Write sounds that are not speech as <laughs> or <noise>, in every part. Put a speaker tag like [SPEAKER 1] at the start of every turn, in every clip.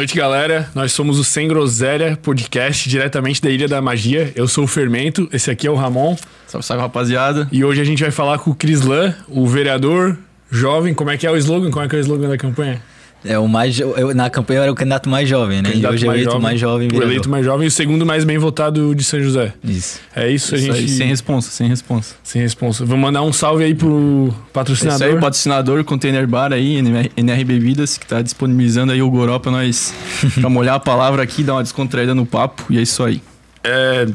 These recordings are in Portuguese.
[SPEAKER 1] Boa noite, galera. Nós somos o Sem Groselha Podcast, diretamente da Ilha da Magia. Eu sou o Fermento, esse aqui é o Ramon.
[SPEAKER 2] Salve, salve, rapaziada.
[SPEAKER 1] E hoje a gente vai falar com o Crislan, o vereador jovem. Como é que é o slogan? Como é que é o slogan da campanha?
[SPEAKER 3] É o mais jo- eu, na campanha eu era o candidato mais jovem, né?
[SPEAKER 1] Candidato
[SPEAKER 3] e hoje eu eleito mais jovem.
[SPEAKER 1] O
[SPEAKER 3] vereador.
[SPEAKER 1] eleito mais jovem e o segundo mais bem votado de São José.
[SPEAKER 3] Isso.
[SPEAKER 1] É isso,
[SPEAKER 2] Isso
[SPEAKER 1] a
[SPEAKER 2] aí,
[SPEAKER 1] gente.
[SPEAKER 2] sem responsa, sem responsa.
[SPEAKER 1] sem responsa. Vamos mandar um salve aí pro
[SPEAKER 2] Isso
[SPEAKER 1] patrocinador.
[SPEAKER 2] aí, patrocinador, Container Bar aí, NR Bebidas, que tá disponibilizando aí o Goró pra nós, <laughs> pra molhar a palavra aqui, dar uma descontraída no papo, e é isso aí.
[SPEAKER 1] É,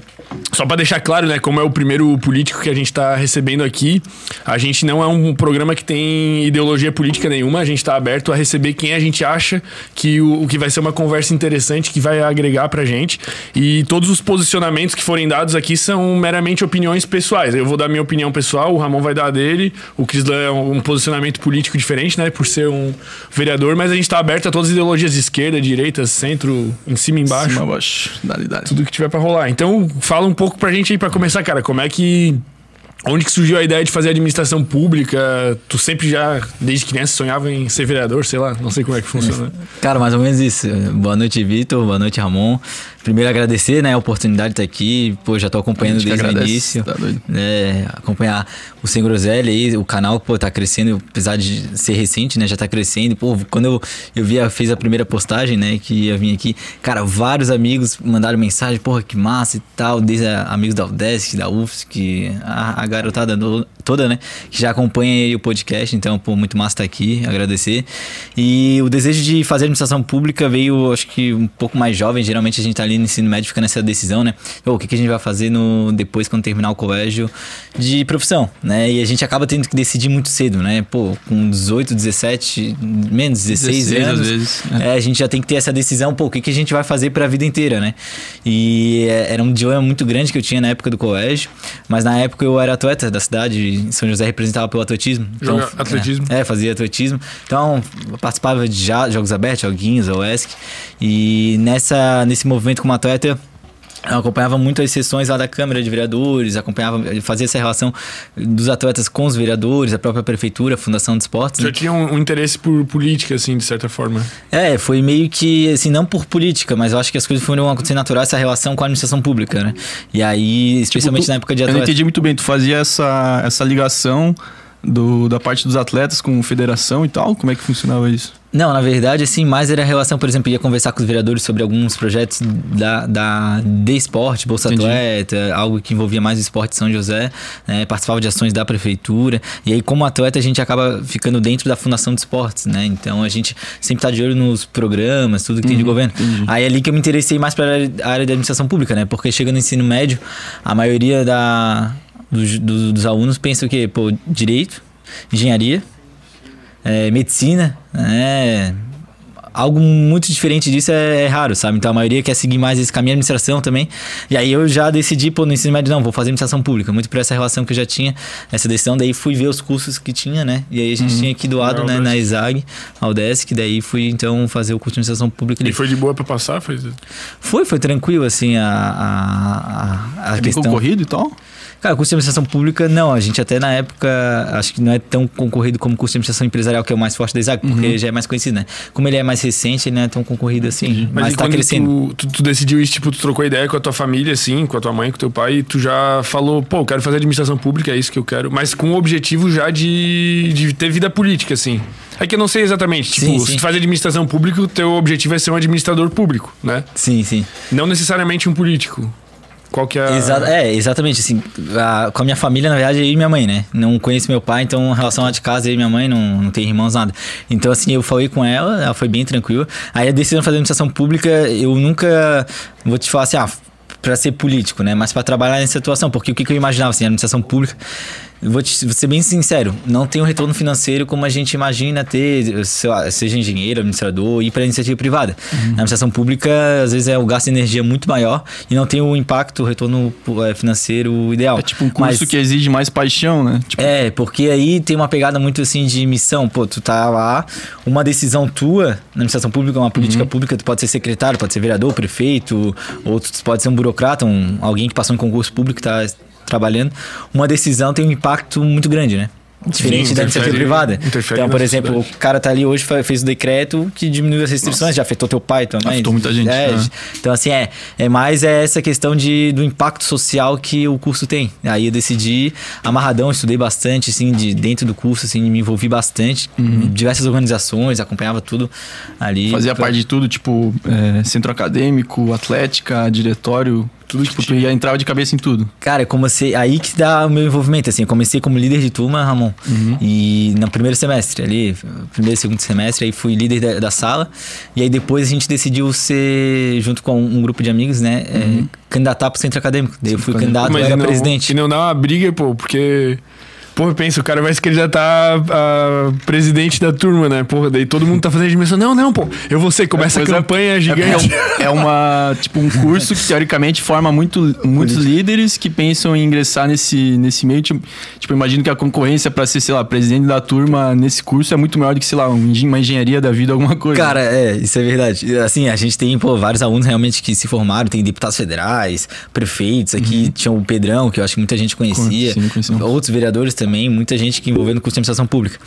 [SPEAKER 1] só para deixar claro, né, como é o primeiro político que a gente está recebendo aqui, a gente não é um programa que tem ideologia política nenhuma, a gente está aberto a receber quem a gente acha que o, o que vai ser uma conversa interessante, que vai agregar pra gente. E todos os posicionamentos que forem dados aqui são meramente opiniões pessoais. Eu vou dar minha opinião pessoal, o Ramon vai dar a dele, o Crislan é um, posicionamento político diferente, né, por ser um vereador, mas a gente está aberto a todas as ideologias de esquerda, direita, centro, em cima e embaixo
[SPEAKER 2] Cima, abaixo, dali, dali.
[SPEAKER 1] tudo que tiver pra rolar. Então, fala um pouco pra gente aí pra começar, cara. Como é que. Onde que surgiu a ideia de fazer administração pública? Tu sempre já, desde criança, sonhava em ser vereador, sei lá, não sei como é que funciona.
[SPEAKER 3] Cara, mais ou menos isso. Boa noite, Vitor. Boa noite, Ramon. Primeiro agradecer, né, a oportunidade de estar aqui. Pô, já tô acompanhando desde o
[SPEAKER 2] agradece,
[SPEAKER 3] início.
[SPEAKER 2] tá doido.
[SPEAKER 3] É, acompanhar o Sem Groselha aí, o canal, pô, tá crescendo, apesar de ser recente, né, já tá crescendo. Pô, quando eu, eu vi, a- fez a primeira postagem, né, que ia vir aqui, cara, vários amigos mandaram mensagem, porra, que massa e tal, desde a- amigos da UDESC, da UFSC, a, a garotada do- toda, né, que já acompanha aí o podcast, então, pô, muito massa estar aqui, agradecer. E o desejo de fazer administração pública veio, acho que um pouco mais jovem, geralmente a gente tá ali no ensino médio, fica nessa decisão, né, Ô, o que, que a gente vai fazer no, depois, quando terminar o colégio de profissão, né, e a gente acaba tendo que decidir muito cedo, né, pô, com 18, 17, menos 16,
[SPEAKER 2] 16 às
[SPEAKER 3] anos,
[SPEAKER 2] vezes,
[SPEAKER 3] é, a gente já tem que ter essa decisão, pô, o que, que a gente vai fazer pra vida inteira, né? E é, era um dilema muito grande que eu tinha na época do colégio, mas na época eu era atleta da cidade, em São José representava pelo atletismo.
[SPEAKER 1] Joga atletismo?
[SPEAKER 3] É, é, fazia atletismo. Então, participava de já- jogos abertos, joguinhos, a UESC. E nessa, nesse movimento como atleta, eu acompanhava muito as sessões lá da Câmara de Vereadores, acompanhava, fazia essa relação dos atletas com os vereadores, a própria prefeitura, a Fundação de Esportes. né?
[SPEAKER 1] Já tinha um, um interesse por política, assim, de certa forma.
[SPEAKER 3] É, foi meio que, assim, não por política, mas eu acho que as coisas foram acontecendo natural, essa relação com a administração pública, né? E aí, especialmente
[SPEAKER 2] Tipo, tu-
[SPEAKER 3] na época de
[SPEAKER 2] Eu não
[SPEAKER 3] atleta.
[SPEAKER 2] entendi muito bem, tu fazia essa, essa ligação do, da parte dos atletas com federação e tal? Como é que funcionava isso?
[SPEAKER 3] Não, na verdade, assim, mais era a relação, por exemplo, ia conversar com os vereadores sobre alguns projetos da, da de esporte, Bolsa
[SPEAKER 2] Entendi.
[SPEAKER 3] Atleta, algo que envolvia mais o esporte de São José, né? participava de ações da prefeitura. E aí, como atleta, a gente acaba ficando dentro da Fundação de Esportes, né? Então a gente sempre tá de olho nos programas, tudo que tem de governo. Aí é ali que eu me interessei mais para a área da administração pública, né? Porque chega no ensino médio, a maioria da, dos, dos, dos alunos pensa o quê? Pô, direito, engenharia, é, medicina, né? Algo muito diferente disso é, é raro, sabe? Então a maioria quer seguir mais esse caminho, administração também. E aí eu já decidi, pô, no ensino médio, não, vou fazer administração pública. Muito por essa relação que eu já tinha, essa decisão. Daí fui ver os cursos que tinha, né? E aí a gente tinha aqui do lado,
[SPEAKER 1] Na
[SPEAKER 3] né, na ESAG, a UDESC. Daí fui, então, fazer o curso de administração pública ali.
[SPEAKER 1] E foi de boa pra passar? Foi...
[SPEAKER 3] Foi, foi tranquilo, assim, a, a, a, a
[SPEAKER 2] É
[SPEAKER 3] questão...
[SPEAKER 2] concorrido e tal?
[SPEAKER 3] Cara, curso de administração pública, não. A gente até na época, acho que não é tão concorrido como curso de administração empresarial, que é o mais forte da ISAG, porque
[SPEAKER 2] Uhum.
[SPEAKER 3] já é mais conhecido, né? Como ele é mais recente, ele não é tão concorrido assim. Mas,
[SPEAKER 1] e
[SPEAKER 3] tá
[SPEAKER 1] quando
[SPEAKER 3] crescendo.
[SPEAKER 1] Tu, tu, tu decidiu isso, tipo, tu trocou ideia com a tua família, assim, com a tua mãe, com o teu pai, e tu já falou, pô, eu quero fazer administração pública, é isso que eu quero, mas com o objetivo já de, de ter vida política, assim. É que eu não sei exatamente, tipo,
[SPEAKER 3] Sim,
[SPEAKER 1] se
[SPEAKER 3] sim.
[SPEAKER 1] tu faz administração pública, o teu objetivo é ser um administrador público, né?
[SPEAKER 3] Sim, sim.
[SPEAKER 1] Não necessariamente um político. Qual que é a...
[SPEAKER 3] Exa- é, exatamente, assim, a- com a minha família, na verdade, eu e minha mãe, né? Não conheço meu pai, então, em relação lá de casa, eu e minha mãe, não, não tem irmãos, nada. Então, assim, eu falei com ela, ela foi bem tranquila. Aí, a decisão de fazer administração pública, eu nunca, vou te falar assim, ah, pra ser político, né? Mas pra trabalhar nessa situação, porque o que, que eu imaginava, assim, a administração pública, vou, te, vou ser bem sincero, não tem um retorno financeiro como a gente imagina ter, sei lá, seja engenheiro, administrador, ir para iniciativa privada.
[SPEAKER 2] Uhum.
[SPEAKER 3] Na administração pública, às vezes é o gasto de energia muito maior e não tem o impacto, o retorno eh, financeiro ideal.
[SPEAKER 2] É tipo um curso
[SPEAKER 3] Mas-
[SPEAKER 2] que exige mais paixão, né? Tipo,
[SPEAKER 3] é, porque aí tem uma pegada muito assim de missão. Pô, tu tá lá, uma decisão tua na administração pública, uma política
[SPEAKER 2] Uhum.
[SPEAKER 3] pública, tu pode ser secretário, pode ser vereador, prefeito, ou tu pode ser um burocrata, um, alguém que passou em concurso público, tá trabalhando. Uma decisão tem um impacto muito grande, né? Diferente
[SPEAKER 1] Sim,
[SPEAKER 3] da iniciativa privada. Então, por exemplo,
[SPEAKER 1] sociedade.
[SPEAKER 3] o cara tá ali hoje, fez o decreto que diminuiu as restrições, já afetou teu pai, tua mãe.
[SPEAKER 2] Afetou muita gente,
[SPEAKER 3] É,
[SPEAKER 2] né?
[SPEAKER 3] Então, assim, é, é mais é essa questão de, do impacto social que o curso tem. Aí eu decidi, amarradão, estudei bastante, assim, de, dentro do curso, assim, me envolvi bastante. em Diversas organizações, acompanhava tudo ali.
[SPEAKER 2] Fazia
[SPEAKER 3] Pra-
[SPEAKER 2] parte de tudo, tipo, é, centro acadêmico, atlética, diretório, tudo, tipo, tu ia entrava de cabeça em tudo.
[SPEAKER 3] Cara, eu comecei. Aí que dá o meu envolvimento, assim. Eu comecei como líder de turma, Ramon. E no primeiro semestre ali, primeiro e segundo semestre, aí fui líder da, da sala. E aí depois a gente decidiu ser, junto com um grupo de amigos, né? é, candidatar pro centro acadêmico. Daí eu fui candidato, eu era
[SPEAKER 1] não,
[SPEAKER 3] presidente.
[SPEAKER 1] E não dá uma briga, pô, porque. Porra, pensa, o cara vai se candidatar a presidente da turma, né? Porra, daí todo mundo tá fazendo dimensão. Não, não, pô, eu vou ser. Começa a
[SPEAKER 2] Pois é.
[SPEAKER 1] campanha
[SPEAKER 2] É,
[SPEAKER 1] gigante.
[SPEAKER 2] é, um- é uma, tipo, um curso que teoricamente forma muito, muitos líderes que pensam em ingressar nesse, nesse meio. Tipo, tipo, imagino que a concorrência pra ser, sei lá, presidente da turma nesse curso é muito maior do que, sei lá, um uma engenharia da vida, alguma coisa.
[SPEAKER 3] Cara, é, isso é verdade. Assim, a gente tem, pô, vários alunos realmente que se formaram, tem deputados federais, prefeitos, aqui tinha o Pedrão, que eu acho que muita gente conhecia,
[SPEAKER 2] Sim, conhecia.
[SPEAKER 3] outros vereadores também, muita gente que envolveu no curso de administração pública.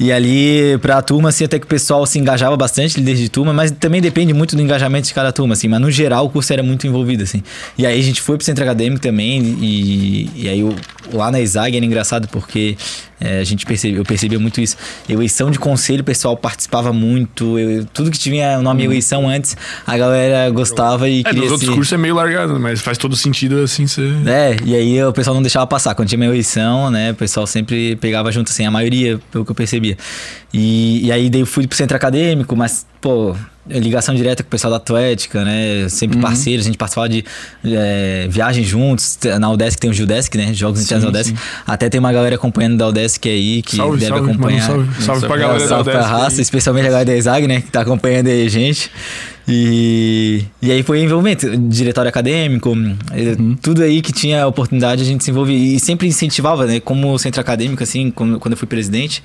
[SPEAKER 3] E ali, pra turma, assim, até que o pessoal se engajava bastante, líder de turma, mas também depende muito do engajamento de cada turma, assim. Mas no geral, o curso era muito envolvido, assim. E aí a gente foi pro centro acadêmico também, e, e aí o- lá na ESAG era engraçado porque é, a gente percebeu, eu percebia muito isso. Eleição de conselho, o pessoal participava muito, eu- tudo que tinha o nome eleição antes, a galera gostava e
[SPEAKER 1] É,
[SPEAKER 3] queria
[SPEAKER 1] nos outros
[SPEAKER 3] se-
[SPEAKER 1] cursos é meio largado, mas faz todo sentido assim ser.
[SPEAKER 3] é, e aí o pessoal não deixava passar. Quando tinha uma eleição, né, o pessoal sempre pegava junto, assim, a maioria, pelo que eu percebia. E, e aí daí eu fui pro centro acadêmico, mas, pô, ligação direta com o pessoal da Atlética, né, sempre
[SPEAKER 2] Uhum.
[SPEAKER 3] parceiros, a gente participava de é, viagens juntos, na Udesc tem o Gildesc, né, Jogos Internos da Udesc. Até tem uma galera acompanhando da Udesc aí, que
[SPEAKER 1] salve,
[SPEAKER 3] deve
[SPEAKER 1] salve, manda um
[SPEAKER 3] acompanhar.
[SPEAKER 1] salve. Salve pra
[SPEAKER 2] Salve,
[SPEAKER 1] galera da
[SPEAKER 3] Salve pra
[SPEAKER 1] Udesc
[SPEAKER 3] raça,
[SPEAKER 1] aí.
[SPEAKER 3] especialmente a galera da ESAG, né? Que tá acompanhando aí a gente. E, e aí foi envolvimento, diretório acadêmico, eh, tudo aí que tinha oportunidade a gente se envolvia. E sempre incentivava, né? Como centro acadêmico, assim, quando, quando eu fui presidente,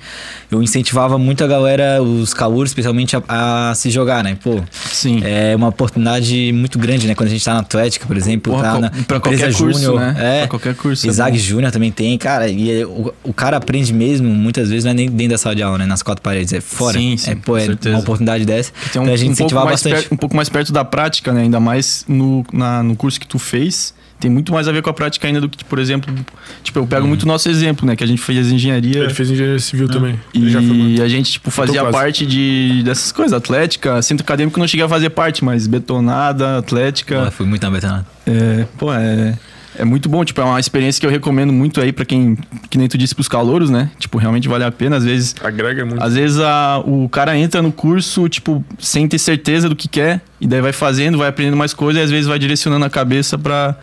[SPEAKER 3] eu incentivava muito a galera, os calouros, especialmente, a, a se jogar, né? Pô,
[SPEAKER 2] Sim.
[SPEAKER 3] é uma oportunidade muito grande, né? Quando a gente tá na Atlética, por exemplo,
[SPEAKER 2] Porra,
[SPEAKER 3] tá na
[SPEAKER 2] pra
[SPEAKER 3] empresa
[SPEAKER 2] qualquer curso,
[SPEAKER 3] júnior,
[SPEAKER 2] né?
[SPEAKER 3] É,
[SPEAKER 2] Pra qualquer curso, é
[SPEAKER 3] Isaac
[SPEAKER 2] bom.
[SPEAKER 3] Júnior também tem, cara, e é- o, o cara aprende mesmo, muitas vezes, não é nem dentro da sala de aula, né? Nas quatro paredes, é fora.
[SPEAKER 2] Sim, sim,
[SPEAKER 3] é, pô,
[SPEAKER 2] com
[SPEAKER 3] é
[SPEAKER 2] certeza.
[SPEAKER 3] uma oportunidade dessa.
[SPEAKER 2] Um,
[SPEAKER 3] então a gente
[SPEAKER 2] um
[SPEAKER 3] incentivava bastante.
[SPEAKER 2] Um pouco mais perto da prática, né? Ainda mais no, na- no curso que tu fez. Tem muito mais a ver com a prática ainda do que, por exemplo, tipo, eu pego muito o nosso exemplo, né? Que a gente fez engenharia.
[SPEAKER 1] Ele fez engenharia civil também. Já formou.
[SPEAKER 2] E a gente, tipo, fazia parte de, dessas coisas, atlética, centro acadêmico não cheguei a fazer parte, mas betonada, atlética.
[SPEAKER 3] Pô, foi muito na betonada.
[SPEAKER 2] É, pô, é, é muito bom, tipo, é uma experiência que eu recomendo muito aí pra quem, que nem tu disse, pros calouros, né? Tipo, realmente vale a pena, às vezes...
[SPEAKER 1] Agrega muito.
[SPEAKER 2] Às vezes a, o cara entra no curso, tipo, sem ter certeza do que quer, e daí vai fazendo, vai aprendendo mais coisas, e às vezes vai direcionando a cabeça pra,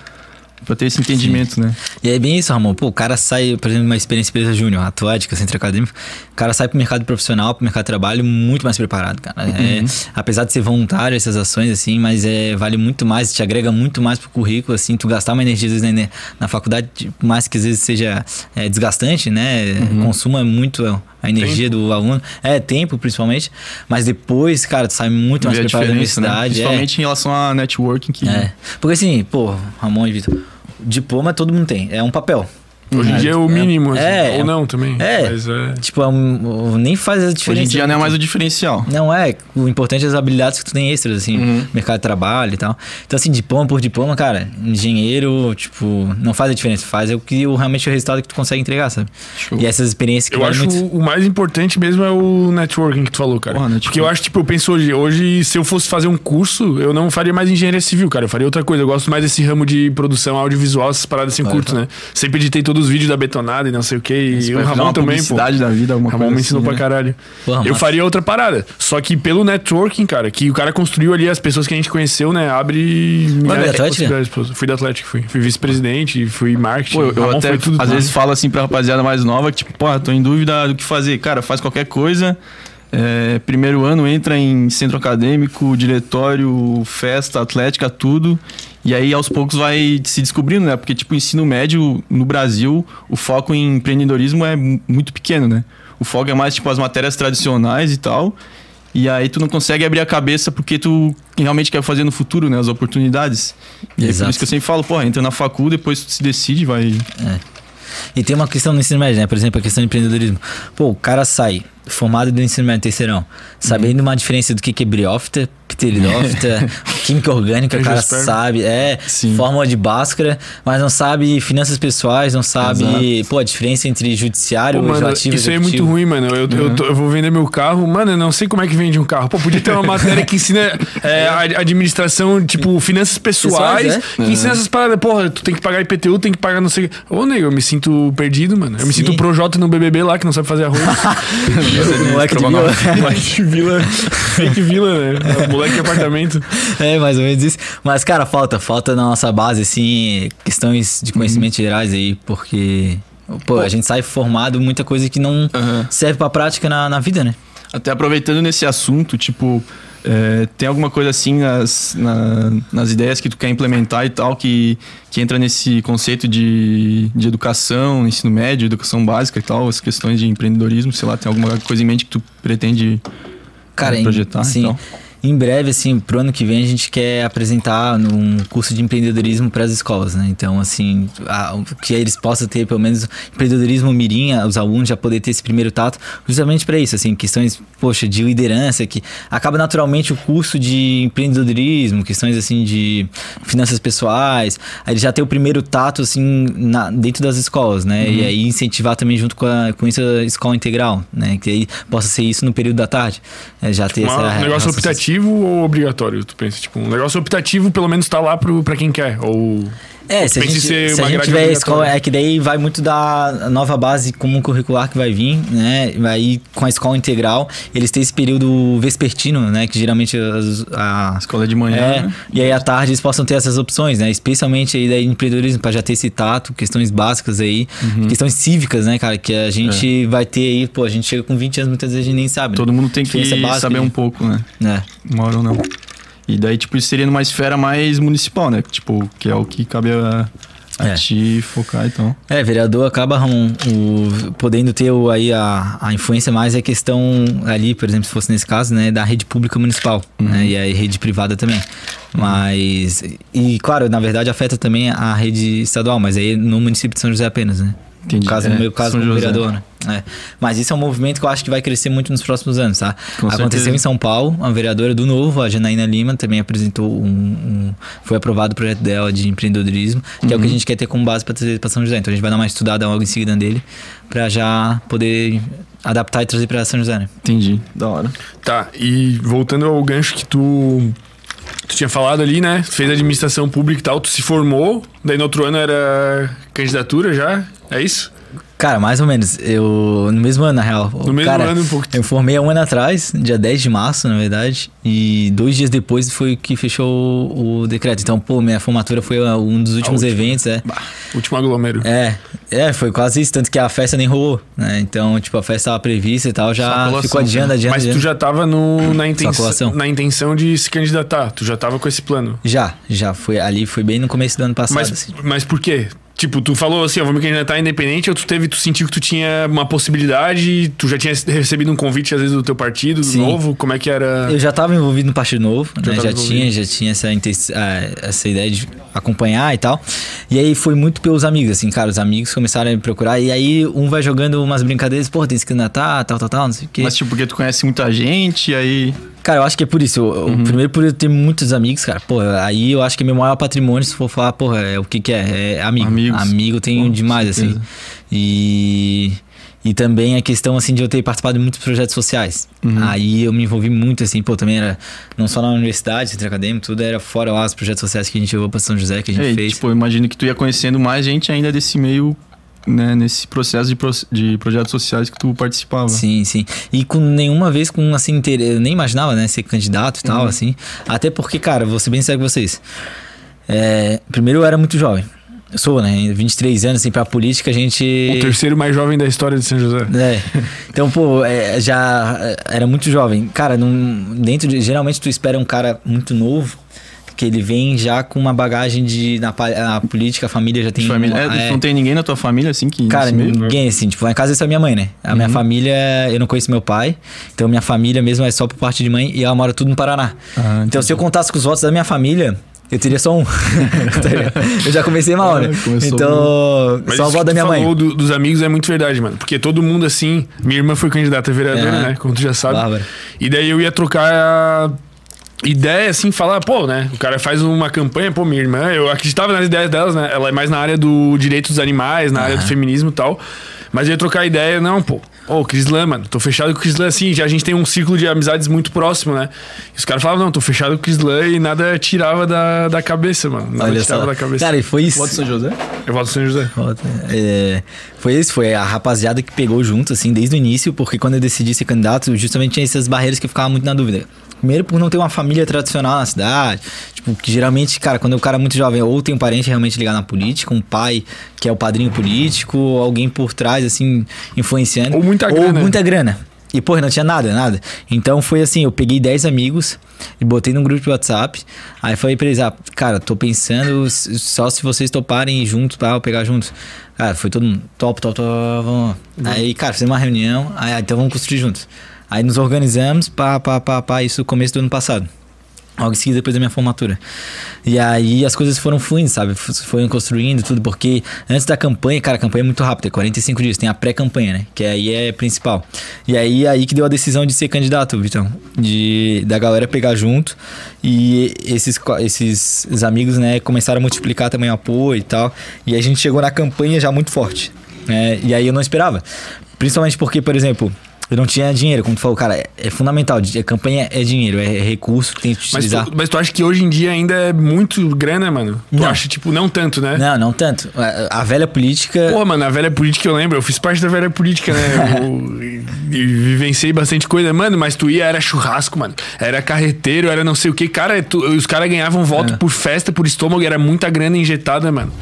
[SPEAKER 2] pra ter esse entendimento, né?
[SPEAKER 3] E é bem isso, Ramon. Pô, o cara sai, por exemplo, uma experiência empresa júnior, atlética, centro acadêmico, o cara sai pro mercado profissional, pro mercado de trabalho muito mais preparado, cara. É, apesar de ser voluntário essas ações, assim, mas é, vale muito mais, te agrega muito mais pro currículo, assim, tu gastar uma energia, às vezes, na, na faculdade, por mais que às vezes seja é, desgastante, né? Consuma muito a energia do aluno. É, tempo, principalmente. Mas depois, cara, tu sai muito mais
[SPEAKER 2] Ver a
[SPEAKER 3] preparado da
[SPEAKER 2] né?
[SPEAKER 3] universidade. é.
[SPEAKER 2] Principalmente em relação a networking, que...
[SPEAKER 3] É. Porque assim, pô, Ramon e Vitor, diploma todo mundo tem. É um papel.
[SPEAKER 1] Hoje em dia é o mínimo, assim,
[SPEAKER 3] É,
[SPEAKER 1] ou não também.
[SPEAKER 3] é.
[SPEAKER 1] Mas é.
[SPEAKER 3] Tipo, é um- nem faz a diferença.
[SPEAKER 2] Hoje em dia não é mais o diferencial.
[SPEAKER 3] Não é. O importante é as habilidades que tu tem extras, assim,
[SPEAKER 2] Uhum.
[SPEAKER 3] mercado de trabalho e tal. Então, assim, diploma por diploma, cara, engenheiro, tipo, não faz a diferença. Faz é o que o, realmente o resultado que tu consegue entregar, sabe?
[SPEAKER 2] Show.
[SPEAKER 3] E essas experiências que
[SPEAKER 1] Eu acho
[SPEAKER 3] muito.
[SPEAKER 1] o mais importante mesmo é o networking que tu falou, cara.
[SPEAKER 2] Porra.
[SPEAKER 1] Porque eu acho, tipo, eu penso hoje, hoje, se eu fosse fazer um curso, eu não faria mais engenharia civil, cara. Eu faria outra coisa. Eu gosto mais desse ramo de produção audiovisual, essas paradas assim,
[SPEAKER 3] Claro,
[SPEAKER 1] curto, né? Sempre editei todos os vídeos da betonada e não sei o que. E o Ramon
[SPEAKER 2] uma
[SPEAKER 1] também, pô.
[SPEAKER 2] da vida, alguma
[SPEAKER 1] Ramon
[SPEAKER 2] coisa
[SPEAKER 1] me ensinou
[SPEAKER 2] assim,
[SPEAKER 1] pra
[SPEAKER 2] né?
[SPEAKER 1] caralho.
[SPEAKER 3] Porra,
[SPEAKER 1] eu faria outra parada. Só que pelo networking, cara, que o cara construiu ali, as pessoas que a gente conheceu, né? Abre. de
[SPEAKER 3] Atlética?
[SPEAKER 1] possibilidades, pô. Fui da Atlético, fui. Fui vice-presidente, fui marketing.
[SPEAKER 2] Pô, eu, até
[SPEAKER 1] tudo
[SPEAKER 2] às vezes falo assim pra rapaziada mais nova que, tipo, pô, tô em dúvida do que fazer. Cara, faz qualquer coisa. É, primeiro ano entra em centro acadêmico, diretório, festa, atlética, tudo. E aí aos poucos vai se descobrindo, né? Porque, tipo, o ensino médio no Brasil, o foco em empreendedorismo é mu- muito pequeno, né? O foco é mais, tipo, as matérias tradicionais e tal. E aí tu não consegue abrir a cabeça porque tu realmente quer fazer no futuro, né? As oportunidades. E é por
[SPEAKER 3] Exato.
[SPEAKER 2] isso que eu sempre falo, pô, entra na facul, depois tu se decide, vai.
[SPEAKER 3] E tem uma questão no ensino médio, né? Por exemplo, a questão de empreendedorismo. Pô, o cara sai formado do ensino médio terceirão, sabendo uma diferença do que que é briófita, pteridófita, <laughs> química orgânica, o cara sabe, é,
[SPEAKER 2] Sim.
[SPEAKER 3] fórmula de Bhaskara, mas não sabe finanças pessoais, não sabe, pô, a diferença entre judiciário,
[SPEAKER 1] Pô, mano,
[SPEAKER 3] legislativo
[SPEAKER 1] isso aí é
[SPEAKER 3] executivo.
[SPEAKER 1] muito ruim, mano. Eu, eu, tô- eu vou vender meu carro, mano, eu não sei como é que vende um carro. Pô, podia ter uma matéria que ensina <laughs> é, a- administração, tipo, finanças pessoais,
[SPEAKER 3] Pessoais, é.
[SPEAKER 1] que ensina essas paradas. Porra, tu tem que pagar IPTU, tem que pagar não sei o quê. Ô, nego, eu me sinto perdido, mano. Eu me
[SPEAKER 3] Sim.
[SPEAKER 1] sinto Projota no BBB lá, que não sabe fazer arroz. <laughs>
[SPEAKER 3] Moleque de vila.
[SPEAKER 1] Moleque vila, fake vila, né? Moleque apartamento. <laughs>
[SPEAKER 3] É, mais ou menos isso. Mas, cara, falta, falta na nossa base, assim, questões de conhecimentos gerais aí, porque, pô, a gente sai formado muita coisa que não
[SPEAKER 2] Aham.
[SPEAKER 3] serve pra prática na, na vida, né?
[SPEAKER 2] Até aproveitando nesse assunto, tipo, é, tem alguma coisa assim nas, na- nas ideias que tu quer implementar e tal, que, que entra nesse conceito de, de educação, ensino médio, educação básica e tal, as questões de empreendedorismo, sei lá, tem alguma coisa em mente que tu pretende
[SPEAKER 3] Cara,
[SPEAKER 2] projetar
[SPEAKER 3] assim,
[SPEAKER 2] e tal?
[SPEAKER 3] Em breve, assim, pro ano que vem a gente quer apresentar um curso de empreendedorismo para as escolas, né? Então, assim, a- que eles possam ter pelo menos empreendedorismo mirim, a- os alunos já poder ter esse primeiro tato, justamente para isso, assim, questões, poxa, de liderança, que acaba naturalmente o curso de empreendedorismo, questões, assim, de finanças pessoais, aí já ter o primeiro tato, assim, na- dentro das escolas, né?
[SPEAKER 2] Uhum.
[SPEAKER 3] E aí incentivar também junto com, a, com isso a escola integral, né? Que aí possa ser isso no período da tarde, é, já ter
[SPEAKER 1] Uma-
[SPEAKER 3] essa
[SPEAKER 1] um negócio
[SPEAKER 3] relação
[SPEAKER 1] optativo ou obrigatório, tu pensa? Tipo, um negócio optativo pelo menos tá lá pro, pra quem quer. Ou.
[SPEAKER 3] É, se a gente, se a
[SPEAKER 1] uma
[SPEAKER 3] gente tiver a escola, é que daí vai muito da nova base comum curricular que vai vir, né? Aí com a escola integral, eles têm esse período vespertino, né? Que geralmente as- a,
[SPEAKER 2] Escola de manhã,
[SPEAKER 3] É,
[SPEAKER 2] né?
[SPEAKER 3] e aí à tarde eles possam ter essas opções, né? Especialmente aí daí empreendedorismo, para já ter esse tato, questões básicas aí,
[SPEAKER 2] Uhum.
[SPEAKER 3] questões cívicas, né, cara? Que a gente vai ter aí, pô, a gente chega com 20 anos, muitas vezes a gente nem sabe. né?
[SPEAKER 2] Todo mundo tem que
[SPEAKER 3] básica
[SPEAKER 2] saber um pouco, né?
[SPEAKER 3] né?
[SPEAKER 2] Uma hora ou não. E daí, tipo, isso seria numa esfera mais municipal, né? Tipo, que é o que cabe a, a
[SPEAKER 3] É.
[SPEAKER 2] ti focar, então.
[SPEAKER 3] É, vereador acaba Ramon, o- podendo ter o, aí a, a influência mais é questão ali, por exemplo, se fosse nesse caso, né, da rede pública municipal, né, e a rede privada também. Mas, e claro, na verdade afeta também a rede estadual, mas aí no município de São José apenas, né?
[SPEAKER 2] Entendi.
[SPEAKER 3] No caso, no
[SPEAKER 2] É,
[SPEAKER 3] meu caso,
[SPEAKER 2] São
[SPEAKER 3] como
[SPEAKER 2] José.
[SPEAKER 3] vereador, né? É. Mas isso é um movimento que eu acho que vai crescer muito nos próximos anos, tá?
[SPEAKER 2] Com
[SPEAKER 3] Aconteceu
[SPEAKER 2] certeza.
[SPEAKER 3] em São Paulo, a vereadora do Novo, a Janaína Lima, também apresentou um. um- foi aprovado o projeto dela de empreendedorismo, que é o
[SPEAKER 2] Uhum.
[SPEAKER 3] que a gente quer ter como base para trazer para São José. Então a gente vai dar uma estudada logo em seguida dele, para já poder adaptar e trazer para São José, né?
[SPEAKER 2] Entendi. Da hora.
[SPEAKER 1] Tá, e voltando ao gancho que tu. Tu tinha falado ali, né? Tu fez administração pública e tal, tu se formou, daí no outro ano era candidatura já? É isso?
[SPEAKER 3] Cara, mais ou menos. Eu. No mesmo ano, na real.
[SPEAKER 1] No mesmo
[SPEAKER 3] Cara,
[SPEAKER 1] ano, um pouco.
[SPEAKER 3] Eu formei há um ano atrás, dia 10 de março, na verdade. E dois dias depois foi que fechou o, o decreto. Então, pô, minha formatura foi uh, um dos últimos eventos, é.
[SPEAKER 1] Último aglomero.
[SPEAKER 3] É, é, foi quase isso, tanto que a festa nem rolou, né? Então, tipo, a festa estava prevista e tal, já
[SPEAKER 2] colação,
[SPEAKER 3] ficou adiando,
[SPEAKER 2] né?
[SPEAKER 3] adiando,
[SPEAKER 1] Mas tu já tava no, <clears throat> na, intenção, na intenção de se candidatar, tu já tava com esse plano.
[SPEAKER 3] Já, já foi ali, foi bem no começo do ano passado,
[SPEAKER 1] Mas,
[SPEAKER 3] assim.
[SPEAKER 1] mas por quê? Tipo, tu falou assim, eu vou me candidatar independente, ou tu teve, tu sentiu que tu tinha uma possibilidade, tu já tinha recebido um convite, às vezes, do teu partido, do
[SPEAKER 3] Sim.
[SPEAKER 1] novo, como é que era?
[SPEAKER 3] Eu já estava envolvido no Partido Novo,
[SPEAKER 1] Já
[SPEAKER 3] né? Já tinha, já tinha essa, essa ideia de acompanhar e tal. E aí foi muito pelos amigos, assim, cara. Os amigos começaram a me procurar. E aí um vai jogando umas brincadeiras, pô, tem que se candidatar, tal, tal, tal, não sei o quê.
[SPEAKER 2] Mas, tipo, porque tu conhece muita gente, aí.
[SPEAKER 3] Cara, eu acho que é por isso. Eu-
[SPEAKER 1] Uhum.
[SPEAKER 3] Primeiro por eu ter muitos amigos, cara. Pô, aí eu acho que é meu maior patrimônio, se for falar, porra, é, o que que é? É amigo.
[SPEAKER 2] Amigos.
[SPEAKER 3] Amigo eu tenho
[SPEAKER 2] Pô,
[SPEAKER 3] demais, assim. E... E também a questão, assim, de eu ter participado de muitos projetos sociais.
[SPEAKER 2] Uhum.
[SPEAKER 3] Aí eu me envolvi muito, assim, pô, também era... Não só na universidade, centro acadêmico, tudo era fora lá, os projetos sociais que a gente levou pra São José, que a gente
[SPEAKER 2] e,
[SPEAKER 3] fez.
[SPEAKER 2] tipo, eu imagino que tu ia conhecendo mais gente ainda desse meio, né, nesse processo de, pro- de projetos sociais que tu participava.
[SPEAKER 3] Sim, sim. E com nenhuma vez com assim interesse, eu nem imaginava, né, ser candidato e
[SPEAKER 2] Uhum.
[SPEAKER 3] tal, assim. Até porque, cara, vou ser bem sério com vocês. É, primeiro eu era muito jovem. Eu sou, né? 23 anos, assim, pra política a gente.
[SPEAKER 1] O terceiro mais jovem da história de São José.
[SPEAKER 3] É. Então, pô, é, já era muito jovem. Cara, num, dentro de. Geralmente tu espera um cara muito novo, que ele vem já com uma bagagem de. Na, na política, a família já tem.
[SPEAKER 2] Família.
[SPEAKER 3] uma-
[SPEAKER 2] É,
[SPEAKER 3] é.
[SPEAKER 2] Não tem ninguém na tua família, assim, que...
[SPEAKER 3] Cara, ninguém, assim, tipo, lá em casa é só minha mãe, né? A minha família, eu não conheço meu pai, então minha família mesmo é só por parte de mãe e ela mora tudo no Paraná.
[SPEAKER 2] Ah,
[SPEAKER 3] então, se eu contasse com os votos da minha família, Eu teria só um. <laughs> eu já comecei mal, né?
[SPEAKER 2] Ah, começou
[SPEAKER 3] Então,
[SPEAKER 1] Mas
[SPEAKER 3] só a avó
[SPEAKER 1] que
[SPEAKER 3] da
[SPEAKER 1] tu
[SPEAKER 3] minha mãe.
[SPEAKER 1] falou do- dos amigos é muito verdade, mano. Porque todo mundo, assim. Minha irmã foi candidata a vereadora,
[SPEAKER 3] É.
[SPEAKER 1] né? Como tu já sabe.
[SPEAKER 3] Bárbara.
[SPEAKER 1] E daí eu ia trocar a ideia, assim, falar, pô, né? O cara faz uma campanha, pô, minha irmã, eu acreditava nas ideias delas, né? Ela é mais na área do direito dos animais, na área do feminismo e tal. Mas eu ia trocar ideia, não, pô. Ô, Crislan, mano, tô fechado com o Crislan, assim, já a gente tem um círculo de amizades muito próximo, né? E os caras falavam, não, tô fechado com o Crislan e nada tirava da, da cabeça, mano. Nada
[SPEAKER 3] Olha
[SPEAKER 1] tirava
[SPEAKER 3] só.
[SPEAKER 1] da cabeça.
[SPEAKER 3] Cara, e foi isso.
[SPEAKER 2] Voto São José?
[SPEAKER 1] Eu volto São José.
[SPEAKER 3] É, foi isso, foi a rapaziada que pegou junto, assim, desde o início, porque quando eu decidi ser candidato, justamente tinha essas barreiras que eu ficava muito na dúvida. Primeiro, por não ter uma família tradicional na cidade. Tipo, que geralmente, cara, quando o cara é muito jovem, ou tem um parente realmente ligado na política, um pai que é o padrinho político, ou alguém por trás, assim, influenciando.
[SPEAKER 1] Ou muita grana.
[SPEAKER 3] Ou muita grana. E, porra, não tinha nada, nada. Então foi assim, eu peguei 10 amigos e botei num grupo de WhatsApp. Aí falei pra eles, ah, cara, tô pensando só se vocês toparem juntos pra eu pegar juntos. Cara, foi todo mundo, top, top, top, vamos. lá. Aí, cara, fizemos uma reunião, aí, ah, então vamos construir juntos. Aí nos organizamos, pá, pá, pá, pá, isso no começo do ano passado. Logo em seguida, depois da minha formatura. E aí as coisas foram fluindo, sabe? Foram construindo tudo, porque antes da campanha, cara, a campanha é muito rápida, é 45 dias, tem a pré-campanha, né? Que aí é principal. E aí aí que deu a decisão de ser candidato, Vitão. De, da galera pegar junto. E esses, esses os amigos, né, começaram a multiplicar também o apoio e tal. E a gente chegou na campanha já muito forte. Né? E aí eu não esperava. Principalmente porque, por exemplo. Eu não tinha dinheiro, como tu falou, cara, é, é fundamental. A campanha é dinheiro, é recurso que tem que
[SPEAKER 1] Mas
[SPEAKER 3] utilizar.
[SPEAKER 1] tu, mas tu acha que hoje em dia ainda é muito grana, mano? Tu
[SPEAKER 3] Não.
[SPEAKER 1] acha, tipo, não tanto, né?
[SPEAKER 3] Não, não tanto. A, a velha política.
[SPEAKER 1] Pô, mano, a velha política eu lembro, eu fiz parte da velha política, né? <laughs> Eu, vivenciei bastante coisa. Mano, mas tu ia, era churrasco, mano. Era carreteiro, era não sei o que. Cara, tu- os caras ganhavam voto por festa, por estômago, era muita grana injetada, mano.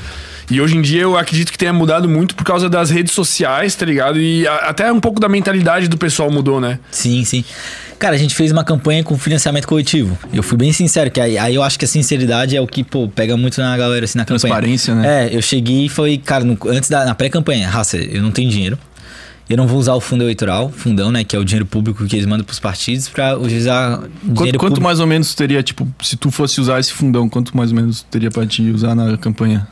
[SPEAKER 1] E hoje em dia eu acredito que tenha mudado muito por causa das redes sociais, tá ligado? E a- até um pouco da mentalidade do pessoal mudou, né?
[SPEAKER 3] Sim, sim. Cara, a gente fez uma campanha com financiamento coletivo. Eu fui bem sincero, que aí, aí eu acho que a sinceridade é o que, pô, pega muito na galera, assim, na campanha.
[SPEAKER 2] Transparência, né?
[SPEAKER 3] É, eu cheguei e falei, cara, no- antes da na pré-campanha, raça, eu não tenho dinheiro. Eu não vou usar o fundo eleitoral, fundão, né, que é o dinheiro público que eles mandam pros partidos, pra usar
[SPEAKER 2] Quanto,
[SPEAKER 3] dinheiro
[SPEAKER 2] quanto
[SPEAKER 3] público.
[SPEAKER 2] mais ou menos teria, tipo, se tu fosse usar esse fundão, quanto mais ou menos teria pra te usar na campanha?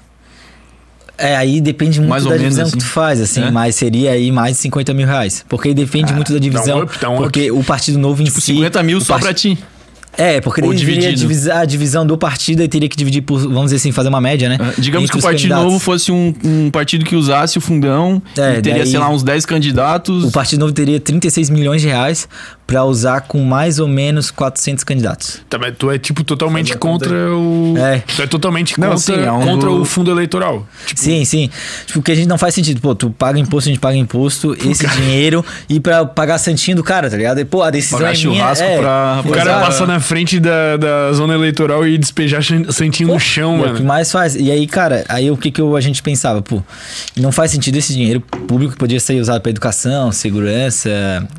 [SPEAKER 3] É, aí depende muito
[SPEAKER 2] Mais
[SPEAKER 3] da divisão que
[SPEAKER 2] assim.
[SPEAKER 3] tu faz, assim,
[SPEAKER 2] É?
[SPEAKER 3] mas seria aí mais de 50 mil reais. Porque aí depende muito da divisão.
[SPEAKER 1] up, dá um up.
[SPEAKER 3] porque o Partido Novo em
[SPEAKER 2] Tipo,
[SPEAKER 3] si.
[SPEAKER 2] 50 mil só
[SPEAKER 3] parti-
[SPEAKER 2] pra ti.
[SPEAKER 3] É, porque
[SPEAKER 2] Ou dividido.
[SPEAKER 3] divisar a divisão do partido e teria que dividir por, vamos dizer assim, fazer uma média, né?
[SPEAKER 2] É, Digamos que o Partido
[SPEAKER 3] candidatos.
[SPEAKER 2] Novo fosse um, um partido que usasse o fundão
[SPEAKER 3] É,
[SPEAKER 2] e teria,
[SPEAKER 3] daí-
[SPEAKER 2] sei lá, uns 10 candidatos.
[SPEAKER 3] O Partido Novo teria 36 milhões de reais pra usar com mais ou menos 400 candidatos.
[SPEAKER 1] Tá, mas tu é, tipo, totalmente
[SPEAKER 2] Faz a conta
[SPEAKER 1] contra o.
[SPEAKER 3] É.
[SPEAKER 1] Tu é totalmente
[SPEAKER 2] Não,
[SPEAKER 1] contra,
[SPEAKER 2] sim, é um
[SPEAKER 1] contra
[SPEAKER 2] do-
[SPEAKER 1] o fundo eleitoral. Tipo,
[SPEAKER 3] Sim, sim. Tipo, que a gente não faz sentido. Pô, tu paga imposto, a gente paga imposto, esse dinheiro e pra pagar santinho do cara, tá ligado? E, pô, a decisão
[SPEAKER 2] Pagar
[SPEAKER 3] é minha.
[SPEAKER 2] churrasco
[SPEAKER 3] é,
[SPEAKER 2] pra-
[SPEAKER 1] O cara
[SPEAKER 3] exato.
[SPEAKER 1] passa na frente da, da zona eleitoral e despejar santinho no chão,
[SPEAKER 3] E é o que
[SPEAKER 1] mano.
[SPEAKER 3] mais faz. E aí, cara, aí o que, que eu- a gente pensava? Pô, não faz sentido esse dinheiro público que podia ser usado pra educação, segurança,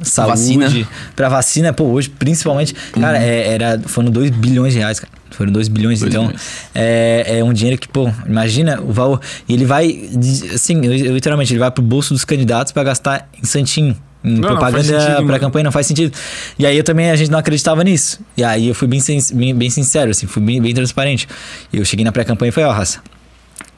[SPEAKER 3] saúde,
[SPEAKER 2] Vacina.
[SPEAKER 3] Pra vacina. Pô, hoje, principalmente, cara, é- era, foram 2 bilhões de reais, cara. Foram 2 bilhões,
[SPEAKER 2] Dois
[SPEAKER 3] então. É, é um dinheiro que, pô, imagina o valor. E ele vai, assim, literalmente, ele vai pro bolso dos candidatos pra gastar em santinho. Em
[SPEAKER 1] Não,
[SPEAKER 3] propaganda
[SPEAKER 1] mano.
[SPEAKER 3] campanha não faz sentido. E aí eu também, a gente não acreditava nisso. E aí eu fui bem, bem, bem sincero, assim, fui bem, bem transparente. Eu cheguei na pré-campanha e falei, ó, raça.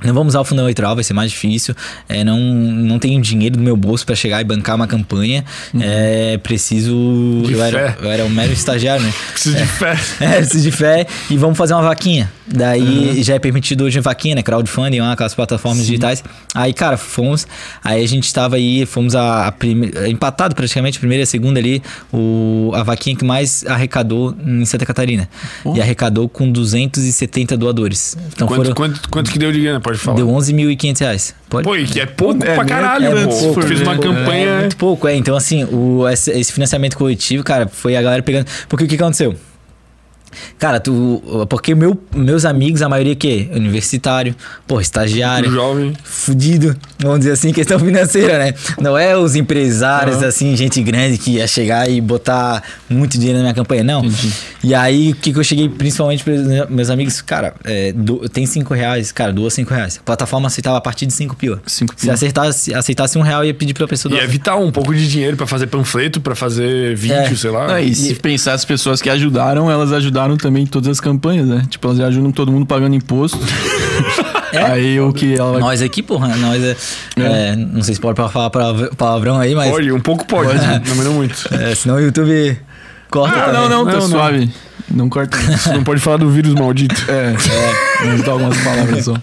[SPEAKER 3] Não vamos usar o fundo eleitoral, vai ser mais difícil. É, não, não tenho dinheiro do meu bolso pra chegar e bancar uma campanha. É preciso. Eu, era, eu era um mero estagiário, né?
[SPEAKER 1] Preciso de fé. <laughs>
[SPEAKER 3] É, preciso de fé e vamos fazer uma vaquinha. Daí já é permitido hoje vaquinha, né? Crowdfunding, lá, aquelas plataformas digitais. Aí, cara, fomos. Aí a gente tava aí, fomos a, a prime- empatado praticamente, a primeira e a segunda ali, o, a vaquinha que mais arrecadou em Santa Catarina. E arrecadou com 270 doadores. Então
[SPEAKER 1] Quanto,
[SPEAKER 3] foram.
[SPEAKER 1] quanto, quanto que deu de grana? Pode falar.
[SPEAKER 3] Deu 11.500 reais. Pode?
[SPEAKER 1] Pô, e que é pouco
[SPEAKER 2] É,
[SPEAKER 1] pra
[SPEAKER 2] né?
[SPEAKER 1] caralho,
[SPEAKER 3] É
[SPEAKER 1] né?
[SPEAKER 3] pouco,
[SPEAKER 1] fez uma
[SPEAKER 2] né?
[SPEAKER 1] campanha.
[SPEAKER 3] É muito pouco, é. Então, assim, o, esse, esse financiamento coletivo, cara, foi a galera pegando. Porque o que aconteceu? Cara, tu. Porque meu, meus amigos, a maioria que Universitário, pô, estagiário,
[SPEAKER 1] jovem.
[SPEAKER 3] fudido, vamos dizer assim, questão <laughs> financeira, né? Não é os empresários, assim, gente grande que ia chegar e botar muito dinheiro na minha campanha, não. E aí, o que, que eu cheguei principalmente para meus amigos, cara, é, do- tem cinco reais, cara, doa cinco reais. A plataforma aceitava a partir de cinco pila.
[SPEAKER 2] Cinco
[SPEAKER 3] Se
[SPEAKER 2] pila.
[SPEAKER 3] aceitasse, aceitasse um real, ia pedir pra pessoa
[SPEAKER 1] E
[SPEAKER 3] doar.
[SPEAKER 1] evitar um pouco de dinheiro pra fazer panfleto, pra fazer vídeo,
[SPEAKER 3] É.
[SPEAKER 1] sei lá.
[SPEAKER 2] Ah, e se pensar as pessoas que ajudaram, elas ajudaram ajudaram também em todas as campanhas, né? Tipo, elas ajudam todo mundo pagando imposto. <laughs>
[SPEAKER 3] É?
[SPEAKER 2] Aí o que ela.
[SPEAKER 3] Nós aqui, porra, nós é, é, Não sei se pode falar palav- palavrão aí, mas.
[SPEAKER 1] Pode, um pouco pode, não, mas não muito. <laughs>
[SPEAKER 3] É, senão o YouTube corta.
[SPEAKER 2] Ah,
[SPEAKER 3] também.
[SPEAKER 2] não, não, tá
[SPEAKER 1] Não, não.
[SPEAKER 2] suave. Não corta. não.
[SPEAKER 1] Você não pode falar do vírus maldito.
[SPEAKER 2] É, é. Dar algumas palavras só.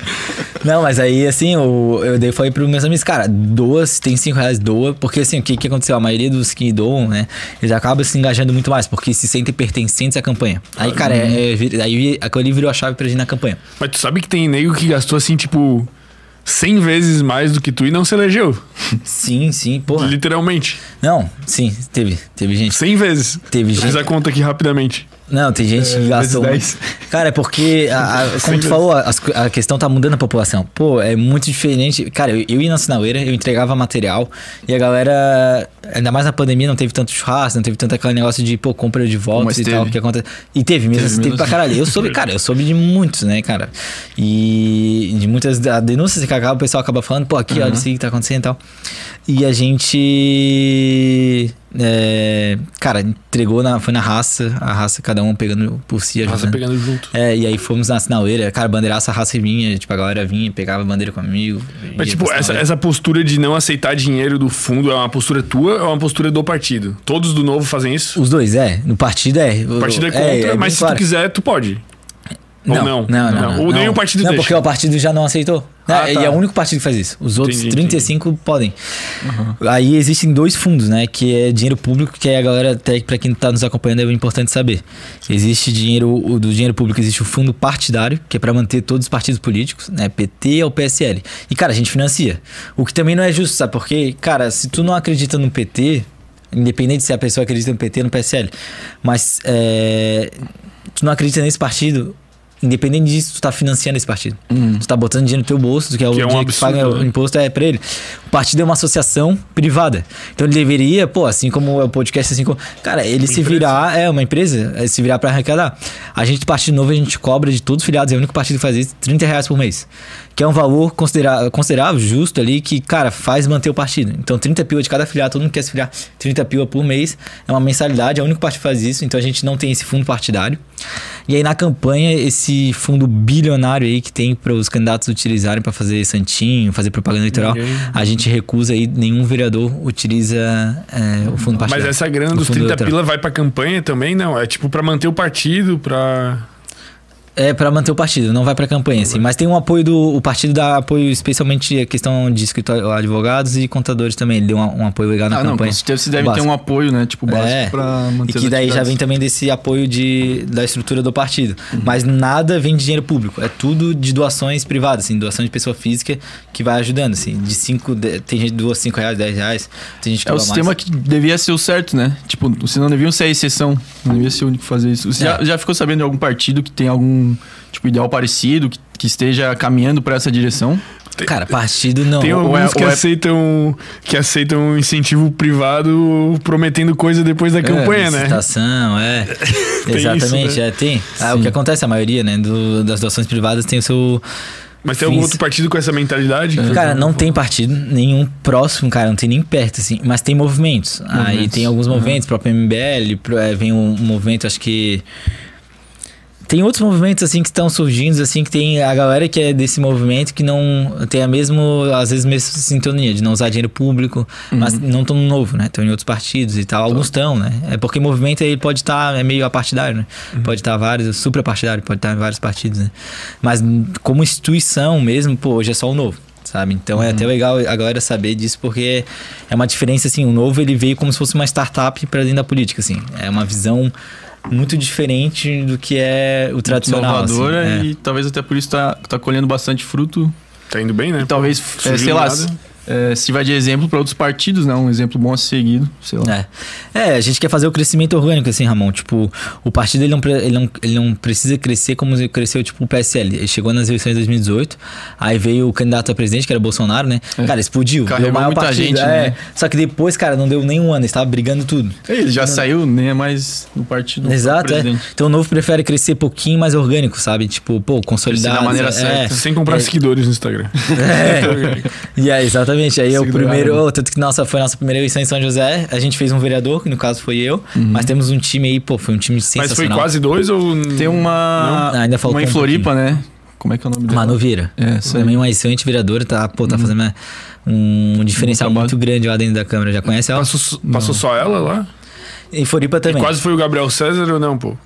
[SPEAKER 3] Não, mas aí, assim, o, eu dei falei pros meus amigos, cara, doa, se tem 5 reais, doa. Porque, assim, o que, que aconteceu? A maioria dos que doam, né, eles acabam se engajando muito mais, porque se sentem pertencentes à campanha. Aí, cara, é, é, vir- aí aquilo ali virou a chave pra gente na campanha.
[SPEAKER 1] Mas tu sabe que tem nego que gastou assim, tipo, 100 vezes mais do que tu e não se elegeu.
[SPEAKER 3] Sim, sim, porra.
[SPEAKER 1] Literalmente.
[SPEAKER 3] Não, sim, teve. Teve gente.
[SPEAKER 1] 100 vezes.
[SPEAKER 3] Teve
[SPEAKER 1] Fiz
[SPEAKER 3] gente.
[SPEAKER 1] a conta aqui rapidamente.
[SPEAKER 3] Não, tem gente que gastou.
[SPEAKER 2] vezes
[SPEAKER 3] Cara, é porque, a- a- <laughs> como tu falou, co- a, questão tá mudando a população. Pô, é muito diferente. Cara, eu, eu ia na sinaleira, eu entregava material e a galera, ainda mais na pandemia, não teve tanto churrasco, não teve tanto aquele negócio de, pô, compra de volta e tal,
[SPEAKER 2] teve.
[SPEAKER 3] que acontece. E teve mesmo,
[SPEAKER 2] Teve
[SPEAKER 3] teve, pra caralho. Eu soube, <laughs> cara, eu soube de muitos, né, cara? E de muitas denúncias que acaba, o pessoal acaba falando, pô, aqui, olha isso que tá acontecendo e tal. E a gente. É, cara, entregou na, foi na raça, a raça, cada um pegando por si,
[SPEAKER 1] Nossa,
[SPEAKER 3] ajudando.
[SPEAKER 1] pegando junto.
[SPEAKER 3] É, e aí fomos na sinaleira, cara, bandeiraça, a raça vinha, tipo, a galera vinha, pegava a bandeira comigo.
[SPEAKER 1] Mas, tipo, essa, essa postura de não aceitar dinheiro do fundo é uma postura tua ou é uma postura do partido? Todos do novo fazem isso?
[SPEAKER 3] Os dois, é. No partido é.
[SPEAKER 1] O partido é contra,
[SPEAKER 3] bem
[SPEAKER 1] mas se
[SPEAKER 3] claro.
[SPEAKER 1] tu quiser, tu pode.
[SPEAKER 3] Não,
[SPEAKER 1] não?
[SPEAKER 3] não, não. não,
[SPEAKER 1] Ou nem
[SPEAKER 3] não.
[SPEAKER 1] o partido
[SPEAKER 3] Não,
[SPEAKER 1] deixa.
[SPEAKER 3] porque o partido já não aceitou.
[SPEAKER 1] Ah,
[SPEAKER 3] É,
[SPEAKER 1] tá.
[SPEAKER 3] E é o único partido que faz isso. Os outros
[SPEAKER 1] Entendi,
[SPEAKER 3] 35 podem. Aí existem dois fundos, né? Que é dinheiro público, que aí a galera, até pra quem tá nos acompanhando, é importante saber. Existe dinheiro, o do dinheiro público existe o fundo partidário, que é pra manter todos os partidos políticos, né? PT ao PSL. E, cara, a gente financia. O que também não é justo, sabe? Porque, cara, se tu não acredita no PT, independente se a pessoa acredita no PT ou no PSL, mas é, tu não acredita nesse partido, independente disso, tu tá financiando esse partido. Tu tá botando dinheiro no teu bolso, que é o
[SPEAKER 1] Que é um
[SPEAKER 3] dinheiro que
[SPEAKER 1] absurdo,
[SPEAKER 3] paga o
[SPEAKER 1] né?
[SPEAKER 3] imposto é pra ele. O partido é uma associação privada. Então ele deveria, pô, assim como é o podcast, assim como. Cara, ele se
[SPEAKER 1] empresa.
[SPEAKER 3] virar, é uma empresa, é se virar pra arrecadar. A gente, do Partido Novo, a gente cobra de todos os filiados, é o único partido que faz isso, 30 reais por mês. Que é um valor considera considerável, justo ali, que, cara, faz manter o partido. Então, 30 pila de cada filiado, todo mundo quer se filiar 30 pila por mês, é uma mensalidade, é o único partido que faz isso, então a gente não tem esse fundo partidário. E aí, na campanha, esse fundo bilionário aí que tem para os candidatos utilizarem para fazer santinho, fazer propaganda eleitoral,
[SPEAKER 1] Ninguém-
[SPEAKER 3] a gente recusa aí, nenhum vereador utiliza é, o fundo
[SPEAKER 1] Mas
[SPEAKER 3] partidário.
[SPEAKER 1] essa grana dos
[SPEAKER 3] fundo
[SPEAKER 1] 30
[SPEAKER 3] eleitoral.
[SPEAKER 1] pila vai pra campanha também? Não, é tipo pra manter o partido, pra...
[SPEAKER 3] É para manter o partido, não vai para campanha, assim. Mas tem um apoio do. O partido dá apoio especialmente a questão de escritório, advogados e contadores também. Ele deu um, um apoio legal na
[SPEAKER 2] Ah, não,
[SPEAKER 3] campanha.
[SPEAKER 2] com certeza você deve
[SPEAKER 3] Básico.
[SPEAKER 2] ter um apoio, né? Tipo, básico
[SPEAKER 3] É,
[SPEAKER 2] pra manter
[SPEAKER 3] E que daí já vem também desse apoio de, da estrutura do partido.
[SPEAKER 2] Uhum.
[SPEAKER 3] Mas nada vem de dinheiro público. É tudo de doações privadas, assim, doação de pessoa física que vai ajudando, assim. De 5, tem gente que doa 5 reais, 10 reais. Tem gente que
[SPEAKER 2] É o sistema
[SPEAKER 3] mais.
[SPEAKER 2] que devia ser o certo, né? Tipo, vocês não deviam ser a exceção. Não devia ser o único que fazer isso. Você
[SPEAKER 3] É.
[SPEAKER 2] já, já ficou sabendo de algum partido que tem algum, tipo, ideal parecido, que, que esteja caminhando pra essa direção?
[SPEAKER 3] Cara, partido não.
[SPEAKER 1] Tem
[SPEAKER 2] ou
[SPEAKER 1] alguns
[SPEAKER 2] é-
[SPEAKER 1] que,
[SPEAKER 2] é-
[SPEAKER 1] aceitam, que aceitam incentivo privado prometendo coisa depois da campanha, né?
[SPEAKER 3] Licitação, é. <laughs>
[SPEAKER 1] Tem
[SPEAKER 3] Exatamente,
[SPEAKER 1] isso, né?
[SPEAKER 3] é, tem. Ah, o que acontece, a maioria, né, do- das doações privadas tem o seu.
[SPEAKER 1] Mas tem algum outro partido com essa mentalidade?
[SPEAKER 3] Cara, não tem partido nenhum próximo, cara, não tem nem perto, assim. Mas tem movimentos. Aí
[SPEAKER 2] Movimentos.
[SPEAKER 3] tem alguns movimentos, próprio MBL, pro- é, vem um, um movimento, acho que. Tem outros movimentos, assim, que estão surgindo, assim, que tem a galera que é desse movimento que não tem a mesmo, às vezes, mesmo sintonia de não usar dinheiro público, mas não tão novo, né? Estão em outros partidos e tal. Alguns estão, né? É porque movimento ele pode estar, é meio apartidário, né? Pode estar vários, super partidário, pode estar em vários partidos, né? Mas como instituição mesmo, pô, hoje é só o novo. Sabe? Então é até legal a galera saber disso, porque é uma diferença, assim, o novo ele veio como se fosse uma startup para dentro da política, assim. É uma visão muito diferente do que é o tradicional. assim,
[SPEAKER 2] Inovadora
[SPEAKER 3] é.
[SPEAKER 2] e talvez até por isso tá, tá colhendo bastante fruto.
[SPEAKER 1] Tá indo bem, né?
[SPEAKER 2] E talvez, é, sei
[SPEAKER 1] do
[SPEAKER 2] lá,
[SPEAKER 1] nada.
[SPEAKER 2] É, sirva de exemplo para outros partidos, né? Um exemplo bom a ser seguido, sei lá.
[SPEAKER 3] É. é, a gente quer fazer o crescimento orgânico, assim, Ramon. Tipo, o partido ele não, ele não, ele não precisa crescer como cresceu, tipo, o PSL. Ele chegou nas eleições de 2018, aí veio o candidato a presidente, que era o Bolsonaro, né? Cara, explodiu.
[SPEAKER 2] É. Carregou
[SPEAKER 3] deu maior
[SPEAKER 2] muita
[SPEAKER 3] partido.
[SPEAKER 2] gente,
[SPEAKER 3] é.
[SPEAKER 2] né?
[SPEAKER 3] Só que depois, cara, não deu nem um ano, eles estavam brigando tudo.
[SPEAKER 2] Ele já saiu, nem é mais no partido.
[SPEAKER 3] Exato, é. Então o novo prefere crescer pouquinho mais orgânico, sabe? Tipo, pô, consolidado.
[SPEAKER 2] da maneira
[SPEAKER 3] é,
[SPEAKER 2] certa.
[SPEAKER 1] Sem comprar
[SPEAKER 3] é,
[SPEAKER 1] seguidores no Instagram. <laughs>
[SPEAKER 3] É. <laughs> e é, exatamente. Exatamente. Aí é o primeiro. oh, tanto que nossa, foi a nossa primeira eleição em São José. A gente fez um vereador, que no caso foi eu.
[SPEAKER 2] Uhum.
[SPEAKER 3] Mas temos um time aí, pô, foi um time
[SPEAKER 1] Mas foi
[SPEAKER 3] sensacional.
[SPEAKER 1] quase dois ou.
[SPEAKER 2] Tem uma.
[SPEAKER 3] Não, ainda faltou
[SPEAKER 2] Uma em
[SPEAKER 3] um
[SPEAKER 2] Floripa, né? Como é que é o nome dela?
[SPEAKER 3] Manu Vieira.
[SPEAKER 2] É, isso aí.
[SPEAKER 3] Também uma excelente vereadora, tá, pô, tá fazendo uma- um diferencial muito grande lá dentro da Câmara. Já conhece ela?
[SPEAKER 1] Passou, passou só ela lá?
[SPEAKER 3] Em Floripa também.
[SPEAKER 1] Quase foi o Gabriel César ou não, pô?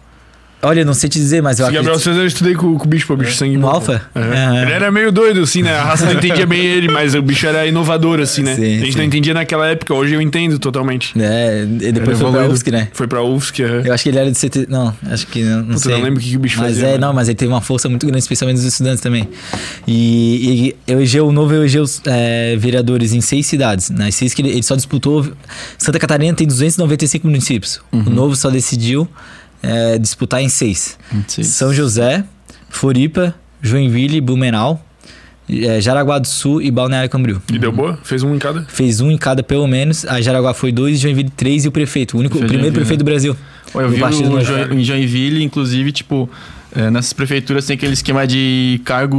[SPEAKER 3] Olha, não sei te dizer, mas eu
[SPEAKER 1] Gabriel
[SPEAKER 3] acredito.
[SPEAKER 1] César eu estudei com, com o bicho, pô, bicho sangue
[SPEAKER 3] No. Alfa?
[SPEAKER 1] É. Ele era meio doido, assim, né? A raça não entendia bem ele, mas o bicho era inovador, assim, né?
[SPEAKER 3] Sim,
[SPEAKER 1] a gente
[SPEAKER 3] sim.
[SPEAKER 1] não entendia naquela época, hoje eu entendo totalmente.
[SPEAKER 3] É, e depois foi pra. UFSC, né?
[SPEAKER 1] Foi pra UFSC, é.
[SPEAKER 3] Eu acho que ele era de CT. Não, acho que não, não
[SPEAKER 1] Puta,
[SPEAKER 3] sei.
[SPEAKER 1] não lembro o que o bicho
[SPEAKER 3] Mas
[SPEAKER 1] fazia,
[SPEAKER 3] é,
[SPEAKER 1] né?
[SPEAKER 3] não, mas ele teve uma força muito grande, especialmente dos estudantes também. E, e elegeu, o novo elegeu os é, vereadores em seis cidades. Nas seis que ele, ele só disputou. Santa Catarina tem 295 municípios. O novo só decidiu é, disputar em seis. São José, Floripa, Joinville, Blumenau, é, Jaraguá do Sul e Balneário Camboriú.
[SPEAKER 1] E deu boa? Fez um em cada?
[SPEAKER 3] Fez um em cada, pelo menos. A Jaraguá foi dois, Joinville três e o prefeito. O, único, o primeiro prefeito do Brasil.
[SPEAKER 2] Eu
[SPEAKER 3] do
[SPEAKER 2] vi
[SPEAKER 3] Partido
[SPEAKER 2] o,
[SPEAKER 3] do
[SPEAKER 2] Jo- em Joinville, inclusive, tipo, é, nessas prefeituras tem aquele esquema de cargo.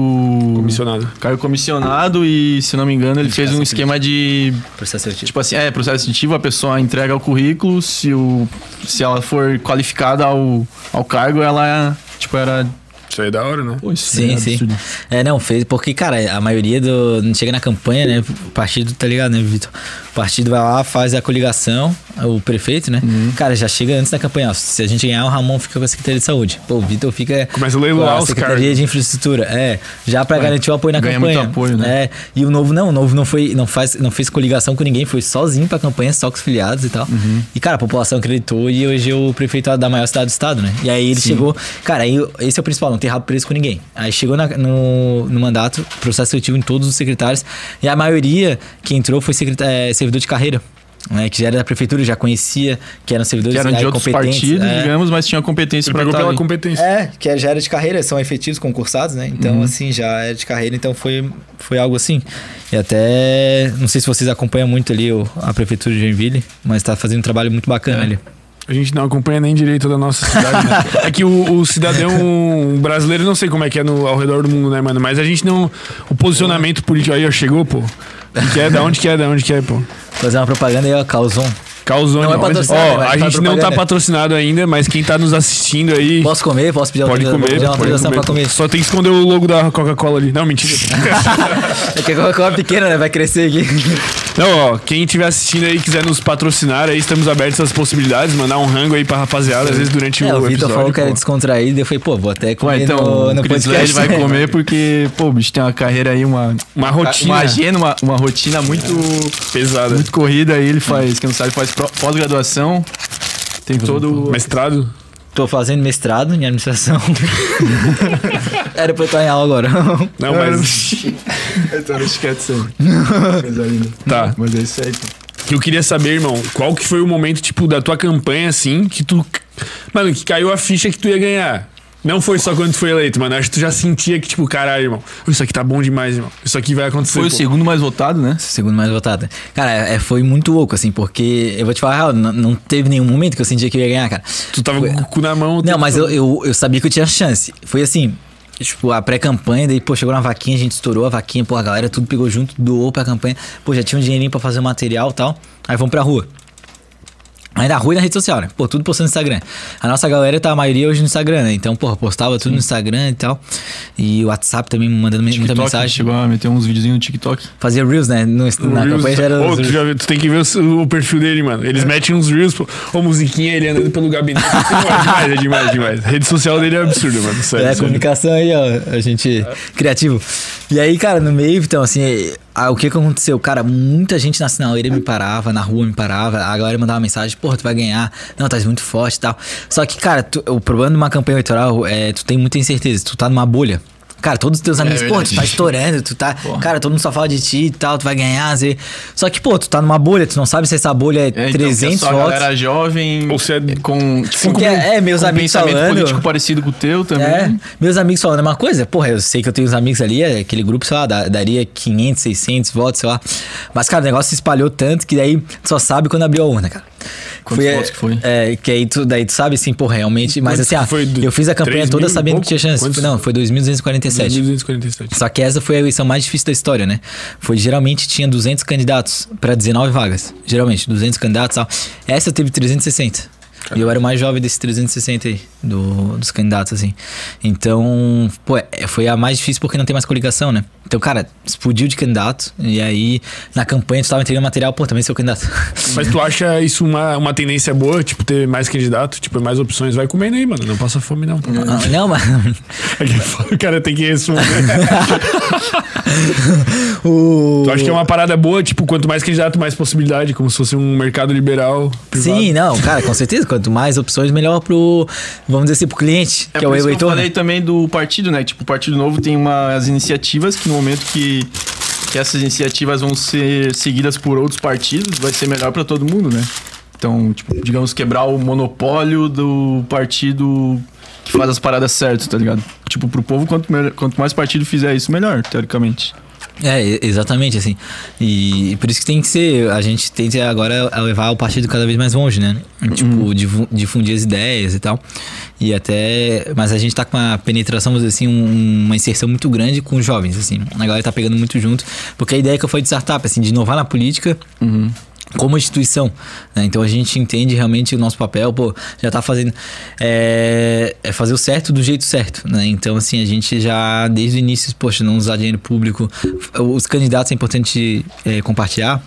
[SPEAKER 1] Comissionado.
[SPEAKER 2] Cargo comissionado e, se não me engano, ele fez um esquema de.
[SPEAKER 3] Processo seletivo.
[SPEAKER 2] Tipo assim, é, processo seletivo, a pessoa entrega o currículo, se, o, se ela for qualificada ao, ao cargo, ela, tipo, era...
[SPEAKER 1] Isso aí é da hora, né?
[SPEAKER 2] Pô, isso
[SPEAKER 3] Sim,
[SPEAKER 2] é
[SPEAKER 3] sim.
[SPEAKER 2] absurdo.
[SPEAKER 3] É, não, fez. Porque, cara, a maioria do. Não chega na campanha, né? O partido, tá ligado, né, Vitor? O partido vai lá, faz a coligação, o prefeito, né?
[SPEAKER 2] Uhum.
[SPEAKER 3] Cara, já chega antes da campanha. Se a gente ganhar, o Ramon fica com a Secretaria de Saúde. Pô, o Vitor fica.
[SPEAKER 1] Começa a leiloar
[SPEAKER 3] com a Secretaria de Infraestrutura. É, já pra
[SPEAKER 2] Ué,
[SPEAKER 3] garantir o apoio na
[SPEAKER 2] ganha
[SPEAKER 3] campanha.
[SPEAKER 2] muito apoio, né?
[SPEAKER 3] É, e o novo não, o novo não foi, não faz, não fez coligação com ninguém, foi sozinho pra campanha, só com os filiados e tal.
[SPEAKER 2] Uhum.
[SPEAKER 3] E, cara, a população acreditou e hoje é o prefeito da maior cidade do estado, né? E aí ele chegou. Cara, aí esse é o principal, não ter rabo preso com ninguém. Aí chegou na- no, no mandato, processo seletivo em todos os secretários, e a maioria que entrou foi secreta- é, servidor de carreira. Né, que já era da prefeitura, já conhecia, que eram servidores
[SPEAKER 2] Que eram de
[SPEAKER 3] aí,
[SPEAKER 2] outros partidos,
[SPEAKER 3] é.
[SPEAKER 2] digamos, mas tinha competência
[SPEAKER 1] pegou
[SPEAKER 2] estar
[SPEAKER 1] pela
[SPEAKER 2] ali.
[SPEAKER 1] competência.
[SPEAKER 3] É, que já era de carreira, são efetivos concursados, né? Então,
[SPEAKER 2] Uhum.
[SPEAKER 3] assim, já era de carreira, então foi, foi algo assim. E até, não sei se vocês acompanham muito ali o- a prefeitura de Joinville, mas tá fazendo um trabalho muito bacana
[SPEAKER 2] É.
[SPEAKER 3] ali.
[SPEAKER 1] A gente não acompanha nem direito da nossa cidade, né? <laughs> É que o, o cidadão brasileiro, não sei como é que é no, ao redor do mundo, né, mano? Mas a gente não. O posicionamento político aí, ó, chegou, pô. Que é, da onde que é, da onde que é, pô.
[SPEAKER 3] Fazer uma propaganda aí, ó, Causão.
[SPEAKER 1] Causone.
[SPEAKER 3] Não é patrocinado,
[SPEAKER 1] Ó,
[SPEAKER 3] mas
[SPEAKER 1] a
[SPEAKER 3] faz
[SPEAKER 1] gente não tá patrocinado ainda, mas quem tá nos assistindo aí.
[SPEAKER 3] Posso comer? Posso pedir
[SPEAKER 1] Pode comer,
[SPEAKER 3] pedir uma
[SPEAKER 1] pode
[SPEAKER 3] autorização
[SPEAKER 1] comer.
[SPEAKER 3] pra comer?
[SPEAKER 1] Só tem que esconder o logo da Coca-Cola ali. Não, mentira. <laughs>
[SPEAKER 3] É que a Coca-Cola é pequena, né? Vai crescer aqui. <laughs>
[SPEAKER 1] Não, ó, quem estiver assistindo aí e quiser nos patrocinar, aí estamos abertos às possibilidades, mandar um rango aí pra rapaziada, às vezes durante
[SPEAKER 3] É,
[SPEAKER 1] o
[SPEAKER 3] o Vitor falou que era
[SPEAKER 1] pô.
[SPEAKER 3] descontraído, eu falei, pô, vou até comer
[SPEAKER 2] Ué, então,
[SPEAKER 3] no, no
[SPEAKER 2] o Chris
[SPEAKER 3] podcast.
[SPEAKER 2] Led vai <laughs> comer porque, pô, o bicho tem uma carreira aí, uma...
[SPEAKER 1] Uma rotina
[SPEAKER 2] Uma agenda, uma, uma rotina muito,
[SPEAKER 1] pesada.
[SPEAKER 2] muito corrida aí. Ele faz, quem não sabe, faz pós-graduação. Tem todo...
[SPEAKER 1] Mestrado?
[SPEAKER 3] Tô fazendo mestrado em administração. <laughs> era pra eu estar em aula agora.
[SPEAKER 1] Não, mas. <laughs> <laughs>
[SPEAKER 2] Não esquece isso aí. Coisa linda.
[SPEAKER 1] Tá.
[SPEAKER 2] Mas é isso aí,
[SPEAKER 1] eu queria saber, irmão, qual que foi o momento, tipo, da tua campanha, assim, que tu. Mano, que caiu a ficha que tu ia ganhar. Não foi só quando tu foi eleito, mano. Acho que tu já sentia que, tipo, caralho, irmão. Isso aqui tá bom demais, irmão. Isso aqui vai acontecer.
[SPEAKER 2] Foi o
[SPEAKER 1] pô.
[SPEAKER 2] segundo mais votado, né?
[SPEAKER 3] Segundo mais votado. Cara, é, foi muito louco, assim, porque eu vou te falar, a real, não, não teve nenhum momento que eu sentia que eu ia ganhar, cara.
[SPEAKER 1] Tu tava
[SPEAKER 3] Foi-
[SPEAKER 1] com o cu na mão.
[SPEAKER 3] Não, mas eu, eu, eu sabia que eu tinha chance. Foi assim, tipo, a pré-campanha, daí, pô, chegou na vaquinha, a gente estourou a vaquinha, pô, a galera tudo pegou junto, doou pra campanha. Pô, já tinha um dinheirinho pra fazer o material e tal. Aí vamos pra rua. Rua e na rede social, né? Pô, tudo postando no Instagram. A nossa galera tá a maioria hoje no Instagram, né? Então, pô, postava tudo no Instagram e tal. E o WhatsApp também mandando muita
[SPEAKER 2] TikTok,
[SPEAKER 3] mensagem.
[SPEAKER 2] Chegou a meter uns videozinhos no TikTok.
[SPEAKER 3] Fazia Reels, né? No, na
[SPEAKER 1] Reels.
[SPEAKER 3] campanha já era.
[SPEAKER 1] Ô,
[SPEAKER 3] os
[SPEAKER 1] tu, já, tu tem que ver o, o perfil dele, mano. Eles metem uns reels, pô. Ô, musiquinha, ele andando pelo gabinete. é demais, é demais, demais. A rede social dele é absurdo, mano. Sério,
[SPEAKER 3] É, a comunicação aí, ó. A gente. Criativo. E aí, cara, no meio, então, assim, é, ah, o que aconteceu? Cara, muita gente na sinaleira me parava, na rua me parava, a galera mandava mensagem, porra, tu vai ganhar, não, tá muito forte e tal. Só que, cara, tu- o problema de uma campanha eleitoral é tu tem muita incerteza, tu tá numa bolha. Cara, todos os teus amigos, pô, tu tá estourando, tu tá. Cara, todo mundo só fala de ti e tal, tu vai ganhar. Zé. Só que, pô, tu tá numa bolha, tu não sabe se essa bolha é,
[SPEAKER 2] É, então,
[SPEAKER 3] 300
[SPEAKER 2] que é
[SPEAKER 3] votos.
[SPEAKER 2] galera jovem
[SPEAKER 1] Ou se é-
[SPEAKER 2] com,
[SPEAKER 3] Sim, que é- é, meus
[SPEAKER 2] com
[SPEAKER 3] amigos
[SPEAKER 2] pensamento
[SPEAKER 3] falando.
[SPEAKER 2] político parecido com o teu também.
[SPEAKER 3] É, meus amigos falando a mesma coisa. Porra, eu sei que eu tenho uns amigos ali, é, aquele grupo, sei lá, da- daria 500, 600 votos, sei lá. Mas, cara, o negócio se espalhou tanto que daí tu só sabe quando abriu a urna, cara.
[SPEAKER 2] Quantos
[SPEAKER 3] Foi,
[SPEAKER 2] votos que foi?
[SPEAKER 3] É, que aí tu, daí tu sabe, assim, pô, realmente. Mas
[SPEAKER 1] Quantos
[SPEAKER 3] assim, ah, eu fiz a campanha
[SPEAKER 1] 3
[SPEAKER 3] toda sabendo que tinha chance.
[SPEAKER 1] Quantos?
[SPEAKER 3] Não, foi 2.247.
[SPEAKER 1] 1247.
[SPEAKER 3] Só que essa foi a eleição mais difícil da história, né? Foi geralmente tinha 200 candidatos pra 19 vagas. Geralmente, 200 candidatos e tal. Essa teve 360. E eu era o mais jovem desses 360 aí, do, dos candidatos, assim. Então, pô, é- foi a mais difícil porque não tem mais coligação, né? Então, cara, explodiu de candidato. E aí, na campanha, tu tava entregando material, pô, também sou candidato. <laughs>
[SPEAKER 1] Mas tu acha isso uma, uma tendência boa? Tipo, ter mais candidato, tipo, mais opções? Vai comendo aí, mano. Não passa fome, não.
[SPEAKER 3] Ah, não, mas. <laughs>
[SPEAKER 1] O cara tem que responder. <laughs>
[SPEAKER 3] o...
[SPEAKER 1] tu acha que é uma parada boa? Tipo, quanto mais candidato, mais possibilidade. Como se fosse um mercado liberal. privado.
[SPEAKER 3] Sim, não, cara, com certeza. Quanto mais opções, melhor pro, vamos dizer assim, pro cliente,
[SPEAKER 2] É
[SPEAKER 3] que é o
[SPEAKER 2] que eu
[SPEAKER 3] eleitor.
[SPEAKER 2] falei
[SPEAKER 3] né?
[SPEAKER 2] também do partido, né? Tipo, o Partido Novo tem umas iniciativas que no momento que, que essas iniciativas vão ser seguidas por outros partidos, vai ser melhor pra todo mundo, né? Então, tipo, digamos, quebrar o monopólio do partido que faz as paradas certas, tá ligado? Tipo, pro povo, quanto, quanto mais partido fizer isso, melhor, teoricamente.
[SPEAKER 3] É, exatamente, assim. E por isso que tem que ser. A gente tenta agora levar o partido cada vez mais longe, né? Tipo, difu- difundir as ideias e tal. E até. Mas a gente tá com uma penetração, vamos dizer assim, um- uma inserção muito grande com os jovens, assim. A galera tá pegando muito junto. Porque a ideia que foi de startup, assim, de inovar na política. Como instituição, né? Então a gente entende realmente o nosso papel, pô, já tá fazendo. É, é fazer o certo do jeito certo, né? Então, assim, a gente já, desde o início, poxa, não usar dinheiro público. Os candidatos é importante é, compartilhar.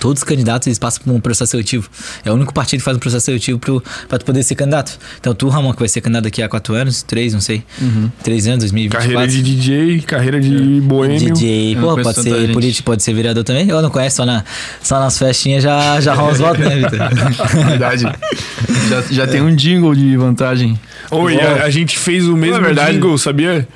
[SPEAKER 3] Todos os candidatos eles passam por um processo seletivo. É o único partido que faz um processo seletivo pro, pra tu poder ser candidato. Então, tu, Ramon, que vai ser candidato daqui a quatro anos, três, não sei. Três anos, 2024.
[SPEAKER 1] Carreira de DJ, carreira de boêmio.
[SPEAKER 3] DJ, pô,
[SPEAKER 2] não
[SPEAKER 3] pode ser
[SPEAKER 2] gente.
[SPEAKER 3] político, pode ser vereador também. Eu não conheço, só, na, só nas festinhas já, já rola os votos, né, Vitor? <laughs>
[SPEAKER 2] Verdade. já, já tem um jingle de vantagem.
[SPEAKER 1] Oi, a, a gente fez o mesmo
[SPEAKER 2] é verdade.
[SPEAKER 1] jingle, sabia?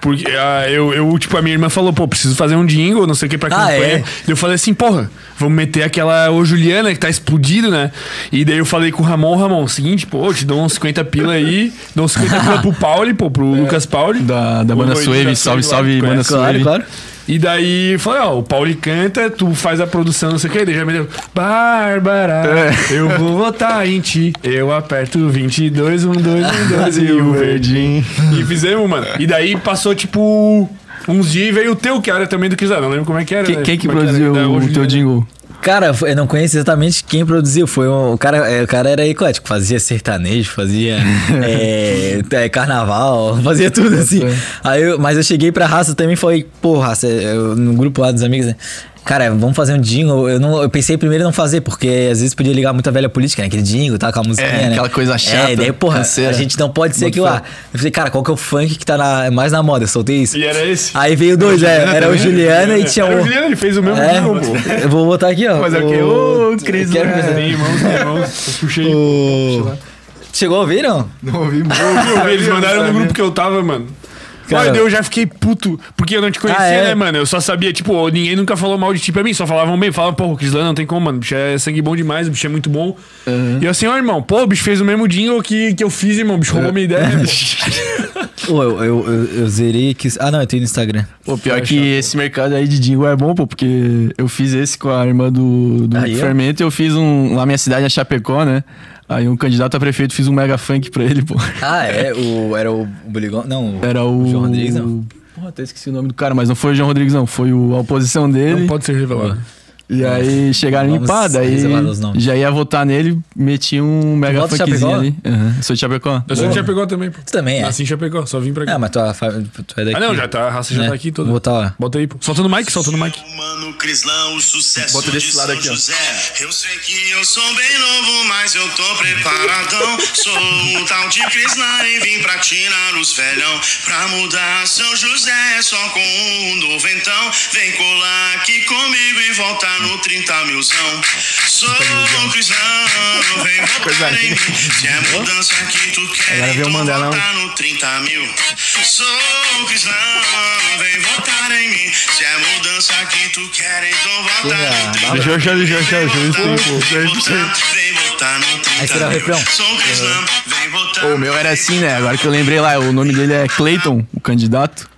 [SPEAKER 1] Porque ah, eu, eu, tipo, a minha irmã falou, pô, preciso fazer um jingle, não sei o que pra
[SPEAKER 3] Ah,
[SPEAKER 1] campanha.
[SPEAKER 3] é?
[SPEAKER 1] Eu falei assim, porra, vamos meter aquela ô Juliana que tá explodido, né? E daí eu falei com o Ramon, Ramon, seguinte, pô, eu te dou uns 50 pila aí, dou uns 50 pila pro Pauli, pô, pro <laughs> Lucas Pauli.
[SPEAKER 2] É. Da, da
[SPEAKER 1] O
[SPEAKER 2] banda Suave, salve,
[SPEAKER 1] Suave
[SPEAKER 2] salve, banda
[SPEAKER 1] conhece.
[SPEAKER 3] Claro,
[SPEAKER 2] Suave.
[SPEAKER 3] claro.
[SPEAKER 1] E daí eu falei, ó, o Pauli canta, tu faz a produção, não sei o que, daí já me deu, Bárbara,
[SPEAKER 2] É.
[SPEAKER 1] eu vou votar em ti. Eu aperto 22, 1, 2, 1, 2 e o verdinho. E fizemos, mano. E daí passou, tipo, uns dias e veio o teu, que era também do Kizar. Não lembro como é que era.
[SPEAKER 2] Quem,
[SPEAKER 1] né?
[SPEAKER 2] quem que
[SPEAKER 1] é
[SPEAKER 2] produziu o
[SPEAKER 1] Juliana.
[SPEAKER 2] teu jingle?
[SPEAKER 3] Cara, eu não conheço exatamente quem produziu. Foi um, o cara, é, o cara era eclético, fazia sertanejo, fazia <laughs> é, é, carnaval, fazia tudo assim. Aí eu- mas eu cheguei pra raça também e falei, pô, raça, eu- no grupo lá dos amigos, né? Cara, vamos fazer um jingle. Eu, não, eu pensei primeiro em não fazer, porque às vezes podia ligar muito a velha política, né? Aquele jingle, tá com a musiquinha,
[SPEAKER 2] É,
[SPEAKER 3] né?
[SPEAKER 2] aquela coisa chata,
[SPEAKER 3] É, e daí, porra,
[SPEAKER 2] canseira.
[SPEAKER 3] a gente não pode ser aquilo
[SPEAKER 2] fé.
[SPEAKER 3] lá. Eu falei, cara, qual que é o funk que tá na- mais na moda? Eu soltei isso.
[SPEAKER 1] E era esse?
[SPEAKER 3] Aí veio dois, é, era o Juliana e tinha
[SPEAKER 1] Era o
[SPEAKER 3] o.
[SPEAKER 1] Juliano, ele fez o mesmo
[SPEAKER 3] É,
[SPEAKER 1] jingle, pô.
[SPEAKER 3] eu vou botar aqui, ó.
[SPEAKER 2] Mas é o quê? Ô, Cris,
[SPEAKER 3] Quero
[SPEAKER 2] né?
[SPEAKER 1] irmãos, irmãos. Eu puxei.
[SPEAKER 3] O- Chegou a ouvir, não?
[SPEAKER 2] Não ouvi muito.
[SPEAKER 1] Eu vi, eles mandaram no grupo que eu tava, mano.
[SPEAKER 3] Cara-
[SPEAKER 1] daí eu já fiquei puto, porque eu não te conhecia,
[SPEAKER 3] Ah, é?
[SPEAKER 1] né, mano? Eu só sabia, tipo, ninguém nunca falou mal de ti pra mim, só falavam bem, falavam, pô, o Crislano não tem como, mano, o bicho é sangue bom demais, o bicho é muito bom. E eu assim, ó, irmão, pô, o bicho fez o mesmo jingle que, que eu fiz, irmão, o bicho roubou minha ideia, pô. <laughs>
[SPEAKER 3] Pô, eu, eu, eu, eu zerei aqui. Ah, não, eu tenho no Instagram.
[SPEAKER 2] Pô, pior que esse mercado aí de jingle é bom, pô, porque eu fiz esse com a irmã do, do
[SPEAKER 3] Aí.
[SPEAKER 2] Fermento e eu fiz um. Lá na minha cidade, é Chapecó, né? Aí um candidato a prefeito fiz um mega funk pra ele, pô.
[SPEAKER 3] Ah, é? O, era o Buligão? Não, o,
[SPEAKER 2] Era o.
[SPEAKER 3] João Rodrigues, não.
[SPEAKER 2] Porra, até esqueci o nome do cara, mas não foi o João Rodrigues, não. Foi o, a oposição dele.
[SPEAKER 1] Não pode ser revelado.
[SPEAKER 2] E aí chegaram pá, daí já ia votar nele, meti um mega
[SPEAKER 3] volta
[SPEAKER 2] funkzinho ali. Aham, Sou de Chapecó.
[SPEAKER 1] Eu sou de Chapecó também, pô.
[SPEAKER 3] Tu também é.
[SPEAKER 1] Nasci em Chapecó, só vim pra cá.
[SPEAKER 3] Ah, mas tu, tu é daqui.
[SPEAKER 1] Ah, não, já tá, a raça já
[SPEAKER 3] né?
[SPEAKER 1] tá aqui toda.
[SPEAKER 3] Vou botar lá.
[SPEAKER 1] Bota aí, pô. Solta no mic, solta no mic.
[SPEAKER 4] Mano, Crislão, o sucesso
[SPEAKER 2] Bota desse
[SPEAKER 4] de
[SPEAKER 2] lado aqui, ó.
[SPEAKER 4] José. Eu sei que eu sou bem novo, mas eu tô preparadão. Sou o tal de Crislão e vim pra tirar os velhão. Pra mudar São José só com um noventão. Vem colar aqui comigo e no 30 milzão. Sou o Crislão, vem <laughs> votar em mim. Se é mudança que tu quer,
[SPEAKER 2] Agora vem o
[SPEAKER 4] então volta no 30 mil. Sou o Crislão, vem votar em mim. Se é mudança que tu quer, então volta no 30
[SPEAKER 1] Deixa eu achar, deixa eu achar, deixa eu pô.
[SPEAKER 4] Vem votar, no 30
[SPEAKER 3] Aí será o refrão.
[SPEAKER 4] Sou vem votar.
[SPEAKER 2] O meu era assim, né? Agora que eu lembrei lá, o nome dele é Clayton, o candidato.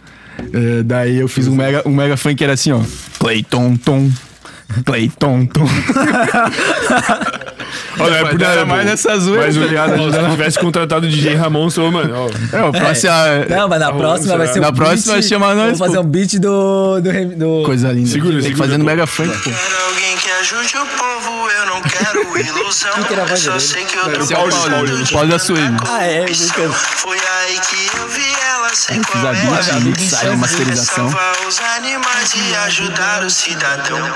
[SPEAKER 2] É, daí eu fiz um mega, um mega funk que era assim, ó. Clayton, tom. Cleiton, Tom. <laughs>
[SPEAKER 1] Olha, é por
[SPEAKER 2] Era
[SPEAKER 1] nada,
[SPEAKER 2] mais nessa zoeira,
[SPEAKER 1] Mas o-
[SPEAKER 2] ligado?
[SPEAKER 1] ó, se eu tivesse contratado o DJ Ramon, sou, mano. ó,
[SPEAKER 2] É, o próximo é-
[SPEAKER 3] Não, mas na próxima vai ser um
[SPEAKER 2] Na próxima
[SPEAKER 3] beat-
[SPEAKER 2] vai chamar nós,
[SPEAKER 3] Vamos fazer um beat do. do, do...
[SPEAKER 2] Coisa linda.
[SPEAKER 1] Segura,
[SPEAKER 2] Tem que
[SPEAKER 1] segura,
[SPEAKER 2] fazer no
[SPEAKER 1] pô.
[SPEAKER 2] Mega Funk, pô.
[SPEAKER 4] Quero alguém que ajude o povo, eu não quero ilusão. <laughs>
[SPEAKER 3] que era a
[SPEAKER 4] Só sei que eu tô
[SPEAKER 2] é o Paulo, da.
[SPEAKER 3] Ah, é. Lucas.
[SPEAKER 4] Foi aí que eu vi ela sem
[SPEAKER 2] Fiz a beat, mixagem, masterização.
[SPEAKER 4] Salvar os animais e ajudar o cidadão.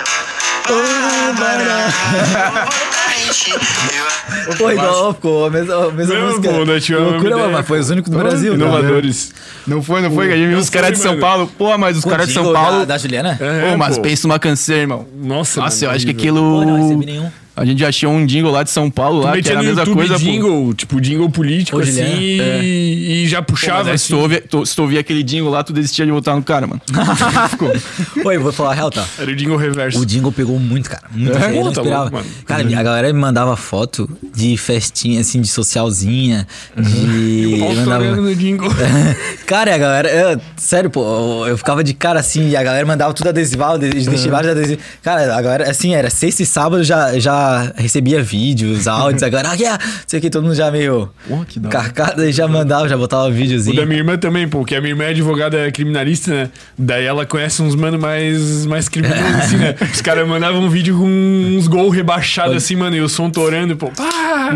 [SPEAKER 3] Pô, igual, ficou a mesma, mesma
[SPEAKER 1] Não,
[SPEAKER 3] música.
[SPEAKER 1] nós tivemos uma
[SPEAKER 3] Loucura,
[SPEAKER 1] ideia,
[SPEAKER 3] mas foi os únicos do Brasil. né?
[SPEAKER 1] Inovadores.
[SPEAKER 2] Não foi, não foi. A gente viu
[SPEAKER 1] Não
[SPEAKER 2] os caras
[SPEAKER 1] foi,
[SPEAKER 2] de São
[SPEAKER 1] mano.
[SPEAKER 2] Paulo. Pô, mas os caras de São Paulo.
[SPEAKER 3] Da, da Juliana?
[SPEAKER 1] É,
[SPEAKER 2] Pô, mas
[SPEAKER 1] pô.
[SPEAKER 2] pensa numa canseira, irmão.
[SPEAKER 1] Nossa,
[SPEAKER 2] Nossa,
[SPEAKER 1] mano,
[SPEAKER 2] eu acho que
[SPEAKER 1] horrível.
[SPEAKER 3] Pô, não recebi
[SPEAKER 2] aquilo.
[SPEAKER 3] nenhum.
[SPEAKER 2] A gente achou um jingle lá de São Paulo lá, que
[SPEAKER 1] Metia
[SPEAKER 2] era a mesma
[SPEAKER 1] YouTube
[SPEAKER 2] coisa, pô.
[SPEAKER 1] jingle, tipo, jingle político,
[SPEAKER 3] Ô,
[SPEAKER 1] assim,
[SPEAKER 3] Juliana.
[SPEAKER 1] e, e já
[SPEAKER 2] Pô,
[SPEAKER 1] puxava,
[SPEAKER 2] aí se,
[SPEAKER 1] assim.
[SPEAKER 2] tu ouve, tu- se tu ouvir aquele jingle lá, tu desistia de votar no cara, mano. <laughs>
[SPEAKER 3] Oi, vou falar a real, tá?
[SPEAKER 1] Era o jingle reverso.
[SPEAKER 3] O jingle pegou muito, cara. Muito,
[SPEAKER 2] É?
[SPEAKER 3] eu
[SPEAKER 1] Pô, tá
[SPEAKER 3] esperava.
[SPEAKER 1] louco, mano.
[SPEAKER 3] Cara, a galera me mandava foto de festinha, assim, de socialzinha, de...
[SPEAKER 1] Pau
[SPEAKER 3] mandava-
[SPEAKER 1] no jingle. <laughs>
[SPEAKER 3] Cara, a galera, eu- sério, pô, eu, eu ficava de cara assim, e a galera mandava tudo adesival, de- deixei vários adesivos. Cara, a galera, assim, era sexta e sábado já, já recebia vídeos, áudios, agora, ah, yeah, sei que todo mundo já meio
[SPEAKER 2] Pô, que
[SPEAKER 3] carcada e já mandava, já botava
[SPEAKER 1] O
[SPEAKER 3] videozinho.
[SPEAKER 1] da minha irmã também, pô, porque a minha irmã é advogada é criminalista, né? Daí ela conhece uns mano mais, mais criminosos, assim, né? <laughs> Os caras mandavam um vídeo com uns gols rebaixados, assim, mano, e o som torando, pô. Pá,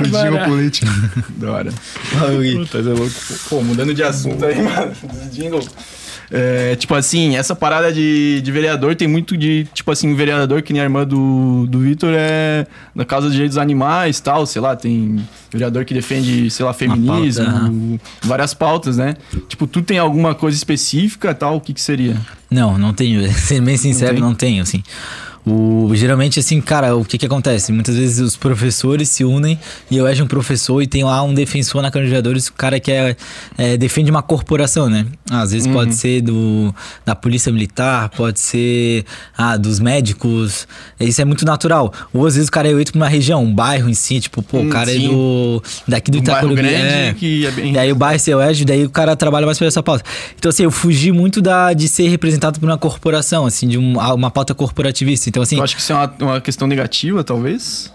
[SPEAKER 2] político. <laughs> da hora.
[SPEAKER 1] Puta, é louco, pô.
[SPEAKER 2] Mudando de assunto aí, mano. Dos jingle. É, tipo assim, essa parada de, de vereador tem muito de, tipo assim, vereador que nem a irmã do, do Vitor é na causa dos direitos dos animais tal, sei lá, tem vereador que defende, sei lá, feminismo,
[SPEAKER 3] pauta,
[SPEAKER 2] várias pautas, né? Tipo, tu tem alguma coisa específica tal, o que que seria?
[SPEAKER 3] Não, não tenho. <laughs> Sendo bem sincero,
[SPEAKER 2] tem?
[SPEAKER 3] não, tenho, assim. O, geralmente, assim, cara, o que que acontece? Muitas vezes os professores se unem e eu vejo um professor e tem lá um defensor na Câmara de Vereadores, o cara que é, é, defende uma corporação, né? Às vezes
[SPEAKER 2] Uhum.
[SPEAKER 3] pode ser do, da Polícia Militar, pode ser ah, dos médicos. Isso é muito natural. Ou às vezes o cara é eleito pra uma região, um bairro em si, tipo, pô, o
[SPEAKER 2] Hum,
[SPEAKER 3] cara é
[SPEAKER 2] sim.
[SPEAKER 3] do. daqui do
[SPEAKER 2] Um
[SPEAKER 3] Itacorubi.
[SPEAKER 2] grande
[SPEAKER 3] é.
[SPEAKER 2] que é bem-
[SPEAKER 3] E aí o bairro seu Edge, daí o cara trabalha mais por essa pauta. Então, assim, eu fugi muito da, de ser representado por uma corporação, assim, de um- uma pauta corporativista. Então, assim,
[SPEAKER 2] Eu acho que isso é uma, uma questão negativa, talvez.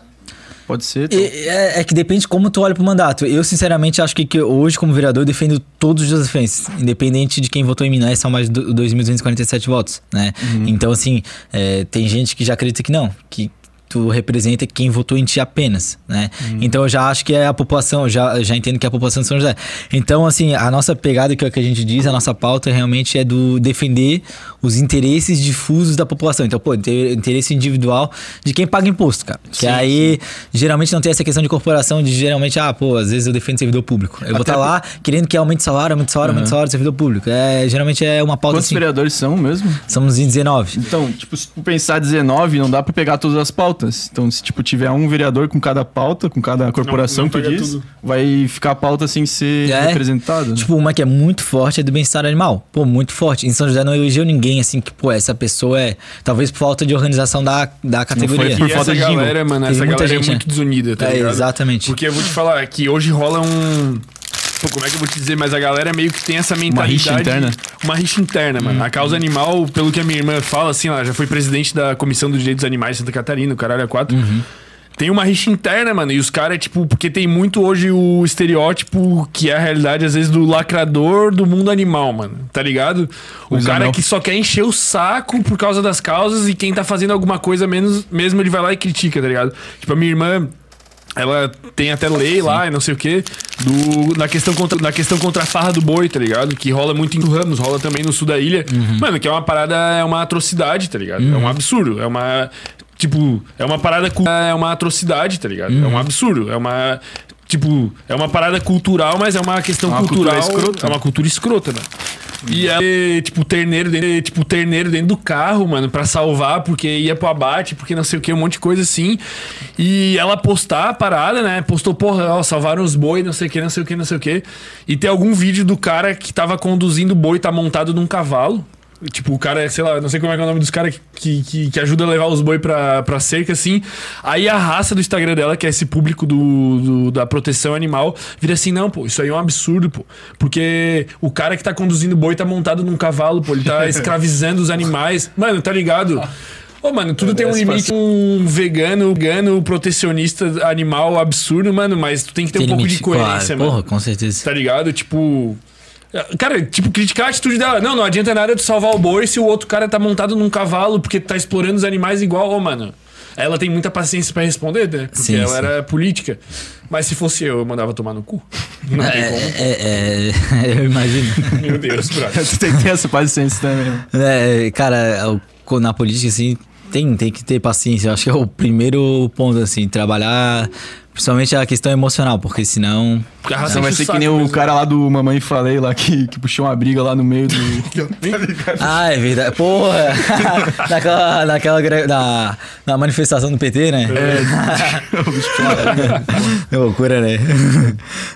[SPEAKER 2] Pode ser. tal.
[SPEAKER 3] e- é, é que depende como tu olha pro mandato. Eu, sinceramente, acho que, que hoje, como vereador, eu defendo todos os defensas, independente de quem votou em mim, né? São mais de 2.247 votos, né? Então, assim, é, tem gente que já acredita que não, que tu representa quem votou em ti apenas, né? Então, eu já acho que é a população, eu já, já entendo que é a população de São José. Então, assim, a nossa pegada, que é que a gente diz, a nossa pauta realmente é do defender os interesses difusos da população. Então, pô, inter- interesse individual de quem paga imposto, cara. Que aí, geralmente não tem essa questão de corporação, de geralmente, ah, pô, às vezes eu defendo servidor público. Eu vou
[SPEAKER 2] Até
[SPEAKER 3] estar lá querendo que aumente o salário, aumente salário, aumente o salário do servidor público. É, geralmente é uma pauta
[SPEAKER 2] Quantos
[SPEAKER 3] assim.
[SPEAKER 2] vereadores são mesmo?
[SPEAKER 3] Somos em 19.
[SPEAKER 2] Então, tipo, se tu pensar 19, não dá pra pegar todas as pautas. Então, se tipo tiver um vereador com cada pauta, com cada corporação
[SPEAKER 1] não
[SPEAKER 2] que tu diz,
[SPEAKER 1] tudo.
[SPEAKER 2] vai ficar a pauta sem ser
[SPEAKER 3] É.
[SPEAKER 2] representada. né?
[SPEAKER 3] Tipo, uma que é muito forte é do bem-estar animal. Pô, muito forte. Em São José não elegeu ninguém assim que, pô, essa pessoa é. Talvez por falta de organização da, da categoria.
[SPEAKER 2] por
[SPEAKER 1] e
[SPEAKER 2] falta
[SPEAKER 1] essa
[SPEAKER 2] de
[SPEAKER 1] galera, mano,
[SPEAKER 3] Teve
[SPEAKER 1] essa galera
[SPEAKER 3] gente,
[SPEAKER 1] é muito
[SPEAKER 3] né?
[SPEAKER 1] desunida, tá
[SPEAKER 3] É,
[SPEAKER 1] ligado?
[SPEAKER 3] exatamente.
[SPEAKER 1] Porque eu vou te falar que hoje rola um. Pô, <laughs> como é que eu vou te dizer? Mas a galera meio que tem essa mentalidade.
[SPEAKER 2] rixa interna.
[SPEAKER 1] Uma rixa interna, mano. A causa animal, pelo que a minha irmã fala, assim, ela já foi presidente da Comissão dos Direitos dos Animais de Santa Catarina, o caralho é quatro. Tem uma rixa interna, mano. E os caras, tipo, porque tem muito hoje o estereótipo que é a realidade, às vezes, do lacrador do mundo animal, mano. Tá ligado? O cara
[SPEAKER 2] não.
[SPEAKER 1] que só quer encher o saco por causa das causas e quem tá fazendo alguma coisa menos, mesmo ele vai lá e critica, tá ligado? Tipo, a minha irmã. Ela tem até lei lá e não sei o que do, na, questão contra, na questão contra a farra do boi, tá ligado? Que rola muito em Ramos, rola também no sul da ilha. Mano, que é uma parada, é uma atrocidade, tá ligado? É um absurdo. É uma. Tipo, é uma parada. É uma atrocidade, tá ligado? É um absurdo. É uma. Tipo, é uma parada cultural, mas é uma questão
[SPEAKER 2] É uma
[SPEAKER 1] cultural.
[SPEAKER 2] cultura escrota.
[SPEAKER 1] É uma cultura escrota, mano. E aí, tipo, terneiro dentro, tipo, terneiro dentro do carro, mano, pra salvar, porque ia pro abate, porque não sei o que, um monte de coisa assim. E ela postar a parada, né? Postou, porra, ó, salvaram os boi, não sei o que, não sei o que, não sei o que. E tem algum vídeo do cara que tava conduzindo o boi, tá montado num cavalo. Tipo, o cara, sei lá, não sei como é que é o nome dos caras que, que, que ajuda a levar os boi pra, pra cerca, assim. Aí a raça do Instagram dela, que é esse público do, do- da proteção animal, vira assim: não, pô, isso aí é um absurdo, pô. Porque o cara que tá conduzindo boi tá montado num cavalo, pô, ele tá <laughs> escravizando os animais. Mano, tá ligado? Ô, mano, tudo tem um
[SPEAKER 2] Essa
[SPEAKER 1] limite. Um vegano, vegano, protecionista, animal absurdo, mano, mas tu tem que ter
[SPEAKER 3] Tem
[SPEAKER 1] um pouco
[SPEAKER 3] limite,
[SPEAKER 1] de coerência,
[SPEAKER 3] claro.
[SPEAKER 1] mano.
[SPEAKER 3] Porra, com certeza.
[SPEAKER 1] Tá ligado? Tipo. Cara, tipo, criticar a atitude dela. Não, não adianta nada tu salvar o boi se o outro cara tá montado num cavalo porque tá explorando os animais igual, ô, mano. Ela tem muita paciência pra responder, né? Porque
[SPEAKER 3] Sim,
[SPEAKER 1] ela
[SPEAKER 3] sim.
[SPEAKER 1] era política. Mas se fosse eu, eu mandava tomar no cu. Não tem
[SPEAKER 3] É,
[SPEAKER 1] como.
[SPEAKER 3] é, é, <laughs> eu imagino.
[SPEAKER 1] Meu Deus, brother. <laughs>
[SPEAKER 2] tu tem que ter essa paciência também. né?
[SPEAKER 3] É, cara, o- na política, assim, tem, tem que ter paciência. Eu acho que é o primeiro ponto, assim, trabalhar principalmente a questão emocional, porque senão.
[SPEAKER 1] Porque a raça
[SPEAKER 2] vai ser que nem o cara lá do Mamãe Falei lá que, que puxou uma briga lá no meio do. <laughs>
[SPEAKER 3] Ah, é verdade. Porra! <laughs> naquela, naquela na, na manifestação do PT, né? É. <laughs> loucura, né?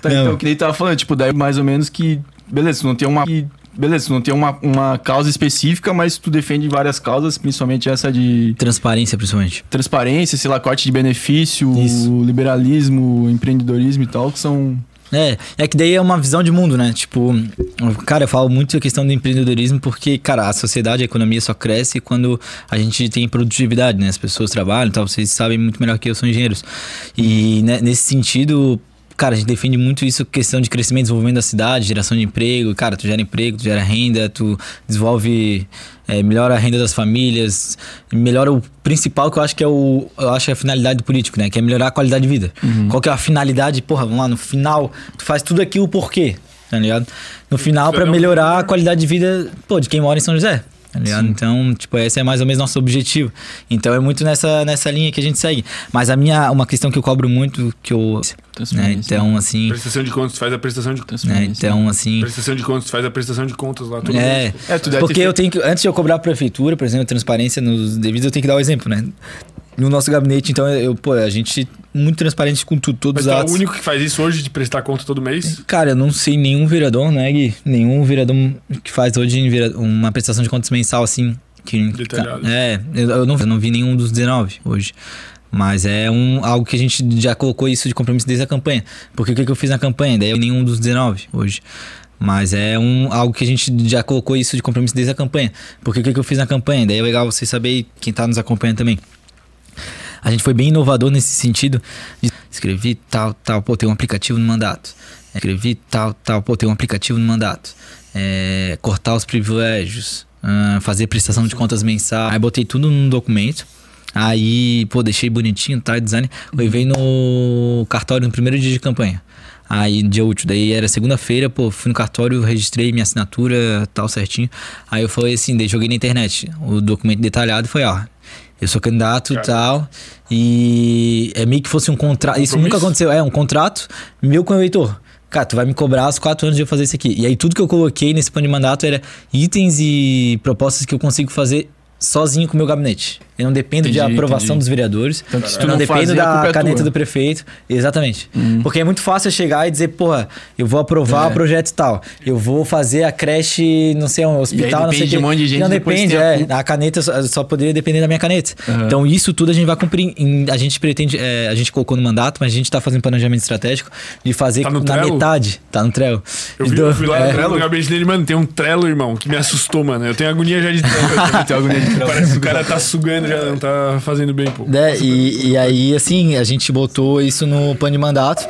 [SPEAKER 2] Tá, então, que nem tava falando, tipo, daí mais ou menos que. Beleza, não tem uma. que- Beleza, não tem uma, uma causa específica, mas tu defende várias causas, principalmente essa de
[SPEAKER 3] Transparência, principalmente.
[SPEAKER 2] transparência, sei lá, corte de benefício,
[SPEAKER 3] Isso.
[SPEAKER 2] liberalismo, empreendedorismo e tal, que são.
[SPEAKER 3] É, é que daí é uma visão de mundo, né? Tipo, cara, eu falo muito a questão do empreendedorismo porque, cara, a sociedade, a economia só cresce quando a gente tem produtividade, né? As pessoas trabalham e tal, vocês sabem muito melhor que eu, são engenheiros. E né, nesse sentido, cara, a gente defende muito isso, questão de crescimento desenvolvimento da cidade, geração de emprego. Cara, tu gera emprego, tu gera renda, tu desenvolve, é, melhora a renda das famílias, melhora o principal que eu acho que é o, eu acho que é a finalidade do político, né? Que é melhorar a qualidade de vida. Qual que é a finalidade? Porra, vamos lá, no final, tu faz tudo aquilo por quê? Tá ligado? No final, pra melhorar a qualidade de vida, pô, de quem mora em São José. Tá ligado? Então, tipo, esse é mais ou menos nosso objetivo. Então é muito nessa, nessa linha que a gente segue. Mas a minha, uma questão que eu cobro muito, que eu. Né? Então, assim.
[SPEAKER 1] Prestação de contas, faz a prestação de contas.
[SPEAKER 3] Né? Então, assim.
[SPEAKER 1] Prestação de contas, faz a prestação de contas lá. Todo
[SPEAKER 3] É.
[SPEAKER 2] É, tu deve
[SPEAKER 3] porque eu tenho que, antes de eu cobrar a prefeitura, por exemplo, transparência nos devidos, eu tenho que dar o exemplo, né? No nosso gabinete, então, eu, pô, a gente muito transparente com tudo, todos
[SPEAKER 1] Mas
[SPEAKER 3] os
[SPEAKER 1] é o
[SPEAKER 3] atos.
[SPEAKER 1] único que faz isso hoje de prestar conta todo mês?
[SPEAKER 3] Cara, eu não sei nenhum vereador, né, Gui? Nenhum vereador que faz hoje uma prestação de contas mensal assim. Que,
[SPEAKER 1] Detalhado.
[SPEAKER 3] É, eu, não, eu não vi nenhum dos 19 hoje. Mas é um, algo que a gente já colocou isso de compromisso desde a campanha. Porque o que, que eu fiz na campanha? Daí eu nenhum dos 19 hoje. Mas é um, algo que a gente já colocou isso de compromisso desde a campanha. Porque o que, que eu fiz na campanha? Daí é legal vocês saberem quem tá nos acompanhando também. A gente foi bem inovador nesse sentido. De escrevi tal, tal, pô, tem um aplicativo no mandato. Escrevi tal, tal, pô, tem um aplicativo no mandato. É, cortar os privilégios, ah, fazer prestação de contas mensal. Aí botei tudo num documento. Aí, pô, deixei bonitinho, tá? Design. Levei no cartório no primeiro dia de campanha. Aí, dia útil. Daí era segunda-feira, pô, fui no cartório, registrei minha assinatura, tal, certinho. Aí eu falei assim, daí joguei na internet o documento detalhado foi, ó, eu sou candidato e tal. E é meio que fosse um contrato. Isso nunca aconteceu. É um contrato meu com o eleitor. Cara, tu vai me cobrar os quatro anos de eu fazer isso aqui. E aí tudo que eu coloquei nesse plano de mandato era itens e propostas que eu consigo fazer sozinho com o meu gabinete. Eu não dependo de
[SPEAKER 2] Entendi,
[SPEAKER 3] aprovação
[SPEAKER 2] entendi.
[SPEAKER 3] dos vereadores.
[SPEAKER 2] Tanto se tu
[SPEAKER 3] eu não,
[SPEAKER 2] não
[SPEAKER 3] dependo
[SPEAKER 2] fazer,
[SPEAKER 3] da
[SPEAKER 2] é
[SPEAKER 3] caneta
[SPEAKER 2] tua.
[SPEAKER 3] do prefeito. Exatamente. Porque é muito fácil eu chegar e dizer, porra, eu vou aprovar
[SPEAKER 2] É.
[SPEAKER 3] o projeto tal. Eu vou fazer a creche, não sei, um hospital, não sei
[SPEAKER 2] depende
[SPEAKER 3] o
[SPEAKER 2] de um monte de gente,
[SPEAKER 3] Não depende,
[SPEAKER 2] a
[SPEAKER 3] é. A caneta só, só poderia depender da minha caneta.
[SPEAKER 2] Aham.
[SPEAKER 3] Então, isso tudo a gente vai cumprir. em- a gente pretende, é, a gente colocou no mandato, mas a gente tá fazendo planejamento estratégico de fazer
[SPEAKER 1] Tá no
[SPEAKER 3] na metade. Tá no Trello.
[SPEAKER 1] Eu, vi,
[SPEAKER 3] Então,
[SPEAKER 1] eu fui lá
[SPEAKER 3] é,
[SPEAKER 1] no gabinete dele, mano, tem um trelo, irmão, que me assustou, mano. Eu tenho agonia já de trelo.
[SPEAKER 2] Tem agonia de trelo.
[SPEAKER 1] Parece que o cara tá sugando, já não tá fazendo bem, pô.
[SPEAKER 3] né? E, e aí, assim, a gente botou isso no plano de mandato.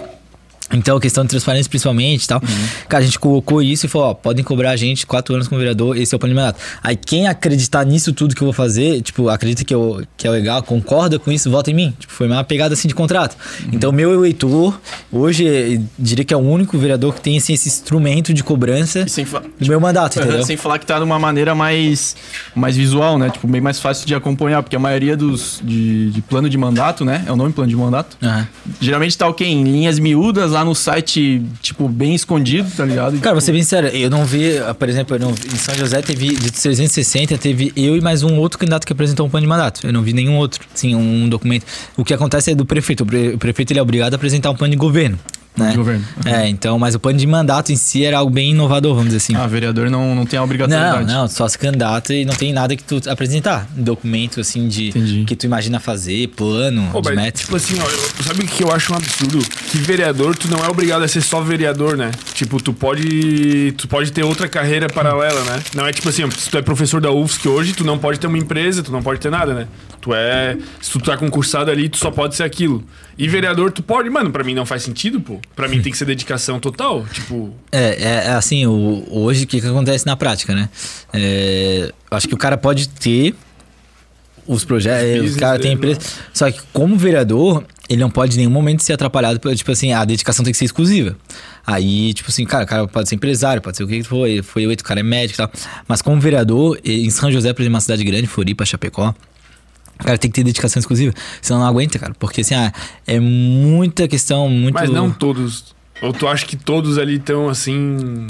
[SPEAKER 3] Então, questão de transparência principalmente e tal. Cara, a gente colocou isso e falou, ó, podem cobrar a gente quatro anos como vereador, esse é o plano de mandato. Aí quem acreditar nisso tudo que eu vou fazer, tipo, acredita que, eu, que é legal, concorda com isso, vota em mim. Tipo, foi uma pegada assim de contrato. Então, meu eleitor, hoje, eh, diria que é o único vereador que tem assim, esse instrumento de cobrança
[SPEAKER 2] fa-
[SPEAKER 3] do meu mandato, entendeu?
[SPEAKER 2] sem falar que tá de uma maneira mais, mais visual, né? Tipo, bem mais fácil de acompanhar, porque a maioria dos de, de plano de mandato, né? É o nome plano de mandato.
[SPEAKER 3] Aham.
[SPEAKER 2] Geralmente tá o quê? Em linhas miúdas lá no site, tipo, bem escondido, tá ligado?
[SPEAKER 3] Cara,
[SPEAKER 2] tipo,
[SPEAKER 3] ser bem sincero, eu não vi, por exemplo, não em São José teve de 360, teve eu e mais um outro candidato que apresentou um plano de mandato. Eu não vi nenhum outro, sim, um documento. O que acontece é do prefeito, o pre- o prefeito ele é obrigado a apresentar um plano de governo. Né?
[SPEAKER 2] De governo.
[SPEAKER 3] É, então, mas o plano de mandato em si era algo bem inovador, vamos dizer assim.
[SPEAKER 2] Ah, vereador não, não tem a
[SPEAKER 3] Não,
[SPEAKER 2] obrigatoriedade.
[SPEAKER 3] não, só se candidata e não tem nada que tu apresentar. Documento, assim, de
[SPEAKER 2] Entendi.
[SPEAKER 3] que tu imagina fazer, plano,
[SPEAKER 1] Pô,
[SPEAKER 3] de
[SPEAKER 1] mas, tipo assim, ó, eu- sabe o que eu acho um absurdo? Que vereador, tu não é obrigado a ser só vereador, né? Tipo, tu pode. Tu pode ter outra carreira paralela, né? Não é tipo assim, ó, se tu é professor da UFSC hoje, tu não pode ter uma empresa, tu não pode ter nada, né? Tu é. Se tu tá concursado ali, tu só pode ser aquilo. E vereador, tu pode. Mano, pra mim não faz sentido, pô. Pra mim tem que ser dedicação total. Tipo.
[SPEAKER 3] É, é, é assim, o, hoje o que, que acontece na prática, né? É, acho que o cara pode ter os projetos,
[SPEAKER 1] business
[SPEAKER 3] o cara tem empresa. Só que como vereador, ele não pode em nenhum momento ser atrapalhado, por, tipo assim, a dedicação tem que ser exclusiva. Aí, tipo assim, cara, o cara pode ser empresário, pode ser o que ele foi eleito, o cara é médico e tal. Mas como vereador, em São José, por exemplo, uma cidade grande, Floripa, Chapecó, cara tem que ter dedicação exclusiva. Senão não aguenta, cara. Porque assim, ah, é muita questão, muito.
[SPEAKER 1] Mas não todos. Ou tu acha que todos ali estão assim.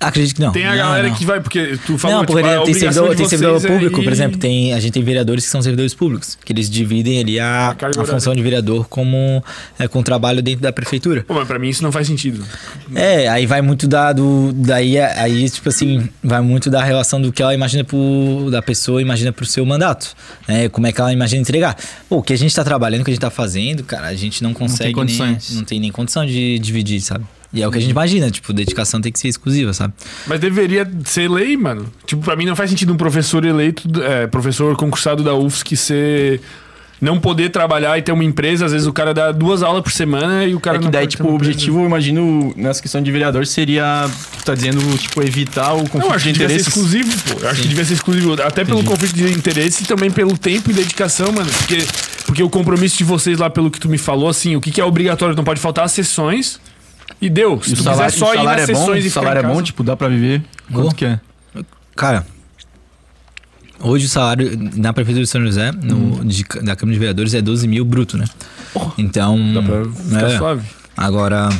[SPEAKER 3] Acredito que não.
[SPEAKER 1] Tem a
[SPEAKER 3] Não,
[SPEAKER 1] galera
[SPEAKER 3] não.
[SPEAKER 1] que vai, porque tu falou
[SPEAKER 3] Não,
[SPEAKER 1] tipo,
[SPEAKER 3] porque tem servidor,
[SPEAKER 1] de
[SPEAKER 3] tem servidor
[SPEAKER 1] é
[SPEAKER 3] público, por exemplo, tem, a gente tem vereadores que são servidores públicos, que eles dividem ali a,
[SPEAKER 1] A
[SPEAKER 3] a função de vereador como é, com trabalho dentro da prefeitura.
[SPEAKER 1] Pô, mas pra mim isso não faz sentido.
[SPEAKER 3] É, aí vai muito da, do, daí, aí, tipo assim, vai muito da relação do que ela imagina pro, da pessoa imagina pro seu mandato, né, como é que ela imagina entregar. Pô, o que a gente tá trabalhando, o que a gente tá fazendo, cara, a gente não consegue nem,
[SPEAKER 2] condições.
[SPEAKER 3] não tem nem condição de dividir, sabe? E é o que a gente imagina, tipo, dedicação tem que ser exclusiva, sabe?
[SPEAKER 1] Mas deveria ser lei, mano. Tipo, pra mim não faz sentido um professor eleito, é, professor concursado da UFSC ser. Não poder trabalhar e ter uma empresa, às vezes o cara dá duas aulas por semana e o cara
[SPEAKER 2] É que
[SPEAKER 1] não
[SPEAKER 2] daí, tipo, o objetivo, eu imagino, nessa questão de vereador, seria, tu tá dizendo, tipo, evitar o conflito
[SPEAKER 1] Não, acho
[SPEAKER 2] de
[SPEAKER 1] que devia ser exclusivo, pô. Eu acho que devia ser exclusivo. Até pelo conflito de interesse e também pelo tempo e dedicação, mano. Porque, porque o compromisso de vocês lá, pelo que tu me falou, assim, o que, que é obrigatório? Não pode faltar as sessões. E deu. Se
[SPEAKER 2] E o
[SPEAKER 1] tu
[SPEAKER 2] salário,
[SPEAKER 1] quiser só ir
[SPEAKER 2] salário
[SPEAKER 1] nas
[SPEAKER 2] é bom,
[SPEAKER 1] sessões
[SPEAKER 2] o
[SPEAKER 1] e ficar
[SPEAKER 2] salário
[SPEAKER 1] em
[SPEAKER 2] é bom,
[SPEAKER 1] casa-
[SPEAKER 2] tipo, dá pra viver? Quanto
[SPEAKER 3] Oh.
[SPEAKER 2] que é?
[SPEAKER 3] Cara, hoje o salário na Prefeitura de São José, no, de- da Câmara de Vereadores, é 12 mil bruto, né? Então.
[SPEAKER 1] Dá pra ficar
[SPEAKER 3] é,
[SPEAKER 1] suave.
[SPEAKER 3] Agora, é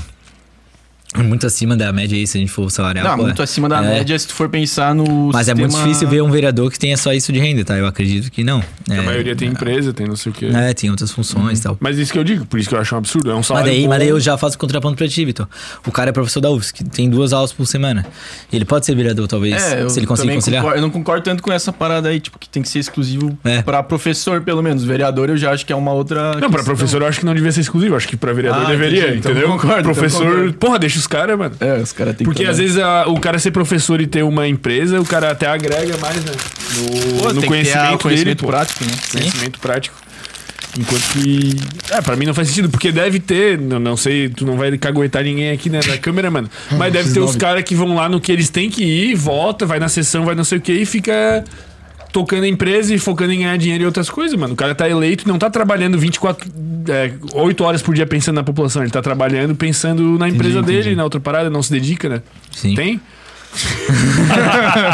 [SPEAKER 3] muito acima da média aí, se a gente for salarial.
[SPEAKER 2] Não,
[SPEAKER 3] pô,
[SPEAKER 2] muito
[SPEAKER 3] é.
[SPEAKER 2] acima da
[SPEAKER 3] É.
[SPEAKER 2] média se tu for pensar no
[SPEAKER 3] Mas é muito
[SPEAKER 2] sistema-
[SPEAKER 3] difícil ver um vereador que tenha só isso de renda, tá? Eu acredito que não.
[SPEAKER 1] A
[SPEAKER 3] É,
[SPEAKER 1] maioria tem empresa, tem não sei o quê.
[SPEAKER 3] É, tem outras funções e tal.
[SPEAKER 1] Mas isso que eu digo, por isso que eu acho um absurdo. É um
[SPEAKER 3] Mas
[SPEAKER 1] salário.
[SPEAKER 3] daí,
[SPEAKER 1] bom.
[SPEAKER 3] mas daí eu já faço contraponto pra ti, Vitor. O cara é professor da UFSC, tem duas aulas por semana. Ele pode ser vereador, talvez,
[SPEAKER 2] É,
[SPEAKER 3] se ele conseguir conciliar.
[SPEAKER 2] concordo- eu não concordo tanto com essa parada aí, tipo, que tem que ser exclusivo
[SPEAKER 3] É.
[SPEAKER 2] pra professor, pelo menos. Vereador eu já acho que é uma outra.
[SPEAKER 1] Não, pra
[SPEAKER 2] questão.
[SPEAKER 1] professor eu acho que não devia ser exclusivo. Acho que pra vereador
[SPEAKER 2] Ah,
[SPEAKER 1] deveria,
[SPEAKER 2] entendi. Então
[SPEAKER 1] entendeu?
[SPEAKER 2] concordo, então
[SPEAKER 1] professor.
[SPEAKER 2] concordo.
[SPEAKER 1] porra, deixa os caras, mano.
[SPEAKER 2] É, os caras têm
[SPEAKER 1] Porque
[SPEAKER 2] que.
[SPEAKER 1] às vezes a- o cara ser professor e ter uma empresa, o cara até agrega mais, né? No,
[SPEAKER 2] Pô,
[SPEAKER 1] no
[SPEAKER 2] tem que ter
[SPEAKER 1] conhecimento,
[SPEAKER 2] conhecimento
[SPEAKER 1] dele, pô.
[SPEAKER 2] prático, né?
[SPEAKER 1] Conhecimento prático. Enquanto que. É, pra mim não faz sentido, porque deve ter, não, não sei, tu não vai caguetar ninguém aqui né, na câmera, mano. <laughs> Mas deve ter os caras que vão lá no que eles têm que ir, volta, vai na sessão, vai não sei o que e fica tocando a empresa e focando em ganhar dinheiro e outras coisas, mano. O cara tá eleito e não tá trabalhando 24, é, 8 horas por dia pensando na população. Ele tá trabalhando pensando na empresa
[SPEAKER 2] entendi.
[SPEAKER 1] dele, na outra parada, não se dedica, né?
[SPEAKER 3] Sim.
[SPEAKER 1] Tem? <laughs>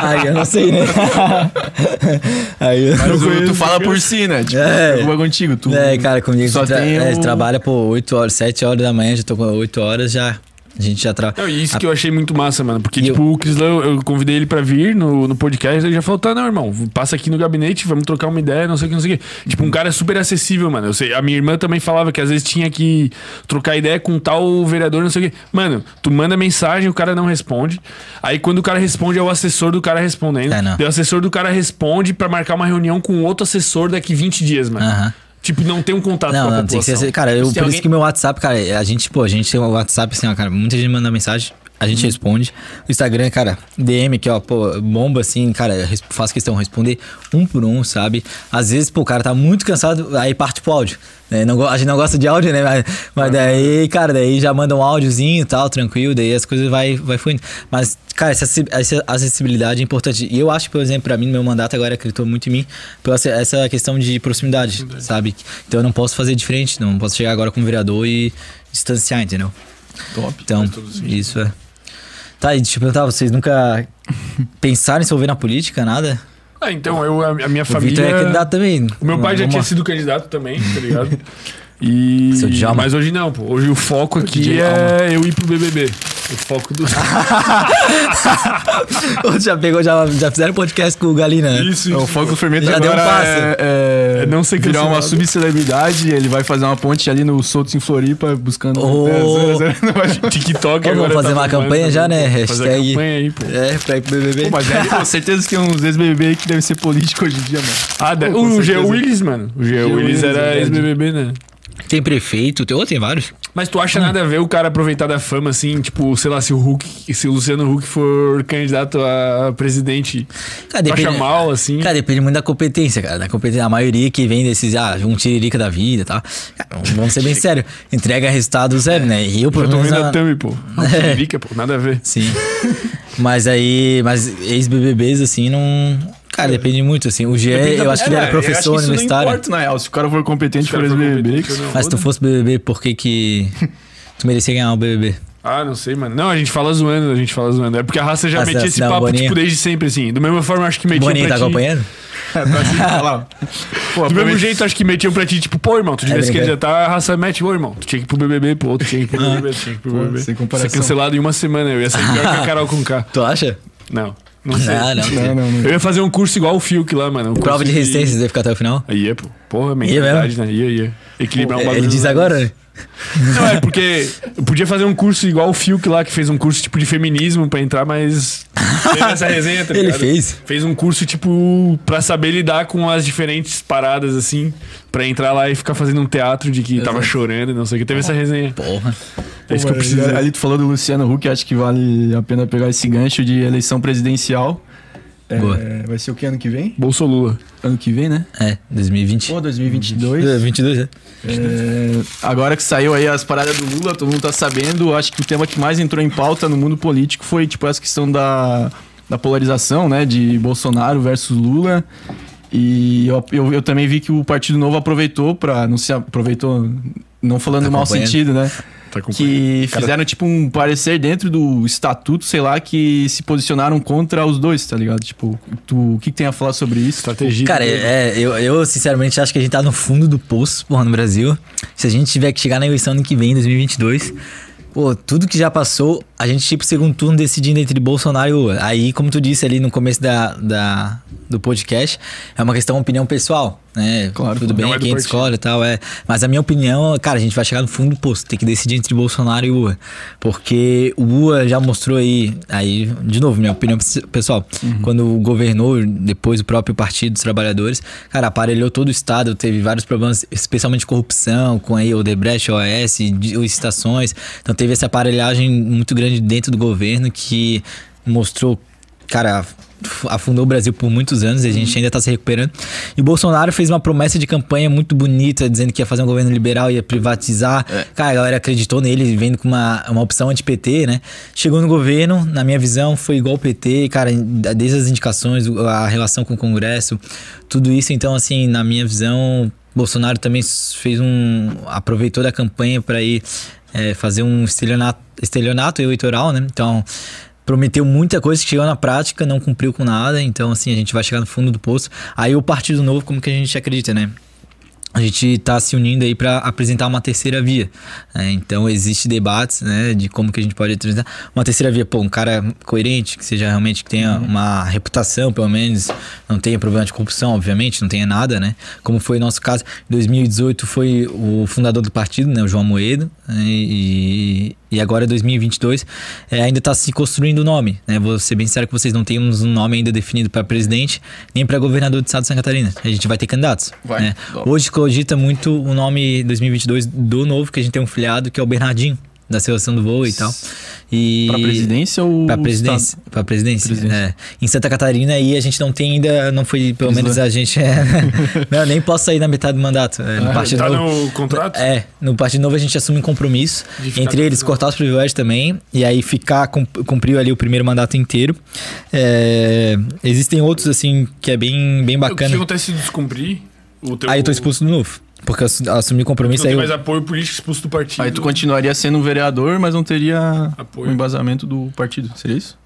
[SPEAKER 3] Ai, eu não sei, né? <laughs> Aí eu
[SPEAKER 2] Mas
[SPEAKER 3] não
[SPEAKER 2] tu,
[SPEAKER 3] conheço.
[SPEAKER 2] tu fala por si, né? Tipo,
[SPEAKER 3] É.
[SPEAKER 2] preocupa contigo. Tu,
[SPEAKER 3] É, cara, comigo
[SPEAKER 2] só
[SPEAKER 3] tra
[SPEAKER 2] tem
[SPEAKER 3] é,
[SPEAKER 2] o-
[SPEAKER 3] trabalha, pô, 8 horas, 7 horas da manhã, já tô com 8 horas, já. A gente já.
[SPEAKER 1] Não, e isso que eu achei muito massa, mano. Porque,
[SPEAKER 3] E
[SPEAKER 1] tipo, o Crislão, eu convidei ele pra vir no, no podcast, ele já falou, tá, não, irmão, passa aqui no gabinete, vamos trocar uma ideia, não sei o que, não sei o que. Tipo, um cara super acessível, mano. Eu sei, a minha irmã também falava que às vezes tinha que trocar ideia com tal vereador, não sei o que. Mano, tu manda mensagem, o cara não responde. Aí quando o cara responde, é o assessor do cara respondendo.
[SPEAKER 3] É,
[SPEAKER 1] o assessor do cara responde pra marcar uma reunião com outro assessor daqui 20 dias, mano.
[SPEAKER 3] Aham.
[SPEAKER 1] Tipo, não tem um contato
[SPEAKER 3] Não,
[SPEAKER 1] com a
[SPEAKER 3] não, tem que
[SPEAKER 1] população.
[SPEAKER 3] ser. Cara, eu, por
[SPEAKER 2] alguém-
[SPEAKER 3] isso que meu WhatsApp, cara, a gente, pô, a gente tem o WhatsApp assim, ó, cara, muita gente manda mensagem. A gente responde. O Instagram, cara, DM aqui, ó, pô, bomba assim, cara, faço questão de responder um por um, sabe? Às vezes, pô, o cara tá muito cansado, aí parte pro áudio. né? Não, a gente não gosta de áudio, né? Mas, mas daí, cara, daí já manda um áudiozinho e tal, tranquilo, daí as coisas vai, vai fluindo. Mas, cara, essa, essa acessibilidade é importante. E eu acho, por exemplo, pra mim, no meu mandato agora acreditou muito em mim, pela essa- questão de proximidade, sabe? Então eu não posso fazer diferente, não posso chegar agora como vereador e distanciar, entendeu?
[SPEAKER 2] Top.
[SPEAKER 3] Então, isso é. Tá, e deixa eu perguntar, vocês nunca <laughs> pensaram em se envolver na política, nada?
[SPEAKER 1] Ah, então, eu, a, a minha
[SPEAKER 3] O
[SPEAKER 1] família...
[SPEAKER 3] Vitor é candidato também.
[SPEAKER 1] O meu pai já tinha sido candidato também, tá ligado? <laughs> E...
[SPEAKER 3] Seu Djalma.
[SPEAKER 1] Mas hoje não, pô. Hoje o foco aqui
[SPEAKER 2] DJ
[SPEAKER 1] é eu ir pro BBB. O foco do. <laughs>
[SPEAKER 3] já pegou, já, já fizeram podcast com o Galina, né?
[SPEAKER 1] Isso,
[SPEAKER 2] É, o foco do fermento
[SPEAKER 3] Já deu um
[SPEAKER 2] agora
[SPEAKER 3] passo.
[SPEAKER 2] é, é
[SPEAKER 1] É não ser
[SPEAKER 2] virar uma subcelebridade. Ele vai fazer uma ponte ali no Soltos em Floripa buscando.
[SPEAKER 3] Oh.
[SPEAKER 2] É, vai- <laughs>
[SPEAKER 1] TikTok
[SPEAKER 3] Ô,
[SPEAKER 1] agora.
[SPEAKER 3] vamos fazer
[SPEAKER 1] tá
[SPEAKER 3] uma campanha já,
[SPEAKER 1] também,
[SPEAKER 3] né? Hashtag-
[SPEAKER 1] campanha aí, pô.
[SPEAKER 3] É, pra ir pro BBB.
[SPEAKER 2] Pô, mas é, com certeza que tem uns ex-BBB que devem ser políticos hoje em dia, mano.
[SPEAKER 1] Ah,
[SPEAKER 2] Pô, com
[SPEAKER 1] o G. Willis, mano. O G. Willis era
[SPEAKER 2] verdade.
[SPEAKER 1] ex-BBB, né?
[SPEAKER 3] Tem prefeito, tem, oh, tem vários.
[SPEAKER 1] Mas tu acha nada a ver o cara aproveitar da fama, assim, tipo, sei lá, se o Huck, se o Luciano Huck for candidato a presidente,
[SPEAKER 3] Cara,
[SPEAKER 1] tu acha
[SPEAKER 3] depende-
[SPEAKER 1] mal, assim?
[SPEAKER 3] Cara, depende muito da competência, cara. Da competência, a maioria que vem desses, ah, um tiririca da vida e tal. Cara, vamos ser bem sérios. Entrega resultado zero, né? E eu,
[SPEAKER 1] Eu
[SPEAKER 3] pelo
[SPEAKER 1] tô vendo
[SPEAKER 3] a-
[SPEAKER 1] thumb, pô. <laughs> Não,
[SPEAKER 3] É.
[SPEAKER 1] Tiririca, pô, nada a ver.
[SPEAKER 3] Sim. mas aí, mas ex-BBBs, assim, não. Cara, depende muito, assim. O G,
[SPEAKER 1] Depende da
[SPEAKER 3] eu acho que ele era
[SPEAKER 2] É, eu acho que
[SPEAKER 3] professor
[SPEAKER 2] isso Não
[SPEAKER 3] universitário.
[SPEAKER 2] importa, na real. Se o cara for competente
[SPEAKER 1] Se o
[SPEAKER 2] for ex-BBB.
[SPEAKER 1] ou não.
[SPEAKER 3] Mas se tu fosse BBB, por que que tu merecia ganhar o BBB?
[SPEAKER 1] Ah, não sei, mano. Não, a gente fala zoando, a gente fala zoando. É porque a raça já
[SPEAKER 3] Ah,
[SPEAKER 1] metia
[SPEAKER 3] não,
[SPEAKER 1] esse
[SPEAKER 3] não,
[SPEAKER 1] papo,
[SPEAKER 3] Boninho.
[SPEAKER 1] tipo, desde sempre, assim. Do mesma forma, acho que metiam
[SPEAKER 3] Boninho
[SPEAKER 1] pra
[SPEAKER 3] tá
[SPEAKER 1] ti...
[SPEAKER 3] acompanhando? <laughs>
[SPEAKER 2] Pô,
[SPEAKER 1] Do mesmo jeito, acho que metiam pra ti, tipo, pô, irmão, tu devia se
[SPEAKER 3] brincando.
[SPEAKER 1] candidatar, a raça mete, ô, irmão, tu tinha que ir pro BBB, pô, tu tinha que ir pro BBB, tu tinha que ir pro
[SPEAKER 2] Pô,
[SPEAKER 1] BBB.
[SPEAKER 2] sem comparação.
[SPEAKER 1] Ser cancelado em uma semana, eu ia ser pior que a Carol com K.
[SPEAKER 3] Tu acha?
[SPEAKER 1] Não, não sei.
[SPEAKER 3] Ah, não.
[SPEAKER 2] Não, não, não.
[SPEAKER 1] Eu ia fazer um curso igual o Fiuk lá, mano. um
[SPEAKER 3] Prova de resistência, você ia ficar até o final?
[SPEAKER 1] Ia, pô. Porra,
[SPEAKER 3] Ia
[SPEAKER 1] mentalidade, né? Ia, ia. Equilibrar um bagulho.
[SPEAKER 3] Ele diz agora, né?
[SPEAKER 1] Não, é porque eu podia fazer um curso igual o Fiuk lá, que fez um curso tipo de feminismo pra entrar, mas. Teve essa resenha, tá <laughs>
[SPEAKER 3] Ele fez.
[SPEAKER 1] Fez um curso, tipo, pra saber lidar com as diferentes paradas, assim, pra entrar lá e ficar fazendo um teatro de que tava chorando e não sei o que. Teve essa resenha.
[SPEAKER 3] Porra.
[SPEAKER 1] É isso que eu preciso.
[SPEAKER 2] Ali tu falou do Luciano Huck, acho que vale a pena pegar esse gancho de eleição presidencial. É,
[SPEAKER 3] Boa.
[SPEAKER 2] vai ser o que ano que vem?
[SPEAKER 1] Bolsolula.
[SPEAKER 2] Ano que vem, né?
[SPEAKER 3] É, 2020.
[SPEAKER 2] Pô, 2022.
[SPEAKER 3] É, 22, né?
[SPEAKER 2] É, agora que saiu aí as paradas do Lula, todo mundo tá sabendo. Acho que o tema que mais entrou em pauta no mundo político foi tipo essa questão da, da polarização, né? De Bolsonaro versus Lula. E eu, eu, eu também vi que o Partido Novo aproveitou pra. Não se aproveitou, não falando
[SPEAKER 3] Tá
[SPEAKER 2] no mau sentido, né?
[SPEAKER 1] Tá
[SPEAKER 2] Que fizeram tipo um parecer dentro do estatuto, sei lá, que se posicionaram contra os dois, tá ligado? Tipo, tu, o que, que tem a falar sobre isso?
[SPEAKER 1] estratégia.
[SPEAKER 3] Cara, é, eu, eu sinceramente acho que a gente tá no fundo do poço, porra, no Brasil. Se a gente tiver que chegar na eleição ano que vem, 2022, pô, tudo que já passou, a gente, tipo, segundo turno decidindo entre Bolsonaro e Lula. Aí, como tu disse ali no começo da, da, do podcast, é uma questão, opinião pessoal, né?
[SPEAKER 2] Claro,
[SPEAKER 3] Tudo bem,
[SPEAKER 1] é
[SPEAKER 3] quem escolhe e tal, é. Mas a minha opinião, cara, a gente vai chegar no fundo do poço, tem que decidir entre Bolsonaro e Lula. Porque o Lula já mostrou aí, aí, de novo, minha opinião pessoal, quando governou, depois o próprio Partido dos Trabalhadores, cara, aparelhou todo o Estado, teve vários problemas, especialmente corrupção, com aí Odebrecht, OAS, licitações. Então teve essa aparelhagem muito grande dentro do governo que mostrou, cara, afundou o Brasil por muitos anos e a gente ainda tá se recuperando. E o Bolsonaro fez uma promessa de campanha muito bonita, dizendo que ia fazer um governo liberal, ia privatizar. Cara, a galera acreditou nele, vendo com uma, uma opção anti-PT, né? Chegou no governo, na minha visão, foi igual o PT, cara, desde as indicações, a relação com o Congresso, tudo isso. Então, assim, na minha visão, Bolsonaro também fez um. aproveitou da campanha para ir é, fazer um estelionato, estelionato eleitoral, né? Então, prometeu muita coisa que chegou na prática, não cumpriu com nada. Então, assim, a gente vai chegar no fundo do poço. Aí o Partido Novo, como que a gente acredita, né? A gente está se unindo aí para apresentar uma terceira via. né? então, existe debates né, de como que a gente pode apresentar uma terceira via. Pô, um cara coerente, que seja realmente que tenha uma reputação, pelo menos, não tenha problema de corrupção, obviamente, não tenha nada, né? Como foi o nosso caso. Em 2018 foi o fundador do partido, né, o João Moedo, né, e, e agora 2022 é, ainda está se construindo o nome. Né? Vou ser bem sincero que vocês não temos um nome ainda definido para presidente, nem para governador do estado de Santa Catarina. A gente vai ter candidatos.
[SPEAKER 2] Vai.
[SPEAKER 3] né? Hoje cogita muito o nome 2022 do novo, que a gente tem um filiado, que é o Bernardinho, da seleção do voo e tal. E
[SPEAKER 2] Pra presidência ou.
[SPEAKER 3] Pra presidência. Pra presidência. É. Em Santa Catarina aí a gente não tem ainda, não foi, pelo
[SPEAKER 2] Isla.
[SPEAKER 3] menos a gente. É, <laughs> não, nem posso sair na metade do mandato. É, no
[SPEAKER 2] Ah,
[SPEAKER 3] Partido
[SPEAKER 1] Tá
[SPEAKER 3] Novo.
[SPEAKER 1] no contrato?
[SPEAKER 3] É, no Partido Novo a gente assume um compromisso. Entre eles,
[SPEAKER 1] final.
[SPEAKER 3] cortar os privilégios também. E aí ficar, cum- cumpriu ali o primeiro mandato inteiro. É, existem outros, assim, que é bem, bem
[SPEAKER 1] O que
[SPEAKER 3] bacana.
[SPEAKER 1] acontece se descumprir? Teu...
[SPEAKER 3] Aí eu tô expulso de novo. Porque eu assu- assumi o
[SPEAKER 1] Não
[SPEAKER 3] compromisso
[SPEAKER 1] tem
[SPEAKER 3] aí.
[SPEAKER 1] mais
[SPEAKER 3] eu-
[SPEAKER 1] apoio político expulso do partido.
[SPEAKER 2] Aí tu continuaria sendo um vereador, mas não teria
[SPEAKER 1] Apoio.
[SPEAKER 2] o embasamento do partido. Seria isso?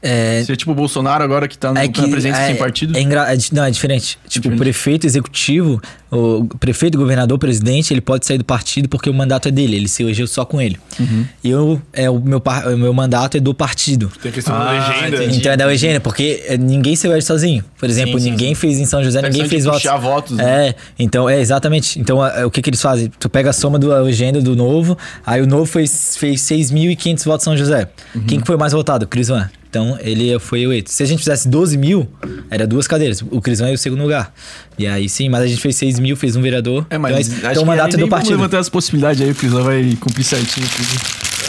[SPEAKER 3] É,
[SPEAKER 2] Ser tipo o Bolsonaro agora que tá no,
[SPEAKER 3] é
[SPEAKER 2] na
[SPEAKER 3] que
[SPEAKER 2] presidência
[SPEAKER 3] é,
[SPEAKER 2] sem partido.
[SPEAKER 3] É engra- é não, é diferente. Tipo,
[SPEAKER 2] Diferente.
[SPEAKER 3] o prefeito executivo, o prefeito, governador, presidente, ele pode sair do partido porque o mandato é dele, ele se elegeu só com ele.
[SPEAKER 2] Uhum.
[SPEAKER 3] Eu, é, o, meu, o meu mandato é do partido.
[SPEAKER 1] Tem a questão
[SPEAKER 2] Ah,
[SPEAKER 1] da legenda.
[SPEAKER 2] entendi.
[SPEAKER 3] Então é da legenda, porque é, ninguém se elege sozinho. Por exemplo,
[SPEAKER 2] Sim, sim,
[SPEAKER 3] ninguém fez em São José, ninguém fez votos.
[SPEAKER 2] votos, né?
[SPEAKER 3] É, então, é exatamente. Então, a- o que que eles fazem? Tu pega a soma da legenda do novo, aí o novo fez, fez 6.500 votos em São José.
[SPEAKER 2] Uhum.
[SPEAKER 3] Quem que foi mais votado? Cris Van. Então, ele foi eleito. Se a gente fizesse 12 mil, era duas cadeiras. O Cris Van é o segundo lugar. E aí, sim, mas a gente fez 6 mil, fez um vereador.
[SPEAKER 2] É, mas
[SPEAKER 3] então,
[SPEAKER 2] acho
[SPEAKER 3] então
[SPEAKER 2] que
[SPEAKER 3] o mandato
[SPEAKER 2] aí
[SPEAKER 3] é
[SPEAKER 2] nem
[SPEAKER 3] do
[SPEAKER 2] vamos
[SPEAKER 3] partido.
[SPEAKER 2] levantar as possibilidades aí, o Cris vai cumprir certinho tudo. <laughs>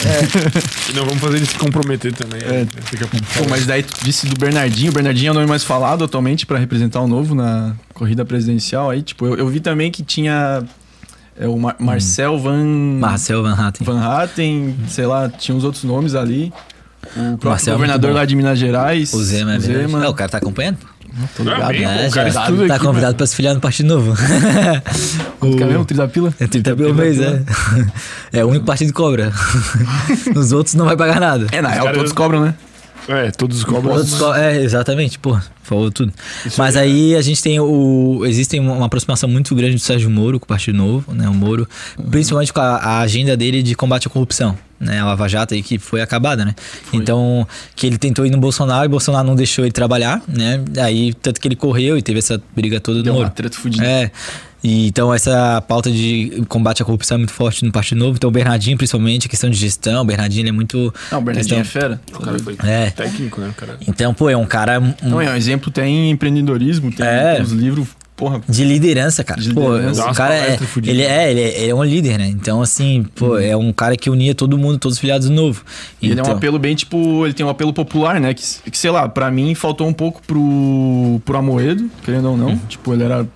[SPEAKER 1] E não vamos fazer ele se comprometer também.
[SPEAKER 2] É.
[SPEAKER 1] né? Fica
[SPEAKER 2] Pô, mas daí tu disse do Bernardinho. O Bernardinho é o nome mais falado atualmente pra representar o novo na corrida presidencial. Aí, tipo, eu, eu vi também que tinha é, o Mar- Marcel Van,
[SPEAKER 3] Marcel Van Hatten.
[SPEAKER 2] Van Hatten, sei lá, tinha uns outros nomes ali. O próprio
[SPEAKER 3] é
[SPEAKER 2] governador
[SPEAKER 3] bom.
[SPEAKER 2] lá de Minas Gerais.
[SPEAKER 3] O Zema, é verdade.
[SPEAKER 2] Zema.
[SPEAKER 3] É, o cara tá acompanhando?
[SPEAKER 2] Tô ligado.
[SPEAKER 3] É,
[SPEAKER 1] o
[SPEAKER 3] já
[SPEAKER 1] cara
[SPEAKER 3] tá
[SPEAKER 1] aqui,
[SPEAKER 3] convidado pra se filiar no Partido Novo.
[SPEAKER 2] Quanto que é mesmo? Trilha pila?
[SPEAKER 3] É 30 pelo mês, é. <laughs> É o único partido que cobra. <laughs> Os outros não vai pagar nada.
[SPEAKER 2] É, na real,
[SPEAKER 1] caras-
[SPEAKER 2] todos cobram, né?
[SPEAKER 1] É, todos cobram.
[SPEAKER 3] Os outros co- é, exatamente, pô, falou tudo. Mas aí a gente tem o. Existe uma aproximação muito grande do Sérgio Moro com o Partido Novo, né? O Moro, principalmente com a, a agenda dele de combate à corrupção. Né, a Lava Jato aí que foi acabada, né? Então, que ele tentou ir no Bolsonaro e Bolsonaro não deixou ele trabalhar, né? Aí, tanto que ele correu e teve essa briga toda do
[SPEAKER 2] Deu uma
[SPEAKER 3] Moro.
[SPEAKER 2] treta fudida.
[SPEAKER 3] É. E, então, essa pauta de combate à corrupção é muito forte no Partido Novo. Então, o Bernardinho, principalmente, a questão de gestão, o Bernardinho ele é muito.
[SPEAKER 2] Não, o Bernardinho
[SPEAKER 3] questão-
[SPEAKER 2] é fera.
[SPEAKER 1] O cara foi
[SPEAKER 3] É.
[SPEAKER 1] técnico, né? Cara...
[SPEAKER 3] Então, pô, é um cara um-
[SPEAKER 2] Não, é um exemplo, tem empreendedorismo, tem,
[SPEAKER 3] É.
[SPEAKER 2] tem os livros, porra.
[SPEAKER 3] de liderança, cara.
[SPEAKER 2] De
[SPEAKER 3] pô,
[SPEAKER 2] liderança.
[SPEAKER 3] o
[SPEAKER 1] Dá umas
[SPEAKER 3] cara é, ele é, ele é, ele é um líder, né? Então, assim, pô, é um cara que unia todo mundo, todos os filiados do novo.
[SPEAKER 2] E ele é um
[SPEAKER 3] Então,
[SPEAKER 2] apelo bem, tipo, ele tem um apelo popular, né? Que, que sei lá, pra mim faltou um pouco pro, pro Amoedo, querendo ou não. Tipo, ele era.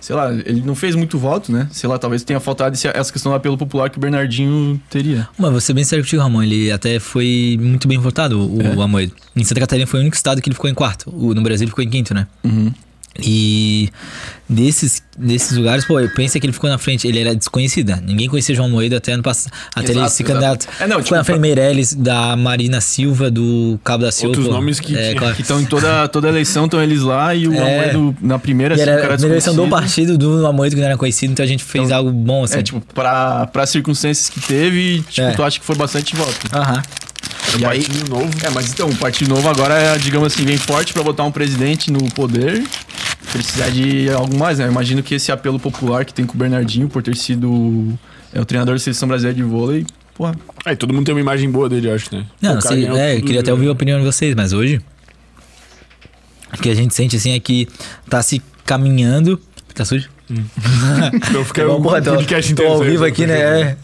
[SPEAKER 2] Sei lá, ele não fez muito voto, né? Sei lá, talvez tenha faltado esse- essa questão do apelo popular que o Bernardinho teria.
[SPEAKER 3] Mas vou ser bem sério contigo, Ramon. Ele até foi muito bem votado, o,
[SPEAKER 2] É.
[SPEAKER 3] o Amoedo. Em Santa Catarina foi o único estado que ele ficou em quarto. O, no Brasil ele ficou em quinto, né?
[SPEAKER 2] Uhum.
[SPEAKER 3] E desses, desses lugares, pô, eu pensei que ele ficou na frente. Ele era desconhecido. né? Ninguém conhecia João Moedo até ano passado. Até ele
[SPEAKER 2] Exato,
[SPEAKER 3] se
[SPEAKER 2] exato.
[SPEAKER 3] candidato.
[SPEAKER 2] É, não,
[SPEAKER 3] ficou
[SPEAKER 2] tipo,
[SPEAKER 3] na frente do Meirelles, da Marina Silva, do Cabo da Silva.
[SPEAKER 1] Outros
[SPEAKER 3] pô.
[SPEAKER 1] nomes que
[SPEAKER 3] é, claro.
[SPEAKER 2] Estão em toda, toda eleição, estão eles lá e o
[SPEAKER 3] É.
[SPEAKER 2] Amoedo na primeira, assim, o
[SPEAKER 3] era
[SPEAKER 2] cara
[SPEAKER 3] primeira eleição do partido do Amoedo que não era conhecido, então a gente fez algo bom, assim.
[SPEAKER 2] É, tipo, pra, pra circunstâncias que teve, tipo,
[SPEAKER 3] É.
[SPEAKER 2] tu acha que foi bastante voto.
[SPEAKER 3] Aham.
[SPEAKER 2] E aí,
[SPEAKER 1] Partido novo.
[SPEAKER 2] É, mas então, o Partido Novo agora, é, digamos assim, vem forte pra botar um presidente no poder. Precisar de algo mais, né? Eu imagino que esse apelo popular que tem com o Bernardinho por ter sido é, o treinador da seleção brasileira de vôlei, porra.
[SPEAKER 1] Aí todo mundo tem uma imagem boa dele, eu acho, né?
[SPEAKER 3] Não, sei,
[SPEAKER 1] ganhou
[SPEAKER 3] é, eu queria até
[SPEAKER 1] né?
[SPEAKER 3] ouvir a opinião de vocês, mas hoje o que a gente sente assim é que tá se caminhando. Tá sujo? <laughs>
[SPEAKER 1] Então fica <laughs>
[SPEAKER 3] porra, tô,
[SPEAKER 1] podcast
[SPEAKER 3] tô ao vivo
[SPEAKER 1] só
[SPEAKER 3] aqui, né? <laughs>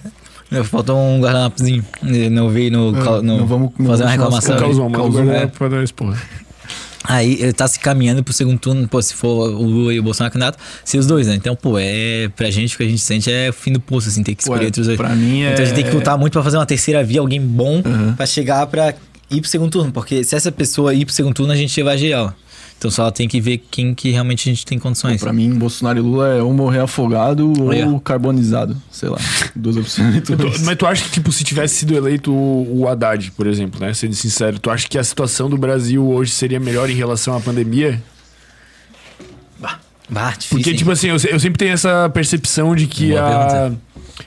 [SPEAKER 3] Faltou um guardanapozinho. Eu Não veio no, cal- no
[SPEAKER 2] não vamos- não
[SPEAKER 3] fazer uma reclamação.
[SPEAKER 2] Causou,
[SPEAKER 1] pra dar esse porra.
[SPEAKER 3] Aí ele tá se caminhando pro segundo turno, pô, se for o Lula e o Bolsonaro candidato, ser os dois, né? Então, pô, é pra gente o que a gente sente é o fim do poço, assim, ter que escolher
[SPEAKER 2] é,
[SPEAKER 3] entre os dois.
[SPEAKER 2] pra mim é-
[SPEAKER 3] Então a gente tem que lutar muito pra fazer uma terceira via, alguém bom,
[SPEAKER 2] Uhum.
[SPEAKER 3] pra chegar pra ir pro segundo turno. Porque se essa pessoa ir pro segundo turno, a gente vai gerar ela. Então só tem que ver quem que realmente a gente tem condições.
[SPEAKER 2] Pra mim, Bolsonaro e Lula é ou morrer afogado ou carbonizado. Sei lá. <laughs> Duas opções.
[SPEAKER 1] Mas tu acha que, tipo, se tivesse sido eleito o o Haddad, por exemplo, né? Sendo sincero, tu acha que a situação do Brasil hoje seria melhor em relação à pandemia?
[SPEAKER 3] Bah, difícil,
[SPEAKER 1] Porque,
[SPEAKER 3] hein?
[SPEAKER 1] tipo assim, eu, eu sempre tenho essa percepção de que
[SPEAKER 3] Boa
[SPEAKER 1] a.
[SPEAKER 3] pergunta.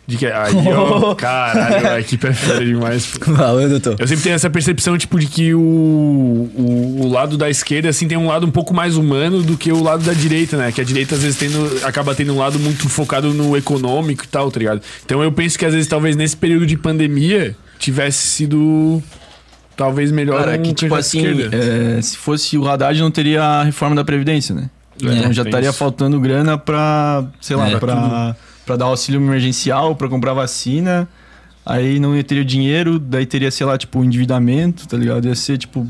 [SPEAKER 1] De que. Aí, ó. <laughs> Caralho, a equipe é fera demais.
[SPEAKER 3] Valeu, doutor.
[SPEAKER 1] Eu sempre tenho essa percepção, tipo, de que o, o, o lado da esquerda, assim, tem um lado um pouco mais humano do que o lado da direita, né? Que a direita, às vezes, tendo, acaba tendo um lado muito focado no econômico e tal, tá ligado? Então eu penso que, às vezes, talvez nesse período de pandemia, tivesse sido. Talvez melhor
[SPEAKER 2] Cara, é
[SPEAKER 1] um
[SPEAKER 2] que tipo assim, é, se fosse o Haddad não teria a reforma da Previdência, né?
[SPEAKER 3] É,
[SPEAKER 2] então já estaria
[SPEAKER 1] isso.
[SPEAKER 2] faltando grana pra, sei lá,
[SPEAKER 3] É.
[SPEAKER 2] pra, pra dar auxílio emergencial, pra comprar vacina. Aí não ia ter o dinheiro, daí teria, sei lá, tipo, o endividamento, tá ligado? Ia ser, tipo...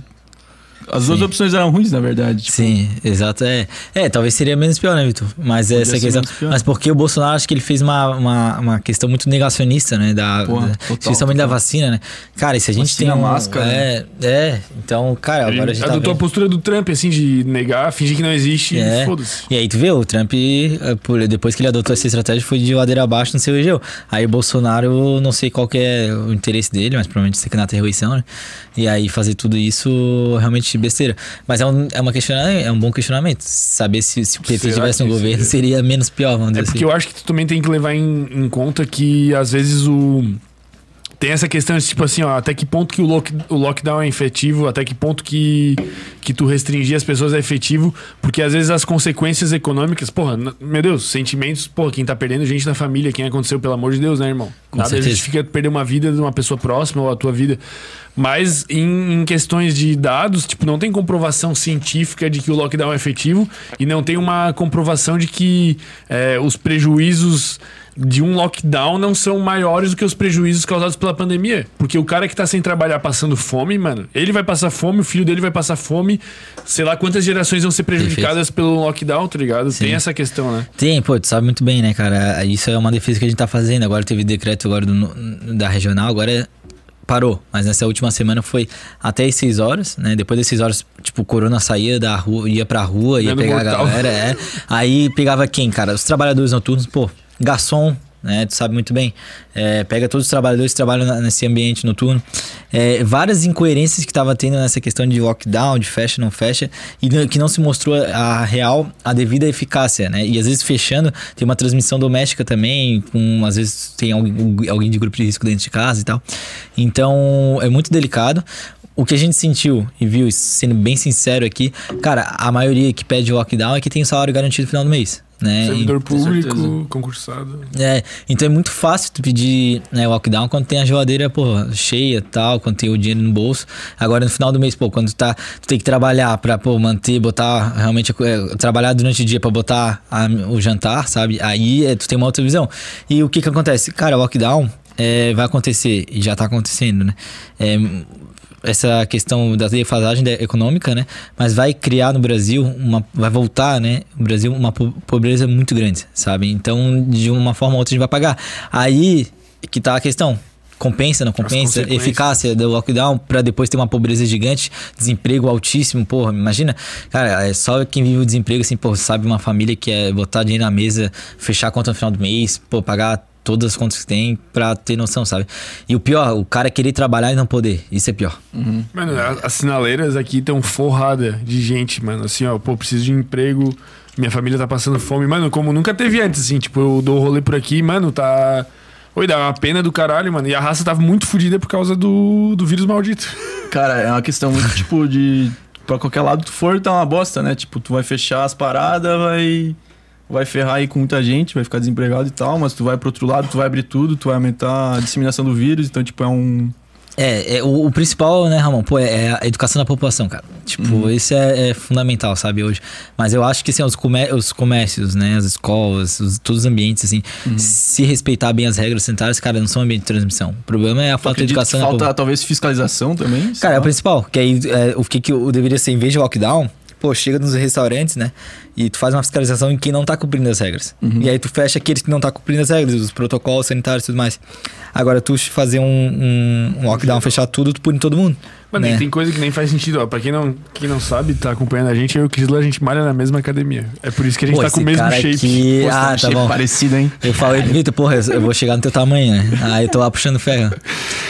[SPEAKER 2] As duas
[SPEAKER 3] Sim.
[SPEAKER 2] opções eram ruins, na verdade. Tipo,
[SPEAKER 3] Sim, exato. É, é, talvez seria menos pior, né, Vitor? Mas essa
[SPEAKER 2] ser
[SPEAKER 3] questão. Mas porque o Bolsonaro acho que ele fez uma, uma, uma questão muito negacionista, né? Da,
[SPEAKER 2] Porra,
[SPEAKER 3] da-
[SPEAKER 2] total,
[SPEAKER 3] principalmente da
[SPEAKER 2] total.
[SPEAKER 3] vacina, né? Cara, e se a gente
[SPEAKER 2] Vacina,
[SPEAKER 3] tem um.
[SPEAKER 2] máscara,
[SPEAKER 3] É, é. Então, cara, agora a gente tá
[SPEAKER 1] adotou a
[SPEAKER 3] vendo-
[SPEAKER 1] postura do Trump, assim, de negar, fingir que não existe
[SPEAKER 3] É.
[SPEAKER 1] e foda-se.
[SPEAKER 3] E aí tu vê, o Trump, por- depois que ele adotou essa estratégia, foi de ladeira abaixo, não se elegeu. Aí o Bolsonaro, não sei qual que é o interesse dele, mas provavelmente ser candidato à reeleição, né? E aí fazer tudo isso, realmente besteira. Mas é um, é uma questionamento, é um bom questionamento. Saber se, se o PT
[SPEAKER 1] Será
[SPEAKER 3] estivesse no
[SPEAKER 1] que
[SPEAKER 3] governo
[SPEAKER 1] seria?
[SPEAKER 3] seria menos pior, vamos
[SPEAKER 1] É
[SPEAKER 3] dizer
[SPEAKER 1] porque
[SPEAKER 3] assim.
[SPEAKER 1] eu acho que tu também tem que levar em, em conta que, às vezes, o. Tem essa questão de, tipo assim, ó, até que ponto que o, lock, o lockdown é efetivo, até que ponto que, que tu restringir as pessoas é efetivo, porque às vezes as consequências econômicas, porra, meu Deus, sentimentos, porra, quem tá perdendo gente na família, quem aconteceu, pelo amor de Deus, né, irmão?
[SPEAKER 3] Com
[SPEAKER 1] Nada
[SPEAKER 3] certeza.
[SPEAKER 1] justifica perder uma vida de uma pessoa próxima ou a tua vida. Mas em, em questões de dados, tipo, não tem comprovação científica de que o lockdown é efetivo e não tem uma comprovação de que é, os prejuízos de um lockdown não são maiores do que os prejuízos causados pela pandemia. Porque o cara que tá sem trabalhar passando fome, mano, ele vai passar fome, o filho dele vai passar fome, sei lá quantas gerações vão ser prejudicadas pelo lockdown, tá ligado?
[SPEAKER 3] Sim.
[SPEAKER 1] Tem essa questão, né?
[SPEAKER 3] Tem, pô, tu sabe muito bem, né, cara? Isso é uma defesa que a gente tá fazendo. Agora teve decreto agora do- da regional, agora é- parou. Mas nessa última semana foi até as 6 horas, né? Depois das 6 horas, tipo, o corona saía da rua, ia pra rua, ia pegar
[SPEAKER 1] mortal.
[SPEAKER 3] a galera, é. Aí pegava quem, cara? Os trabalhadores noturnos, pô, garçom, né? Tu sabe muito bem. É, pega todos os trabalhadores que trabalham na- nesse ambiente noturno. É, várias incoerências que tava tendo nessa questão de lockdown, de fecha, não fecha, e que não se mostrou a real, a devida eficácia, né? E às vezes fechando, tem uma transmissão doméstica também, com, às vezes tem alguém, alguém de grupo de risco dentro de casa e tal. Então, é muito delicado. O que a gente sentiu e viu, sendo bem sincero aqui, cara, a maioria que pede lockdown é que tem o salário garantido no final do mês. Né?
[SPEAKER 1] Servidor público, concursado.
[SPEAKER 3] É, então é muito fácil tu pedir né, lockdown quando tem a geladeira, pô, cheia tal, quando tem o dinheiro no bolso. Agora no final do mês, pô, quando tu tá, tu tem que trabalhar pra, pô, manter, botar realmente, é, trabalhar durante o dia pra botar a- o jantar, sabe? Aí é, tu tem uma outra visão. E o que que acontece? Cara, lockdown é, vai acontecer, e já tá acontecendo, né? É, essa questão da defasagem econômica, né? Mas vai criar no Brasil uma, vai voltar, né? O Brasil uma po- pobreza muito grande, sabe? Então, de uma forma ou outra a gente vai pagar. Aí que tá a questão. Compensa, não compensa? Eficácia do lockdown pra depois ter uma pobreza gigante, desemprego altíssimo, porra, imagina. Cara, é só quem vive o desemprego, assim, pô, sabe uma família que é botar dinheiro na mesa, fechar a conta no final do mês, pô, pagar todas as contas que tem pra ter noção, sabe? E o pior, o cara querer trabalhar e não poder. Isso é pior.
[SPEAKER 1] Mano, a- as sinaleiras aqui estão forrada de gente, mano. Assim, ó, pô, preciso de emprego, minha família tá passando fome. Mano, como nunca teve antes, assim, tipo, eu dou rolê por aqui, mano, tá. Oi, dá uma pena do caralho, mano. E a raça tava muito fodida por causa do, do vírus maldito. <laughs>
[SPEAKER 2] Cara, é uma questão muito, tipo, de. Pra qualquer lado tu for, tá uma bosta, né? Tipo, tu vai fechar as paradas, vai. Vai ferrar aí com muita gente, vai ficar desempregado e tal, mas tu vai pro outro lado, tu vai abrir tudo, tu vai aumentar a disseminação do vírus, então, tipo, é um.
[SPEAKER 3] É, é, o, o principal, né, Ramon, pô, é a educação da população, cara. Tipo, isso é, é fundamental, sabe, hoje. Mas eu acho que, assim, os, comé os comércios, né, as escolas, os- todos os ambientes, assim, se respeitar bem as regras sanitárias, cara, não são ambiente de transmissão. O problema é a falta de educação
[SPEAKER 2] que falta talvez fiscalização também?
[SPEAKER 3] Cara, é o principal. Que aí, é, o que, que eu deveria ser, em vez de lockdown, pô, chega nos restaurantes, né? E tu faz uma fiscalização em quem não tá cumprindo as regras. E aí tu fecha aqueles que não tá cumprindo as regras, os protocolos sanitários e tudo mais. Agora, tu fazer um, um, um lockdown, fechar tudo, tu pune todo mundo.
[SPEAKER 1] Mano,
[SPEAKER 3] né?
[SPEAKER 1] e tem coisa que nem faz sentido, ó. Pra quem não, quem não sabe, tá acompanhando a gente, eu e o Crisla, a gente malha na mesma academia. É por isso que a gente
[SPEAKER 3] Pô,
[SPEAKER 1] tá com o mesmo shape.
[SPEAKER 3] aqui-
[SPEAKER 2] Pô,
[SPEAKER 3] ah, tá
[SPEAKER 2] shape
[SPEAKER 3] bom.
[SPEAKER 2] parecido, hein?
[SPEAKER 3] Eu falei, Vitor, porra, eu vou chegar no teu tamanho, né? Aí eu tô lá puxando ferro. <laughs>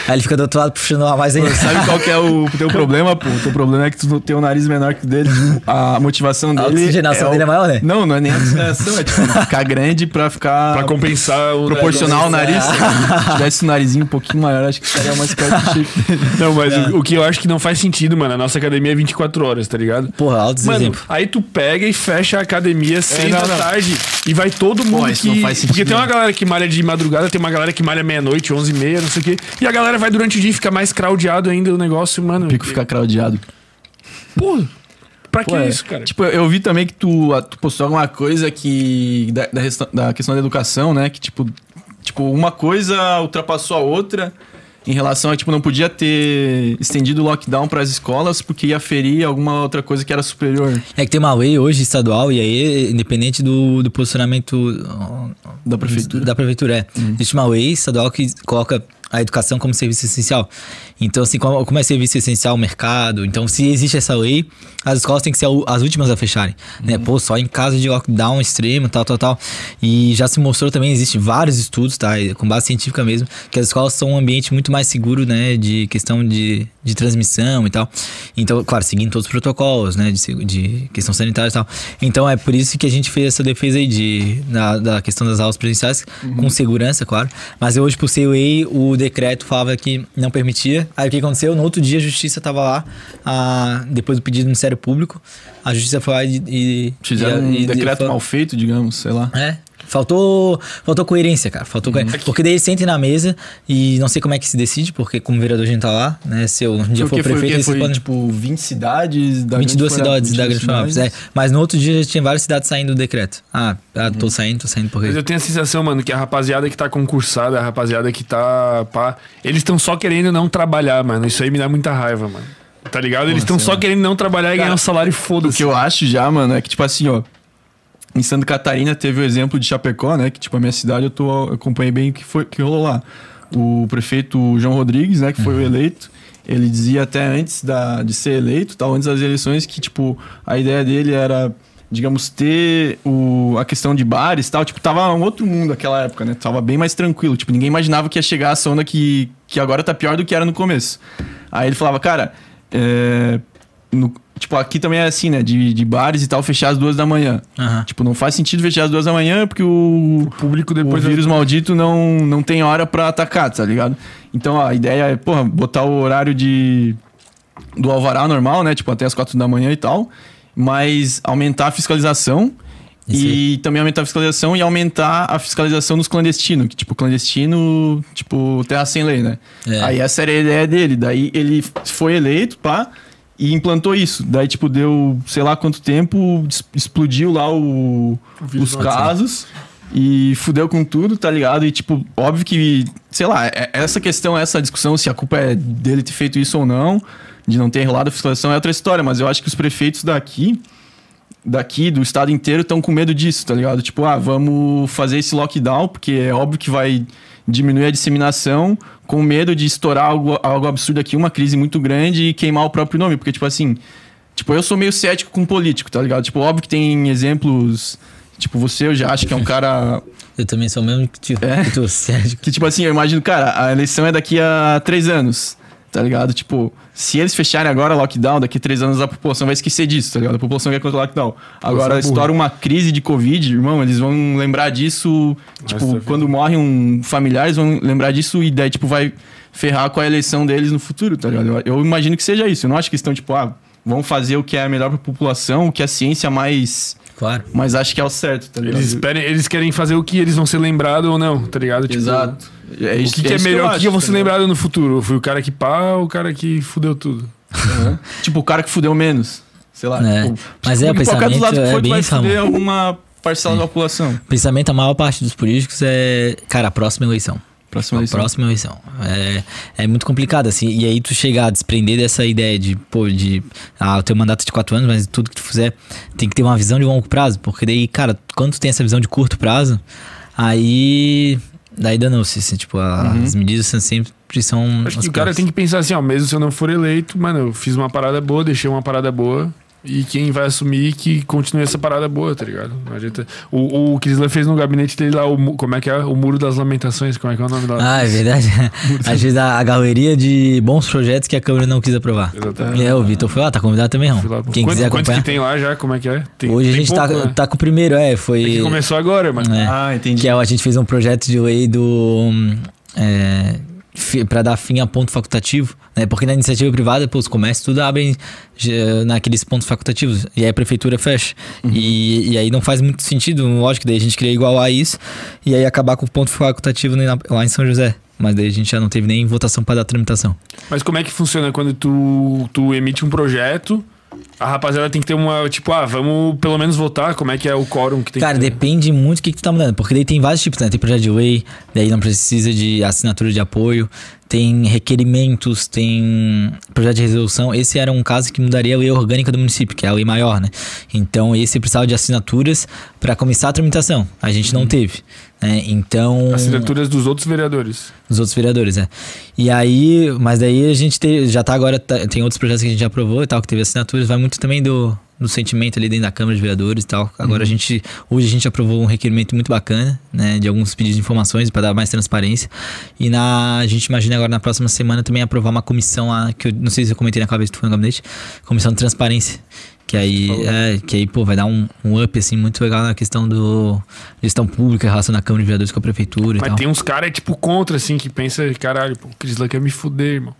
[SPEAKER 3] Aí ele fica do outro lado puxando lá mais ainda.
[SPEAKER 2] Pô, Sabe qual que é o teu problema, pô? O teu problema é que tu tem um nariz menor que o dele. A motivação
[SPEAKER 3] A
[SPEAKER 2] dele.
[SPEAKER 3] oxigenação
[SPEAKER 2] o-
[SPEAKER 3] dele é maior, né?
[SPEAKER 2] Não, não é nem a oxigenação, é tipo ficar grande pra ficar.
[SPEAKER 1] Pra compensar o.
[SPEAKER 2] proporcional ao nariz.
[SPEAKER 3] Ah.
[SPEAKER 2] Se tivesse um narizinho um pouquinho maior, acho que estaria mais perto do shape dele.
[SPEAKER 1] Não, mas o, o que eu acho que não faz sentido, mano, a nossa academia é 24 horas, tá ligado?
[SPEAKER 3] Porra, altos
[SPEAKER 1] Mano,
[SPEAKER 3] exemplos.
[SPEAKER 1] aí tu pega e fecha a academia às 6
[SPEAKER 2] não,
[SPEAKER 1] da
[SPEAKER 2] não.
[SPEAKER 1] tarde e vai todo mundo
[SPEAKER 2] isso
[SPEAKER 1] que...
[SPEAKER 2] não faz sentido
[SPEAKER 1] Porque tem uma
[SPEAKER 2] nenhum.
[SPEAKER 1] galera que malha de madrugada, tem uma galera que malha meia-noite, 11 e meia, não sei o quê. E a galera vai durante o dia e fica mais craudiado ainda o negócio, mano.
[SPEAKER 2] O pico fica craudiado.
[SPEAKER 1] Pô, pra que
[SPEAKER 2] Pô, é.
[SPEAKER 1] isso, cara?
[SPEAKER 2] Tipo, eu vi também que tu, tu postou alguma coisa que. Da, da, da questão da educação, né? Que, tipo, tipo, uma coisa ultrapassou a outra. em relação a, tipo, não podia ter estendido o lockdown para as escolas porque ia ferir alguma outra coisa que era superior
[SPEAKER 3] É que tem uma lei hoje estadual e aí, independente do, do posicionamento
[SPEAKER 2] da prefeitura.
[SPEAKER 3] da prefeitura, é. Existe uma lei estadual que coloca a educação como serviço essencial. Então, assim, como, como é serviço essencial o mercado, então se existe essa lei, as escolas têm que ser as últimas a fecharem, né? Pô, só em caso de lockdown extremo, tal, tal, tal. E já se mostrou também, existe vários estudos, tá? Com base científica mesmo, que as escolas são um ambiente muito mais seguro, né? De questão de, de transmissão e tal. Então, claro, seguindo todos os protocolos, né? De, de questão sanitária e tal. Então, é por isso que a gente fez essa defesa aí de, da, da questão das aulas presenciais, com segurança, claro. Mas hoje, por ser lei, o decreto falava que não permitia. Aí o que aconteceu? No outro dia, a justiça tava lá, ah, depois do pedido do Ministério Público, a justiça foi lá e. e
[SPEAKER 2] Fizeram
[SPEAKER 3] e-
[SPEAKER 2] um
[SPEAKER 3] e-
[SPEAKER 2] decreto
[SPEAKER 3] falou-
[SPEAKER 2] mal feito, digamos, sei lá.
[SPEAKER 3] é. Faltou, faltou coerência, cara. Faltou coerência. Porque daí eles sentem na mesa e não sei como é que se decide, porque como vereador a gente tá lá, né? Se eu um dia for
[SPEAKER 2] foi, o
[SPEAKER 3] prefeito,
[SPEAKER 2] foi
[SPEAKER 3] podem.
[SPEAKER 2] tipo 20 cidades da
[SPEAKER 3] 22
[SPEAKER 2] Grande
[SPEAKER 3] cidades da
[SPEAKER 2] 22
[SPEAKER 3] Grande Florianópolis. É. Mas no outro dia já tinha várias cidades saindo do decreto. Ah, ah tô saindo, tô saindo porque.
[SPEAKER 1] Mas eu tenho a sensação, mano, que a rapaziada que tá concursada, a rapaziada que tá. Pá, eles estão só querendo não trabalhar, mano. Isso aí me dá muita raiva, mano. Tá ligado? Eles estão só querendo não trabalhar e ganhar um salário
[SPEAKER 2] O
[SPEAKER 1] foda-se.
[SPEAKER 2] que eu acho já, mano, é que, tipo assim, ó. Em Santa Catarina teve o exemplo de Chapecó, né? Que, tipo, a minha cidade eu, tô, eu acompanhei bem o que, foi, que rolou lá. O prefeito João Rodrigues, né? Que foi o eleito. Ele dizia até antes da, de ser eleito, tal, antes das eleições, que, tipo, a ideia dele era, digamos, ter o, a questão de bares e tal. Tipo, tava um outro mundo naquela época, né? Tava bem mais tranquilo. Tipo, ninguém imaginava que ia chegar essa onda que, que agora tá pior do que era no começo. Aí ele falava, cara, é, no- tipo, aqui também é assim, né? De, de bares e tal, fechar às duas da manhã.
[SPEAKER 3] Aham.
[SPEAKER 2] Tipo, não faz sentido fechar às duas da manhã porque o,
[SPEAKER 1] público depois
[SPEAKER 2] o vírus maldito não, não tem hora pra atacar, tá ligado? Então a ideia é, porra, botar o horário de do alvará normal, né? Tipo, até as quatro da manhã e tal. Mas aumentar a fiscalização.
[SPEAKER 3] Isso
[SPEAKER 2] E também aumentar a fiscalização e aumentar a fiscalização dos clandestinos. Que, tipo, clandestino, tipo, terra sem lei, né?
[SPEAKER 3] É.
[SPEAKER 2] Aí essa era a ideia dele. Daí ele foi eleito, pá, e implantou isso. Daí, tipo, deu sei lá quanto tempo, explodiu lá o,
[SPEAKER 1] vírus
[SPEAKER 2] os casos e fudeu com tudo, tá ligado? E, tipo, óbvio que, sei lá, é- essa questão, essa discussão se a culpa é dele ter feito isso ou não, de não ter rolado a fiscalização é outra história, mas eu acho que os prefeitos daqui daqui, do estado inteiro, estão com medo disso, tá ligado? Tipo, ah, vamos fazer esse lockdown, porque é óbvio que vai diminuir a disseminação, com medo de estourar algo, algo absurdo aqui, uma crise muito grande e queimar o próprio nome. Porque, tipo assim, tipo, eu sou meio cético com político, tá ligado? Tipo, óbvio que tem exemplos. Tipo, você eu já acho que é um cara.
[SPEAKER 3] Eu também sou o mesmo que tu,
[SPEAKER 2] É?
[SPEAKER 3] que tu Sérgio.
[SPEAKER 2] Que, tipo assim, eu imagino, cara, a eleição é daqui a três anos, tá ligado? Tipo, se eles fecharem agora lockdown, daqui a três anos a população vai esquecer disso, tá ligado? A população quer contra o lockdown. Agora,
[SPEAKER 1] burra.
[SPEAKER 2] estoura uma crise de Covid, irmão, eles vão lembrar disso, tipo,
[SPEAKER 1] vida.
[SPEAKER 2] quando morre um familiar, eles vão lembrar disso e daí, tipo, vai ferrar com a eleição deles no futuro, tá ligado? Eu, eu imagino que seja isso. Eu não acho que estão, tipo, ah, vamos fazer o que é melhor pra população, o que a ciência mais,
[SPEAKER 3] Claro.
[SPEAKER 2] mais acha que é o certo, tá ligado?
[SPEAKER 1] Eles, esperem, eles querem fazer o que eles vão ser lembrados ou não, tá ligado? Tipo,
[SPEAKER 2] Exato. É
[SPEAKER 1] O
[SPEAKER 2] isso-
[SPEAKER 1] que, que é,
[SPEAKER 2] isso
[SPEAKER 1] melhor?
[SPEAKER 2] eu
[SPEAKER 1] o que, que eu vou
[SPEAKER 2] tá
[SPEAKER 1] ser lembrado no futuro? Foi o cara que pá ou o cara que fudeu tudo?
[SPEAKER 2] Tipo, o cara que fudeu menos. Sei lá.
[SPEAKER 3] É.
[SPEAKER 2] tipo,
[SPEAKER 3] Mas é, o
[SPEAKER 2] porque qualquer dos
[SPEAKER 3] pensamento
[SPEAKER 2] lados que
[SPEAKER 3] é
[SPEAKER 2] for, tu
[SPEAKER 3] bem
[SPEAKER 2] vai
[SPEAKER 3] amor.
[SPEAKER 2] alguma parcela da população.
[SPEAKER 3] O pensamento, a maior parte dos políticos é, cara, a próxima eleição.
[SPEAKER 2] Próxima
[SPEAKER 3] A
[SPEAKER 2] eleição.
[SPEAKER 3] próxima eleição. É, é muito complicado, assim. E aí tu chegar a desprender dessa ideia de, pô, de. Ah, o teu mandato é de quatro anos, mas tudo que tu fizer tem que ter uma visão de longo prazo. Porque daí, cara, quando tu tem essa visão de curto prazo, aí. Daí danou-se, assim, tipo, a- as medidas são sempre são.
[SPEAKER 1] Acho que o cara tem que pensar assim, ó, mesmo se eu não for eleito, mano, eu fiz uma parada boa, deixei uma parada boa. E quem vai assumir que continue essa parada boa, tá ligado? Não adianta. O, o Crislan fez no gabinete dele lá, o, como é que é? O Muro das Lamentações, como é que é o nome lá?
[SPEAKER 3] Ah, é verdade. Às vezes a, a galeria de bons projetos que a Câmara não quis aprovar.
[SPEAKER 1] Exatamente.
[SPEAKER 3] É, o Vitor foi lá, tá convidado também, não.
[SPEAKER 1] Lá.
[SPEAKER 3] Quem
[SPEAKER 1] Quanto-
[SPEAKER 3] quiser
[SPEAKER 1] quantos
[SPEAKER 3] acompanhar.
[SPEAKER 1] que tem lá já? Como é que é? Tem-
[SPEAKER 3] Hoje a
[SPEAKER 1] tem
[SPEAKER 3] gente
[SPEAKER 1] pouco,
[SPEAKER 3] tá,
[SPEAKER 1] né?
[SPEAKER 3] tá com o primeiro, é, foi.
[SPEAKER 1] É que começou agora, mas.
[SPEAKER 3] É.
[SPEAKER 2] Ah, entendi.
[SPEAKER 3] Que é, a gente fez um projeto de lei do. hum, É, pra dar fim a ponto facultativo, né? Porque na iniciativa privada, pô, os comércios tudo abrem já, naqueles pontos facultativos. E aí a prefeitura fecha. E, e aí não faz muito sentido, lógico, daí a gente queria igualar isso e aí acabar com o ponto facultativo lá em São José. Mas daí a gente já não teve nem votação para dar tramitação.
[SPEAKER 1] Mas como é que funciona quando tu, tu emite um projeto? A rapaziada tem que ter uma, tipo, ah, vamos pelo menos votar. Como é que é o quórum que tem
[SPEAKER 3] Cara,
[SPEAKER 1] que ter?
[SPEAKER 3] depende muito do que, que tu tá mudando. Porque daí tem vários tipos, né? Tem projeto de lei, daí não precisa de assinatura de apoio. Tem requerimentos, tem projeto de resolução. Esse era um caso que mudaria a lei orgânica do município, que é a lei maior, né? Então, esse precisava de assinaturas para começar a tramitação. A gente não teve. Né? Então.
[SPEAKER 1] Assinaturas dos outros vereadores.
[SPEAKER 3] Dos outros vereadores, é. E aí, mas daí a gente te- já tá agora, tá- tem outros projetos que a gente já aprovou e tal, que teve assinaturas, vai muito também do, do sentimento ali dentro da Câmara de Vereadores e tal. Agora a gente, hoje a gente aprovou um requerimento muito bacana, né, de alguns pedidos de informações para dar mais transparência. E na, a gente imagina agora na próxima semana também aprovar uma comissão lá, que eu não sei se eu comentei na cabeça foi no gabinete, comissão de transparência. Que aí, é, que aí, pô, vai dar um, um up, assim, muito legal na questão do gestão pública, relação da Câmara de Vereadores com a Prefeitura e
[SPEAKER 1] Mas tem uns caras, tipo, contra, assim, que pensa, caralho, pô, o Crislan quer me fuder, irmão.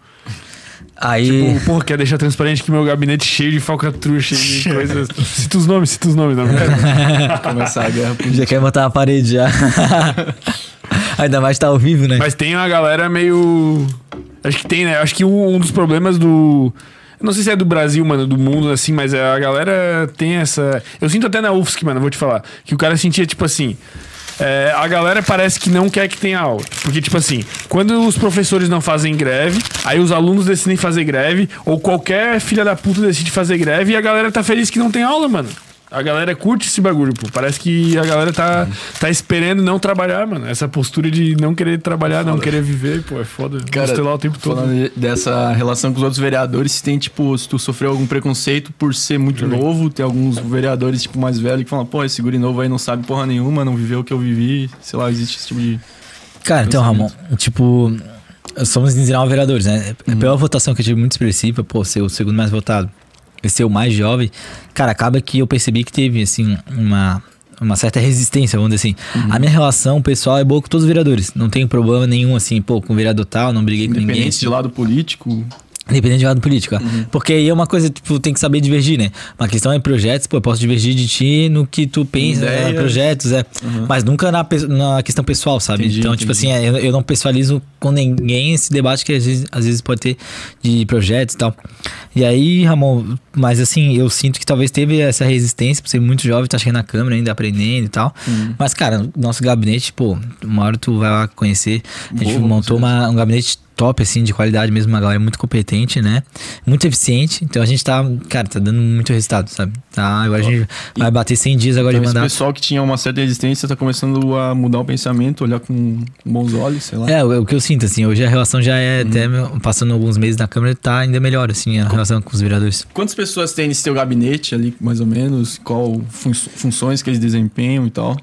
[SPEAKER 3] Aí...
[SPEAKER 1] Tipo, porra, quer deixar transparente que meu gabinete cheio de falcatrua, cheio de coisas. cita os nomes, cita os nomes, não quero. <laughs>
[SPEAKER 2] Começar a guerra política.
[SPEAKER 3] Já quer botar na parede já. <laughs> Ainda mais tá ao vivo, né?
[SPEAKER 1] Mas tem uma galera meio. Acho que tem, né? Acho que um, um dos problemas do. eu Não sei se é do Brasil, mano, do mundo, assim, mas a galera tem essa. Eu sinto até na UFSC, mano, vou te falar. Que o cara sentia, tipo assim. É, a galera parece que não quer que tenha aula. Porque, tipo assim, quando os professores não fazem greve, aí os alunos decidem fazer greve, ou qualquer filha da puta decide fazer greve, e a galera tá feliz que não tem aula, mano. A galera curte esse bagulho, pô. Parece que a galera tá, tá esperando não trabalhar, mano. Essa postura de não querer trabalhar, não querer viver, pô, é foda. Cara, lá o tempo todo.
[SPEAKER 2] Falando de- dessa relação com os outros vereadores, se tem, tipo, se tu sofreu algum preconceito por ser muito novo, tem alguns vereadores, tipo, mais velhos que falam, pô, esse guri novo aí não sabe porra nenhuma, não viveu o que eu vivi, sei lá, existe esse tipo de...
[SPEAKER 3] Cara, então, Ramon, tipo, somos 19 vereadores, né?
[SPEAKER 2] Uhum.
[SPEAKER 3] Pela votação que eu tive muito expressiva, pô, ser o segundo mais votado ser o mais jovem, cara, acaba que eu percebi que teve, assim, uma, uma certa resistência, vamos dizer assim.
[SPEAKER 2] Uhum.
[SPEAKER 3] A minha relação pessoal é boa com todos os vereadores. Não tenho problema nenhum, assim, pô, com o vereador tal, não briguei com ninguém.
[SPEAKER 2] Independente de lado político,
[SPEAKER 3] Independente de lado político.
[SPEAKER 2] Uhum.
[SPEAKER 3] Porque aí é uma coisa, tipo, tem que saber divergir, né? Uma questão é projetos, pô, eu posso divergir de ti no que tu pensa, né? projetos, é. Mas nunca na, na questão pessoal, sabe?
[SPEAKER 2] Entendi,
[SPEAKER 3] então, tipo
[SPEAKER 2] entendi.
[SPEAKER 3] assim, é, eu, eu não pessoalizo com ninguém esse debate que às vezes, às vezes pode ter de projetos e tal. E aí, Ramon, mas assim, eu sinto que talvez teve essa resistência por ser muito jovem, tá chegando na câmera ainda, aprendendo e tal.
[SPEAKER 2] Uhum.
[SPEAKER 3] Mas, cara, nosso gabinete, pô, uma hora tu vai lá conhecer. A gente
[SPEAKER 2] Boa, com
[SPEAKER 3] montou uma- um gabinete top, assim, de qualidade mesmo, uma galera muito competente, né? Muito eficiente. Então a gente tá, cara, tá dando muito resultado, sabe? Tá, agora a gente vai bater 100 dias agora de
[SPEAKER 2] esse
[SPEAKER 3] mandato.
[SPEAKER 2] pessoal que tinha uma certa resistência tá começando a mudar o pensamento, olhar com bons olhos, sei lá.
[SPEAKER 3] É, o, o que eu sinto, assim, hoje a relação já é até, meu, passando alguns meses na Câmara, tá ainda melhor, assim, a relação com os vereadores.
[SPEAKER 2] Quantas pessoas tem nesse teu gabinete ali, mais ou menos? Qual fun- funções que eles desempenham e tal?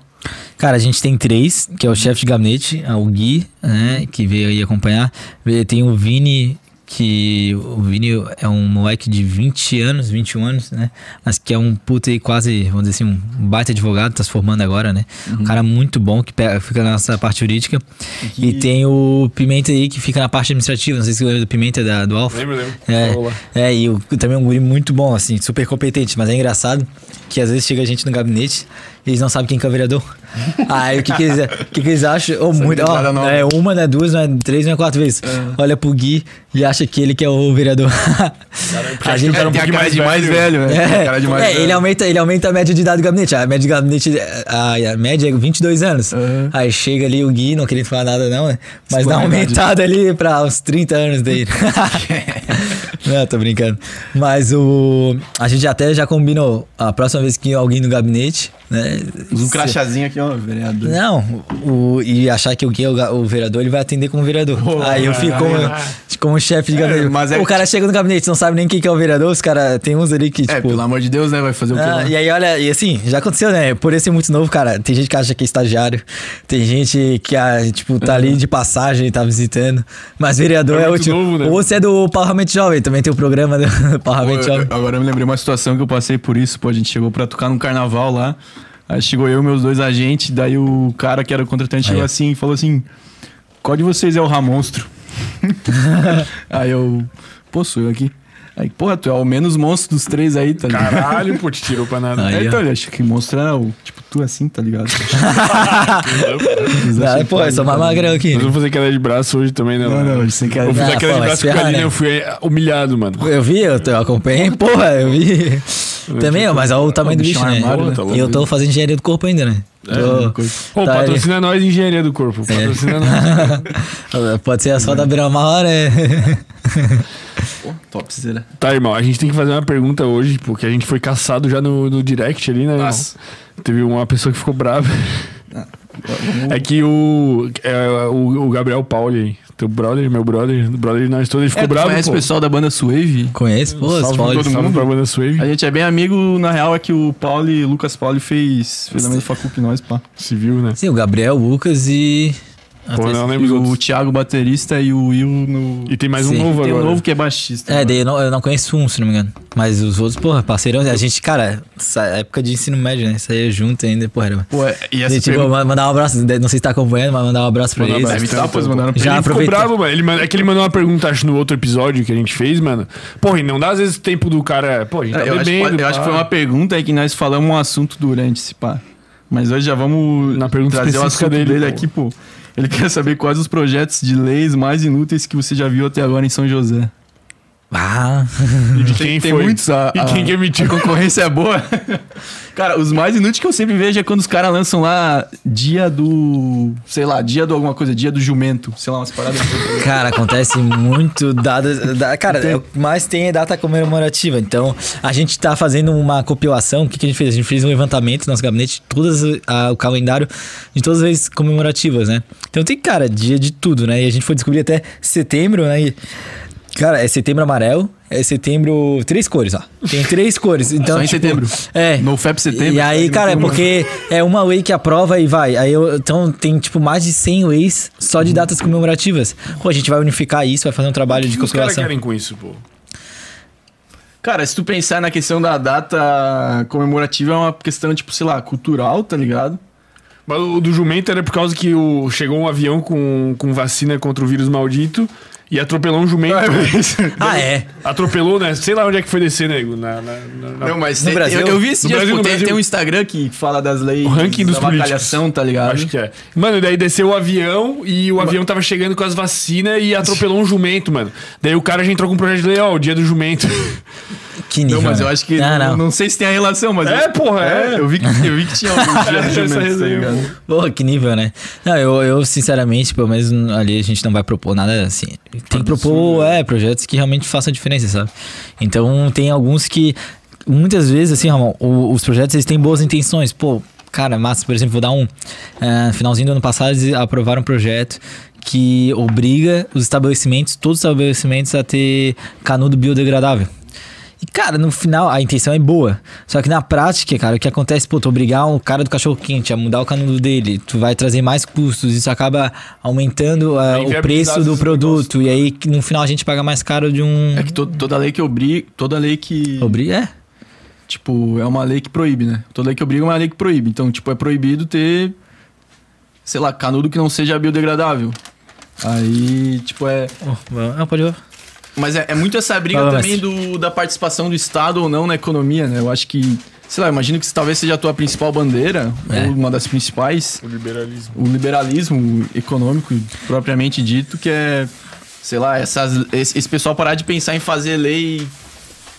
[SPEAKER 3] Cara, a gente tem três, que é o chefe de gabinete, é o Gui, né, que veio aí acompanhar. Tem o Vini, que o Vini é um moleque de 20 anos, 21 anos, né? Mas que é um puta e quase, vamos dizer assim, um baita advogado, tá se formando agora, né? Um cara muito bom, que pega- fica na nossa parte jurídica. E tem o Pimenta aí, que fica na parte administrativa, não sei se você lembra do Pimenta da, do Alfa.
[SPEAKER 1] Lembro, lembro.
[SPEAKER 3] É, é, e o, também é um guri muito bom, assim, super competente, mas é engraçado que às vezes chega gente no gabinete e eles não sabem quem que é o vereador. <laughs> Aí o que, que, eles, que, que eles acham? Ou
[SPEAKER 2] Sabe
[SPEAKER 3] muito, ó,
[SPEAKER 2] nova.
[SPEAKER 3] é uma, não é duas, não é três, não é quatro vezes. Olha pro Gui e acha que ele que é o vereador. <laughs> a gente
[SPEAKER 1] cara um pouquinho mais
[SPEAKER 2] de mais
[SPEAKER 1] velho.
[SPEAKER 2] velho, né?
[SPEAKER 3] É,
[SPEAKER 2] cara de mais
[SPEAKER 3] é,
[SPEAKER 2] velho.
[SPEAKER 3] ele, aumenta, ele aumenta a média de idade do gabinete. A média de gabinete, a, a média é 22 anos.
[SPEAKER 2] Uhum.
[SPEAKER 3] Aí chega ali o Gui, não querendo falar nada não, né? Mas dá uma aumentada ali pra uns 30 anos dele. <laughs> não, tô brincando. Mas o... A gente até já combinou a próxima vez que alguém no gabinete, né?
[SPEAKER 2] Usa um crachazinho aqui, ó, vereador.
[SPEAKER 3] não, o, e achar que o Gui é o, o vereador, ele vai atender como vereador.
[SPEAKER 2] Oh,
[SPEAKER 3] aí eu fico como, como chefe de gabinete.
[SPEAKER 2] mas é
[SPEAKER 3] o
[SPEAKER 2] que-
[SPEAKER 3] cara chega no gabinete, não sabe nem quem que é o vereador, os caras tem uns ali que,
[SPEAKER 2] É,
[SPEAKER 3] tipo.
[SPEAKER 2] pelo amor de Deus, né? Vai fazer o quê?
[SPEAKER 3] Ah,
[SPEAKER 2] lá?
[SPEAKER 3] e aí, olha, e assim, já aconteceu, né? Por eu ser muito novo, cara, tem gente que acha que é estagiário, tem gente que, ah, tipo, tá ali de passagem, tá visitando. Mas vereador
[SPEAKER 1] É
[SPEAKER 3] é, último.
[SPEAKER 1] novo, né?
[SPEAKER 3] Ou você é do Parlamento Jovem, também tem o programa do Parlamento Jovem.
[SPEAKER 2] agora eu me lembrei uma situação que eu passei por isso. Pô, a gente chegou pra tocar num carnaval lá. Aí chegou eu e meus dois agentes. Daí o cara que era o contratante chegou assim e falou assim: Qual de vocês é o Ramonstro? <laughs> aí eu, pô, sou eu aqui. Aí, porra, tu é o menos monstro dos três aí, tá ligado?
[SPEAKER 1] Caralho, pô, te tirou pra nada.
[SPEAKER 3] Aí,
[SPEAKER 2] Aí, então, ele acha que monstro era o. Tipo, tu assim, tá ligado? <laughs>
[SPEAKER 3] Ah, pô, eu sou mais magrão aqui.
[SPEAKER 1] Nós vamos fazer queda de braço hoje também, né?
[SPEAKER 2] Não,
[SPEAKER 1] mano?
[SPEAKER 2] não, sem querer.
[SPEAKER 1] Eu fiz
[SPEAKER 3] Ah,
[SPEAKER 1] a queda de braço com a Aline, eu fui humilhado, mano.
[SPEAKER 3] Eu vi, eu, eu acompanhei, porra, eu vi. <laughs> Também, ó, mas olha o tamanho do bicho, né?
[SPEAKER 2] armário,
[SPEAKER 1] né? Tá
[SPEAKER 3] E eu tô fazendo engenharia do corpo ainda, né? Tô-
[SPEAKER 2] coisa.
[SPEAKER 1] Ô,
[SPEAKER 3] tá,
[SPEAKER 1] patrocina nós engenharia do corpo. Patrocina nós. <laughs>
[SPEAKER 3] Pode ser só da beira-mar, né?
[SPEAKER 2] Pô, topzera.
[SPEAKER 1] Tá, irmão, a gente tem que fazer uma pergunta hoje, porque a gente foi caçado já no, no direct ali, né? irmão? Teve uma pessoa que ficou brava. É que o, é, o, o Gabriel Pauli, teu brother, meu brother, brother de nós todos, ele ficou
[SPEAKER 2] É,
[SPEAKER 1] bravo.
[SPEAKER 2] conhece
[SPEAKER 1] pô.
[SPEAKER 2] o pessoal da banda Suave?
[SPEAKER 3] Conhece? Pô,
[SPEAKER 1] Salve
[SPEAKER 3] pode.
[SPEAKER 1] todo mundo pra banda Swave.
[SPEAKER 2] A gente é bem amigo, na real, é que o Pauli, Lucas Pauli fez, fez a mesma facu que nós, pá.
[SPEAKER 1] Civil, né?
[SPEAKER 3] Sim, o Gabriel, o Lucas e.
[SPEAKER 1] Pô, não
[SPEAKER 2] E
[SPEAKER 1] os
[SPEAKER 2] o
[SPEAKER 1] outros.
[SPEAKER 2] Thiago, baterista, e o Will no...
[SPEAKER 1] E tem mais
[SPEAKER 3] Sim.
[SPEAKER 1] um novo
[SPEAKER 2] Tem um
[SPEAKER 1] agora.
[SPEAKER 2] novo que é baixista.
[SPEAKER 3] É, daí eu não, eu não conheço um, se não me engano. Mas os outros, porra, parceirão. A gente, cara, essa época de ensino médio, né? Saía junto ainda, porra. Era...
[SPEAKER 2] Pô, é- e
[SPEAKER 3] E,
[SPEAKER 2] essa
[SPEAKER 3] tipo,
[SPEAKER 2] pergunta...
[SPEAKER 3] ma- mandar um abraço, não sei se tá acompanhando, mas mandar um abraço pra
[SPEAKER 1] Mandar um
[SPEAKER 3] eles.
[SPEAKER 1] abraço.
[SPEAKER 2] Pois mandaram pra
[SPEAKER 3] Já
[SPEAKER 1] ele ficou bravo, mano. Ele, é que ele mandou uma pergunta, acho, no outro episódio que a gente fez, mano. Porra, e não dá às vezes tempo do cara. Pô, a gente tá
[SPEAKER 2] É, eu, acho, que
[SPEAKER 1] bebendo.
[SPEAKER 2] pode- eu acho que foi uma pergunta aí que nós falamos um assunto durante esse pá. Mas hoje já vamos
[SPEAKER 1] Na pergunta
[SPEAKER 2] trazer o
[SPEAKER 1] específica
[SPEAKER 2] assunto
[SPEAKER 1] dele,
[SPEAKER 2] dele,
[SPEAKER 1] pô.
[SPEAKER 2] aqui, pô. Ele quer saber quais os projetos de leis mais inúteis que você já viu até agora em São José.
[SPEAKER 3] Ah,
[SPEAKER 1] E de quem
[SPEAKER 2] tem
[SPEAKER 1] foi?
[SPEAKER 2] muitos. A,
[SPEAKER 1] E
[SPEAKER 2] a-
[SPEAKER 1] quem que emitiu?
[SPEAKER 2] A concorrência é boa. <laughs> Cara, os mais inúteis que eu sempre vejo é quando os caras lançam lá dia do. Sei lá, dia do alguma coisa, dia do jumento. Sei lá, umas paradas. assim.
[SPEAKER 3] cara, acontece muito dada. Da, cara, é o mais tem é data comemorativa. Então, a gente tá fazendo uma compilação. O que, que a gente fez? A gente fez um levantamento no nosso gabinete de todas a- o calendário de todas as vezes comemorativas, né? Então tem, cara, dia de tudo, né? E a gente foi descobrir até setembro, né? E, cara, é setembro amarelo, é setembro. Três cores, ó. Tem três cores. <laughs> Então,
[SPEAKER 2] Só em
[SPEAKER 3] tipo,
[SPEAKER 2] setembro.
[SPEAKER 3] É.
[SPEAKER 2] No FEP setembro.
[SPEAKER 3] E aí,
[SPEAKER 2] tá
[SPEAKER 3] cara, é porque é uma lei que aprova e vai. Aí eu, então tem tipo mais de 100 leis só de datas comemorativas. Pô, a gente vai unificar isso, vai fazer um trabalho
[SPEAKER 1] O
[SPEAKER 3] de
[SPEAKER 1] que os caras
[SPEAKER 3] compilação.
[SPEAKER 1] querem com isso, pô?
[SPEAKER 2] Cara, se tu pensar na questão da data comemorativa, é uma questão, tipo, sei lá, cultural, tá ligado?
[SPEAKER 1] Mas o do jumento era por causa que o, chegou um avião com, com vacina contra o vírus maldito e atropelou um jumento. <laughs>
[SPEAKER 3] Ah, é.
[SPEAKER 1] Atropelou, né? Sei lá onde é que foi descer, nego. Na, na, na-
[SPEAKER 2] Não, mas
[SPEAKER 3] No
[SPEAKER 2] tem-
[SPEAKER 3] Brasil?
[SPEAKER 2] eu, eu vi esse dia,
[SPEAKER 1] Brasil, no
[SPEAKER 2] tem,
[SPEAKER 1] Brasil.
[SPEAKER 2] tem um Instagram que fala das leis
[SPEAKER 1] O ranking dos
[SPEAKER 2] da
[SPEAKER 1] políticos.
[SPEAKER 2] tá ligado?
[SPEAKER 1] Acho que é. Mano, daí desceu o avião e o avião tava chegando com as vacinas e atropelou um jumento, mano. Daí o cara já entrou com um projeto de lei, ó, o dia do jumento. <laughs>
[SPEAKER 3] Que nível.
[SPEAKER 2] Não, mas eu
[SPEAKER 3] né?
[SPEAKER 2] acho que.
[SPEAKER 3] Não,
[SPEAKER 2] não,
[SPEAKER 3] não.
[SPEAKER 2] sei se tem a relação, mas.
[SPEAKER 1] É,
[SPEAKER 2] eu-
[SPEAKER 1] porra, é.
[SPEAKER 2] Eu vi que, eu vi que tinha algum <laughs> dia do jumento, tá ligado?
[SPEAKER 3] Pô, que nível, né? Não, eu, eu sinceramente, pelo menos ali a gente não vai propor nada assim. Tem que propor, é, projetos que realmente façam diferença, sabe? Então tem alguns que, muitas vezes, assim, Ramon, os projetos eles têm boas intenções. Pô, cara, massa, por exemplo, vou dar um. É, finalzinho do ano passado eles aprovaram um projeto que obriga os estabelecimentos, todos os estabelecimentos, a ter canudo biodegradável. E, cara, no final a intenção é boa. Só que na prática, cara, o que acontece, pô, tu obrigar um cara do cachorro quente a mudar o canudo dele, tu vai trazer mais custos, isso acaba aumentando
[SPEAKER 1] Vai
[SPEAKER 3] o preço do produto. E aí, no final, a gente paga mais caro de um.
[SPEAKER 2] É que to- toda lei que obriga. Toda lei que.
[SPEAKER 3] Obri- É.
[SPEAKER 2] Tipo, é uma lei que proíbe, né? Toda lei que obriga é uma lei que proíbe. Então, tipo, é proibido ter. Sei lá, canudo que não seja biodegradável. Aí, tipo, é.
[SPEAKER 3] Oh, não, pode ir.
[SPEAKER 2] Mas é, é muito essa briga
[SPEAKER 3] Fala,
[SPEAKER 2] também do, da participação do Estado ou não na economia, né? Eu acho que, sei lá, imagino que talvez seja a tua principal bandeira,
[SPEAKER 3] É.
[SPEAKER 2] ou uma das principais,
[SPEAKER 1] O liberalismo.
[SPEAKER 2] o liberalismo econômico, propriamente dito, que é, sei lá, essas, esse, esse pessoal parar de pensar em fazer lei,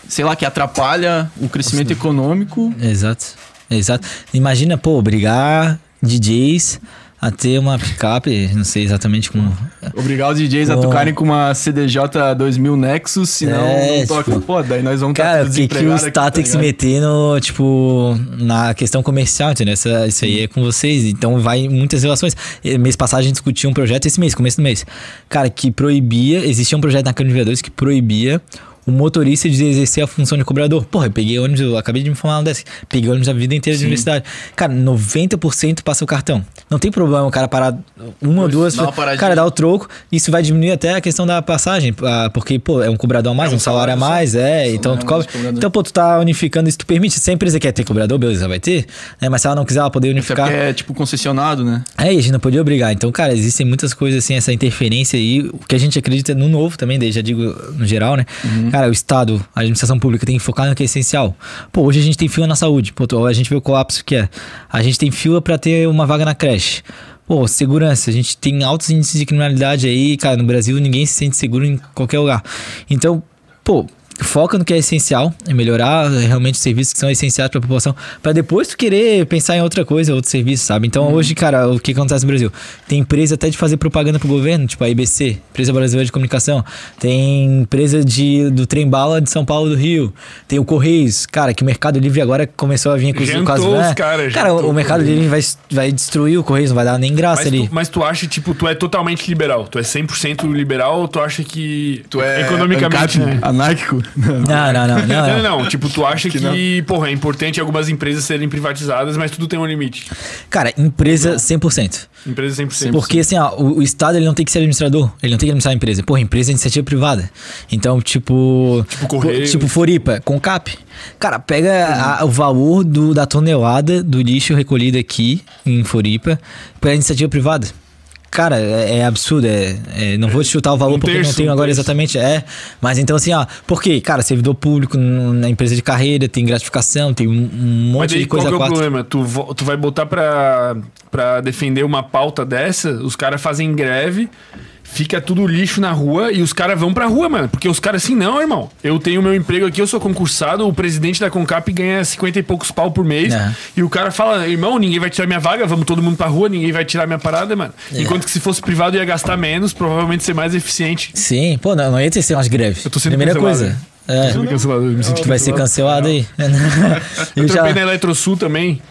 [SPEAKER 2] sei lá, que atrapalha o crescimento econômico.
[SPEAKER 3] Exato. Exato. Imagina, pô, obrigar DJs a ter uma picape, não sei exatamente como.
[SPEAKER 2] Obrigar os DJs a tocarem com uma CDJ 2000 Nexus, senão
[SPEAKER 3] É,
[SPEAKER 2] não toca.
[SPEAKER 3] tipo,
[SPEAKER 2] Pô, daí nós vamos
[SPEAKER 3] Cara,
[SPEAKER 2] tá
[SPEAKER 3] o que, que o tem que se meter no, tipo, na questão comercial, entendeu? Essa, isso aí é com vocês. Então vai em muitas relações. Mês passado a gente discutiu um projeto, esse mês, começo do mês. Cara, que proibia, existia um projeto na Câmara de Vereadores que proibia o motorista de exercer a função de cobrador. Porra, eu peguei ônibus, eu acabei de me informar uma dessa. Peguei ônibus a vida inteira de universidade. Cara, 90% passa o cartão. Não tem problema o cara parar uma ou duas.
[SPEAKER 2] dá uma.
[SPEAKER 3] Cara, dá o troco. Isso vai diminuir até a questão da passagem. ah, Porque, pô, é um cobrador a mais,
[SPEAKER 2] É um
[SPEAKER 3] um salário a
[SPEAKER 2] salário só.
[SPEAKER 3] mais, é. Então, tu cobra. Então, pô, tu tá unificando isso, tu permite. Se a empresa quer ter cobrador, beleza, vai ter. Né? Mas se ela não quiser, ela poder
[SPEAKER 2] Até
[SPEAKER 3] unificar.
[SPEAKER 2] porque é tipo concessionado, né?
[SPEAKER 3] É, e a gente não podia obrigar. Então, cara, existem muitas coisas assim, essa interferência aí, o que a gente acredita no novo também, daí já digo no geral, né? Cara, o Estado, a administração pública tem que focar no que é essencial. Pô, hoje a gente tem fila na saúde. Pô, a gente vê o colapso que é. A gente tem fila pra ter uma vaga na creche. Pô, segurança, a gente tem altos índices de criminalidade aí, cara, no Brasil ninguém se sente seguro em qualquer lugar. Então, pô, foca no que é essencial, em melhorar realmente os serviços que são essenciais para a população, para depois tu querer pensar em outra coisa, outro serviço, sabe? Então
[SPEAKER 1] Uhum.
[SPEAKER 3] hoje, cara, o que acontece no Brasil? Tem empresa até de fazer propaganda pro governo, tipo a IBC, Empresa Brasileira de Comunicação. Tem empresa de, do trem bala de São Paulo do Rio. Tem o Correios, cara, que o Mercado Livre agora começou a vir com,
[SPEAKER 1] Jantou os
[SPEAKER 3] vans.
[SPEAKER 1] caras,
[SPEAKER 3] Cara,
[SPEAKER 1] jantou
[SPEAKER 3] o
[SPEAKER 1] o
[SPEAKER 3] Mercado. Livre vai, vai destruir o Correios, não vai dar nem graça
[SPEAKER 1] Mas
[SPEAKER 3] ali.
[SPEAKER 1] tu, mas tu acha, tipo, tu é totalmente liberal? Tu é 100% liberal ou tu acha que.
[SPEAKER 2] Tu é
[SPEAKER 1] economicamente.
[SPEAKER 2] ANCAP,
[SPEAKER 1] né?
[SPEAKER 2] anárquico? <laughs>
[SPEAKER 3] Não, não, não, não.
[SPEAKER 1] Não,
[SPEAKER 3] não.
[SPEAKER 1] Tipo, tu acha que, porra, é importante algumas empresas serem privatizadas, mas tudo tem um limite.
[SPEAKER 3] Cara, empresa 100%.
[SPEAKER 1] Empresa 100%.
[SPEAKER 3] Porque assim, ó, o, o Estado ele não tem que ser administrador, ele não tem que administrar a empresa. Porra, empresa é iniciativa privada. Então, tipo.
[SPEAKER 1] Tipo Correios.
[SPEAKER 3] Tipo Floripa, Concap. Cara, pega a- o valor do, da tonelada do lixo recolhido aqui em Floripa pra iniciativa privada. Cara, é, é absurdo. É, é- não vou te chutar o valor
[SPEAKER 1] Um
[SPEAKER 3] porque não
[SPEAKER 1] terço,
[SPEAKER 3] tenho
[SPEAKER 1] um
[SPEAKER 3] agora
[SPEAKER 1] terço.
[SPEAKER 3] exatamente. É. Mas então, assim, ó, por quê? Cara, servidor público na empresa de carreira, tem gratificação, tem um, um
[SPEAKER 1] Mas
[SPEAKER 3] monte
[SPEAKER 1] daí
[SPEAKER 3] de
[SPEAKER 1] qual
[SPEAKER 3] coisa
[SPEAKER 1] que é o problema? Tu, tu vai botar pra, pra defender uma pauta dessa, os caras fazem greve, fica tudo lixo na rua e os caras vão pra rua, mano. Porque os caras assim, não, irmão. Eu tenho meu emprego aqui, eu sou concursado, o presidente da Concap ganha 50 e poucos pau por mês.
[SPEAKER 3] É.
[SPEAKER 1] E o cara fala, irmão, ninguém vai tirar minha vaga, vamos todo mundo pra rua, ninguém vai tirar minha parada, mano.
[SPEAKER 3] É.
[SPEAKER 1] Enquanto que se fosse privado ia gastar menos, provavelmente ser mais eficiente.
[SPEAKER 3] Sim, pô, não, não ia ter ser umas greves.
[SPEAKER 1] Eu tô sendo
[SPEAKER 3] Primeira
[SPEAKER 1] cancelado.
[SPEAKER 3] coisa. É.
[SPEAKER 1] Tô sendo cancelado, eu me senti
[SPEAKER 3] Tu vai ser cancelado aí. <laughs>
[SPEAKER 1] Eu
[SPEAKER 3] Eu já-
[SPEAKER 1] trampei na Eletrosul também.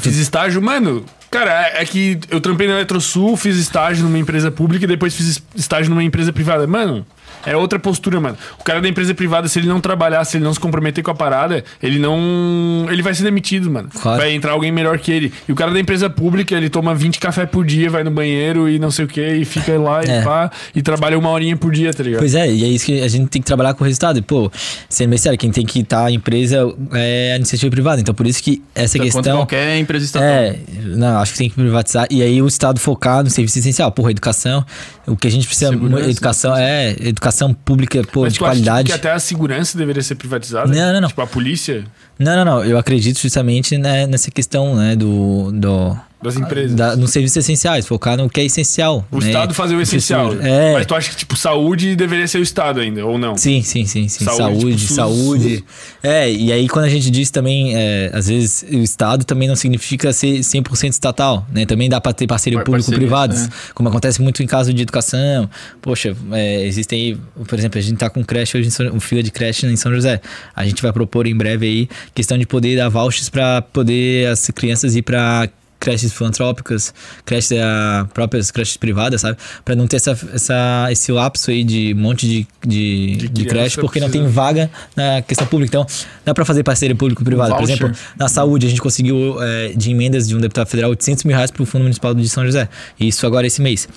[SPEAKER 1] Fiz estágio, mano. Cara, é é que eu trampei na Eletrosul, fiz estágio numa empresa pública e depois fiz es- estágio numa empresa privada. Mano, é outra postura, mano. O cara da empresa privada, se ele não trabalhar, se ele não se comprometer com a parada, ele não. Ele vai ser demitido, mano.
[SPEAKER 3] Claro.
[SPEAKER 1] Vai entrar alguém melhor que ele. E o cara da empresa pública, ele toma 20 café por dia, vai no banheiro e não sei o que, e fica lá e
[SPEAKER 3] É.
[SPEAKER 1] pá, e trabalha uma horinha por dia, tá ligado?
[SPEAKER 3] Pois é, e é isso que a gente tem que trabalhar com o resultado. E, pô, sendo bem sério, quem tem que estar a empresa é a iniciativa privada. Então, por isso que essa
[SPEAKER 2] Contra
[SPEAKER 3] questão.
[SPEAKER 2] qualquer empresa estatal.
[SPEAKER 3] É, não, acho que tem que privatizar. E aí o Estado focar no serviço essencial. Porra, educação. O que a gente precisa.
[SPEAKER 2] Segurança,
[SPEAKER 3] educação é. Educação pública, pô,
[SPEAKER 1] Mas
[SPEAKER 3] de
[SPEAKER 1] tu acha tipo,
[SPEAKER 3] qualidade.
[SPEAKER 1] que até a segurança deveria ser privatizada?
[SPEAKER 3] Não, não, não.
[SPEAKER 1] Tipo, a polícia
[SPEAKER 3] Não, não, não. Eu acredito justamente né, nessa questão, né, do. do
[SPEAKER 1] das empresas.
[SPEAKER 3] da, nos serviços essenciais, focar no que é essencial.
[SPEAKER 1] O
[SPEAKER 3] né?
[SPEAKER 1] Estado fazer o essencial.
[SPEAKER 3] É.
[SPEAKER 1] Mas tu acha que, tipo, saúde deveria ser o Estado ainda, ou não?
[SPEAKER 3] Sim, sim, sim, sim.
[SPEAKER 1] Saúde,
[SPEAKER 3] Saúde,
[SPEAKER 1] tipo,
[SPEAKER 3] saúde. É, e aí quando a gente diz também, é, às vezes o Estado também não significa ser 100% estatal, né? Também dá para ter parceria
[SPEAKER 2] Par-
[SPEAKER 3] público-privadas,
[SPEAKER 2] parcerias,
[SPEAKER 3] como acontece muito em caso de educação. Poxa, é, existem aí, por exemplo, a gente tá com creche hoje, São, um fila de creche em São José. A gente vai propor em breve aí questão de poder dar vouchers para poder as crianças ir para creches filantrópicas, creches ah, próprias creches privadas, sabe? Pra não ter essa, essa, esse lapso aí de um monte de, de,
[SPEAKER 1] De
[SPEAKER 3] de, creche, porque não tem
[SPEAKER 1] precisa-
[SPEAKER 3] vaga na questão pública. Então, dá pra fazer parceria público-privada. Por
[SPEAKER 2] voucher.
[SPEAKER 3] exemplo, na saúde, a gente conseguiu é, de emendas de um deputado federal 800 mil reais pro Fundo Municipal de São José. Isso agora esse mês.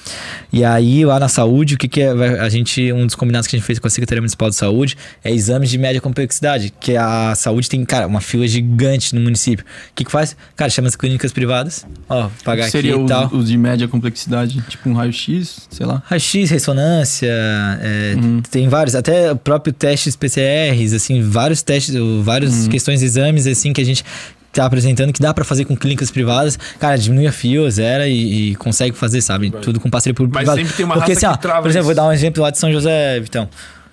[SPEAKER 3] E aí, lá na saúde, o que, que é? A gente, um dos combinados que a gente fez com a Secretaria Municipal de Saúde é exames de média complexidade, que a saúde tem, cara, uma fila gigante no município. O que, que faz? Cara, chama as clínicas privadas, ó, pagar
[SPEAKER 2] Seria
[SPEAKER 3] aqui e
[SPEAKER 2] os,
[SPEAKER 3] tal.
[SPEAKER 2] os de média complexidade, tipo um raio-x, sei lá.
[SPEAKER 3] Raio-X, ressonância, é,
[SPEAKER 2] Uhum.
[SPEAKER 3] tem vários, até o próprio testes PCRs, assim, vários testes, várias
[SPEAKER 2] Uhum.
[SPEAKER 3] questões de exames, assim, que a gente tá apresentando que dá pra fazer com clínicas privadas. Cara, diminui a fio, zera e, e consegue fazer, sabe? Tudo com parceria público
[SPEAKER 1] Mas
[SPEAKER 3] privada.
[SPEAKER 1] sempre tem uma
[SPEAKER 3] Porque
[SPEAKER 1] raça
[SPEAKER 3] assim, ó,
[SPEAKER 1] que trava
[SPEAKER 3] por exemplo,
[SPEAKER 1] isso.
[SPEAKER 3] vou dar um exemplo lá de São José, Vitão.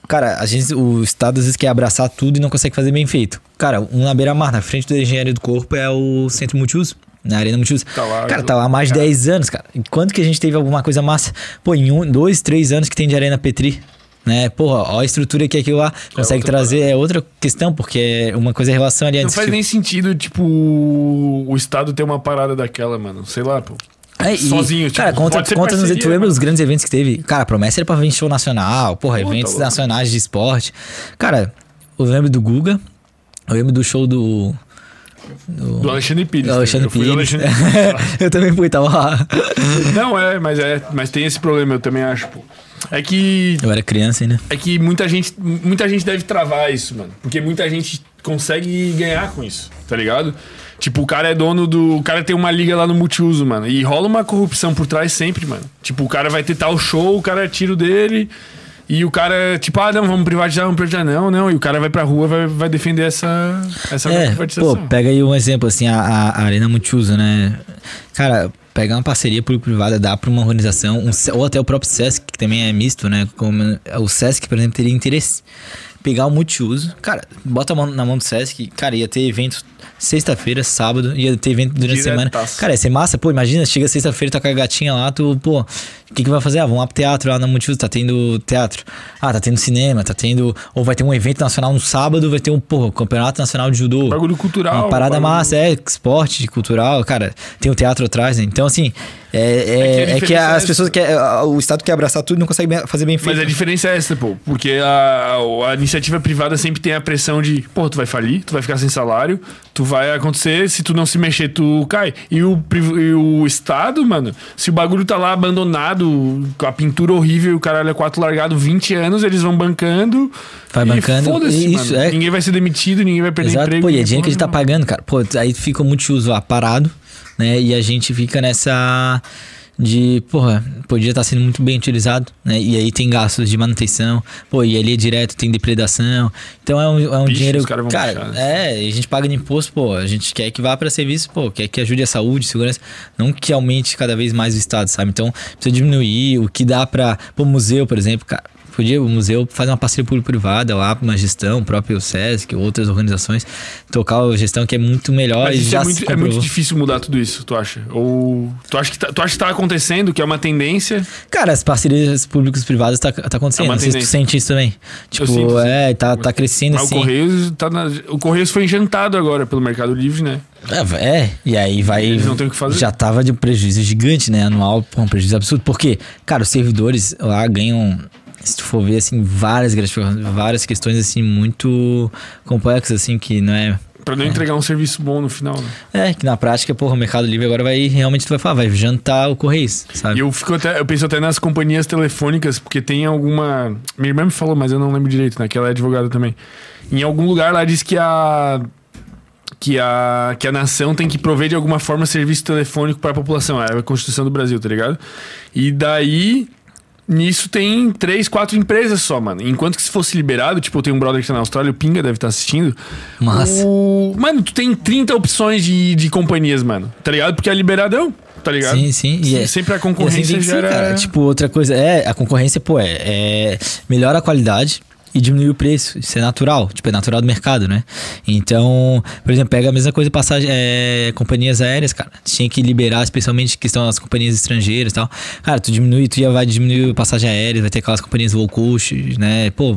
[SPEAKER 3] Cara, a gente, o Estado às vezes quer abraçar tudo e não consegue fazer bem feito. Cara, um na beira-mar, na frente da engenharia do corpo, é o Centro Multiuso. Na Arena Multiuso.
[SPEAKER 1] Tá lá,
[SPEAKER 3] cara, tá lá há mais de
[SPEAKER 1] cara.
[SPEAKER 3] 10 anos, cara. E quando que a gente teve alguma coisa massa? Pô, em um, dois, três anos que tem de Arena Petri. Né? Porra, ó a estrutura que aquilo lá consegue
[SPEAKER 1] outra
[SPEAKER 3] trazer. É outra questão, porque é uma coisa em relação ali
[SPEAKER 1] Não faz
[SPEAKER 3] que-
[SPEAKER 1] nem sentido, tipo, o Estado ter uma parada daquela, mano. Sei lá, pô.
[SPEAKER 3] É, e,
[SPEAKER 1] sozinho, tipo,
[SPEAKER 3] cara, conta, conta nos,
[SPEAKER 1] parceria,
[SPEAKER 3] tu lembra dos grandes eventos que teve? Cara, a promessa era pra vir show nacional, porra,
[SPEAKER 1] Pô, tá
[SPEAKER 3] eventos
[SPEAKER 1] louco.
[SPEAKER 3] nacionais de esporte. Cara, eu lembro do Guga, eu lembro do show do.
[SPEAKER 1] Do Alexandre Pires.
[SPEAKER 3] do Alexandre
[SPEAKER 1] eu fui do
[SPEAKER 3] Pires.
[SPEAKER 1] Alexandre <laughs> Pires.
[SPEAKER 3] eu também fui, tava lá.
[SPEAKER 1] Não, é, mas é, mas tem esse problema, eu também acho, pô. É que
[SPEAKER 3] Eu era criança ainda.
[SPEAKER 1] é que muita gente, muita gente deve travar isso, mano, porque muita gente consegue ganhar com isso, tá ligado? Tipo, o cara é dono do. O cara tem uma liga lá no multiuso, mano. E rola uma corrupção por trás sempre, mano. Tipo, o cara vai ter tal show, o cara tira o dele. E o cara, tipo, ah, não, vamos privatizar, vamos privatizar. Não, não. E o cara vai pra rua, vai, vai defender essa, essa
[SPEAKER 3] É,
[SPEAKER 1] privatização.
[SPEAKER 3] pô, pega aí um exemplo, assim, a, a- Arena Multiuso, né? Cara, pegar uma parceria público-privada, dá pra uma organização, um, ou até o próprio Sesc, que também é misto, né? Como o Sesc, por exemplo, teria interesse. pegar o multiuso, cara, bota a mão na mão do Sesc, cara, ia ter evento sexta-feira, sábado, ia ter evento durante a semana.
[SPEAKER 1] Diretaço.
[SPEAKER 3] Cara, ia ser massa, pô, imagina, chega sexta-feira, tá com a gatinha lá, tu, pô, o que que vai fazer? Ah, vamos lá pro teatro lá na Multiuso, tá tendo teatro. Ah, tá tendo cinema, tá tendo, ou vai ter um evento nacional no sábado, vai ter um, pô, campeonato nacional de judô.
[SPEAKER 1] Bagulho cultural.
[SPEAKER 3] Uma parada
[SPEAKER 1] bagulho-
[SPEAKER 3] massa, é, esporte, cultural, cara, tem o teatro atrás, né? Então, assim, é, é,
[SPEAKER 1] É que
[SPEAKER 3] é que
[SPEAKER 1] diferença
[SPEAKER 3] as
[SPEAKER 1] é
[SPEAKER 3] pessoas querem, o Estado quer abraçar tudo e não consegue fazer bem feito.
[SPEAKER 1] Mas a diferença é essa, pô. Porque a, a iniciativa privada sempre tem a pressão de, pô, tu vai falir, tu vai ficar sem salário, tu vai acontecer, se tu não se mexer, tu cai. E o, e o Estado, mano, se o bagulho tá lá abandonado, com a pintura horrível e o caralho é quatro largado 20 anos, eles vão bancando.
[SPEAKER 3] Vai bancando,
[SPEAKER 1] Foda-se,
[SPEAKER 3] isso,
[SPEAKER 1] mano.
[SPEAKER 3] é.
[SPEAKER 1] Ninguém vai ser demitido, ninguém vai perder
[SPEAKER 3] Exato,
[SPEAKER 1] emprego.
[SPEAKER 3] pô, e é
[SPEAKER 1] ninguém
[SPEAKER 3] dinheiro que a gente tá pagando, cara. Pô, aí fica o multiuso lá parado, né? E a gente fica nessa de, porra, podia estar sendo muito bem utilizado, né? E aí tem gastos de manutenção, pô, e ali é direto, tem depredação. Então é um, é um
[SPEAKER 1] Bicho,
[SPEAKER 3] dinheiro.
[SPEAKER 1] os caras vão
[SPEAKER 3] cara,
[SPEAKER 1] puxar,
[SPEAKER 3] é, e a gente paga de imposto, pô, a gente quer que vá pra serviço, pô, quer que ajude a saúde, segurança, não que aumente cada vez mais o Estado, sabe? Então precisa diminuir o que dá pra. Pô, museu, por exemplo, cara. Podia o museu fazer uma parceria público-privada lá, uma gestão, o próprio SESC, outras organizações, tocar a gestão que é muito melhor
[SPEAKER 1] Mas isso é muito, é muito difícil mudar tudo isso, tu acha? Ou tu acha que tá, tu acha que tá acontecendo, que é uma tendência?
[SPEAKER 3] Cara, as parcerias públicas privadas tá, tá acontecendo.
[SPEAKER 1] É uma
[SPEAKER 3] não sei se tu sente isso também. Tipo,
[SPEAKER 1] sinto,
[SPEAKER 3] é, tá, tá crescendo
[SPEAKER 1] Mas
[SPEAKER 3] assim.
[SPEAKER 1] o Correios tá na, o Correios foi enjantado agora pelo Mercado Livre, né?
[SPEAKER 3] É, é, e aí vai.
[SPEAKER 1] Eles não têm o que fazer.
[SPEAKER 3] Já tava de um prejuízo gigante, né? Anual, um prejuízo absurdo. Porque, cara, os servidores lá ganham. Se tu for ver, assim, várias gratificações, várias questões, assim, muito complexas, assim, que não é.
[SPEAKER 1] Pra não entregar um serviço bom no final, né?
[SPEAKER 3] É, que na prática, porra, o Mercado Livre agora vai. Realmente tu vai falar, vai jantar o Correios, sabe?
[SPEAKER 1] E eu fico até, eu penso até nas companhias telefônicas, porque tem alguma. Minha irmã me falou, mas eu não lembro direito, né? Que ela é advogada também. Em algum lugar lá diz que a. Que a, que a nação tem que prover de alguma forma serviço telefônico para a população. É a Constituição do Brasil, tá ligado? E daí, nisso tem três, quatro empresas só, mano. Enquanto que se fosse liberado, tipo, eu tenho um brother que tá na Austrália, o Pinga deve estar assistindo.
[SPEAKER 3] Massa.
[SPEAKER 1] O... Mano, tu tem 30 opções de, de companhias, mano. Tá ligado? Porque é liberadão, tá ligado?
[SPEAKER 3] Sim, sim. E é-
[SPEAKER 1] Sempre a
[SPEAKER 3] assim
[SPEAKER 1] concorrência
[SPEAKER 3] ser,
[SPEAKER 1] gera...
[SPEAKER 3] cara. Tipo, outra coisa, é, a concorrência, pô, é, é melhora a qualidade e diminui o preço. Isso é natural, tipo, é natural do mercado, né? Então, por exemplo, pega a mesma coisa passagem, é, companhias aéreas, cara. Tinha que liberar, especialmente que estão as companhias estrangeiras e tal. Cara, tu diminui, tu já vai diminuir passagem aérea, vai ter aquelas companhias low cost, né? Pô,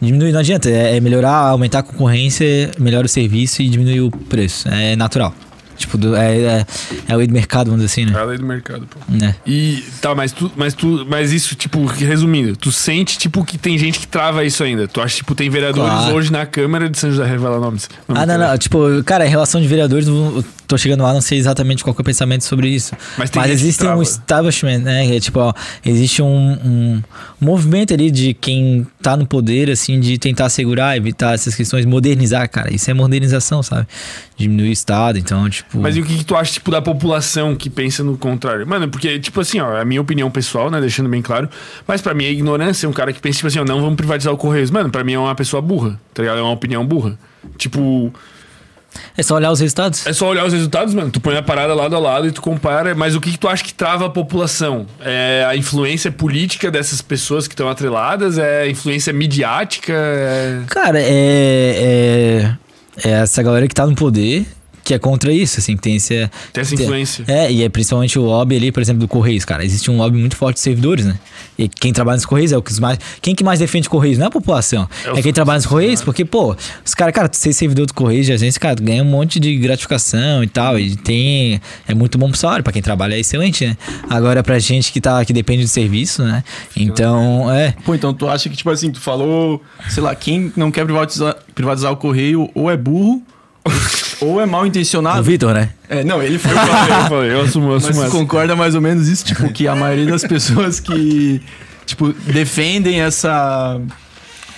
[SPEAKER 3] diminui, não adianta. É, é melhorar, aumentar a concorrência, melhora o serviço e diminuir o preço. É natural. Tipo, do- é, é, é a lei do mercado, vamos dizer assim,
[SPEAKER 1] É
[SPEAKER 3] né?
[SPEAKER 1] a lei do mercado, pô.
[SPEAKER 3] né?
[SPEAKER 1] E tá, mas tu, mas tu, mas isso, tipo, resumindo, tu sente, tipo, que tem gente que trava isso ainda. Tu acha, tipo, tem vereadores
[SPEAKER 3] Claro.
[SPEAKER 1] hoje na Câmara de São José revela nomes.
[SPEAKER 3] Ah, não, não. Tipo, cara, em relação de vereadores, tô chegando lá, não sei exatamente qual que é o pensamento sobre isso.
[SPEAKER 1] Mas que
[SPEAKER 3] existe um establishment, né? É, tipo, ó, existe um, um movimento ali de quem tá no poder, assim, de tentar segurar, evitar essas questões, modernizar, cara. Isso é modernização, sabe? Diminuir o Estado, então, tipo.
[SPEAKER 1] Mas e o que, que tu acha, tipo, da população que pensa no contrário? Mano, porque, tipo assim, ó, é a minha opinião pessoal, né, deixando bem claro, mas pra mim é ignorância, um cara que pensa, tipo assim, ó, não vamos privatizar o Correios. Mano, pra mim é uma pessoa burra, tá ligado? É uma opinião burra. Tipo,
[SPEAKER 3] É só olhar os resultados.
[SPEAKER 1] É só olhar os resultados, mano. Tu põe a parada lado a lado e tu compara. Mas o que, que tu acha que trava a população? É a influência política dessas pessoas que estão atreladas? É a influência midiática? É...
[SPEAKER 3] Cara, é, é, é essa galera que tá no poder que é contra isso, assim, que tem esse,
[SPEAKER 1] Tem essa influência.
[SPEAKER 3] É, e é principalmente o lobby ali, por exemplo, do Correios, cara. Existe um lobby muito forte de servidores, né? E quem trabalha nos Correios é o que mais. Quem que mais defende Correios? Não é a população.
[SPEAKER 1] É
[SPEAKER 3] É, quem trabalha nos Correios, porque, pô, os caras, cara, tu ser servidor do Correios de agência, cara, ganha um monte de gratificação e tal. E tem. É muito bom pro salário. Pra quem trabalha é excelente, né? Agora, pra gente que, tá, que depende do serviço, né? Então, é.
[SPEAKER 2] Pô, então tu acha que, tipo assim, tu falou, sei lá, quem não quer privatizar, privatizar o correio ou é burro <laughs> ou é mal
[SPEAKER 3] O
[SPEAKER 2] intencionado.
[SPEAKER 3] Vitor, né?
[SPEAKER 2] É, não, ele foi.
[SPEAKER 1] Eu falei, eu falei, eu assumo, eu
[SPEAKER 2] Mas
[SPEAKER 1] assumo essa.
[SPEAKER 2] concorda mais ou menos isso? Tipo, que a maioria das pessoas que, tipo, defendem essa...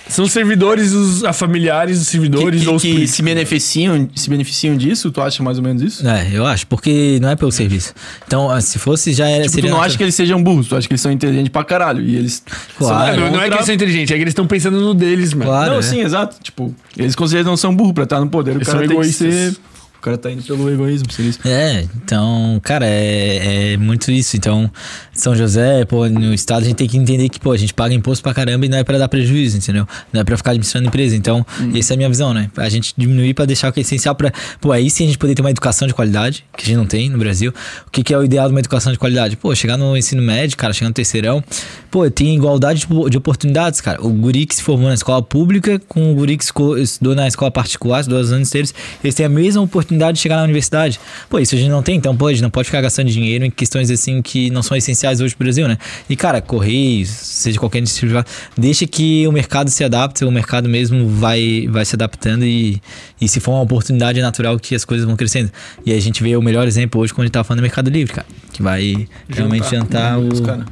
[SPEAKER 1] São os servidores, os a familiares dos
[SPEAKER 2] Que,
[SPEAKER 1] servidores
[SPEAKER 2] que-
[SPEAKER 1] ou os
[SPEAKER 2] que se beneficiam, se beneficiam disso? Tu acha mais ou menos isso?
[SPEAKER 3] É, eu acho, porque não é pelo serviço. Então, ah, se fosse, já era.
[SPEAKER 2] Tipo, tu não acha que eles sejam burros, tu acha que eles são inteligentes pra caralho. E eles.
[SPEAKER 3] Claro.
[SPEAKER 1] É, não, não é que eles são inteligentes, é que eles estão pensando no deles, mano.
[SPEAKER 3] Claro.
[SPEAKER 2] não,
[SPEAKER 3] é.
[SPEAKER 2] sim, exato. Tipo, eles com certeza não são burros pra estar no poder. O
[SPEAKER 1] Eles
[SPEAKER 2] cara
[SPEAKER 1] são
[SPEAKER 2] tem que ser cara tá indo pelo egoísmo, seria isso.
[SPEAKER 3] É, então, cara, é, é muito isso. Então, São José, pô, no estado a gente tem que entender que, pô, a gente paga imposto pra caramba e não é pra dar prejuízo, entendeu? Não é pra ficar administrando empresa. Então, essa é a minha visão, né? A gente diminuir pra deixar o que é essencial pra, pô, aí sim a gente poder ter uma educação de qualidade, que a gente não tem no Brasil. O que, que é o ideal de uma educação de qualidade? Pô, chegar no ensino médio, cara, chegar no terceirão, pô, tem igualdade de, de oportunidades, cara. O guri que se formou na escola pública com o guri que estudou na escola particular, estudou os anos inteiros, eles têm a mesma oportunidade de chegar na universidade. Pô, isso a gente não tem, então, pô, a gente não pode ficar gastando dinheiro em questões assim que não são essenciais hoje pro Brasil, né? E, cara, Correios, seja qualquer iniciativa, deixa que o mercado se adapte, o mercado mesmo vai, vai se adaptando e, e se for uma oportunidade natural que as coisas vão crescendo. E a gente vê o melhor exemplo hoje quando a gente tá falando do Mercado Livre, cara, que vai realmente jantar
[SPEAKER 2] Os
[SPEAKER 3] o...
[SPEAKER 2] cara.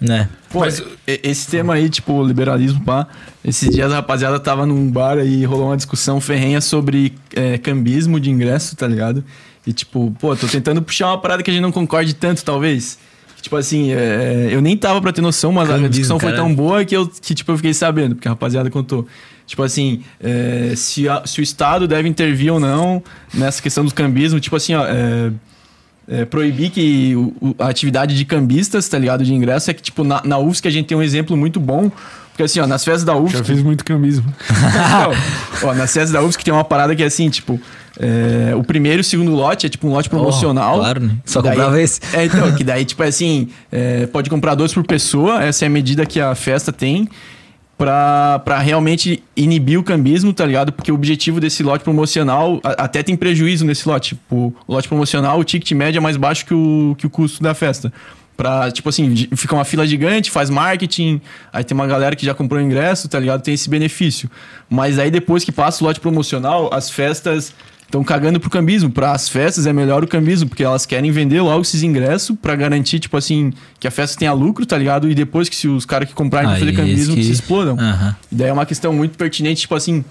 [SPEAKER 3] Né?
[SPEAKER 2] Pô,
[SPEAKER 1] Mas-
[SPEAKER 2] esse tema aí, tipo, liberalismo, pá. Esses dias a rapaziada tava num bar e rolou uma discussão ferrenha sobre é, cambismo de ingresso, tá ligado? E tipo, pô, tô tentando puxar uma parada que a gente não concorde tanto, talvez. Tipo assim, é, eu nem tava pra ter noção, mas a
[SPEAKER 3] Cambismo,
[SPEAKER 2] discussão foi tão boa que eu, que, tipo, eu fiquei sabendo, porque a rapaziada contou. Tipo assim, é, se, a- se o Estado deve intervir ou não nessa questão do cambismo, tipo assim, ó, é, é, proibir que o- a atividade de cambistas, tá ligado? De ingresso, é que, tipo, na, na UFSC a gente tem um exemplo muito bom. Porque assim, ó, nas festas da UFSC.
[SPEAKER 1] Já fiz muito cambismo.
[SPEAKER 2] Não, ó, nas festas da UFSC tem uma parada que é assim, tipo, é, o primeiro e o segundo lote é tipo um lote promocional.
[SPEAKER 3] Oh, claro, né? Só
[SPEAKER 2] Daí-
[SPEAKER 3] comprava esse.
[SPEAKER 2] É, então, que daí, tipo, é assim, é, pode comprar dois por pessoa, essa é a medida que a festa tem pra realmente inibir o cambismo, tá ligado? Porque o objetivo desse lote promocional, a- até tem prejuízo nesse lote. Tipo, o lote promocional, o ticket médio é mais baixo que o, que o custo da festa. Pra, tipo assim, fica uma fila gigante, faz marketing, aí tem uma galera que já comprou ingresso, tá ligado? Tem esse benefício. Mas aí depois que passa o lote promocional, as festas estão cagando pro cambismo. Para as festas é melhor o cambismo, porque elas querem vender logo esses ingressos pra garantir, tipo assim, que a festa tenha lucro, tá ligado? E depois que se os caras que comprarem pra
[SPEAKER 3] Aí,
[SPEAKER 2] fazer cambismo,
[SPEAKER 3] esse
[SPEAKER 2] que se
[SPEAKER 3] que-
[SPEAKER 2] explodam. E daí é uma questão muito pertinente, tipo assim,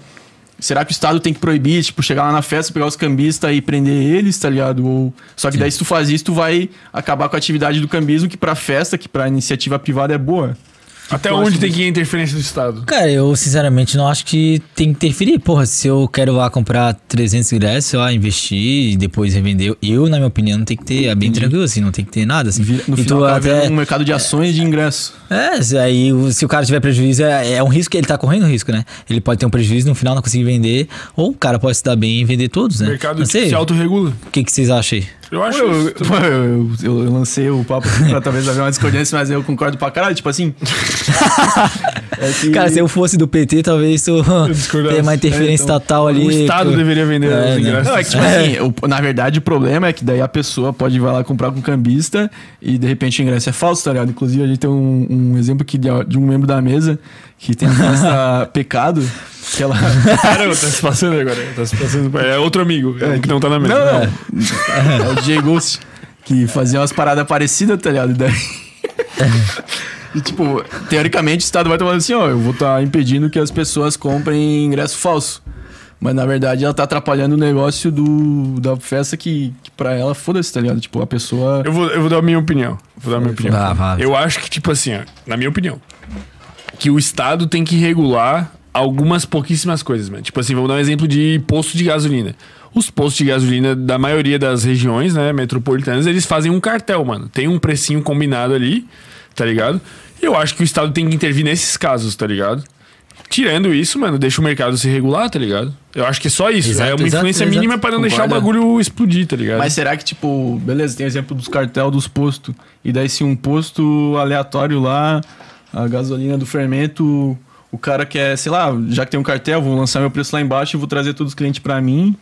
[SPEAKER 2] será que o Estado tem que proibir, tipo, chegar lá na festa, pegar os cambistas e prender eles, tá ligado? Ou... Só que daí se tu faz isso, tu vai acabar com a atividade do cambismo, que pra festa, que pra iniciativa privada é boa.
[SPEAKER 1] Até onde tem que ir a interferência do Estado?
[SPEAKER 3] Cara, eu sinceramente não acho que tem que interferir. Porra, se eu quero lá comprar 300 ingressos, sei lá, investir e depois revender, eu, na minha opinião, não tem que ter. É bem tranquilo, assim, não tem que ter nada. Assim.
[SPEAKER 2] Vira- No
[SPEAKER 3] e
[SPEAKER 2] final,
[SPEAKER 3] tu
[SPEAKER 2] acaba
[SPEAKER 3] até.
[SPEAKER 2] um mercado de ações de ingresso.
[SPEAKER 3] É, se aí o- se o cara tiver prejuízo, é, é um risco que ele tá correndo risco, né? Ele pode ter um prejuízo no final não conseguir vender, ou o cara pode se dar bem e vender todos,
[SPEAKER 1] O
[SPEAKER 3] né?
[SPEAKER 1] mercado
[SPEAKER 3] não sei.
[SPEAKER 1] se autorregula.
[SPEAKER 3] O que, que vocês acham aí?
[SPEAKER 1] Eu acho
[SPEAKER 2] Eu, eu, eu- eu- eu lancei o papo aqui pra talvez haver uma discordância, mas eu concordo pra caralho. Tipo assim. <laughs> é que-
[SPEAKER 3] Cara, se eu fosse do PT, talvez tu tenha uma interferência
[SPEAKER 2] É, então,
[SPEAKER 3] estatal ali.
[SPEAKER 1] O Estado
[SPEAKER 3] que-
[SPEAKER 1] deveria vender
[SPEAKER 3] É,
[SPEAKER 1] os
[SPEAKER 3] né?
[SPEAKER 1] ingressos.
[SPEAKER 2] Não, é que, tipo <laughs> assim, o- na verdade, o problema é que daí a pessoa pode ir lá comprar com cambista e de repente o ingresso é falso, tá ligado? Inclusive, a gente tem um, um exemplo aqui de, de um membro da mesa que tem a festa <laughs> Pecado, que ela.
[SPEAKER 1] Caramba, tá se passando agora. Tá se passando. É outro amigo, é, que não tá na mesa.
[SPEAKER 2] Não, não. É, o DJ Ghost, que fazia umas paradas parecidas, tá ligado? E daí. <laughs> E, tipo, teoricamente o Estado vai tomar assim, ó, eu vou estar impedindo que as pessoas comprem ingresso falso. Mas na verdade ela tá atrapalhando o negócio do, da festa que, que pra ela, foda-se, tá ligado? Tipo, a pessoa.
[SPEAKER 1] Eu vou, eu vou dar a minha opinião. Vou dar a minha opinião.
[SPEAKER 3] Vá.
[SPEAKER 1] Eu acho que, tipo assim, ó, na minha opinião, que o Estado tem que regular algumas pouquíssimas coisas, mano. Tipo assim, vamos dar um exemplo de posto de gasolina. Os postos de gasolina da maioria das regiões, né, metropolitanas, eles fazem um cartel, mano. Tem um precinho combinado ali, tá ligado? E eu acho que o Estado tem que intervir nesses casos, tá ligado? Tirando isso, mano, deixa o mercado se regular, tá ligado? Eu acho que é só isso.
[SPEAKER 3] Exato,
[SPEAKER 1] é uma
[SPEAKER 3] exato,
[SPEAKER 1] influência
[SPEAKER 3] exato.
[SPEAKER 1] mínima pra não deixar o bagulho explodir, tá ligado?
[SPEAKER 2] Mas será que, tipo, beleza, tem exemplo dos cartel dos postos. E daí, se um posto aleatório lá, a gasolina do fermento, o cara quer, sei lá, já que tem um cartel, vou lançar meu preço lá embaixo e vou trazer todos os clientes pra mim.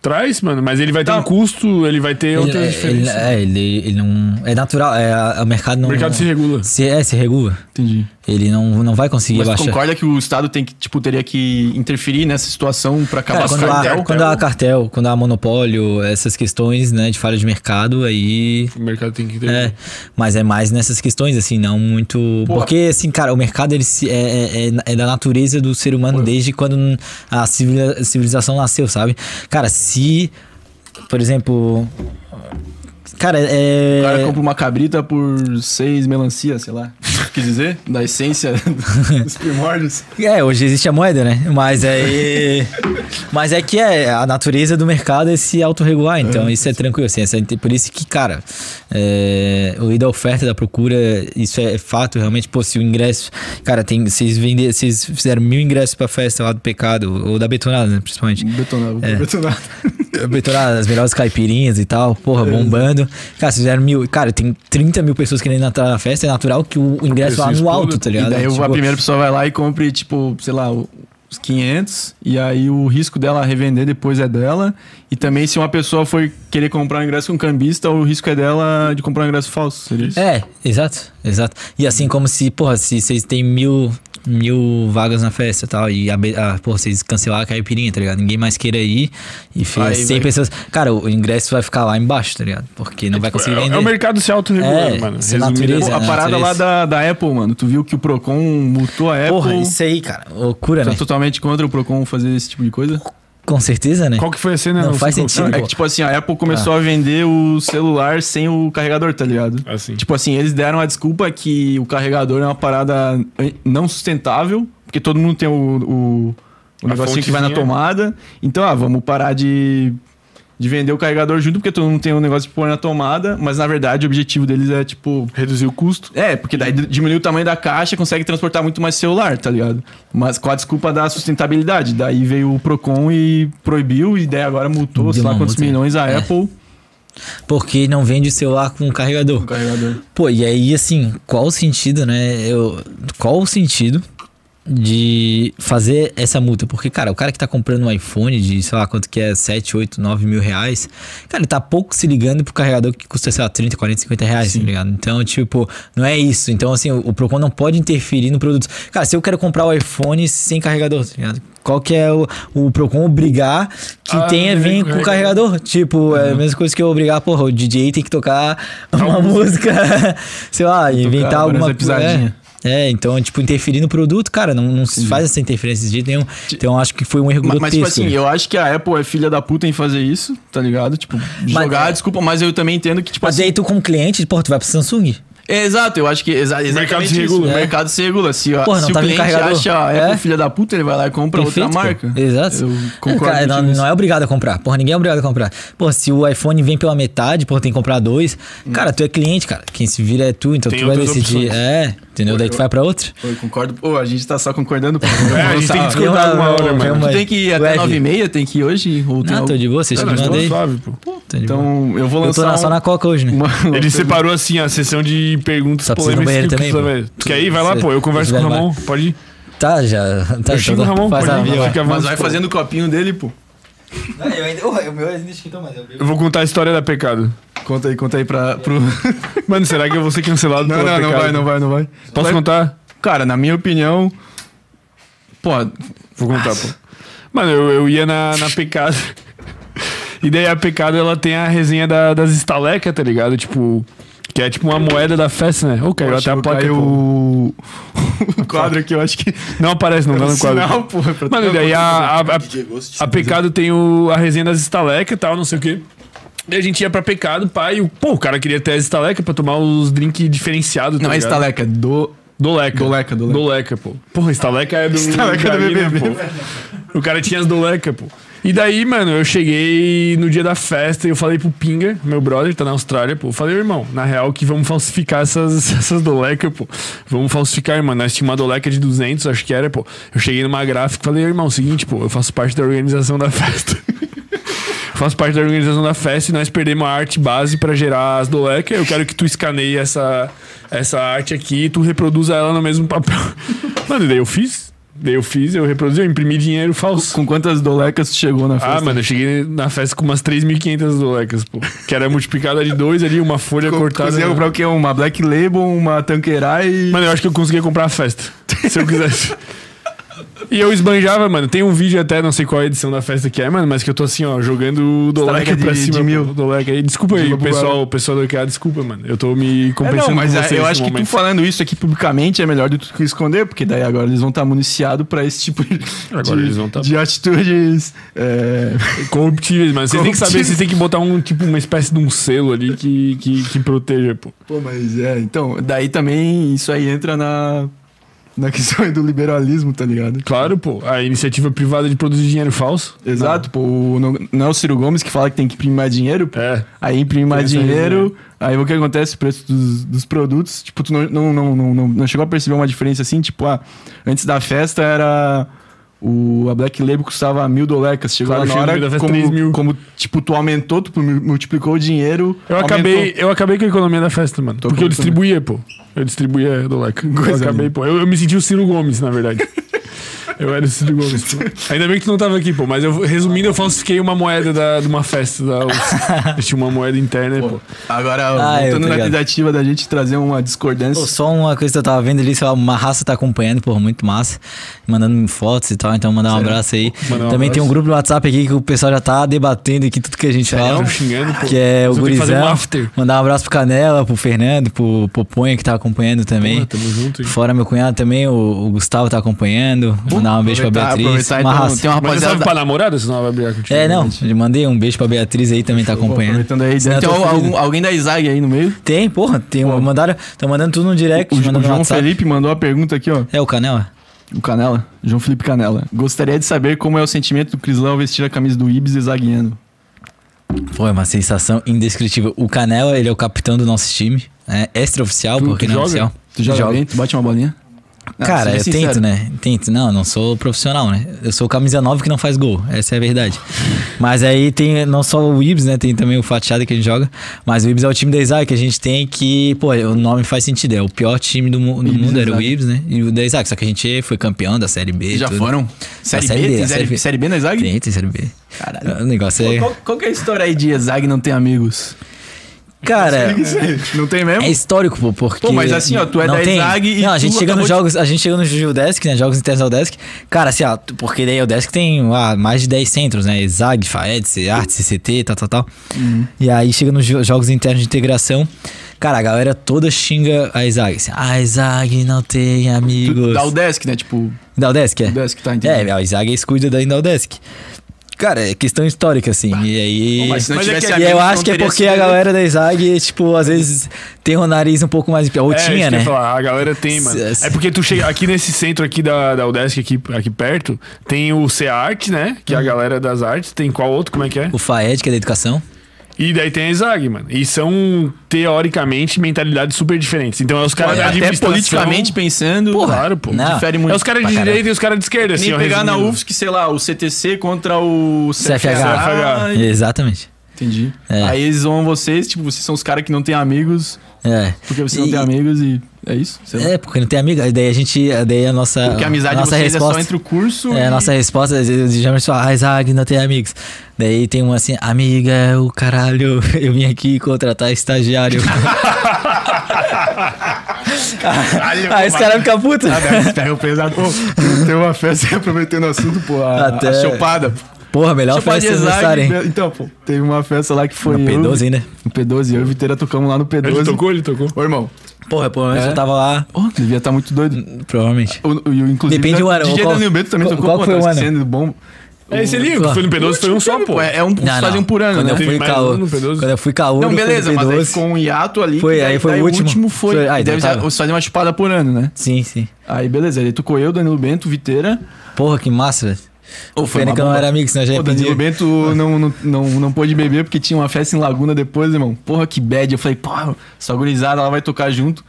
[SPEAKER 1] Traz, mano, mas ele vai ter
[SPEAKER 2] Tá.
[SPEAKER 1] um custo, ele vai ter
[SPEAKER 3] Ele,
[SPEAKER 1] outras
[SPEAKER 3] é, ele,
[SPEAKER 1] diferenças.
[SPEAKER 3] é, ele, ele não. É natural, é, o mercado não.
[SPEAKER 1] o mercado se regula.
[SPEAKER 3] Se, é, se regula.
[SPEAKER 2] Entendi.
[SPEAKER 3] Ele não, não vai conseguir
[SPEAKER 2] Mas tu
[SPEAKER 3] abaixar.
[SPEAKER 2] concorda que o Estado tem que, tipo, teria que interferir nessa situação pra acabar
[SPEAKER 3] Cara,
[SPEAKER 2] com o
[SPEAKER 3] quando,
[SPEAKER 2] cartel?
[SPEAKER 3] há, quando há cartel, quando há monopólio, essas questões né, de falha de mercado, aí.
[SPEAKER 1] O mercado tem que ter.
[SPEAKER 3] É, mas é mais nessas questões, assim, não muito.
[SPEAKER 2] Pô.
[SPEAKER 3] Porque, assim, cara, o mercado ele se- é, é, é da natureza do ser humano desde quando a civilização nasceu, sabe? Cara, se. Por exemplo. Cara, é.
[SPEAKER 2] O cara compra uma cabrita por seis melancia, sei lá. <laughs> quis dizer? Da essência <laughs> dos primórdios.
[SPEAKER 3] É, hoje existe a moeda, né? Mas aí. <laughs> Mas é que é a natureza do mercado é se autorregular, então isso é tranquilo. Assim, por isso que, cara, é, o lei da oferta da procura, isso é fato, realmente. Pô, se o ingresso. Cara, tem, vocês venderam, vocês fizeram mil ingressos pra festa lá do pecado, ou da betonada, né, principalmente.
[SPEAKER 2] Betonado,
[SPEAKER 3] É.
[SPEAKER 2] betonado.
[SPEAKER 3] Betonada, as melhores caipirinhas e tal, porra, bombando. Cara, vocês fizeram mil. Cara, tem 30 mil pessoas querendo entrar na festa, é natural que o ingresso
[SPEAKER 1] preço
[SPEAKER 3] no alto, tá
[SPEAKER 2] E
[SPEAKER 3] ligado?
[SPEAKER 2] daí
[SPEAKER 3] Tipo,
[SPEAKER 2] a primeira pessoa vai lá e compre, tipo, sei lá, os 500. E aí o risco dela revender depois é dela. E também se uma pessoa for querer comprar um ingresso com cambista, o risco é dela de comprar um ingresso falso. Seria isso?
[SPEAKER 3] É, exato, exato. E assim como se, porra, se vocês têm mil, mil vagas na festa e tal, e a, a, porra, vocês cancelar a caipirinha, tá ligado? Ninguém mais queira ir e fez
[SPEAKER 2] Aí
[SPEAKER 3] 100
[SPEAKER 2] vai-
[SPEAKER 3] pessoas. Cara, o ingresso vai ficar lá embaixo, tá ligado? Porque não vai conseguir
[SPEAKER 1] É,
[SPEAKER 3] vender.
[SPEAKER 1] é o mercado se autorregulando,
[SPEAKER 3] É,
[SPEAKER 1] mano.
[SPEAKER 3] natureza,
[SPEAKER 2] Pô, a parada lá da, da Apple, mano. Tu viu que o Procon multou a Apple?
[SPEAKER 3] Porra, isso aí, cara, loucura,
[SPEAKER 2] Tô
[SPEAKER 3] né?
[SPEAKER 2] totalmente contra o Procon fazer esse tipo de coisa.
[SPEAKER 3] Com certeza, né?
[SPEAKER 1] Qual que foi a cena?
[SPEAKER 3] Não
[SPEAKER 1] sei
[SPEAKER 3] faz sentido.
[SPEAKER 2] É
[SPEAKER 3] Pô.
[SPEAKER 2] que, tipo assim, a Apple começou a vender o celular sem o carregador, tá ligado?
[SPEAKER 1] Assim.
[SPEAKER 2] Tipo assim, eles deram a desculpa que o carregador é uma parada não sustentável, porque todo mundo tem o, o, o negocinho que vai na tomada. Então, ah, vamos parar de, de vender o carregador junto, porque todo mundo tem um negócio de pôr na tomada, mas na verdade o objetivo deles é, tipo,
[SPEAKER 1] Reduzir o custo.
[SPEAKER 2] é, porque daí diminui o tamanho da caixa, consegue transportar muito mais celular, tá ligado? Mas com a desculpa da sustentabilidade. Daí veio o Procon e proibiu, e daí agora multou,
[SPEAKER 3] Deu
[SPEAKER 2] sei lá quantos
[SPEAKER 3] multa,
[SPEAKER 2] milhões a
[SPEAKER 3] é.
[SPEAKER 2] Apple
[SPEAKER 3] Porque não vende celular com carregador.
[SPEAKER 2] o carregador.
[SPEAKER 3] Pô, e aí, assim, qual o sentido, né? Eu, qual o sentido de fazer essa multa? Porque, cara, o cara que tá comprando um iPhone de, sei lá, quanto que é, 7, 8, 9 mil reais, cara, ele tá pouco se ligando pro carregador que custa, sei lá, 30, 40, 50 reais, tá ligado? Então, tipo, não é isso. Então, assim, o, o Procon não pode interferir no produto. Cara, se eu quero comprar o iPhone sem carregador, tá ligado? Qual que é o, o Procon obrigar que
[SPEAKER 1] Ah,
[SPEAKER 3] tenha
[SPEAKER 1] vem com
[SPEAKER 3] o carregador? Tipo, é a mesma coisa que eu obrigar, porra, o DJ tem que tocar uma música, <laughs> sei lá, inventar alguma coisa.
[SPEAKER 2] pisadinha.
[SPEAKER 3] É, então, tipo, interferir no produto, cara, não, não se faz essa interferência de jeito nenhum. Então, eu acho que foi um erro
[SPEAKER 2] Mas,
[SPEAKER 3] grotesco.
[SPEAKER 2] mas, tipo assim, eu acho que a Apple é filha da puta em fazer isso, tá ligado? Tipo, jogar,
[SPEAKER 3] é-
[SPEAKER 2] desculpa, mas eu também entendo que, tipo
[SPEAKER 3] Mas
[SPEAKER 2] assim.
[SPEAKER 3] aí tu, como cliente, porra, tu vai pro Samsung.
[SPEAKER 2] É, exato, eu acho que exa exatamente
[SPEAKER 1] mercado se
[SPEAKER 2] isso.
[SPEAKER 1] regula.
[SPEAKER 2] O
[SPEAKER 3] É.
[SPEAKER 2] mercado se regula. Se,
[SPEAKER 3] Porra, não
[SPEAKER 2] se o
[SPEAKER 3] tá
[SPEAKER 2] cliente
[SPEAKER 3] carregador.
[SPEAKER 2] acha
[SPEAKER 3] É.
[SPEAKER 2] Apple filha da puta, ele vai lá e compra
[SPEAKER 3] Perfeito,
[SPEAKER 2] outra
[SPEAKER 3] pô.
[SPEAKER 2] marca.
[SPEAKER 3] Exato.
[SPEAKER 2] Eu concordo
[SPEAKER 3] Cara, não, não é obrigado a comprar. Porra, ninguém é obrigado a comprar. Porra, se o iPhone vem pela metade, porra, tem que comprar dois. Cara, tu é cliente, cara. Quem se vira é tu, então
[SPEAKER 1] Tem
[SPEAKER 3] tu vai decidir.
[SPEAKER 1] opções.
[SPEAKER 3] É, entendeu? Daí tu vai pra outro.
[SPEAKER 2] Eu concordo. Pô, a gente tá só concordando. Pô. <laughs>
[SPEAKER 1] É, a gente tem que discordar
[SPEAKER 3] lá,
[SPEAKER 1] uma hora, mano.
[SPEAKER 2] Tu tem que ir até
[SPEAKER 3] Web.
[SPEAKER 2] 9h30, tem que ir hoje? Ou tem
[SPEAKER 3] Não, tô
[SPEAKER 2] algo-
[SPEAKER 3] de boa, vocês
[SPEAKER 1] Não,
[SPEAKER 3] que
[SPEAKER 1] nós estamos
[SPEAKER 3] mandei.
[SPEAKER 1] pô.
[SPEAKER 3] Tô.
[SPEAKER 2] Então, eu vou
[SPEAKER 3] Eu tô
[SPEAKER 2] lançar
[SPEAKER 3] na, só na coca hoje, né?
[SPEAKER 1] Ele separou assim a sessão de perguntas
[SPEAKER 3] Só
[SPEAKER 1] polêmicas. que
[SPEAKER 3] também,
[SPEAKER 1] ver. Tu quer ir? Vai lá, pô. Eu converso com o Ramon. Pode ir.
[SPEAKER 3] Tá, já. Tá,
[SPEAKER 1] Eu xingo o Ramon, pode ir.
[SPEAKER 2] Mas vai fazendo o copinho dele, pô.
[SPEAKER 3] Não, eu ainda, oh, o meu ainda esquentou, mas eu
[SPEAKER 1] Eu vou contar a história da Pecado.
[SPEAKER 2] Conta aí, conta aí pra, pro... <laughs>
[SPEAKER 1] Mano, será que eu vou ser cancelado
[SPEAKER 2] Não, não, não vai, não vai, não vai.
[SPEAKER 1] Posso
[SPEAKER 2] Vai-
[SPEAKER 1] contar?
[SPEAKER 2] Cara, na minha opinião... Pô,
[SPEAKER 1] Vou contar, pô. Mano, eu, eu ia na, na Pecado. <laughs> E daí a Pecado, ela tem a resenha da- das estalecas, tá ligado? Tipo... Que é tipo uma moeda da festa, né? Ô, caiu até a placa,
[SPEAKER 2] caiu o... <laughs> o quadro aqui, eu acho que...
[SPEAKER 1] Não aparece, não tá no quadro.
[SPEAKER 2] Sinal, porra, pra
[SPEAKER 1] Mano, e daí a, a, a, a Pecado tem o, a resenha das estalecas e tal, não sei o quê. Daí a gente ia pra Pecado, pai, e o, pô, o cara queria ter as estalecas pra tomar os drinks diferenciados, tá
[SPEAKER 2] Não é
[SPEAKER 1] ligado?
[SPEAKER 2] estaleca, do...
[SPEAKER 1] Doleca.
[SPEAKER 2] Doleca, doleca.
[SPEAKER 1] Doleca, pô. Porra, estaleca é do.
[SPEAKER 2] Estaleca é do BBB.
[SPEAKER 1] pô. O cara tinha as doleca, pô. E daí, mano, eu cheguei no dia da festa e eu falei pro Pinga, meu brother, tá na Austrália, pô. Eu falei, irmão, na real que vamos falsificar essas, <laughs> essas doleca, pô. Vamos falsificar, mano. Nós tínhamos uma doleca de 200, acho que era, pô. Eu cheguei numa gráfica e falei, irmão, seguinte, pô, eu faço parte da organização da <laughs> festa. faço parte da organização da festa e nós perdemos a arte base pra gerar as dolecas. Eu quero que tu escaneie essa, essa arte aqui e tu reproduza ela no mesmo papel. <laughs> Mano, e daí eu fiz. Daí eu fiz, eu reproduzi, eu imprimi dinheiro falso.
[SPEAKER 2] Com quantas dolecas tu chegou na festa?
[SPEAKER 1] Ah, mano, eu cheguei na festa com umas 3.500 dolecas, pô. Que era multiplicada de dois ali, uma folha
[SPEAKER 2] Co-
[SPEAKER 1] cortada.
[SPEAKER 2] Conseguiu comprar o quê? Uma Black Label, uma Tanqueray...
[SPEAKER 1] Mano, eu acho que eu conseguia comprar a festa. Se eu quisesse. <laughs> E eu esbanjava, mano. Tem um vídeo até, não sei qual edição da festa que é, mano, mas que eu tô assim, ó, jogando o
[SPEAKER 2] de-
[SPEAKER 1] pra cima.
[SPEAKER 2] de mil.
[SPEAKER 1] aí. Desculpa
[SPEAKER 2] De
[SPEAKER 1] aí, pessoal, o pessoal do QA, desculpa, mano. Eu tô me
[SPEAKER 2] É,
[SPEAKER 1] compensando
[SPEAKER 2] não, mas
[SPEAKER 1] com
[SPEAKER 2] é,
[SPEAKER 1] vocês
[SPEAKER 2] eu acho que tu falando isso aqui publicamente é melhor do que esconder, porque daí agora eles vão estar municiados pra esse tipo de,
[SPEAKER 1] Agora eles vão tá-
[SPEAKER 2] de atitudes. é,
[SPEAKER 1] Corruptíveis, mano. Vocês têm que saber, vocês têm que botar um, tipo, uma espécie de um selo ali que, que, que proteja, pô.
[SPEAKER 2] Pô, mas é, então, daí também isso aí entra na, na questão <laughs> aí do liberalismo, tá ligado?
[SPEAKER 1] Claro, pô. A iniciativa privada de produzir dinheiro falso.
[SPEAKER 2] Exato, pô, o- não, não é o Ciro Gomes que fala que tem que imprimir mais dinheiro, pô.
[SPEAKER 1] É.
[SPEAKER 2] Aí imprime mais dinheiro, aí o que acontece? O preço dos, dos produtos, tipo, tu não, não, não, não, não, não chegou a perceber uma diferença assim? Tipo, ah, antes da festa era. O, a Black Label custava mil dolecas. Chegou
[SPEAKER 1] Claro,
[SPEAKER 2] lá na hora, como,
[SPEAKER 1] 3 mil.
[SPEAKER 2] como, tipo, tu aumentou, tu multiplicou o dinheiro.
[SPEAKER 1] Eu
[SPEAKER 2] aumentou.
[SPEAKER 1] acabei, eu acabei com a economia da festa, mano.
[SPEAKER 2] Tô
[SPEAKER 1] porque eu distribuía, pô. Eu distribuía do leque. Eu acabei, pô. Eu, eu me senti o Ciro Gomes, na verdade. <laughs> eu era o Ciro Gomes, pô. Ainda bem que tu não tava aqui, pô. Mas eu, resumindo, eu falsifiquei uma moeda da, de uma festa da UFS. Eu <laughs> tinha uma moeda interna, pô.
[SPEAKER 2] Agora,
[SPEAKER 3] Ah,
[SPEAKER 2] voltando na tentativa da gente trazer uma discordância.
[SPEAKER 3] Pô, só uma coisa que eu tava vendo ali, sei lá, uma raça tá acompanhando, porra, muito massa. Mandando fotos e tal, então mandar um abraço aí.
[SPEAKER 1] Mandar um
[SPEAKER 3] Também tem um grupo no WhatsApp aqui que o pessoal já tá debatendo aqui tudo que a gente fala.
[SPEAKER 1] Tão xingando, pô.
[SPEAKER 3] Que é o
[SPEAKER 1] um
[SPEAKER 3] Gurizão.
[SPEAKER 1] after.
[SPEAKER 3] Mandar um abraço pro Canela, pro Fernando, pro Poponha que tá acompanhando também.
[SPEAKER 1] Porra, tamo junto, hein?
[SPEAKER 3] Fora meu cunhado também, o, o Gustavo tá acompanhando. Mandar um beijo pra Beatriz.
[SPEAKER 2] aproveitar,
[SPEAKER 3] Uma
[SPEAKER 2] então,
[SPEAKER 3] raça.
[SPEAKER 2] tem uma
[SPEAKER 1] Mas
[SPEAKER 2] rapaziada.
[SPEAKER 1] salve pra namorada, senão ela vai brigar contigo.
[SPEAKER 3] É, não, eu mandei um beijo pra Beatriz aí, também tá acompanhando.
[SPEAKER 2] Aproveitando aí,
[SPEAKER 3] Senão eu
[SPEAKER 2] tem
[SPEAKER 3] tô ferido.
[SPEAKER 2] algum- alguém da Isag aí no meio?
[SPEAKER 3] Tem, porra, tem mandaram, tão mandando tudo no direct,
[SPEAKER 2] O, o
[SPEAKER 3] mandando no
[SPEAKER 2] João
[SPEAKER 3] WhatsApp.
[SPEAKER 2] Felipe mandou a pergunta aqui, ó.
[SPEAKER 3] É o Canela?
[SPEAKER 2] O Canela, João Felipe Canela. Gostaria de saber como é o sentimento do Crislão ao vestir a camisa do Ibis e zagueando.
[SPEAKER 3] Pô, é uma sensação indescritível. O Canela, ele é o capitão do nosso time. É extra-oficial,
[SPEAKER 1] Tu-
[SPEAKER 3] porque
[SPEAKER 1] tu
[SPEAKER 3] não é
[SPEAKER 1] joga?
[SPEAKER 3] oficial.
[SPEAKER 2] Tu joga, bem? Tu bate uma bolinha? Ah,
[SPEAKER 3] Cara, eu
[SPEAKER 2] sincero.
[SPEAKER 3] tento, né? Tento. Não, eu não sou profissional, né? Eu sou camisa 9 que não faz gol. Essa é a verdade. mas aí tem não só o Ibs, né? Tem também o Fatiada que a gente joga. Mas o Ibs é o time da Isaac que a gente tem que, pô, o nome faz sentido. É o pior time do, mu- do
[SPEAKER 2] Ibis
[SPEAKER 3] mundo, era o
[SPEAKER 2] Isaac.
[SPEAKER 3] Ibs, né? E o da Isaac. Só que a gente foi campeão da Série B.
[SPEAKER 2] Já
[SPEAKER 3] tudo.
[SPEAKER 2] foram? Série,
[SPEAKER 3] Série
[SPEAKER 2] B?
[SPEAKER 3] B,
[SPEAKER 2] Tem série,
[SPEAKER 3] B.
[SPEAKER 2] série B na Isag?
[SPEAKER 3] Tem, tem Série B.
[SPEAKER 2] Caralho.
[SPEAKER 3] O negócio
[SPEAKER 2] Pô,
[SPEAKER 3] é.
[SPEAKER 2] Qual, qual que é a história aí de Isag não tem amigos?
[SPEAKER 3] Cara.
[SPEAKER 2] Não tem mesmo?
[SPEAKER 3] É histórico, pô, porque.
[SPEAKER 2] Pô, mas assim, ó, tu é da Exag e
[SPEAKER 3] Não, a gente chega nos jogos, a gente chega no Judesk, né? Jogos internos ao Desk. Cara, assim, ó, porque daí o Desk tem ah, mais de 10 centros, né? Exag, FAED, Arte, CCT, tal, tal, tal.
[SPEAKER 2] Uhum.
[SPEAKER 3] E aí chega nos jo- jogos internos de integração. Cara, a galera toda xinga a Exag. Assim, ah, Exag não tem amigos.
[SPEAKER 2] Da Udesc, né? Tipo,
[SPEAKER 3] Da Udesk, é?
[SPEAKER 2] Udesc, tá, entendi.
[SPEAKER 3] É, a Exag cuida da Indaudesc. Cara, é questão histórica, assim. E aí.
[SPEAKER 2] Mas se não
[SPEAKER 1] Mas é
[SPEAKER 2] tivesse
[SPEAKER 1] que-
[SPEAKER 3] E
[SPEAKER 2] amigos,
[SPEAKER 3] eu
[SPEAKER 2] não
[SPEAKER 3] acho que é porque a galera da Isag, tipo, às vezes tem o nariz um pouco mais. Ou
[SPEAKER 1] É, isso que
[SPEAKER 3] tinha,
[SPEAKER 1] eu
[SPEAKER 3] né?
[SPEAKER 1] ia falar, a galera tem, mano. É porque tu chega aqui nesse centro aqui da, da Udesc, aqui, aqui perto, tem o CEART, né? Que é
[SPEAKER 3] Uhum.
[SPEAKER 1] a galera das artes. Tem qual outro? Como é que é?
[SPEAKER 3] O FAED, que é da educação.
[SPEAKER 1] E daí tem a Exag, mano. E são, teoricamente, mentalidades super diferentes. Então é os caras da
[SPEAKER 2] Até
[SPEAKER 1] administração-
[SPEAKER 2] politicamente pensando,
[SPEAKER 1] Claro, pô.
[SPEAKER 3] Não.
[SPEAKER 2] difere
[SPEAKER 1] É
[SPEAKER 2] muito.
[SPEAKER 1] os caras de
[SPEAKER 3] caramba.
[SPEAKER 1] direita e os caras de esquerda, assim,
[SPEAKER 2] Nem pegar na. UFSC, sei lá, o CTC contra o
[SPEAKER 3] CFH. Exatamente.
[SPEAKER 2] Entendi.
[SPEAKER 3] É.
[SPEAKER 2] Aí eles zoam vocês, tipo, vocês são os caras que não têm amigos,
[SPEAKER 3] É.
[SPEAKER 2] porque você não
[SPEAKER 3] E-
[SPEAKER 2] tem amigos e é isso? Sei lá.
[SPEAKER 3] É, porque não tem amigo. Daí a gente. Daí a nossa.
[SPEAKER 2] Porque a amizade de
[SPEAKER 3] nossa
[SPEAKER 2] vocês
[SPEAKER 3] resposta,
[SPEAKER 2] é só entre o curso
[SPEAKER 3] É,
[SPEAKER 2] e...
[SPEAKER 3] a nossa resposta, geralmente só, ah, Isaac não tem amigos. Daí tem um assim, amiga, o caralho, <laughs> eu vim aqui contratar estagiário. <laughs> Aí os caras ficam putos.
[SPEAKER 2] Pega o pesado. Pô, tem uma festa <laughs> aproveitando o assunto, pô, a,
[SPEAKER 3] Até-
[SPEAKER 2] a chopada.
[SPEAKER 3] Porra, melhor
[SPEAKER 2] Chopada de
[SPEAKER 3] festa de hein?
[SPEAKER 2] Então, pô, teve uma festa lá que foi
[SPEAKER 3] No
[SPEAKER 2] eu-
[SPEAKER 3] P12 ainda.
[SPEAKER 2] No P12, eu e o Viteira tocamos lá no P12.
[SPEAKER 1] Ele tocou, ele tocou.
[SPEAKER 2] Ô, irmão,
[SPEAKER 3] Porra, provavelmente
[SPEAKER 2] É?
[SPEAKER 3] eu tava lá,
[SPEAKER 2] oh, devia estar muito doido.
[SPEAKER 3] provavelmente.
[SPEAKER 2] O, o, inclusive,
[SPEAKER 3] Depende do ano,
[SPEAKER 2] DJ
[SPEAKER 3] qual-
[SPEAKER 2] Danilo Bento também
[SPEAKER 3] qual-
[SPEAKER 2] tocou,
[SPEAKER 3] qual
[SPEAKER 2] pô,
[SPEAKER 3] foi
[SPEAKER 2] tava
[SPEAKER 3] o ano?
[SPEAKER 2] sendo bom.
[SPEAKER 1] É esse ali, que foi no P12, foi um só, pô.
[SPEAKER 2] É, é um,
[SPEAKER 3] Não,
[SPEAKER 2] fazem
[SPEAKER 3] não.
[SPEAKER 2] um por ano,
[SPEAKER 3] quando
[SPEAKER 2] né?
[SPEAKER 3] Eu fui caô,
[SPEAKER 1] no P12.
[SPEAKER 3] quando eu fui caô,
[SPEAKER 2] Não,
[SPEAKER 3] foi
[SPEAKER 2] beleza,
[SPEAKER 3] no
[SPEAKER 2] mas aí
[SPEAKER 3] P12.
[SPEAKER 2] ficou um hiato ali.
[SPEAKER 3] Foi, aí foi
[SPEAKER 2] daí
[SPEAKER 3] o último.
[SPEAKER 2] foi.
[SPEAKER 3] Foi- aí
[SPEAKER 2] deve vocês fazem uma chupada por ano, né?
[SPEAKER 3] Sim, sim.
[SPEAKER 2] Aí, beleza. Aí tocou eu, Danilo Bento, Viteira.
[SPEAKER 3] Porra, que massa, velho.
[SPEAKER 2] Ô,
[SPEAKER 3] Pena
[SPEAKER 2] uma
[SPEAKER 3] que eu não era amigo, senão eu já ia
[SPEAKER 2] O Danilo
[SPEAKER 3] pedir.
[SPEAKER 2] Bento não, não, não, não pôde beber porque tinha uma festa em Laguna depois, irmão. Porra, que bad. Eu falei, porra, essa gurizada, ela vai tocar junto.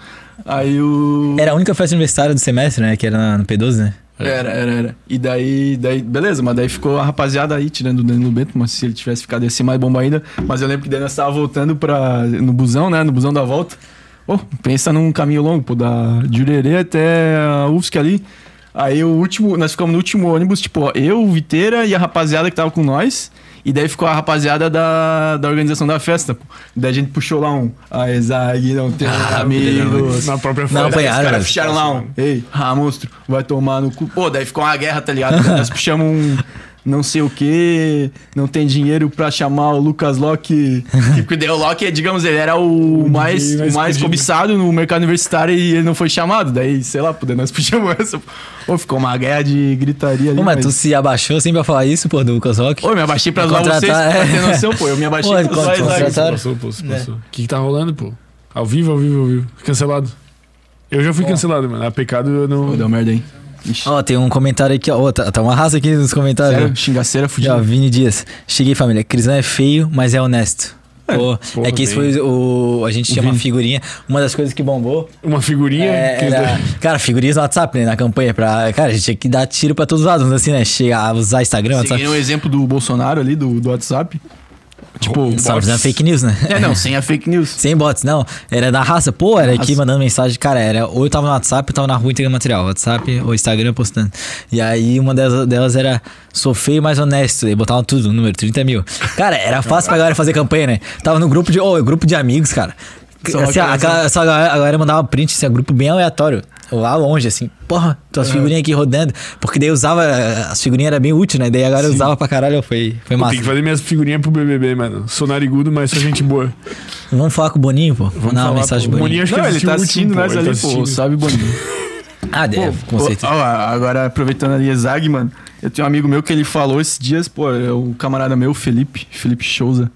[SPEAKER 2] Aí o...
[SPEAKER 3] Era a única festa universitária do semestre, né? Que era no P12, né?
[SPEAKER 2] Era, era, era. E daí, daí, beleza, mas daí ficou a rapaziada aí, tirando o Danilo Bento, mas se ele tivesse ficado ia ser mais bomba ainda. Mas eu lembro que daí nós tava voltando pra, no busão, né? No busão da volta. Pô, pensa num caminho longo, pô, da Jurerê até a UFSC ali. Aí o último, nós ficamos no último ônibus, tipo, ó, eu, o Viteira e a rapaziada que tava com nós. E daí ficou a rapaziada da, da organização da festa, pô. Daí a gente puxou lá um. A Ezag não tem <laughs> amigos.
[SPEAKER 1] Na própria
[SPEAKER 3] Não,
[SPEAKER 1] festa.
[SPEAKER 3] apanhar.
[SPEAKER 2] Os
[SPEAKER 3] Cara,
[SPEAKER 2] caras puxaram lá um. Ei, ah, monstro, vai tomar no cu. Pô, daí ficou uma guerra, tá ligado? Nós puxamos um. Não sei o que, não tem dinheiro pra chamar o Lucas Locke. Porque <laughs> o Locke, digamos, ele era o mais,
[SPEAKER 1] mais
[SPEAKER 2] o mais
[SPEAKER 1] pedido.
[SPEAKER 2] cobiçado no mercado universitário e ele não foi chamado. Daí, sei lá, pô, nós puxamos <laughs> essa. Pô, ficou uma guerra de gritaria ali.
[SPEAKER 3] Pô, mas
[SPEAKER 2] mas-
[SPEAKER 3] tu se abaixou sempre pra falar isso, pô, do Lucas Rock?
[SPEAKER 2] Ô, eu me abaixei pra zoar
[SPEAKER 3] Contratar,
[SPEAKER 2] vocês, pra
[SPEAKER 3] é.
[SPEAKER 2] ter noção, pô. Eu me abaixei
[SPEAKER 3] Pô,
[SPEAKER 2] pra zoar
[SPEAKER 3] contratar-
[SPEAKER 1] Passou, pô, passou. O que, que tá rolando, pô? Ao vivo, ao vivo, ao vivo. Cancelado. Eu já fui cancelado, mano. A pecado eu não.
[SPEAKER 2] Pô, deu merda aí.
[SPEAKER 3] Ó, tem um comentário aqui, ó. Tá, tá uma raça aqui nos comentários.
[SPEAKER 2] Sério? Xingaceira fudida.
[SPEAKER 3] Já, Vini Dias. Cheguei, família. Crisão é feio, mas é honesto. Pô,
[SPEAKER 1] porra,
[SPEAKER 3] é que isso foi o. A gente tinha uma figurinha. Uma das coisas que bombou.
[SPEAKER 1] Uma figurinha.
[SPEAKER 3] É,
[SPEAKER 1] que-
[SPEAKER 3] era, cara, figurinhas no WhatsApp, né? Na campanha. Pra, cara, a gente tinha que dar tiro pra todos os lados, assim, né? Chegar a usar Instagram, WhatsApp.
[SPEAKER 2] Seguindo o exemplo do Bolsonaro ali, do, do WhatsApp. Tipo,
[SPEAKER 3] Só fazendo fake news, né?
[SPEAKER 2] É, não, sem a fake news. <laughs>
[SPEAKER 3] Sem bots, não. Era da raça. Pô, era aqui
[SPEAKER 2] Raça.
[SPEAKER 3] mandando mensagem. Cara, era ou eu tava no WhatsApp, eu tava na rua entregando material. WhatsApp ou Instagram postando. E aí uma delas, delas era sou feio, mas honesto. E botavam tudo, o número 30 mil. Cara, era fácil pra galera fazer campanha, né? Tava no grupo de. Ô, grupo de amigos, cara.
[SPEAKER 2] Só
[SPEAKER 3] Assim, a galera, a galera mandava print, assim, um grupo bem aleatório. Lá longe, assim, porra, tuas figurinhas aqui rodando. Porque daí eu usava. As figurinhas eram bem úteis, né? Daí agora eu usava pra caralho, foi, foi massa.
[SPEAKER 1] Tem que fazer minhas figurinhas pro BBB, mano. Sou narigudo, mas sou gente boa.
[SPEAKER 3] Vamos falar com o Boninho, pô. Vamos dar uma
[SPEAKER 1] falar,
[SPEAKER 3] mensagem pro
[SPEAKER 1] O
[SPEAKER 3] Boninho.
[SPEAKER 1] Boninho acho que
[SPEAKER 2] ele tá assistindo nós
[SPEAKER 1] ele
[SPEAKER 2] ali,
[SPEAKER 1] tá
[SPEAKER 2] pô. Sabe, Boninho. <laughs>
[SPEAKER 3] Ah, deve, com
[SPEAKER 2] Pô,
[SPEAKER 3] certeza.
[SPEAKER 2] ó, agora, aproveitando ali Ezag, mano, eu tenho um amigo meu que ele falou esses dias, pô, é o camarada meu, Felipe, Felipe Souza.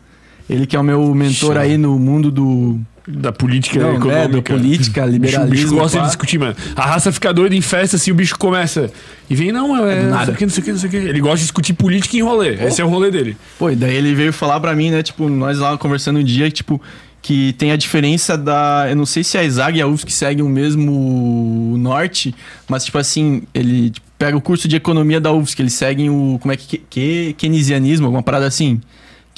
[SPEAKER 2] Ele que é o meu mentor
[SPEAKER 1] Show.
[SPEAKER 2] aí no mundo do.
[SPEAKER 1] Da política
[SPEAKER 2] Não,
[SPEAKER 1] econômica.
[SPEAKER 2] né, da política,
[SPEAKER 1] O bicho, o bicho
[SPEAKER 2] liberalismo.
[SPEAKER 1] gosta
[SPEAKER 2] pá.
[SPEAKER 1] de discutir, mano. A raça fica doida em festa, assim, o bicho começa. E vem, não, é. não
[SPEAKER 2] nada.
[SPEAKER 1] sei o que, não sei o que, não sei o que. Ele gosta de discutir política em rolê. Esse é o rolê dele.
[SPEAKER 2] Pô, e daí ele veio falar pra mim, né, tipo, nós lá conversando um dia, tipo, que tem a diferença da. Eu não sei se a Ezag e a UFSC seguem o mesmo norte, mas, tipo assim, ele tipo, pega o curso de economia da UFSC, eles seguem o. Como é que. que keynesianismo, alguma parada assim.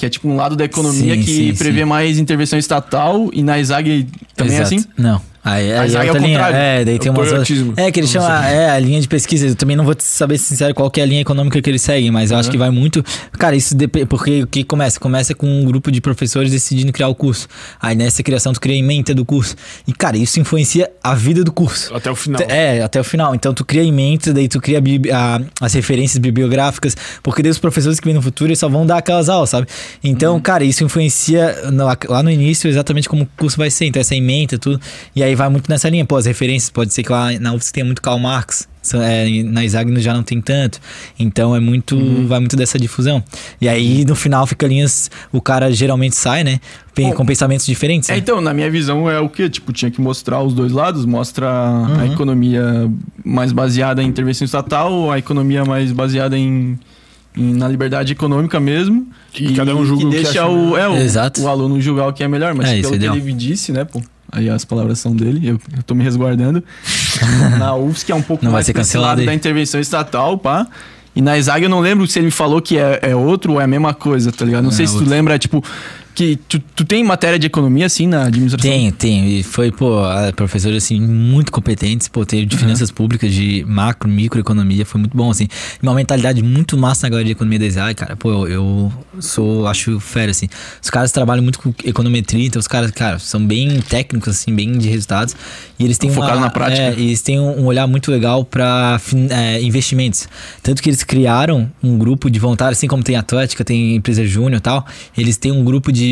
[SPEAKER 2] Que é tipo um lado da economia
[SPEAKER 3] Sim,
[SPEAKER 2] que
[SPEAKER 3] sim,
[SPEAKER 2] prevê
[SPEAKER 3] sim.
[SPEAKER 2] mais intervenção estatal e na Ezag também é
[SPEAKER 3] Exato.
[SPEAKER 2] assim?
[SPEAKER 3] Não. Aí, aí é
[SPEAKER 2] aí é
[SPEAKER 3] outra linha. É, daí tem
[SPEAKER 1] o
[SPEAKER 3] umas outras. É, que eles chamam. É, a linha de pesquisa. Eu também não vou te saber sincero qual que é a linha econômica que eles seguem, mas eu acho que vai muito. Cara, isso depende. Porque o que começa? Começa com um grupo de professores decidindo criar o curso. Aí nessa criação tu cria a ementa do curso. E, cara, isso influencia a vida do curso.
[SPEAKER 1] Até o final.
[SPEAKER 3] É, até o final. Então tu cria ementa, daí tu cria a as referências bibliográficas, porque daí os professores que vêm no futuro eles só vão dar aquelas aulas, sabe? Então, cara, isso influencia no- lá no início exatamente como o curso vai ser. Então, essa ementa, tudo. E aí vai muito nessa linha. Pô, as referências, pode ser que lá na UFSC tenha muito Karl Marx. é, na Isagno já não tem tanto. Então é muito. Vai muito dessa difusão. E aí, no final, fica linhas. O cara geralmente sai, né?
[SPEAKER 2] Bom,
[SPEAKER 3] com pensamentos diferentes.
[SPEAKER 2] É,
[SPEAKER 3] né?
[SPEAKER 2] então, na minha visão é o que? Tipo, tinha que mostrar os dois lados, mostra
[SPEAKER 3] Uhum.
[SPEAKER 2] a economia mais baseada em intervenção estatal, a economia mais baseada em, em- na liberdade econômica mesmo.
[SPEAKER 1] E cada um julga
[SPEAKER 2] que
[SPEAKER 1] o que
[SPEAKER 2] deixa
[SPEAKER 1] acha
[SPEAKER 2] o, é, o,
[SPEAKER 3] Exato.
[SPEAKER 2] o aluno julgar o que é melhor, mas
[SPEAKER 3] É,
[SPEAKER 2] pelo
[SPEAKER 3] é
[SPEAKER 2] que ele disse, né, pô? Aí as palavras são dele, eu, eu tô me resguardando. <laughs> na UFSC que é um pouco
[SPEAKER 3] Não vai
[SPEAKER 2] mais
[SPEAKER 3] ser
[SPEAKER 2] pra esse
[SPEAKER 3] cancelado
[SPEAKER 2] da intervenção estatal, pá. E na ESAG eu não lembro se ele me falou que é, é outro ou é a mesma coisa, tá ligado? Não
[SPEAKER 3] É
[SPEAKER 2] sei se tu lembra, tipo, que tu, tu tem matéria de economia assim na administração?
[SPEAKER 3] Tem, tem. E foi, pô, a- professores, assim, muito competentes. Pô, teve de finanças públicas, de macro, microeconomia. Foi muito bom, assim. Uma mentalidade muito massa na galera de economia da ISAI, cara. Pô, eu, eu sou, acho fera, assim. Os caras trabalham muito com econometria, então os caras, cara, são bem técnicos, assim, bem de resultados. E eles têm
[SPEAKER 2] Focado
[SPEAKER 3] uma,
[SPEAKER 2] na prática.
[SPEAKER 3] É, eles têm um olhar muito legal para investimentos. Tanto que eles criaram um grupo de voluntários, assim como tem a Atlética, tem empresa júnior e tal. Eles têm um grupo de.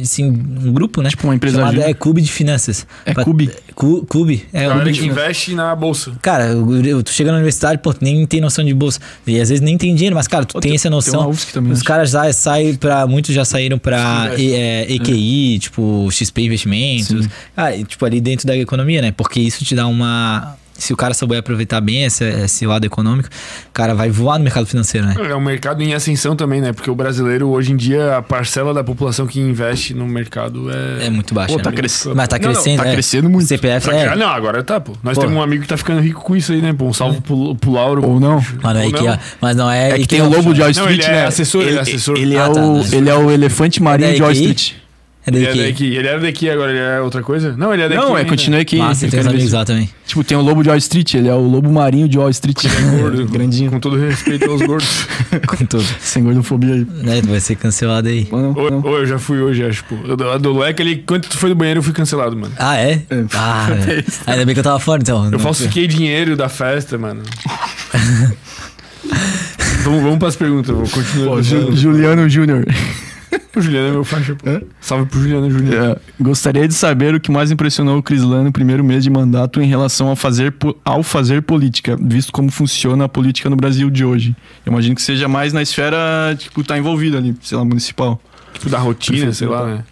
[SPEAKER 3] Assim, um grupo, né?
[SPEAKER 2] Tipo uma empresa
[SPEAKER 3] chamado
[SPEAKER 2] júnior.
[SPEAKER 3] É Clube de Finanças.
[SPEAKER 2] É
[SPEAKER 3] Pra-
[SPEAKER 2] Clube?
[SPEAKER 3] Cu- Clube. É,
[SPEAKER 1] Galera
[SPEAKER 3] de
[SPEAKER 1] que investe na bolsa.
[SPEAKER 3] Cara, eu- eu- tu chega na universidade, pô, tu nem tem noção de bolsa. E às vezes nem tem dinheiro, mas, cara, tu tem
[SPEAKER 2] tem-
[SPEAKER 3] essa
[SPEAKER 2] tem
[SPEAKER 3] noção.
[SPEAKER 2] uma UFSC também,
[SPEAKER 3] Os
[SPEAKER 2] acho.
[SPEAKER 3] caras já saem pra. Muitos já saíram pra. E- é, EQI, tipo, XP Investimentos.
[SPEAKER 2] Sim.
[SPEAKER 3] Ah, e, tipo, ali dentro da economia, né? Porque isso te dá uma. Se o cara souber aproveitar bem esse, esse lado econômico, o cara vai voar no mercado financeiro, né?
[SPEAKER 1] É um mercado em ascensão também, né? Porque o brasileiro, hoje em dia, a parcela da população que investe no mercado é.
[SPEAKER 3] É muito baixo.
[SPEAKER 2] Pô,
[SPEAKER 3] né?
[SPEAKER 2] tá crescendo.
[SPEAKER 3] Mas tá
[SPEAKER 1] Não, não,
[SPEAKER 3] crescendo.
[SPEAKER 2] tá
[SPEAKER 3] é.
[SPEAKER 2] crescendo muito.
[SPEAKER 3] CPF
[SPEAKER 1] Tá
[SPEAKER 3] é.
[SPEAKER 1] Não, agora tá, pô. Nós
[SPEAKER 3] Pô.
[SPEAKER 1] temos um amigo que tá ficando rico com isso aí, né? Pô, um salve pro, pro Lauro.
[SPEAKER 2] Ou não?
[SPEAKER 3] Mas não é
[SPEAKER 1] Ou
[SPEAKER 3] IKEA.
[SPEAKER 1] não.
[SPEAKER 3] Mas não é.
[SPEAKER 2] É que
[SPEAKER 3] IKEA
[SPEAKER 2] tem o lobo de Wall
[SPEAKER 1] Não,
[SPEAKER 2] Street,
[SPEAKER 1] ele é
[SPEAKER 2] né?
[SPEAKER 1] assessor, ele é
[SPEAKER 2] ele,
[SPEAKER 1] assessor.
[SPEAKER 2] ele é
[SPEAKER 3] Ah, tá,
[SPEAKER 2] o, ele é o elefante marinho
[SPEAKER 3] É
[SPEAKER 2] de Wall? Street.
[SPEAKER 3] É
[SPEAKER 1] Ele
[SPEAKER 3] daqui.
[SPEAKER 1] é daqui. Ele era daqui, agora ele é outra coisa? Não, ele é daqui.
[SPEAKER 2] Não, é,
[SPEAKER 1] ainda.
[SPEAKER 2] continua aqui.
[SPEAKER 3] Massa, tem uns amigos lá também.
[SPEAKER 2] Tipo, tem o lobo de Wall Street, ele é o lobo marinho de Wall Street.
[SPEAKER 1] Gordo.
[SPEAKER 2] Grandinho.
[SPEAKER 1] Com todo respeito aos gordos. <laughs>
[SPEAKER 3] Com tudo.
[SPEAKER 2] Sem gordofobia aí.
[SPEAKER 3] Né, vai ser cancelado aí.
[SPEAKER 2] Mano, não.
[SPEAKER 1] ô, eu já fui hoje, acho, pô. Eu- A do Leque, ele, quando tu foi do banheiro, eu fui cancelado, mano.
[SPEAKER 3] Ah, é?
[SPEAKER 2] É.
[SPEAKER 3] Ah, <laughs> velho. ainda bem que eu tava fora, então.
[SPEAKER 1] Eu falsifiquei dinheiro da festa, mano. <laughs> vamos, vamos pras perguntas, vou continuar.
[SPEAKER 2] Pô, Ju- Juliano Júnior. <laughs>
[SPEAKER 1] O Juliano é meu faixa, pô.
[SPEAKER 2] Hã?
[SPEAKER 1] Salve pro Juliano Júnior.
[SPEAKER 2] É, gostaria de saber o que mais impressionou o Crislano no primeiro mês de mandato em relação ao fazer, ao fazer política, visto como funciona a política no Brasil de hoje. Eu imagino que seja mais na esfera, tipo, tá envolvido ali, sei lá, municipal.
[SPEAKER 1] Tipo, da rotina, sei lá, né?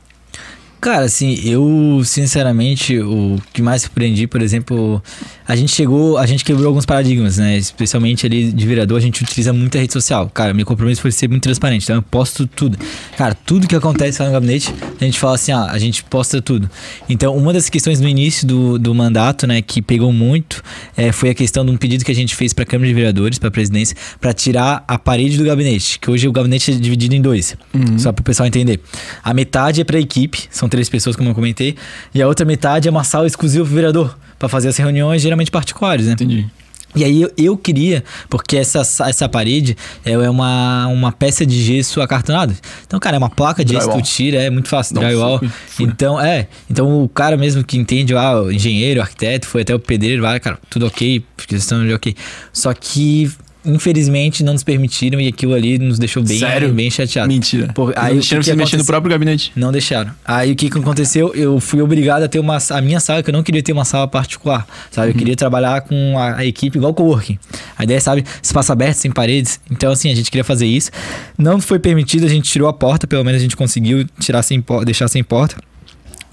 [SPEAKER 3] Cara, assim, eu, sinceramente, o que mais surpreendi, por exemplo, a gente chegou, a gente quebrou alguns paradigmas, né? Especialmente ali de vereador, a gente utiliza muita rede social. Cara, meu compromisso foi ser muito transparente, então eu posto tudo. Cara, tudo que acontece lá no gabinete, a gente fala assim, ah, a gente posta tudo. Então, uma das questões no início do, do mandato, né, que pegou muito, eh, foi a questão de um pedido que a gente fez para a Câmara de Vereadores, para a presidência, para tirar a parede do gabinete, que hoje o gabinete é dividido em dois, só para o pessoal entender. A metade é para a equipe, são três pessoas, como eu comentei, e a outra metade é uma sala exclusiva pro vereador, para fazer as reuniões geralmente particulares, né?
[SPEAKER 2] Entendi.
[SPEAKER 3] E aí eu, eu queria, porque essa, essa parede é é uma, uma peça de gesso acartonado. Então, cara, é uma placa de gesso que tu tira, é muito fácil, drywall. então, é. Então o cara mesmo que entende, ah, o engenheiro, o arquiteto, foi até o pedreiro, vai, cara, tudo ok, questão de ok. Só que, infelizmente, não nos permitiram e aquilo ali nos deixou bem,
[SPEAKER 2] Sério?
[SPEAKER 3] bem chateado.
[SPEAKER 2] Mentira.
[SPEAKER 3] Por-
[SPEAKER 2] aí
[SPEAKER 3] aí o
[SPEAKER 2] deixaram
[SPEAKER 3] que
[SPEAKER 2] você
[SPEAKER 3] que
[SPEAKER 2] mexer no próprio gabinete.
[SPEAKER 3] Não deixaram. Aí o que, que aconteceu? Eu fui obrigado a ter uma, a minha sala, que eu não queria ter uma sala particular, sabe? Eu queria trabalhar com a, a equipe igual coworking. A ideia, sabe, espaço aberto, sem paredes. Então, assim, a gente queria fazer isso. Não foi permitido, a gente tirou a porta, pelo menos a gente conseguiu tirar sem, deixar sem porta.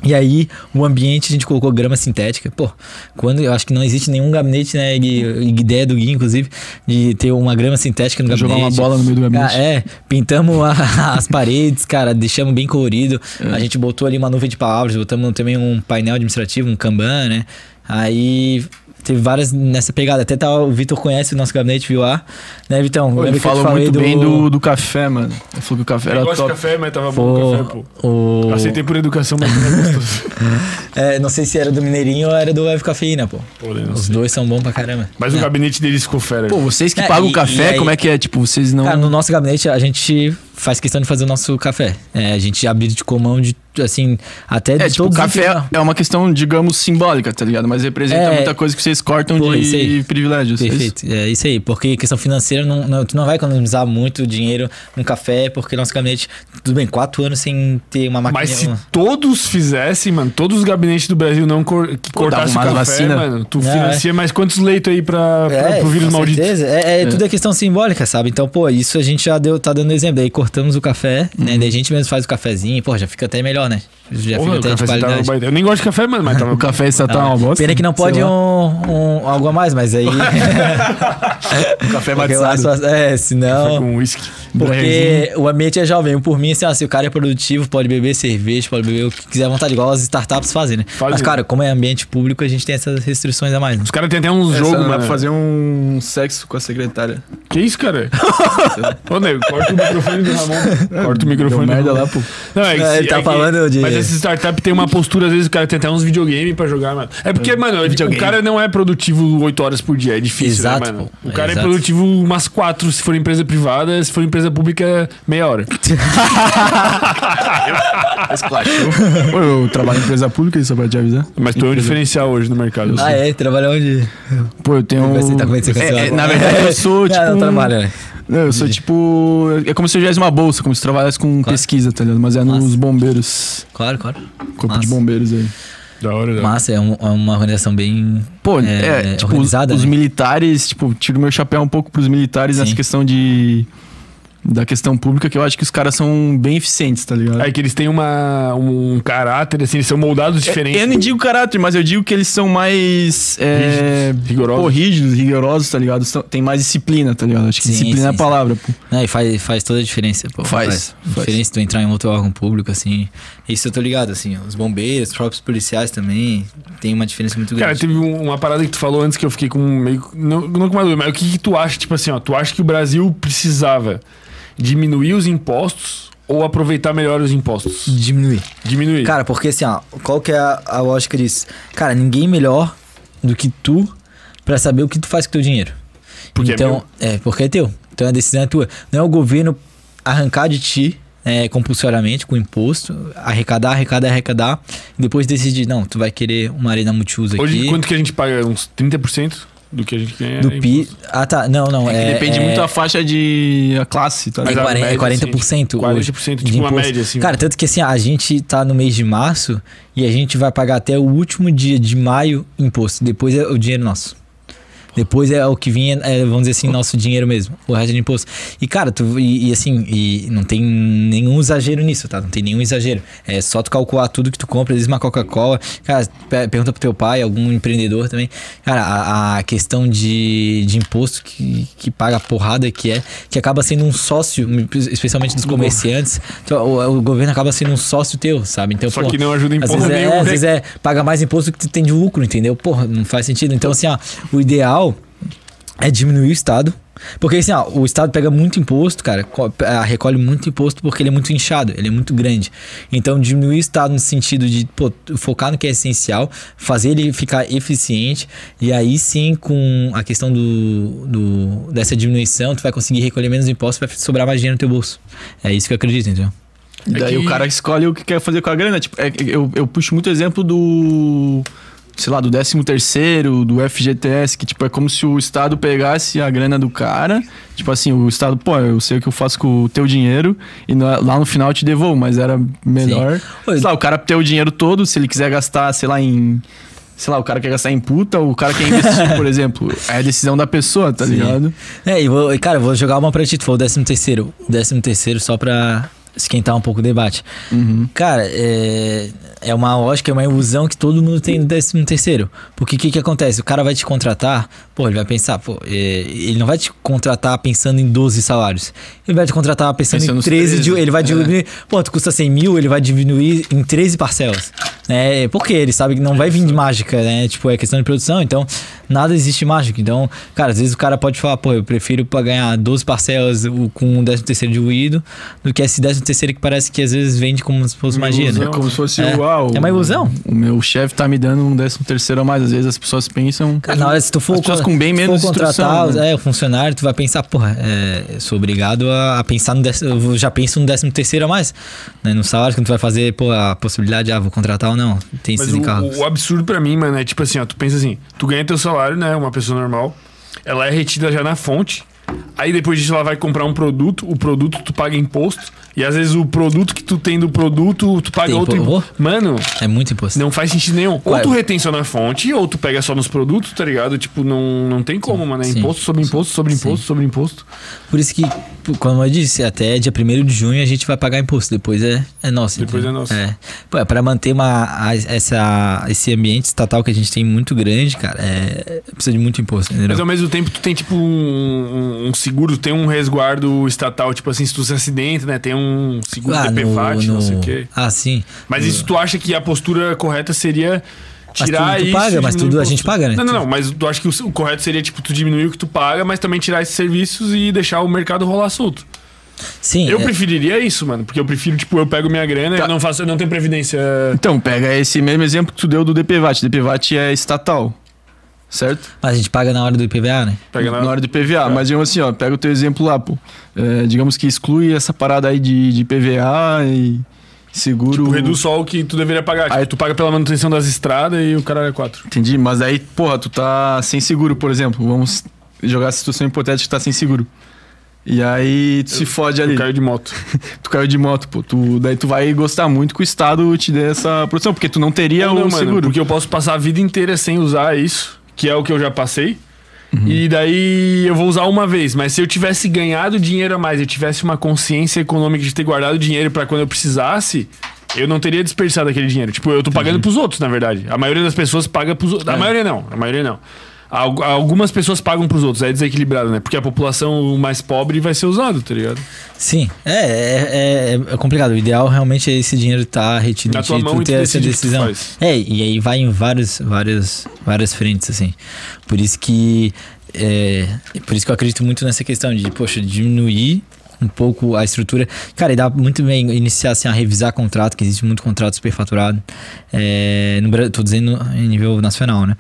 [SPEAKER 3] E aí, o ambiente a gente colocou grama sintética. Pô, quando eu acho que não existe nenhum gabinete, né? ideia do Gui, inclusive, de ter uma grama sintética no
[SPEAKER 2] Jogar
[SPEAKER 3] gabinete.
[SPEAKER 2] uma bola no meio do gabinete.
[SPEAKER 3] Ah, é, pintamos a- <laughs> as paredes, cara, deixamos bem colorido. A gente botou ali uma nuvem de palavras, botamos também um painel administrativo, um Kanban, né? Aí teve várias nessa pegada. Até tá, o Vitor conhece o nosso gabinete, viu lá? Né, Vitão?
[SPEAKER 2] Pô, ele falou muito bem do, do café, mano. Ele falou que o café
[SPEAKER 1] Eu
[SPEAKER 2] era
[SPEAKER 1] gosto de
[SPEAKER 2] top.
[SPEAKER 1] café, mas tava bom o café, pô.
[SPEAKER 3] o...
[SPEAKER 1] Aceitei por educação, mas não é gostoso. <laughs>
[SPEAKER 3] É, não sei se era do Mineirinho ou era do Web Cafeína, pô.
[SPEAKER 1] Pô,
[SPEAKER 3] Os
[SPEAKER 1] sei.
[SPEAKER 3] dois são bons pra caramba.
[SPEAKER 1] Mas o
[SPEAKER 3] É.
[SPEAKER 1] gabinete deles ficou fera.
[SPEAKER 2] Pô, vocês que
[SPEAKER 3] É,
[SPEAKER 2] pagam o café,
[SPEAKER 3] e aí-
[SPEAKER 2] como é que é? Tipo, vocês não.
[SPEAKER 3] Cara, no nosso gabinete a gente faz questão de fazer o nosso café. É, a gente abdicou mão de, assim, até
[SPEAKER 2] É,
[SPEAKER 3] de
[SPEAKER 2] tipo,
[SPEAKER 3] os
[SPEAKER 2] café
[SPEAKER 3] itens-
[SPEAKER 2] é uma questão, digamos, simbólica, tá ligado? Mas representa
[SPEAKER 3] É.
[SPEAKER 2] muita coisa que vocês cortam
[SPEAKER 3] Pô,
[SPEAKER 2] de
[SPEAKER 3] aí.
[SPEAKER 2] privilégios. é isso?
[SPEAKER 3] Perfeito, é isso aí, porque questão financeira, não, não- tu não vai economizar muito dinheiro num café, porque nosso gabinete, tudo bem, quatro anos sem ter uma máquina.
[SPEAKER 1] Mas se todos fizessem, mano, todos os gabinetes do Brasil não cor, que
[SPEAKER 2] Pô,
[SPEAKER 1] cortassem o café,
[SPEAKER 2] vacina.
[SPEAKER 1] mano, tu
[SPEAKER 3] Não,
[SPEAKER 1] financia mais quantos leitos aí pra, pra, pro vírus
[SPEAKER 3] com
[SPEAKER 1] maldito?
[SPEAKER 3] certeza. É, é, tudo é questão simbólica, sabe? Então, pô, isso a gente já deu, tá dando exemplo. Daí cortamos o café,
[SPEAKER 2] Uhum.
[SPEAKER 3] né? Daí a gente mesmo faz o cafezinho, pô, já fica até melhor, né? Já
[SPEAKER 1] Porra,
[SPEAKER 3] fica até de
[SPEAKER 1] café tava
[SPEAKER 3] qualidade.
[SPEAKER 1] baita. Eu nem gosto de café, mano, mas tava <laughs>
[SPEAKER 2] O café está tá
[SPEAKER 3] Ah,
[SPEAKER 2] uma bosta.
[SPEAKER 3] Pena que não pode um, um- algo a mais, mas aí.
[SPEAKER 2] O <laughs> café batizado.
[SPEAKER 3] É,
[SPEAKER 1] café
[SPEAKER 3] senão.
[SPEAKER 1] com whisky.
[SPEAKER 3] Porque o ambiente é jovem. Por mim, assim, ó, se o cara é produtivo, pode beber cerveja, pode beber o que quiser à vontade, igual as startups fazem, né?
[SPEAKER 1] Fazem.
[SPEAKER 3] Mas, cara, como é ambiente público, a gente tem essas restrições a mais. Né?
[SPEAKER 1] Os caras têm até uns
[SPEAKER 2] Essa
[SPEAKER 1] jogos,
[SPEAKER 2] dá pra
[SPEAKER 1] mano.
[SPEAKER 2] fazer um sexo com a secretária.
[SPEAKER 1] Que isso, cara? <laughs> Ô, nego, corta o microfone do Ramon. <laughs> Corta o microfone
[SPEAKER 2] Deu merda lá, pô.
[SPEAKER 1] Não, é que,
[SPEAKER 3] É,
[SPEAKER 1] se-
[SPEAKER 3] ele tá
[SPEAKER 1] é que-
[SPEAKER 3] falando de-
[SPEAKER 1] Mas essa startup tem uma postura, às vezes o cara tem até uns videogame pra jogar, mano. É porque, mano, o
[SPEAKER 2] videogame.
[SPEAKER 1] cara não é produtivo 8 horas por dia, é difícil,
[SPEAKER 3] Exato,
[SPEAKER 1] né, mano?
[SPEAKER 3] pô.
[SPEAKER 1] O cara é,
[SPEAKER 3] Exato.
[SPEAKER 1] produtivo umas 4 se for empresa privada, se for empresa pública, meia hora. <laughs>
[SPEAKER 2] Pô, eu trabalho em empresa pública, isso pra te avisar.
[SPEAKER 1] Mas tu é um diferencial hoje no mercado. eu
[SPEAKER 3] Ah, é? Trabalha onde?
[SPEAKER 2] Pô, eu tenho.
[SPEAKER 3] Vai é que
[SPEAKER 2] É, é, na verdade, eu sou tipo. <laughs>
[SPEAKER 3] Não, não trabalha, né?
[SPEAKER 2] Não, eu sou tipo. É como se eu tivesse uma bolsa, como se trabalhasse com
[SPEAKER 3] Claro.
[SPEAKER 2] pesquisa, tá ligado? Mas é nos
[SPEAKER 3] Massa.
[SPEAKER 2] bombeiros.
[SPEAKER 3] Claro, claro.
[SPEAKER 2] Corpo
[SPEAKER 3] Massa.
[SPEAKER 2] de bombeiros aí.
[SPEAKER 1] Da hora, da hora.
[SPEAKER 3] Massa, é, um- é uma organização bem.
[SPEAKER 2] Pô,
[SPEAKER 3] É,
[SPEAKER 2] é, tipo, os,
[SPEAKER 3] organizada,
[SPEAKER 2] os
[SPEAKER 3] né?
[SPEAKER 2] militares, tipo, tiro meu chapéu um pouco pros militares nessa
[SPEAKER 3] Sim.
[SPEAKER 2] questão de. Da questão pública, que eu acho que os caras são bem eficientes, tá ligado?
[SPEAKER 1] É que eles têm uma, um caráter, assim, eles são moldados diferentes.
[SPEAKER 2] Eu não digo caráter, mas eu digo que eles são mais. É,
[SPEAKER 1] rigorosos.
[SPEAKER 2] Pô, rígidos, rigorosos, tá ligado? São- Tem mais disciplina, tá ligado? Acho que
[SPEAKER 3] Sim,
[SPEAKER 2] disciplina é a
[SPEAKER 3] sim,
[SPEAKER 2] palavra, pô.
[SPEAKER 3] Né, e faz, faz toda a diferença, pô.
[SPEAKER 2] Faz, faz.
[SPEAKER 3] Diferença tu entrar em outro órgão público, assim. Isso eu tô ligado, assim. Os bombeiros, os próprios policiais também. Tem uma diferença muito
[SPEAKER 1] Cara,
[SPEAKER 3] grande.
[SPEAKER 1] teve um- uma parada que tu falou antes que eu fiquei com meio. Não, não com uma dúvida, mas o que, que tu acha, tipo assim, ó, tu acha que o Brasil precisava diminuir os impostos ou aproveitar melhor os impostos?
[SPEAKER 3] Diminuir.
[SPEAKER 1] Diminuir.
[SPEAKER 3] Cara, porque assim, ó, qual que é a, a lógica disso? Cara, ninguém melhor do que tu pra saber o que tu faz com o teu dinheiro.
[SPEAKER 1] Porque é
[SPEAKER 3] então, é, porque é teu. Então a decisão é tua. Não é o governo arrancar de ti é, compulsoriamente com imposto, arrecadar, arrecadar, arrecadar, e depois decidir, não, tu vai querer uma arena multiuso aqui.
[SPEAKER 1] Hoje, quanto que a gente paga? Uns 30% do que a gente ganha?
[SPEAKER 3] do
[SPEAKER 1] em
[SPEAKER 3] PI. Ah, tá. Não, não.
[SPEAKER 2] É
[SPEAKER 3] É,
[SPEAKER 2] depende
[SPEAKER 3] é,
[SPEAKER 2] muito da faixa de a classe, tá
[SPEAKER 3] É,
[SPEAKER 1] Mas a
[SPEAKER 2] ligado?
[SPEAKER 3] 40,
[SPEAKER 1] média,
[SPEAKER 3] 40%
[SPEAKER 1] assim,
[SPEAKER 3] hoje
[SPEAKER 1] 40%,
[SPEAKER 3] de
[SPEAKER 1] tipo uma
[SPEAKER 3] imposto.
[SPEAKER 1] média, assim.
[SPEAKER 3] Cara, tanto que assim, a gente tá no mês de março e a gente vai pagar até o último dia de maio imposto. Depois é o dinheiro nosso. Depois é o que vinha, é, vamos dizer assim, nosso dinheiro mesmo. O resto de imposto. E, cara, tu, e, e assim, e não tem nenhum exagero nisso, tá? Não tem nenhum exagero. É só tu calcular tudo que tu compra, às vezes uma Coca-Cola. Cara, pe- pergunta pro teu pai, algum empreendedor também. Cara, a, a questão de, de imposto que, que paga a porrada que é, que acaba sendo um sócio, especialmente dos comerciantes. O, o governo acaba sendo um sócio teu, sabe? Então,
[SPEAKER 1] Só
[SPEAKER 3] pô,
[SPEAKER 1] que não ajuda em porra
[SPEAKER 3] vezes, é,
[SPEAKER 1] nenhuma,
[SPEAKER 3] às
[SPEAKER 1] né?
[SPEAKER 3] vezes é, paga mais imposto do que tu tem de lucro, entendeu? Porra, não faz sentido. Então, assim, ó, o ideal é diminuir o Estado. Porque assim, ó, o Estado pega muito imposto, cara, ah, recolhe muito imposto porque ele é muito inchado, ele é muito grande. Então, diminuir o Estado no sentido de pô, focar no que é essencial, fazer ele ficar eficiente, e aí sim, com a questão do, do- dessa diminuição, tu vai conseguir recolher menos impostos, vai sobrar mais dinheiro no teu bolso. É isso que eu acredito, entendeu?
[SPEAKER 2] E daí
[SPEAKER 1] É que-
[SPEAKER 2] o cara escolhe o que quer fazer com a grana. Tipo, é- eu, eu puxo muito exemplo do. Sei lá, do 13 terceiro, do FGTS, que tipo, é como se o Estado pegasse a grana do cara. Tipo assim, o Estado, pô, eu sei o que eu faço com o teu dinheiro e lá no final eu te devolvo, mas era melhor. Sei lá, o cara ter o dinheiro todo, se ele quiser gastar, sei lá, em. Sei lá, o cara quer gastar em puta, o cara quer investir, <laughs> por exemplo. É a decisão da pessoa, tá
[SPEAKER 3] Sim.
[SPEAKER 2] ligado?
[SPEAKER 3] É, e vou, cara, eu vou jogar uma pra ti, tu falou 13 terceiro. O 13 terceiro só pra esquentar um pouco o debate.
[SPEAKER 2] Uhum.
[SPEAKER 3] Cara, é, é uma lógica, é uma ilusão que todo mundo tem no 13 terceiro. Porque o que que acontece? O cara vai te contratar, pô, ele vai pensar, pô, é, ele não vai te contratar pensando em 12 salários. Ele vai te contratar pensando
[SPEAKER 2] Pensando
[SPEAKER 3] em
[SPEAKER 2] nos
[SPEAKER 3] 13, de-
[SPEAKER 2] 13,
[SPEAKER 3] ele vai
[SPEAKER 2] é.
[SPEAKER 3] diminuir, pô, tu custa 100 mil, ele vai diminuir em 13 parcelas. É, porque ele sabe que não vai vir de mágica, né? Tipo, é questão de produção, então nada existe mágica. Então, cara, às vezes o cara pode falar, pô, eu prefiro pra ganhar 12 parcelas com um 13 terceiro diluído do que esse 13 terceiro que parece que às vezes vende como se fosse
[SPEAKER 1] Uma
[SPEAKER 3] magia, né?
[SPEAKER 1] ilusão.
[SPEAKER 2] É como se fosse
[SPEAKER 3] É.
[SPEAKER 2] o. Ah,
[SPEAKER 3] É uma ilusão.
[SPEAKER 2] O meu chefe tá me dando um décimo terceiro a mais. Às vezes as pessoas pensam.
[SPEAKER 3] Cara, na hora, se tu for,
[SPEAKER 2] As pessoas com bem menos
[SPEAKER 3] contratar
[SPEAKER 2] né?
[SPEAKER 3] é, o funcionário, tu vai pensar, porra, é, sou obrigado a, a pensar no décimo, já penso no décimo terceiro a mais, né? No salário que tu vai fazer, pô, a possibilidade, ah, vou contratar ou não. Tem esses
[SPEAKER 1] o,
[SPEAKER 3] encargos.
[SPEAKER 1] o absurdo pra mim, mano, é tipo assim, ó, tu pensa assim, tu ganha teu salário, né, uma pessoa normal, ela é retida já na fonte, aí depois disso ela vai comprar um produto, o produto tu paga imposto, e às vezes o produto que tu tem do produto, tu paga
[SPEAKER 3] Tem
[SPEAKER 1] outro
[SPEAKER 3] impo-
[SPEAKER 1] imposto. Mano,
[SPEAKER 3] É muito imposto.
[SPEAKER 1] não faz sentido nenhum. Ou
[SPEAKER 3] Ué.
[SPEAKER 1] tu retém só na fonte, ou tu pega só nos produtos, tá ligado? Tipo, não, não tem como, mano, é
[SPEAKER 3] Sim.
[SPEAKER 1] imposto sobre imposto, sobre imposto, sobre imposto.
[SPEAKER 3] Por isso que, como eu disse, até dia 1 de junho a gente vai pagar imposto, depois é, é nosso.
[SPEAKER 1] Depois é nosso.
[SPEAKER 3] É. Pô, é pra manter uma, essa, esse ambiente estatal que a gente tem muito grande, cara, é, precisa de muito imposto, entendeu?
[SPEAKER 1] Mas ao mesmo tempo tu tem tipo um, um- um seguro, tem um resguardo estatal, tipo assim, se tu se acidenta, né? Tem um seguro
[SPEAKER 3] Ah,
[SPEAKER 1] DPVAT, não sei o quê.
[SPEAKER 3] Ah, sim.
[SPEAKER 1] Mas isso tu acha que a postura correta seria tirar
[SPEAKER 3] tudo tu
[SPEAKER 1] isso?
[SPEAKER 3] paga, mas tudo a gente paga, né?
[SPEAKER 1] Não, não, não, mas tu acha que o, o correto seria tipo tu diminuir o que tu paga, mas também tirar esses serviços e deixar o mercado rolar solto.
[SPEAKER 3] Sim,
[SPEAKER 1] Eu
[SPEAKER 3] é-
[SPEAKER 1] preferiria isso, mano, porque eu prefiro, tipo, eu pego minha grana,
[SPEAKER 2] Tá.
[SPEAKER 1] eu não faço, eu não tenho previdência.
[SPEAKER 2] Então, pega esse mesmo exemplo que tu deu do DPVAT. DPVAT é estatal. Certo?
[SPEAKER 3] mas a gente paga na hora do IPVA, né?
[SPEAKER 1] Pega
[SPEAKER 2] na...
[SPEAKER 1] na,
[SPEAKER 2] hora do PVA. Mas digamos assim, ó, pega o teu exemplo lá, pô. É, digamos que exclui essa parada aí de, de PVA e seguro.
[SPEAKER 1] tipo, reduz só o que tu deveria pagar. Tipo,
[SPEAKER 2] Aí-
[SPEAKER 1] tu paga pela manutenção das estradas e o cara é quatro.
[SPEAKER 2] Entendi, mas aí, porra, tu tá sem seguro, por exemplo. Vamos jogar a situação hipotética que tá sem seguro. E aí tu se fode ali.
[SPEAKER 1] Eu caio de moto. <laughs>
[SPEAKER 2] Tu caiu de moto, pô. Tu, daí tu vai gostar muito que o Estado te dê essa proteção, porque tu não teria o
[SPEAKER 1] não, mano,
[SPEAKER 2] seguro.
[SPEAKER 1] Porque eu posso passar a vida inteira sem usar isso, que é o que eu já passei.
[SPEAKER 2] Uhum.
[SPEAKER 1] E daí eu vou usar uma vez, mas se eu tivesse ganhado dinheiro a mais, eu tivesse uma consciência econômica de ter guardado dinheiro pra quando eu precisasse, eu não teria desperdiçado aquele dinheiro. Tipo, eu tô pagando pros outros, na verdade. A maioria das pessoas paga pros outros. A
[SPEAKER 2] É.
[SPEAKER 1] maioria não, a maioria não. Algu- Algumas pessoas pagam pros outros, é desequilibrado, né? Porque a população mais pobre vai ser usado, tá ligado?
[SPEAKER 3] Sim, é, é, é, é complicado. O ideal realmente é esse dinheiro estar retido
[SPEAKER 1] Na tua mão e
[SPEAKER 3] ter essa decisão. É, e aí vai em vários, vários, várias frentes, assim. Por isso que. É, por isso que eu acredito muito nessa questão de, poxa, diminuir um pouco a estrutura. Cara, e dá muito bem iniciar assim, a revisar contrato, que existe muito contrato superfaturado. É, no, tô dizendo em nível nacional, né?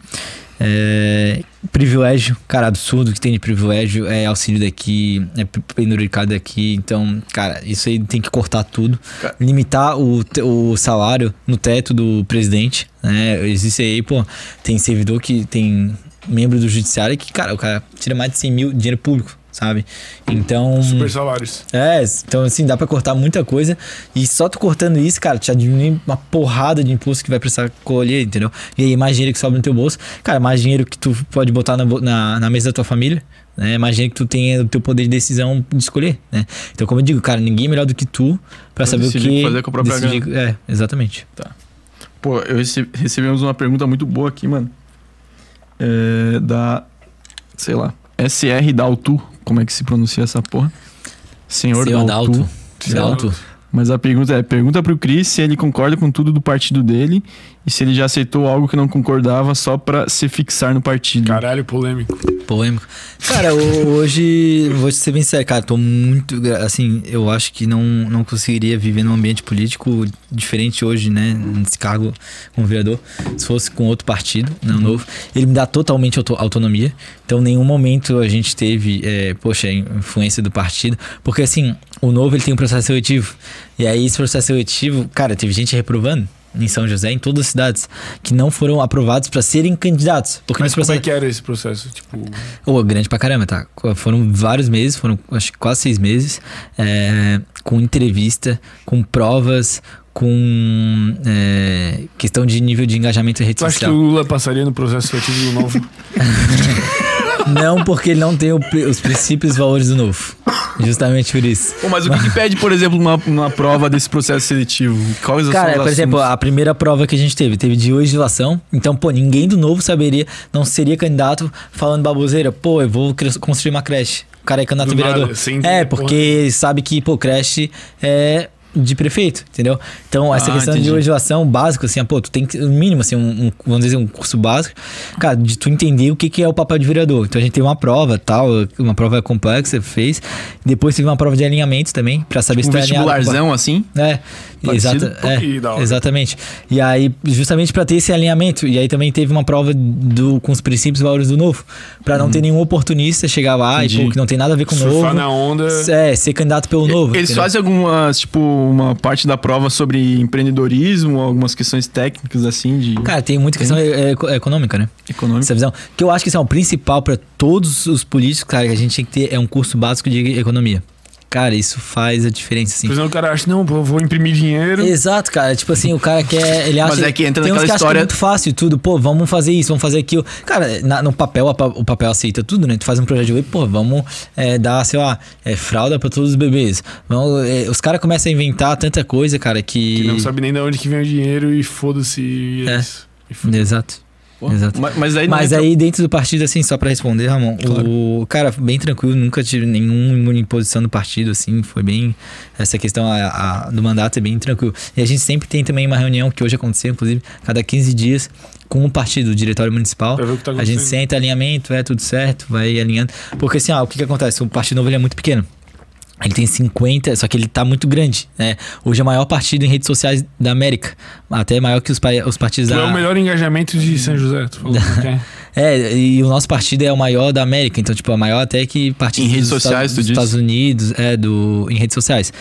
[SPEAKER 3] É, privilégio, cara, absurdo que tem de privilégio é auxílio daqui, é penduricado daqui. Então, cara, isso aí tem que cortar tudo.
[SPEAKER 2] Ca-
[SPEAKER 3] Limitar o, o salário no teto do presidente, né? Existe aí, pô, tem servidor que tem membro do judiciário que, cara, o cara tira mais de 100 mil dinheiro público, sabe? Então.
[SPEAKER 1] Super salários.
[SPEAKER 3] É, então assim, dá pra cortar muita coisa. E só tu cortando isso, cara, te diminui uma porrada de imposto que vai precisar colher, entendeu? E aí, mais dinheiro que sobra no teu bolso. Cara, mais dinheiro que tu pode botar na, na, na mesa da tua família. Né? Mais dinheiro que tu tenha o teu poder de decisão de escolher, né? Então, como eu digo, cara, ninguém é melhor do que tu pra saber o que.
[SPEAKER 2] fazer com a própria
[SPEAKER 3] decidir- É, exatamente.
[SPEAKER 2] Pô, eu rece- recebemos uma pergunta muito boa aqui, mano. É, da, sei lá, SR Daltu. Como é que se pronuncia essa porra? Senhor,
[SPEAKER 3] Senhor
[SPEAKER 2] Daltu.
[SPEAKER 3] Dalto. Dalto.
[SPEAKER 2] Mas a pergunta é: pergunta pro Cris se ele concorda com tudo do partido dele e se ele já aceitou algo que não concordava só pra se fixar no partido.
[SPEAKER 1] Caralho, polêmico.
[SPEAKER 3] Polêmico. Cara, ho- hoje, vou te ser bem sério, cara, tô muito. Assim, eu acho que não, não conseguiria viver num ambiente político diferente hoje, né? Nesse cargo como vereador. Se fosse com outro partido, não novo. Ele me dá totalmente auto- autonomia. Então, em nenhum momento a gente teve, é, poxa, influência do partido. Porque, assim, o novo ele tem um processo seletivo. E aí, esse processo seletivo, cara, teve gente reprovando. Em São José, em todas as cidades, que não foram aprovados para serem candidatos. Porque
[SPEAKER 1] Mas
[SPEAKER 3] nesse
[SPEAKER 1] como é
[SPEAKER 3] processo.
[SPEAKER 1] que era esse processo? Tipo,
[SPEAKER 3] Ô, grande pra caramba, tá? Foram vários meses, foram acho que quase seis meses, é, com entrevista, com provas, com é, questão de nível de engajamento em rede
[SPEAKER 1] tu acha que o
[SPEAKER 3] social.
[SPEAKER 1] Lula passaria no processo seletivo do novo? <laughs>
[SPEAKER 3] Não porque ele não tem o os princípios e valores do novo. Justamente por isso.
[SPEAKER 2] Pô, mas o que, que pede, por exemplo, uma, uma prova desse processo seletivo? Quais
[SPEAKER 3] Cara, por exemplo,
[SPEAKER 2] assuntos?
[SPEAKER 3] a primeira prova que a gente teve, teve de legislação. Então, pô, ninguém do novo saberia, não seria candidato falando baboseira. Pô, eu vou construir uma creche. O cara é candidato
[SPEAKER 1] Do nada,
[SPEAKER 3] vereador.
[SPEAKER 1] entender
[SPEAKER 3] é,
[SPEAKER 1] porra
[SPEAKER 3] porque sabe que, pô, creche é de prefeito, entendeu? Então, essa
[SPEAKER 2] Ah,
[SPEAKER 3] questão
[SPEAKER 2] entendi.
[SPEAKER 3] de legislação básica, assim, ah, pô, tu tem que, no mínimo, assim, um, um- vamos dizer, um curso básico, cara, de tu entender o que, que é o papel de vereador. Então, a gente teve uma prova, tal, uma prova complexa, fez. Depois teve uma prova de alinhamento também, pra saber
[SPEAKER 2] um
[SPEAKER 3] se tu é alinhado com a-
[SPEAKER 2] vestibularzão assim?
[SPEAKER 3] é,
[SPEAKER 2] Parecido?
[SPEAKER 3] exata, é exatamente. E aí, justamente para ter esse alinhamento, e aí também teve uma prova do, com os princípios e valores do novo, Pra não ter nenhum oportunista chegar lá e
[SPEAKER 2] Entendi.
[SPEAKER 3] pô, que não tem nada a ver com o
[SPEAKER 1] Surfar
[SPEAKER 3] novo.
[SPEAKER 1] na onda.
[SPEAKER 3] É, ser candidato pelo novo.
[SPEAKER 2] Eles
[SPEAKER 3] entendeu?
[SPEAKER 2] fazem algumas, tipo, uma parte da prova sobre empreendedorismo, algumas questões técnicas assim de
[SPEAKER 3] Cara, tem muita questão é- é- econômica, né?
[SPEAKER 2] econômica.
[SPEAKER 3] Essa visão. Que eu acho que isso é o principal pra todos os políticos, cara, que a gente tem que ter é um curso básico de economia. Cara, isso faz a diferença, assim.
[SPEAKER 1] Por exemplo, o cara acha, não, pô, vou imprimir dinheiro.
[SPEAKER 3] Exato, cara. Tipo assim, o cara quer. Ele acha,
[SPEAKER 2] Mas é que entra
[SPEAKER 3] tem uns
[SPEAKER 2] naquela
[SPEAKER 3] que acham que
[SPEAKER 2] história-
[SPEAKER 3] é muito fácil tudo. Pô, vamos fazer isso, vamos fazer aquilo. Cara, na- no papel, a o papel aceita tudo, né? Tu faz um projeto de lei, pô, vamos é, dar, sei lá, é, fralda pra todos os bebês. Vamos, é, os caras começam a inventar tanta coisa, cara, que.
[SPEAKER 1] Que não sabe nem de onde que vem o dinheiro e foda-se é
[SPEAKER 3] É.
[SPEAKER 1] isso. E foda-
[SPEAKER 3] Exato. Exato.
[SPEAKER 2] Mas, mas aí
[SPEAKER 3] Mas
[SPEAKER 2] entra-
[SPEAKER 3] aí, dentro do partido, assim, só pra responder, Ramon, o cara, bem tranquilo, nunca tive nenhuma imposição do partido, assim, foi bem. Essa questão a, a- do mandato é bem tranquilo. E a gente sempre tem também uma reunião que hoje aconteceu, inclusive, cada 15 dias, com o partido, o diretório municipal.
[SPEAKER 1] Tá
[SPEAKER 3] a gente senta, alinhamento, é tudo certo, vai alinhando. Porque assim, ó, o que, que acontece? O partido novo ele é muito pequeno. Ele tem 50, só que ele tá muito grande, né? Hoje é o maior partido em redes sociais da América. Até maior que os, os partidos
[SPEAKER 1] Tu
[SPEAKER 3] da.
[SPEAKER 1] é o melhor engajamento de São José, tu falou. ok? <laughs>
[SPEAKER 3] É, e o nosso partido é o maior da América, então, tipo, é maior até que partidos
[SPEAKER 2] Em redes
[SPEAKER 3] dos
[SPEAKER 2] sociais,
[SPEAKER 3] Estados,
[SPEAKER 2] tu diz?
[SPEAKER 3] Estados Unidos, é, do, em redes sociais.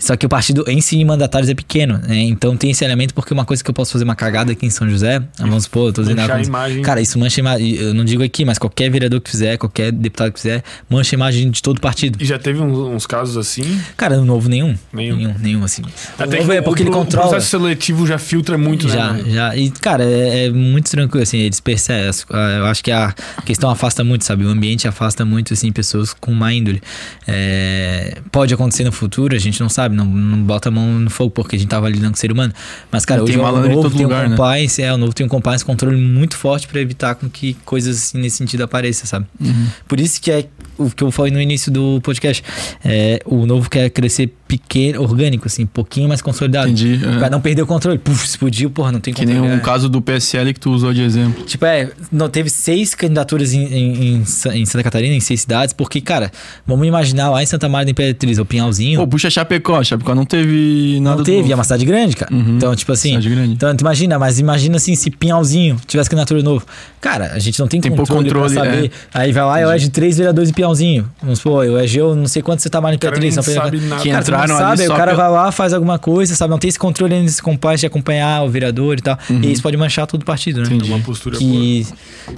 [SPEAKER 3] Só que o partido em si, mandatários, é pequeno, né? Então tem esse elemento, porque uma coisa que eu posso fazer uma cagada aqui em São José, vamos supor, eu tô dizendo...
[SPEAKER 1] Manchar a
[SPEAKER 3] ah,
[SPEAKER 1] imagem.
[SPEAKER 3] Cara, isso mancha imagem, eu não digo aqui, mas qualquer vereador que fizer, qualquer deputado que fizer, mancha a imagem de todo partido.
[SPEAKER 1] E já teve uns, casos assim.
[SPEAKER 3] Cara, no novo nenhum.
[SPEAKER 1] Nenhum.
[SPEAKER 3] Nenhum, nenhum assim.
[SPEAKER 1] Até
[SPEAKER 3] o novo é porque
[SPEAKER 1] o,
[SPEAKER 3] ele controla.
[SPEAKER 1] O processo seletivo já filtra muito,
[SPEAKER 3] Já,
[SPEAKER 1] né?
[SPEAKER 3] já. E, cara, é, é muito tranquilo, assim, eles percebem. as- ah, Eu acho que a questão afasta muito, sabe? O ambiente afasta muito, assim, pessoas com má índole. É, pode acontecer no futuro, a gente não sabe, não, não bota a mão no fogo, porque a gente tava lidando com o ser humano. Mas, cara,
[SPEAKER 2] E
[SPEAKER 3] hoje
[SPEAKER 2] tem
[SPEAKER 3] o novo tem
[SPEAKER 2] lugar,
[SPEAKER 3] um
[SPEAKER 2] né?
[SPEAKER 3] compliance, é, o novo tem um compliance, controle muito forte pra evitar com que coisas assim nesse sentido apareçam, sabe?
[SPEAKER 2] Uhum.
[SPEAKER 3] Por isso que é o que eu falei no início do podcast. É, o novo quer crescer pequeno, orgânico, assim, um pouquinho mais consolidado.
[SPEAKER 2] Entendi, é.
[SPEAKER 3] Pra não perder o controle. Puf, explodiu, porra, não tem
[SPEAKER 2] Que nem
[SPEAKER 3] controle.
[SPEAKER 2] um
[SPEAKER 3] É.
[SPEAKER 2] caso do PSL que tu usou de exemplo.
[SPEAKER 3] Tipo, é, não, teve seis candidaturas em, em, em Sa- em Santa Catarina, em seis cidades, porque, cara, vamos imaginar lá em Santa Maria da Imperatriz, o Pinhalzinho.
[SPEAKER 2] Pô, puxa Chapecó. Chapecó não teve nada
[SPEAKER 3] não teve,
[SPEAKER 2] do...
[SPEAKER 3] é uma cidade grande, cara.
[SPEAKER 2] Uhum.
[SPEAKER 3] Então, tipo assim.
[SPEAKER 2] Cidade grande.
[SPEAKER 3] Então, tu imagina, mas imagina assim, se Pinhalzinho tivesse candidatura novo. Cara, a gente não tem,
[SPEAKER 2] Tem pouco
[SPEAKER 3] controle,
[SPEAKER 2] controle,
[SPEAKER 3] pra saber. Aí vai lá e elege três vereadores em Pinhalzinho. Vamos supor, eu elegeu não sei quanto você tá mais
[SPEAKER 1] cara
[SPEAKER 3] Imperatriz. Pedro-
[SPEAKER 1] sabe nada.
[SPEAKER 3] Cara,
[SPEAKER 2] entraram ali
[SPEAKER 3] sabe, o cara
[SPEAKER 2] pelo-
[SPEAKER 3] vai lá, faz alguma coisa, sabe? Não tem esse controle ainda, esse compasso de acompanhar o vereador e tal. E isso pode manchar todo o partido, né?
[SPEAKER 2] Uhum. Entendi.
[SPEAKER 1] Uma postura
[SPEAKER 3] que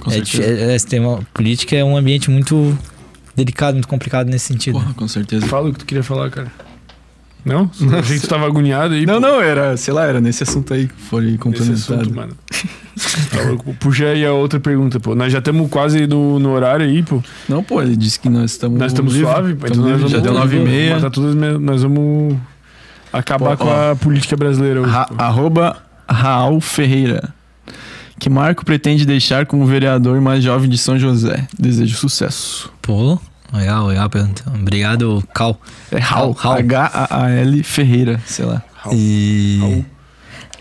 [SPEAKER 3] é, é, esse tema política é um ambiente muito delicado, muito complicado nesse sentido.
[SPEAKER 2] Porra, com certeza.
[SPEAKER 1] Fala o que tu queria falar, cara. Não? A gente tava agoniado aí.
[SPEAKER 2] Não,
[SPEAKER 1] pô,
[SPEAKER 2] não, era, sei lá, era nesse assunto aí que foi
[SPEAKER 1] Esse
[SPEAKER 2] complementado.
[SPEAKER 1] assunto, mano. <laughs> Tá. Puxa aí a outra pergunta, pô. Nós já estamos quase no, no horário aí, pô.
[SPEAKER 2] Não, pô, ele disse que nós estamos
[SPEAKER 1] Nós estamos suave, pô.
[SPEAKER 2] Tamo
[SPEAKER 1] Então nós
[SPEAKER 2] já
[SPEAKER 1] vamos-
[SPEAKER 2] deu nove e meia.
[SPEAKER 1] Mas tá todas, me- nós vamos acabar
[SPEAKER 2] Pô,
[SPEAKER 1] com
[SPEAKER 2] ó.
[SPEAKER 1] a política brasileira hoje.
[SPEAKER 2] Ra
[SPEAKER 1] pô.
[SPEAKER 2] arroba Raul Ferreira. Que Marco pretende deixar como vereador mais jovem de São José? Desejo sucesso.
[SPEAKER 3] Pô, legal, legal pergunta. Obrigado, Cal.
[SPEAKER 2] É Raul.
[SPEAKER 3] Raul.
[SPEAKER 2] H-A-A-L Ferreira, sei lá.
[SPEAKER 3] E.
[SPEAKER 1] Raul.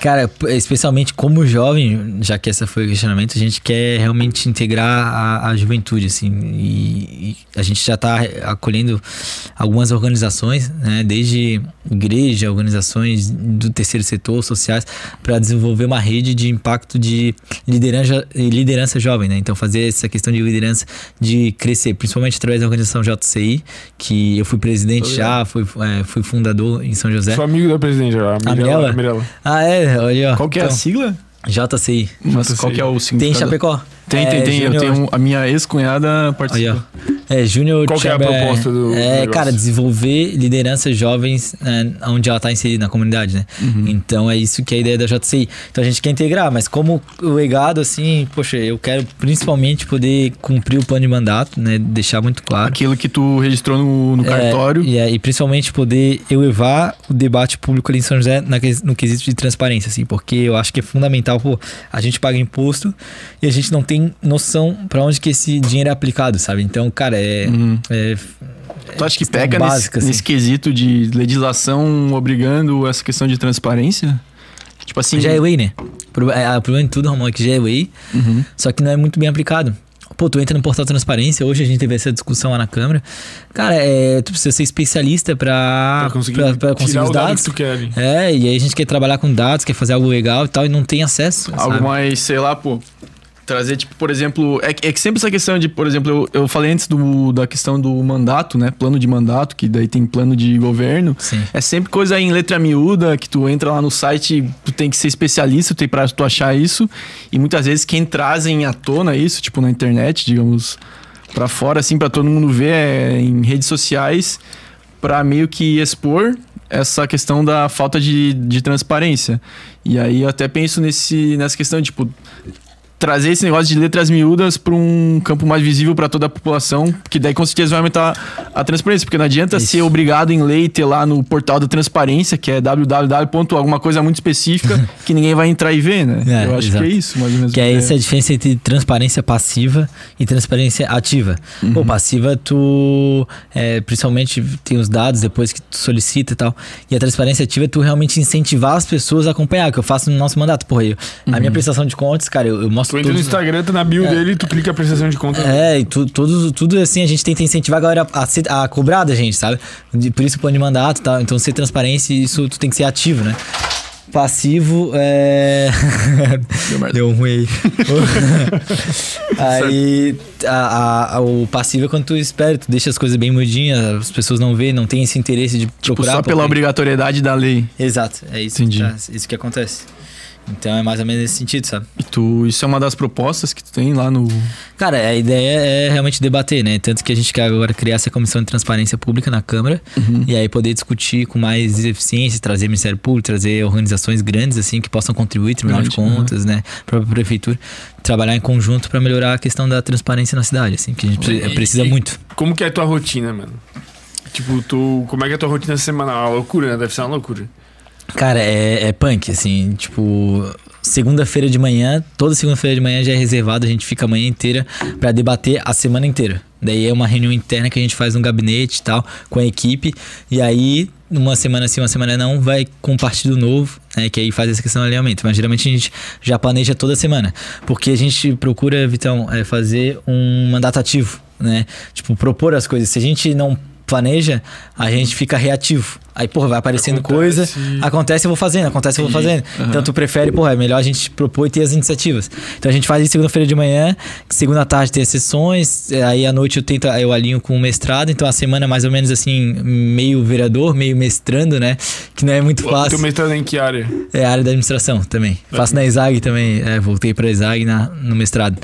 [SPEAKER 3] Cara, especialmente como jovem, já que essa foi o questionamento, a gente quer realmente integrar a, a juventude, assim. E, e a gente já está acolhendo algumas organizações, né, desde igreja, organizações do terceiro setor, sociais, para desenvolver uma rede de impacto de liderança, liderança jovem, né? Então, fazer essa questão de liderança de crescer, principalmente através da organização JCI, que eu fui presidente já, fui, é, fui fundador em São José.
[SPEAKER 1] Sou amigo da presidente. Mirella? a Mirella.
[SPEAKER 3] Ah, é, olha, ó.
[SPEAKER 2] Qual que é a
[SPEAKER 3] Então,
[SPEAKER 2] sigla?
[SPEAKER 3] JCI.
[SPEAKER 2] Mas
[SPEAKER 1] sei.
[SPEAKER 2] qual que é o
[SPEAKER 3] Tem
[SPEAKER 2] significado?
[SPEAKER 3] Chapecó.
[SPEAKER 2] Tem,
[SPEAKER 3] É,
[SPEAKER 2] tem, tem. Eu tenho a minha ex-cunhada
[SPEAKER 3] ó. É, Júnior
[SPEAKER 1] Qual é a
[SPEAKER 3] Chamber-
[SPEAKER 1] proposta do
[SPEAKER 3] É,
[SPEAKER 1] negócio?
[SPEAKER 3] cara, desenvolver lideranças jovens né, onde ela tá inserida na comunidade, né?
[SPEAKER 2] Uhum.
[SPEAKER 3] Então é isso que é a ideia da JCI. Então a gente quer integrar, mas como o legado, assim, poxa, eu quero principalmente poder cumprir o plano de mandato, né? Deixar muito claro.
[SPEAKER 2] Aquilo que tu registrou no, no
[SPEAKER 3] É,
[SPEAKER 2] cartório.
[SPEAKER 3] E, é, e principalmente poder elevar o debate público ali em São José na no quesito de transparência, assim, porque eu acho que é fundamental, pô, a gente paga imposto e a gente não tem noção pra onde que esse dinheiro é aplicado, sabe? Então, cara, é.
[SPEAKER 2] Uhum.
[SPEAKER 3] é
[SPEAKER 2] Tu acha que
[SPEAKER 3] questão
[SPEAKER 2] pega
[SPEAKER 3] básica,
[SPEAKER 2] nesse,
[SPEAKER 3] assim.
[SPEAKER 2] nesse quesito de legislação obrigando essa questão de transparência? Tipo assim.
[SPEAKER 3] já é lei, né? É, O problema de tudo, Ramon, é que já é lei,
[SPEAKER 2] Uhum.
[SPEAKER 3] só que não é muito bem aplicado. Pô, tu entra no portal transparência, hoje a gente teve essa discussão lá na Câmara. Cara, é, tu precisa ser especialista pra,
[SPEAKER 1] Pra conseguir,
[SPEAKER 3] pra, pra conseguir os
[SPEAKER 1] o dado
[SPEAKER 3] dados.
[SPEAKER 1] que tu quer.
[SPEAKER 3] É, e aí a gente quer trabalhar com dados, quer fazer algo legal e tal, e não tem acesso.
[SPEAKER 2] Algo
[SPEAKER 3] sabe?
[SPEAKER 2] mais, sei lá, pô. Trazer, tipo, por exemplo. É, que- é que sempre essa questão de, por exemplo, eu, eu falei antes do, da questão do mandato, né? Plano de mandato, que daí tem plano de governo.
[SPEAKER 3] Sim.
[SPEAKER 2] É sempre coisa em letra miúda, que tu entra lá no site, tu tem que ser especialista, tu tem pra tu achar isso. E muitas vezes quem trazem à tona isso, tipo na internet, digamos, pra fora, assim, pra todo mundo ver, é em redes sociais, pra meio que expor essa questão da falta de, de transparência. E aí eu até penso nesse, nessa questão, tipo, trazer esse negócio de letras miúdas para um campo mais visível para toda a população, que daí com certeza vai aumentar a transparência, porque não adianta
[SPEAKER 3] Isso.
[SPEAKER 2] ser obrigado em lei ter lá no portal da transparência, que é www. alguma coisa muito específica <laughs> que ninguém vai entrar e ver, né?
[SPEAKER 3] É,
[SPEAKER 2] Eu acho
[SPEAKER 3] exato.
[SPEAKER 2] que é isso, mais ou menos.
[SPEAKER 3] Que é
[SPEAKER 2] a
[SPEAKER 3] essa a diferença entre transparência passiva e transparência ativa. Pô, passiva, tu é, principalmente tem os dados depois que tu solicita e tal. E a transparência ativa é tu realmente incentivar as pessoas a acompanhar, que eu faço no nosso mandato. Porra, eu, a minha prestação de contas, cara, eu, eu
[SPEAKER 1] Tu entra no
[SPEAKER 3] todos,
[SPEAKER 1] Instagram, tá na bio dele, tu clica a prestação de conta.
[SPEAKER 3] É, e tu, tudo, tudo assim, a gente tenta incentivar a galera a, ser, a cobrar da gente, sabe? Por isso o plano de mandato e tal. Então, ser transparência, isso tu tem que ser ativo, né? Passivo é.
[SPEAKER 2] Deu
[SPEAKER 3] um ruim aí. <laughs> aí a, a- o passivo é quando tu espera, tu deixa as coisas bem mudinhas, as pessoas não vêem, não tem esse interesse de
[SPEAKER 2] Tipo,
[SPEAKER 3] procurar.
[SPEAKER 2] só pela obrigatoriedade da lei.
[SPEAKER 3] Exato, é isso,
[SPEAKER 2] Entendi.
[SPEAKER 3] Que tá- isso que acontece. Então é mais ou menos nesse sentido, sabe?
[SPEAKER 2] E tu, isso é uma das propostas que tu tem lá no.
[SPEAKER 3] Cara, a ideia é realmente debater, né? Tanto que a gente quer agora criar essa comissão de transparência pública na Câmara e aí poder discutir com mais eficiência, trazer Ministério Público, trazer organizações grandes, assim, que possam contribuir, Tribunal de
[SPEAKER 2] Grande,
[SPEAKER 3] Contas, né? Própria Prefeitura, trabalhar em conjunto para melhorar a questão da transparência na cidade, assim, que a gente pre-
[SPEAKER 1] E-
[SPEAKER 3] precisa
[SPEAKER 1] e
[SPEAKER 3] muito.
[SPEAKER 1] Como que é a tua rotina, mano? Tipo, tu. Como é que é a tua rotina semanal? Uma loucura, né? Deve ser uma loucura.
[SPEAKER 3] Cara, é, é punk, assim, tipo, segunda-feira de manhã, toda segunda-feira de manhã já é reservado, a gente fica a manhã inteira pra debater a semana inteira. Daí é uma reunião interna que a gente faz no gabinete e tal, com a equipe. E aí, uma semana sim, uma semana não, vai com um partido novo, né? Que aí faz essa questão do alinhamento. Mas geralmente a gente já planeja toda semana. Porque a gente procura, Vitão, é fazer um mandato ativo, né? Tipo, propor as coisas. Se a gente não planeja, a gente fica reativo. Aí, porra, vai aparecendo
[SPEAKER 1] Acontece.
[SPEAKER 3] coisa, acontece, eu vou fazendo, acontece, eu vou fazendo. Então tu prefere, porra, é melhor a gente propor e ter as iniciativas. Então a gente faz isso segunda-feira de manhã, segunda tarde tem as sessões, eh, aí à noite eu tento, eu alinho com o mestrado, então a semana é mais ou menos assim, meio vereador, meio mestrando, né? Que não é muito fácil.
[SPEAKER 1] mestrado em que área?
[SPEAKER 3] É a área da administração também. Faço na ESAG também, é, voltei pra ESAG na, no mestrado.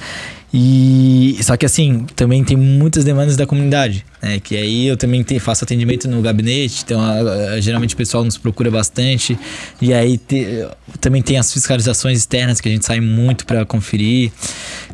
[SPEAKER 3] E só que assim, também tem muitas demandas da comunidade, né? Que aí eu também te- faço atendimento no gabinete, então a- a- geralmente o pessoal nos procura bastante. E aí te- também tem as fiscalizações externas que a gente sai muito pra conferir.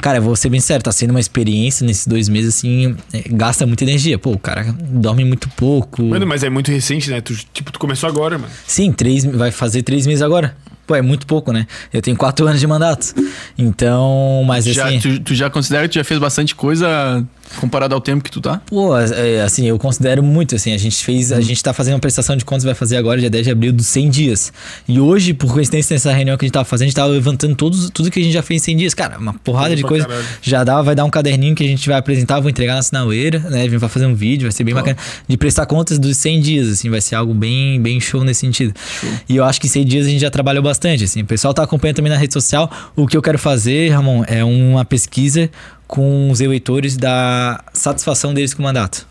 [SPEAKER 3] Cara, vou ser bem sério, tá sendo uma experiência nesses dois meses assim, é, gasta muita energia. Pô, o cara dorme muito pouco.
[SPEAKER 1] Mano, mas é muito recente, né? Tu, tipo, tu começou agora, mano.
[SPEAKER 3] Sim, três, vai fazer três meses agora. Pô, é muito pouco, né? Eu tenho quatro anos de mandato. Então, mas
[SPEAKER 2] Já,
[SPEAKER 3] assim.
[SPEAKER 2] tu, tu já considera que tu já fez bastante coisa comparado ao tempo que tu tá?
[SPEAKER 3] Pô, é, assim, eu considero muito, assim, a gente fez, a gente tá fazendo uma prestação de contas, vai fazer agora, dia 10 de abril, dos 100 dias. E hoje, por coincidência, nessa reunião que a gente tava fazendo, a gente tava levantando todos, tudo que a gente já fez em 100 dias. Cara, uma porrada
[SPEAKER 1] Coisa
[SPEAKER 3] de
[SPEAKER 1] pra
[SPEAKER 3] coisa.
[SPEAKER 1] caralho.
[SPEAKER 3] Já dá, vai dar um caderninho que a gente vai apresentar, vou entregar na sinaleira, né? A gente vai fazer um vídeo, vai ser bem bacana. De prestar contas dos 100 dias, assim, vai ser algo bem, bem show nesse sentido. E eu acho que 100 dias a gente já trabalhou bastante, assim. O pessoal tá acompanhando também na rede social. O que eu quero fazer, Ramon, é uma pesquisa com os eleitores da satisfação deles com o mandato.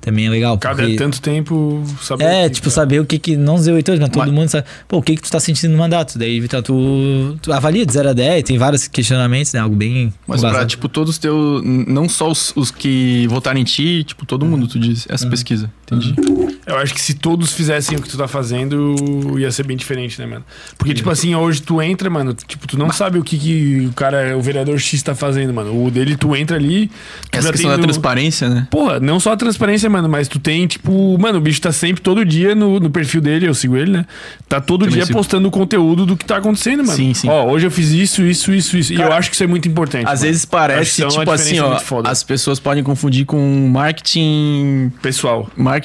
[SPEAKER 3] Também é legal.
[SPEAKER 1] Cada
[SPEAKER 3] porque...
[SPEAKER 1] tanto tempo saber.
[SPEAKER 3] É,
[SPEAKER 1] que-
[SPEAKER 3] tipo, saber o que que. Não os eleitores, mas todo
[SPEAKER 2] Mas-
[SPEAKER 3] mundo sabe. Pô, o que que tu tá sentindo no mandato? Daí, Vitor, tu, tu avalia de 0 a 10, tem vários questionamentos, né? Algo bem.
[SPEAKER 2] Mas pra,
[SPEAKER 3] embasado.
[SPEAKER 2] tipo, todos os teus. Não só os, os que votaram em ti, tipo, todo mundo, tu diz. Essa pesquisa. Entendi.
[SPEAKER 1] Eu acho que se todos fizessem o que tu tá fazendo, ia ser bem diferente, né, mano? Porque, tipo assim, hoje tu entra, mano, tipo, tu não sabe o que, que o cara, o vereador X tá fazendo, mano. O dele, tu entra ali. Tu
[SPEAKER 2] Essa questão da
[SPEAKER 1] no-
[SPEAKER 2] transparência, né?
[SPEAKER 1] Porra, não só a transparência, mano, mas tu tem, tipo, mano, o bicho tá sempre todo dia no, no perfil dele, eu sigo ele, né? Tá todo
[SPEAKER 2] Também
[SPEAKER 1] dia
[SPEAKER 2] sigo.
[SPEAKER 1] postando o conteúdo do que tá acontecendo, mano.
[SPEAKER 2] Sim, sim.
[SPEAKER 1] Ó, hoje eu fiz isso, isso, isso, isso. e eu
[SPEAKER 2] Cara,
[SPEAKER 1] acho que isso é muito importante.
[SPEAKER 2] Às
[SPEAKER 1] mano.
[SPEAKER 2] vezes parece,
[SPEAKER 1] é
[SPEAKER 2] tipo assim, ó, as pessoas podem confundir com marketing.
[SPEAKER 1] Pessoal.
[SPEAKER 2] Marketing.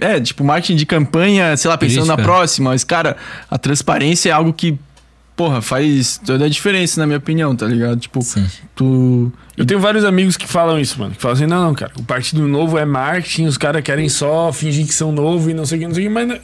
[SPEAKER 2] É, tipo, marketing de campanha, sei lá, pensando na
[SPEAKER 3] Política.
[SPEAKER 2] próxima. Mas, cara, a transparência é algo que, porra, faz toda a diferença, na minha opinião, tá ligado? Tipo,
[SPEAKER 3] Sim.
[SPEAKER 2] tu.
[SPEAKER 1] Eu tenho vários amigos que falam isso, mano. Que falam assim, não, não, cara, o Partido Novo é marketing, os caras querem só fingir que são novo e não sei o que, não sei o que, mas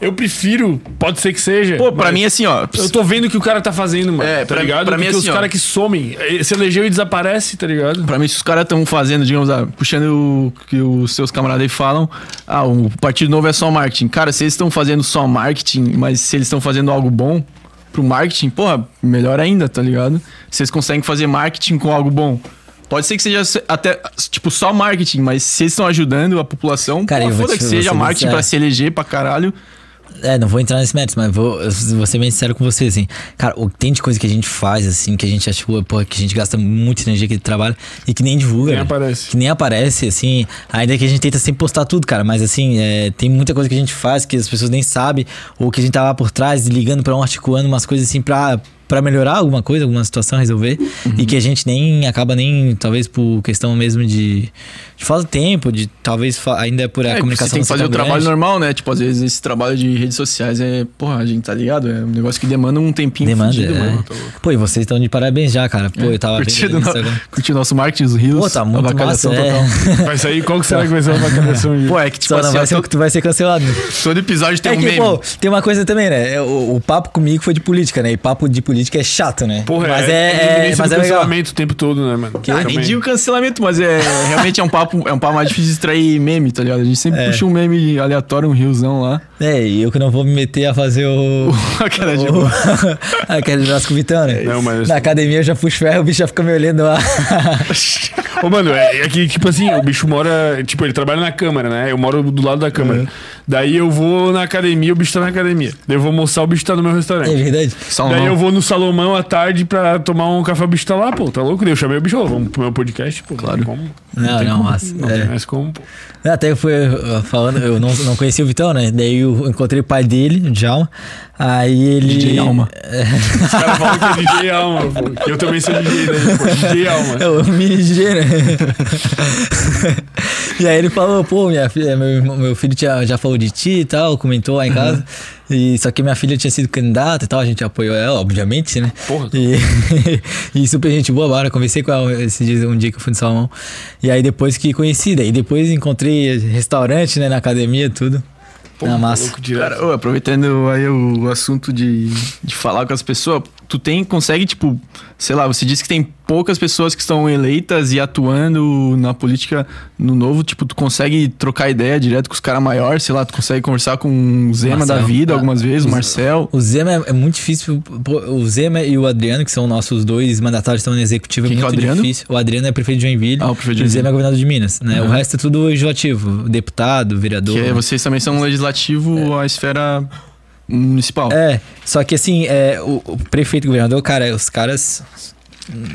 [SPEAKER 1] eu prefiro, pode ser que seja.
[SPEAKER 2] Pô, pra mim, assim, ó.
[SPEAKER 1] Eu tô vendo o que o cara tá fazendo, mano.
[SPEAKER 2] É,
[SPEAKER 1] tá
[SPEAKER 2] pra-
[SPEAKER 1] ligado?
[SPEAKER 2] pra mim,
[SPEAKER 1] Porque
[SPEAKER 2] assim,
[SPEAKER 1] os caras que somem, eh, se elegeu e desaparece, tá ligado?
[SPEAKER 2] Pra mim, se os caras estão fazendo, digamos, ah, puxando o que os seus camaradas aí falam, ah, o Partido Novo é só marketing. Cara, se eles estão fazendo só marketing, mas se eles estão fazendo algo bom pro marketing, porra, melhor ainda, tá ligado? Se eles conseguem fazer marketing com algo bom. Pode ser que seja se- até, tipo, só marketing, mas se eles estão ajudando a população,
[SPEAKER 3] Cara,
[SPEAKER 2] porra, foda
[SPEAKER 3] te-
[SPEAKER 2] que seja marketing pra se eleger pra caralho.
[SPEAKER 3] É, não vou entrar nesse mérito, mas vou, vou ser bem sincero com você, assim. Cara, o tem de coisa que a gente faz, assim, que a gente acha, porra, que a gente gasta muita energia aquele trabalho e que nem divulga.
[SPEAKER 1] Nem aparece.
[SPEAKER 3] Que nem aparece, assim. Ainda que a gente tenta sempre postar tudo, cara. Mas, assim, é, tem muita coisa que a gente faz que as pessoas nem sabem, ou que a gente tá lá por trás, ligando pra um, articulando umas coisas, assim, pra. Pra melhorar alguma coisa, alguma situação, resolver.
[SPEAKER 2] Uhum.
[SPEAKER 3] E que a gente nem acaba nem, talvez por questão mesmo de, de falta de tempo, de talvez ainda por a
[SPEAKER 2] É,
[SPEAKER 3] comunicação
[SPEAKER 2] você tem que fazer o trabalho
[SPEAKER 3] grande.
[SPEAKER 2] normal, né? Tipo, às vezes esse trabalho de redes sociais é, porra, a gente tá ligado? É um negócio que demanda um tempinho
[SPEAKER 3] Demanda,
[SPEAKER 2] fudido,
[SPEAKER 3] é.
[SPEAKER 2] mano.
[SPEAKER 3] Pô, e vocês estão de parabéns já, cara. Pô, eu tava
[SPEAKER 2] Curtindo, no, <laughs> curtindo nosso marketing, os rios.
[SPEAKER 3] Pô, tá muito massa, é. <laughs>
[SPEAKER 1] Vai sair, qual que será que vai ser a <laughs> avacalhação?
[SPEAKER 2] Pô, é que tipo
[SPEAKER 3] Só não
[SPEAKER 2] assim,
[SPEAKER 3] vai ser tu vai ser cancelado.
[SPEAKER 2] todo episódio tem
[SPEAKER 3] É
[SPEAKER 2] um
[SPEAKER 3] que,
[SPEAKER 2] meme.
[SPEAKER 3] pô, tem uma coisa também, né? É, O, o papo comigo foi de política, né? E papo de política é chato, né?
[SPEAKER 1] Porra,
[SPEAKER 3] mas
[SPEAKER 1] é,
[SPEAKER 3] é,
[SPEAKER 1] é,
[SPEAKER 3] é, mas é legal.
[SPEAKER 1] cancelamento o tempo todo, né, mano?
[SPEAKER 2] Ah, nem digo cancelamento, mas é realmente é um papo, é um papo mais difícil de extrair meme, tá ligado? A gente sempre
[SPEAKER 3] É.
[SPEAKER 2] puxa um meme aleatório, um riozão lá.
[SPEAKER 3] É, e eu que não vou me meter a fazer o. <laughs>
[SPEAKER 2] A cara de
[SPEAKER 3] o <laughs> aquele braço com o Vitão, né?
[SPEAKER 1] Não, mas-
[SPEAKER 3] Na academia eu já puxo ferro, o bicho já fica me olhando lá. <laughs>
[SPEAKER 1] Ô, mano, é, é que, tipo assim, o bicho mora. Tipo, ele trabalha na câmara, né? Eu moro do lado da câmara.
[SPEAKER 3] Uhum.
[SPEAKER 1] Daí eu vou na academia, o bicho tá na academia. Daí eu vou almoçar, o bicho tá no meu
[SPEAKER 3] é
[SPEAKER 1] restaurante.
[SPEAKER 3] verdade.
[SPEAKER 2] Só um
[SPEAKER 1] Daí
[SPEAKER 2] não.
[SPEAKER 1] eu vou no Salomão à tarde pra tomar um café, o bicho tá lá, pô, tá louco? Daí Eu chamei o bicho, ó, vamos pro meu podcast, pô. Claro. Como?
[SPEAKER 3] Não,
[SPEAKER 1] tem
[SPEAKER 3] não,
[SPEAKER 1] como.
[SPEAKER 3] mas-
[SPEAKER 1] Não
[SPEAKER 3] é.
[SPEAKER 1] mais como.
[SPEAKER 3] Até eu fui uh, falando, eu não, não conhecia o Vitão, né? Daí eu encontrei o pai dele, o Djalma. Aí ele.
[SPEAKER 2] DJ Alma. <laughs>
[SPEAKER 1] Os caras falam que é DJ Alma, pô. Eu também sou DJ, né? Pô, DJ <laughs> Alma.
[SPEAKER 3] É o mini DJ, né? <laughs> e aí ele falou, pô, minha filha, meu, irmão- meu filho tinha, já falou de ti e tal, comentou lá em casa. E, só que minha filha tinha sido candidata e tal, a gente apoiou ela, obviamente, né?
[SPEAKER 1] Porra.
[SPEAKER 3] E, e super gente boa, agora conversei com ela esse dia, um dia que eu fui no Salomão. E aí depois que conheci, daí depois encontrei restaurante, né, na academia, tudo.
[SPEAKER 1] Pô,
[SPEAKER 3] na
[SPEAKER 1] tá
[SPEAKER 3] massa.
[SPEAKER 2] Cara, ô, aproveitando aí o assunto de, de falar com as pessoas, tu tem, consegue, tipo, sei lá, você disse que tem poucas pessoas que estão eleitas e atuando na política no novo, tipo, tu consegue trocar ideia direto com os caras maiores, sei lá, tu consegue conversar com o Zema
[SPEAKER 3] Marcel.
[SPEAKER 2] da vida algumas vezes, o Marcel.
[SPEAKER 3] O Zema é, é muito difícil. O Zema e o Adriano, que são nossos dois mandatários estão no executivo,
[SPEAKER 2] Quem
[SPEAKER 3] é
[SPEAKER 2] que é o
[SPEAKER 3] muito
[SPEAKER 2] Adriano?
[SPEAKER 3] difícil. O Adriano é prefeito de Joinville.
[SPEAKER 2] Ah, o prefeito de
[SPEAKER 3] e o Zema é
[SPEAKER 2] Joinville.
[SPEAKER 3] governador de Minas, né? O
[SPEAKER 2] Aham.
[SPEAKER 3] resto é tudo legislativo. Deputado, vereador.
[SPEAKER 2] Que é, vocês também são legislativo, a esfera municipal.
[SPEAKER 3] É, só que assim, é, o, o prefeito e governador, cara, os caras.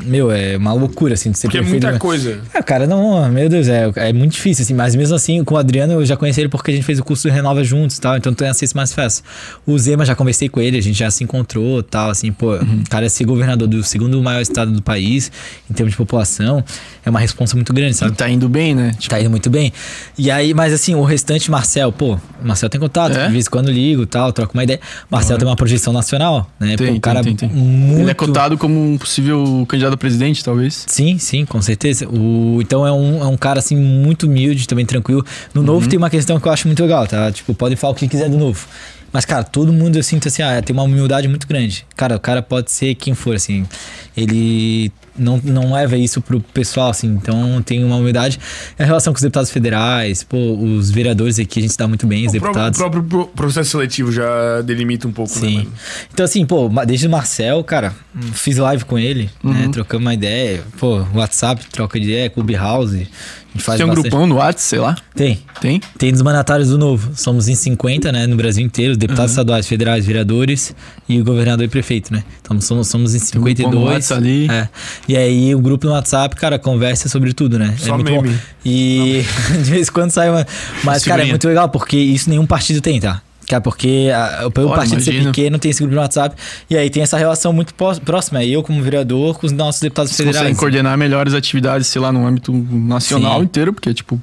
[SPEAKER 3] Meu, é uma loucura, assim, de ser
[SPEAKER 1] Porque é
[SPEAKER 3] prefeito.
[SPEAKER 1] muita
[SPEAKER 3] né?
[SPEAKER 1] coisa.
[SPEAKER 3] É, cara, não, meu Deus, é, é muito difícil, assim, mas mesmo assim, com o Adriano eu já conheci ele porque a gente fez o curso Renova juntos tal, então tem acesso mais fácil. O Zema já conversei com ele, a gente já se encontrou tal, assim, pô, o cara é ser governador do segundo maior estado do país, em termos de população, é uma responsa muito grande,
[SPEAKER 2] E
[SPEAKER 3] sabe?
[SPEAKER 2] tá indo bem, né? Tipo,
[SPEAKER 3] Tá indo muito bem. E aí, mas assim, o restante, Marcel, pô, Marcel tem contato,
[SPEAKER 2] É?
[SPEAKER 3] de vez em quando ligo tal, troco uma ideia. Marcel tem uma projeção nacional, né?
[SPEAKER 2] Tem,
[SPEAKER 3] pô, um
[SPEAKER 2] tem,
[SPEAKER 3] cara
[SPEAKER 2] tem, tem.
[SPEAKER 3] muito.
[SPEAKER 2] Ele é cotado como um possível candidato a presidente, talvez.
[SPEAKER 3] Sim, sim, com certeza. O, então é um, é um cara assim muito humilde, também tranquilo. No
[SPEAKER 2] Uhum.
[SPEAKER 3] novo tem uma questão que eu acho muito legal, tá? Tipo, podem falar o que quiser do novo. Mas, cara, todo mundo eu sinto assim, ah, tem uma humildade muito grande. Cara, o cara pode ser quem for, assim. Ele não, não leva isso pro pessoal, assim. Então tem uma humildade. A relação com os deputados federais, pô, os vereadores aqui, a gente dá muito bem, os
[SPEAKER 1] O próprio,
[SPEAKER 3] deputados.
[SPEAKER 1] o próprio pro- processo seletivo já delimita um pouco, né,
[SPEAKER 3] Sim.
[SPEAKER 1] mano?
[SPEAKER 3] Então, assim, pô, desde o Marcel, cara, fiz live com ele,
[SPEAKER 2] Uhum.
[SPEAKER 3] né? Trocamos uma ideia. Pô, WhatsApp, troca de ideia, Clubhouse. Gente faz
[SPEAKER 2] Tem um
[SPEAKER 3] bastante-
[SPEAKER 2] grupão no WhatsApp, sei lá.
[SPEAKER 3] Tem.
[SPEAKER 2] Tem?
[SPEAKER 3] Tem dos mandatários do Novo. Somos em 50, né? No Brasil inteiro. Deputados estaduais, federais, vereadores e o governador e prefeito, né? Então somos, somos em
[SPEAKER 2] um grupão no
[SPEAKER 3] 52.
[SPEAKER 2] WhatsApp ali.
[SPEAKER 3] É. E aí o grupo no WhatsApp, cara, conversa sobre tudo, né?
[SPEAKER 1] Só
[SPEAKER 3] é muito
[SPEAKER 1] meme.
[SPEAKER 3] bom. E <laughs> de vez em quando sai uma. Mas, cara, é muito legal, porque isso nenhum partido tem, tá? Cara, porque a, pelo
[SPEAKER 2] Olha,
[SPEAKER 3] partido ser
[SPEAKER 2] imagino.
[SPEAKER 3] pequeno, tem esse grupo no WhatsApp. E aí tem essa relação muito próxima. Eu, como vereador, com os nossos deputados
[SPEAKER 2] Vocês conseguem
[SPEAKER 3] federais.
[SPEAKER 2] coordenar melhores atividades, sei lá, no âmbito nacional
[SPEAKER 3] Sim.
[SPEAKER 2] inteiro, porque, tipo,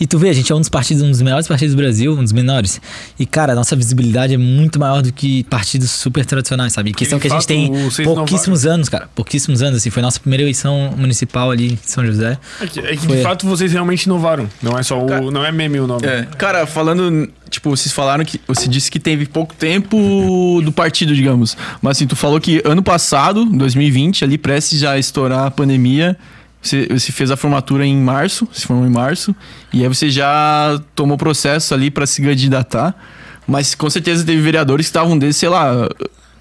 [SPEAKER 3] E tu vê, a gente é um dos partidos, um dos melhores partidos do Brasil, um dos menores. E, cara, a nossa visibilidade é muito maior do que partidos super tradicionais, sabe? E questão
[SPEAKER 1] de
[SPEAKER 3] que a gente tem pouquíssimos anos, cara. Pouquíssimos anos, assim. Foi a nossa primeira eleição municipal ali em São José.
[SPEAKER 1] É que, é que
[SPEAKER 3] Foi-
[SPEAKER 1] de fato vocês realmente inovaram. Não é só o. Não é meme o nome.
[SPEAKER 2] É, cara, falando, tipo, vocês falaram que você disse que teve pouco tempo do partido, digamos. Mas assim, tu falou que ano passado, 2020, ali prestes já a estourar a pandemia, você, você fez a formatura em março, se formou em março, e aí você já tomou processo ali pra se candidatar. Mas com certeza teve vereadores que estavam desde, sei lá,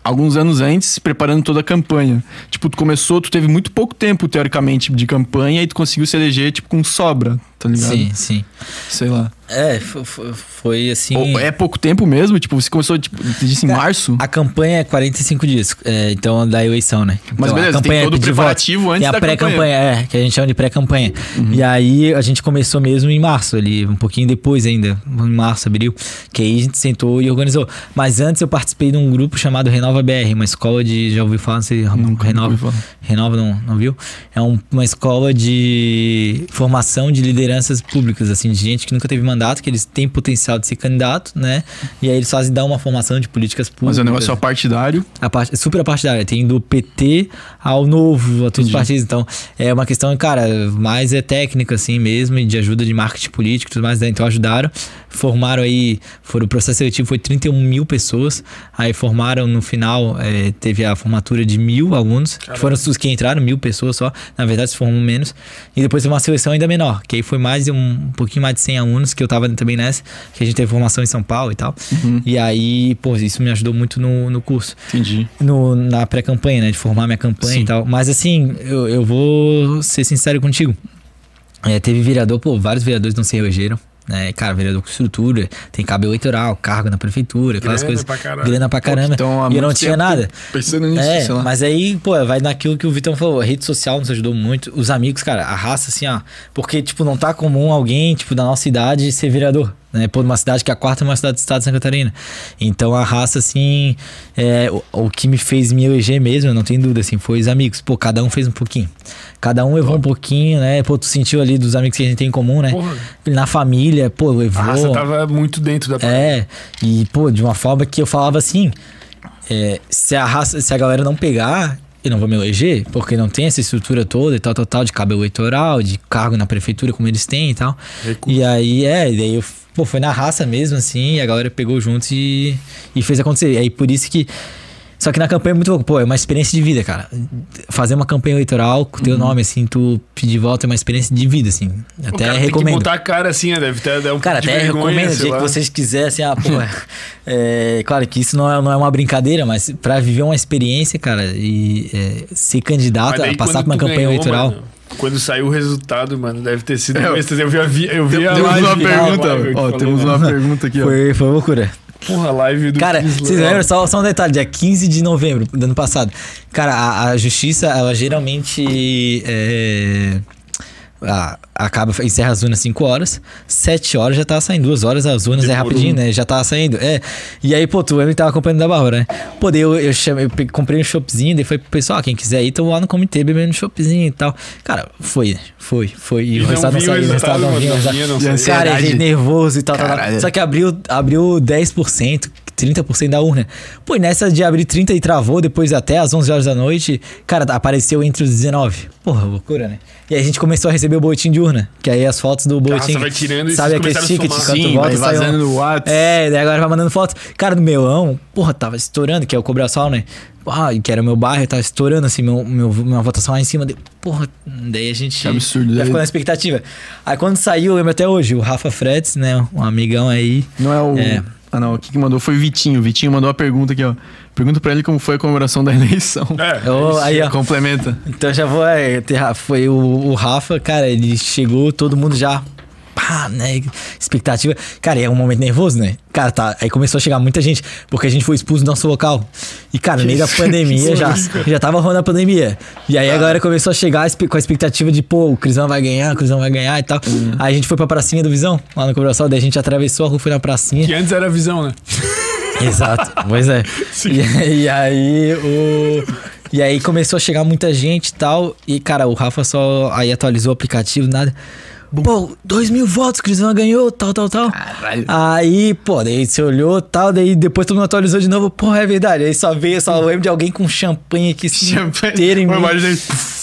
[SPEAKER 2] alguns anos antes, preparando toda a campanha. Tipo, tu começou, tu teve muito pouco tempo, teoricamente, de campanha, e tu conseguiu se eleger, tipo, com sobra, tá ligado?
[SPEAKER 3] Sim, sim.
[SPEAKER 2] Sei lá.
[SPEAKER 3] É, fo- fo- foi, assim.
[SPEAKER 2] É pouco tempo mesmo? Tipo, você começou, tipo, você disse em
[SPEAKER 3] Cara,
[SPEAKER 2] março?
[SPEAKER 3] A campanha é 45 dias, é, então da eleição, né? Então,
[SPEAKER 2] Mas
[SPEAKER 3] a
[SPEAKER 2] beleza, tem
[SPEAKER 3] campanha
[SPEAKER 2] todo o
[SPEAKER 3] de
[SPEAKER 2] preparativo
[SPEAKER 3] voto.
[SPEAKER 2] antes
[SPEAKER 3] tem a pré-campanha, é, que a gente chama de pré-campanha. E aí a gente começou mesmo em março, ali, um pouquinho depois ainda, em março, abril, que aí a gente sentou e organizou. Mas antes eu participei de um grupo chamado Renova BR, uma escola de. Já ouviu falar? Não sei,
[SPEAKER 2] Nunca
[SPEAKER 3] Renova.
[SPEAKER 2] falar.
[SPEAKER 3] Renova não, não viu? É um- uma escola de formação de lideranças públicas, assim, de gente que nunca teve mandato, que eles têm potencial de ser candidato, né? E aí eles fazem dar uma formação de políticas públicas.
[SPEAKER 2] Mas é um negócio partidário.
[SPEAKER 3] A parte, super partidária. Tem do PT ao novo, a todos os partidos. Então, é uma questão, cara, mais é técnica, assim mesmo, e de ajuda de marketing político e tudo mais. né? Então, ajudaram. Formaram aí, foram, o processo seletivo foi 31 mil pessoas. Aí, formaram no final, é, teve a formatura de mil alunos, que foram os que entraram, mil pessoas só. Na verdade, se formou menos. E depois teve uma seleção ainda menor, que aí foi mais de um, um pouquinho mais de 100 alunos, que eu tava também nessa, que a gente teve formação em São Paulo e tal. E aí, pô, isso me ajudou muito no, no curso
[SPEAKER 2] Entendi.
[SPEAKER 3] no, na pré-campanha, né? De formar minha campanha
[SPEAKER 2] Sim.
[SPEAKER 3] e tal. Mas assim, eu, eu vou ser sincero contigo. É, teve vereador, pô, vários vereadores não se elegeram. Né? Cara, vereador com estrutura, tem cabo eleitoral, cargo na prefeitura, aquelas
[SPEAKER 1] Grana
[SPEAKER 3] coisas.
[SPEAKER 1] pra caralho.
[SPEAKER 3] grana pra caramba.
[SPEAKER 2] então, há
[SPEAKER 3] e eu não tinha nada.
[SPEAKER 2] pensando nisso,
[SPEAKER 3] É,
[SPEAKER 2] sei lá.
[SPEAKER 3] mas aí, pô, vai naquilo que o Vitão falou. A rede social nos ajudou muito. Os amigos, cara, a raça, assim, ó. Porque, tipo, não tá comum alguém, tipo, da nossa idade ser vereador. Né? Pô, numa cidade que é a quarta maior cidade do estado de Santa Catarina. Então a raça, assim, é, o, o que me fez me eleger mesmo, eu não tenho dúvida, assim, foi os amigos. Pô, cada um fez um pouquinho. Cada um levou um pouquinho, né? Pô, tu sentiu ali dos amigos que a gente tem em comum, né?
[SPEAKER 1] Porra.
[SPEAKER 3] Na família, pô, levou.
[SPEAKER 1] A raça tava muito dentro da
[SPEAKER 3] É, e pô, de uma forma que eu falava assim: é, se a raça, se a galera não pegar, eu não vou me eleger, porque não tem essa estrutura toda e tal, tal, tal, de cabo eleitoral, de cargo na prefeitura como eles têm e tal. E aí, é, e daí eu, pô, foi na raça mesmo, assim, e a galera pegou junto e, e fez acontecer. E aí por isso que. Só que na campanha é muito louco, pô, é uma experiência de vida, cara. Fazer uma campanha eleitoral com o teu nome, assim, tu pedir voto é uma experiência de vida, assim.
[SPEAKER 1] O
[SPEAKER 3] Até
[SPEAKER 1] cara tem que
[SPEAKER 3] recomendo.
[SPEAKER 1] botar a cara assim, né? Deve ter um
[SPEAKER 3] Cara, até
[SPEAKER 1] vergonha,
[SPEAKER 3] recomendo o dia
[SPEAKER 1] lá.
[SPEAKER 3] que vocês quiserem, assim, ah, pô, <laughs> é, claro que isso não é, não é uma brincadeira, mas pra viver uma experiência, cara, e é, ser candidato,
[SPEAKER 1] daí
[SPEAKER 3] a passar por uma campanha
[SPEAKER 1] ganhou,
[SPEAKER 3] eleitoral.
[SPEAKER 1] mano, quando saiu o resultado, mano, deve ter sido.
[SPEAKER 2] É,
[SPEAKER 1] êxtase. eu vi, a vi- eu vi a
[SPEAKER 2] Temos uma pergunta,
[SPEAKER 1] eu
[SPEAKER 2] ó,
[SPEAKER 1] te
[SPEAKER 2] temos
[SPEAKER 1] falei,
[SPEAKER 2] uma
[SPEAKER 1] né?
[SPEAKER 2] pergunta aqui, ó.
[SPEAKER 3] Foi, foi loucura.
[SPEAKER 1] Porra, live do
[SPEAKER 3] Cara, vocês lembram? Só, só um detalhe, dia 15 de novembro do ano passado. Cara, a, a justiça, ela geralmente. é, a- acaba, encerra as urnas 5 horas, 7 horas já tá saindo, 2 horas as urnas é
[SPEAKER 1] Demorou.
[SPEAKER 3] rapidinho, né? Já tá saindo. É. E aí, pô, tu que tava acompanhando da Bárbara, né? Pô, daí eu, eu, chamei, eu comprei um shopzinho, daí foi pro pessoal, quem quiser ir, tô lá no comitê bebendo um shopzinho e tal. Cara, foi? Foi, foi. E,
[SPEAKER 1] E
[SPEAKER 3] o resultado não saiu, o resultado não vinha. Cara, gente
[SPEAKER 2] Ansiedade.
[SPEAKER 3] nervoso e tal, tal, tal.
[SPEAKER 2] Caralho.
[SPEAKER 3] Só que abriu, abriu 10%, 30% da urna. Pô, e nessa de abrir 30 e travou, depois até às 11 horas da noite, cara, apareceu entre os 19. Porra, loucura, né? E aí a gente começou a receber o boletim de urna, que aí as fotos do boletim...
[SPEAKER 1] raça vai tirando e
[SPEAKER 3] sabe aquele ticket,
[SPEAKER 2] Sim,
[SPEAKER 3] volta,
[SPEAKER 2] vai
[SPEAKER 3] um-
[SPEAKER 2] vazando no WhatsApp.
[SPEAKER 3] É, daí agora vai mandando foto. Cara, do Melão, porra, tava estourando, que é o Cobraçal, né? Ah, que era meu bairro, tava estourando, assim, meu, meu, minha votação lá em cima. Porra, daí a gente.
[SPEAKER 2] Que absurdo,
[SPEAKER 3] Já
[SPEAKER 2] né?
[SPEAKER 3] ficou na expectativa. Aí quando saiu, eu lembro até hoje, o Rafa Fretes, né? Um amigão aí.
[SPEAKER 2] Não é o.
[SPEAKER 3] É.
[SPEAKER 2] Ah, não. O que, que mandou foi o Vitinho. O Vitinho mandou a pergunta aqui, ó. Pergunta pra ele como foi a comemoração da eleição.
[SPEAKER 1] É,
[SPEAKER 3] Ô, aí, ó.
[SPEAKER 2] Complementa.
[SPEAKER 3] Então já vou. é, ter- foi o, o Rafa, cara, ele chegou, todo mundo já. Pá, né? Expectativa. Cara, é um momento nervoso, né? Cara, tá. Aí começou a chegar muita gente, porque a gente foi expulso do nosso local. E, cara, no meio da pandemia <laughs> já, já tava rolando a pandemia. E aí a galera começou a chegar com a expectativa de, pô, o Crisão vai ganhar, o Crisão vai ganhar e tal. Aí a gente foi pra pracinha do Visão, lá no Cobração, daí a gente atravessou a rua, foi na pracinha.
[SPEAKER 1] Que antes era visão, né? <laughs>
[SPEAKER 3] Exato, pois é. E, e aí o. E aí começou a chegar muita gente e tal. E, cara, o Rafa só aí atualizou o aplicativo, nada. Pô, dois mil votos, Crisão ganhou, tal, tal, tal.
[SPEAKER 2] Caralho.
[SPEAKER 3] Aí, pô, daí você olhou tal, daí depois todo mundo atualizou de novo. Pô, é verdade. Aí só veio, só lembro de alguém com champanhe aqui assim, inteiro em
[SPEAKER 2] Pô,
[SPEAKER 3] mim.
[SPEAKER 2] imaginei.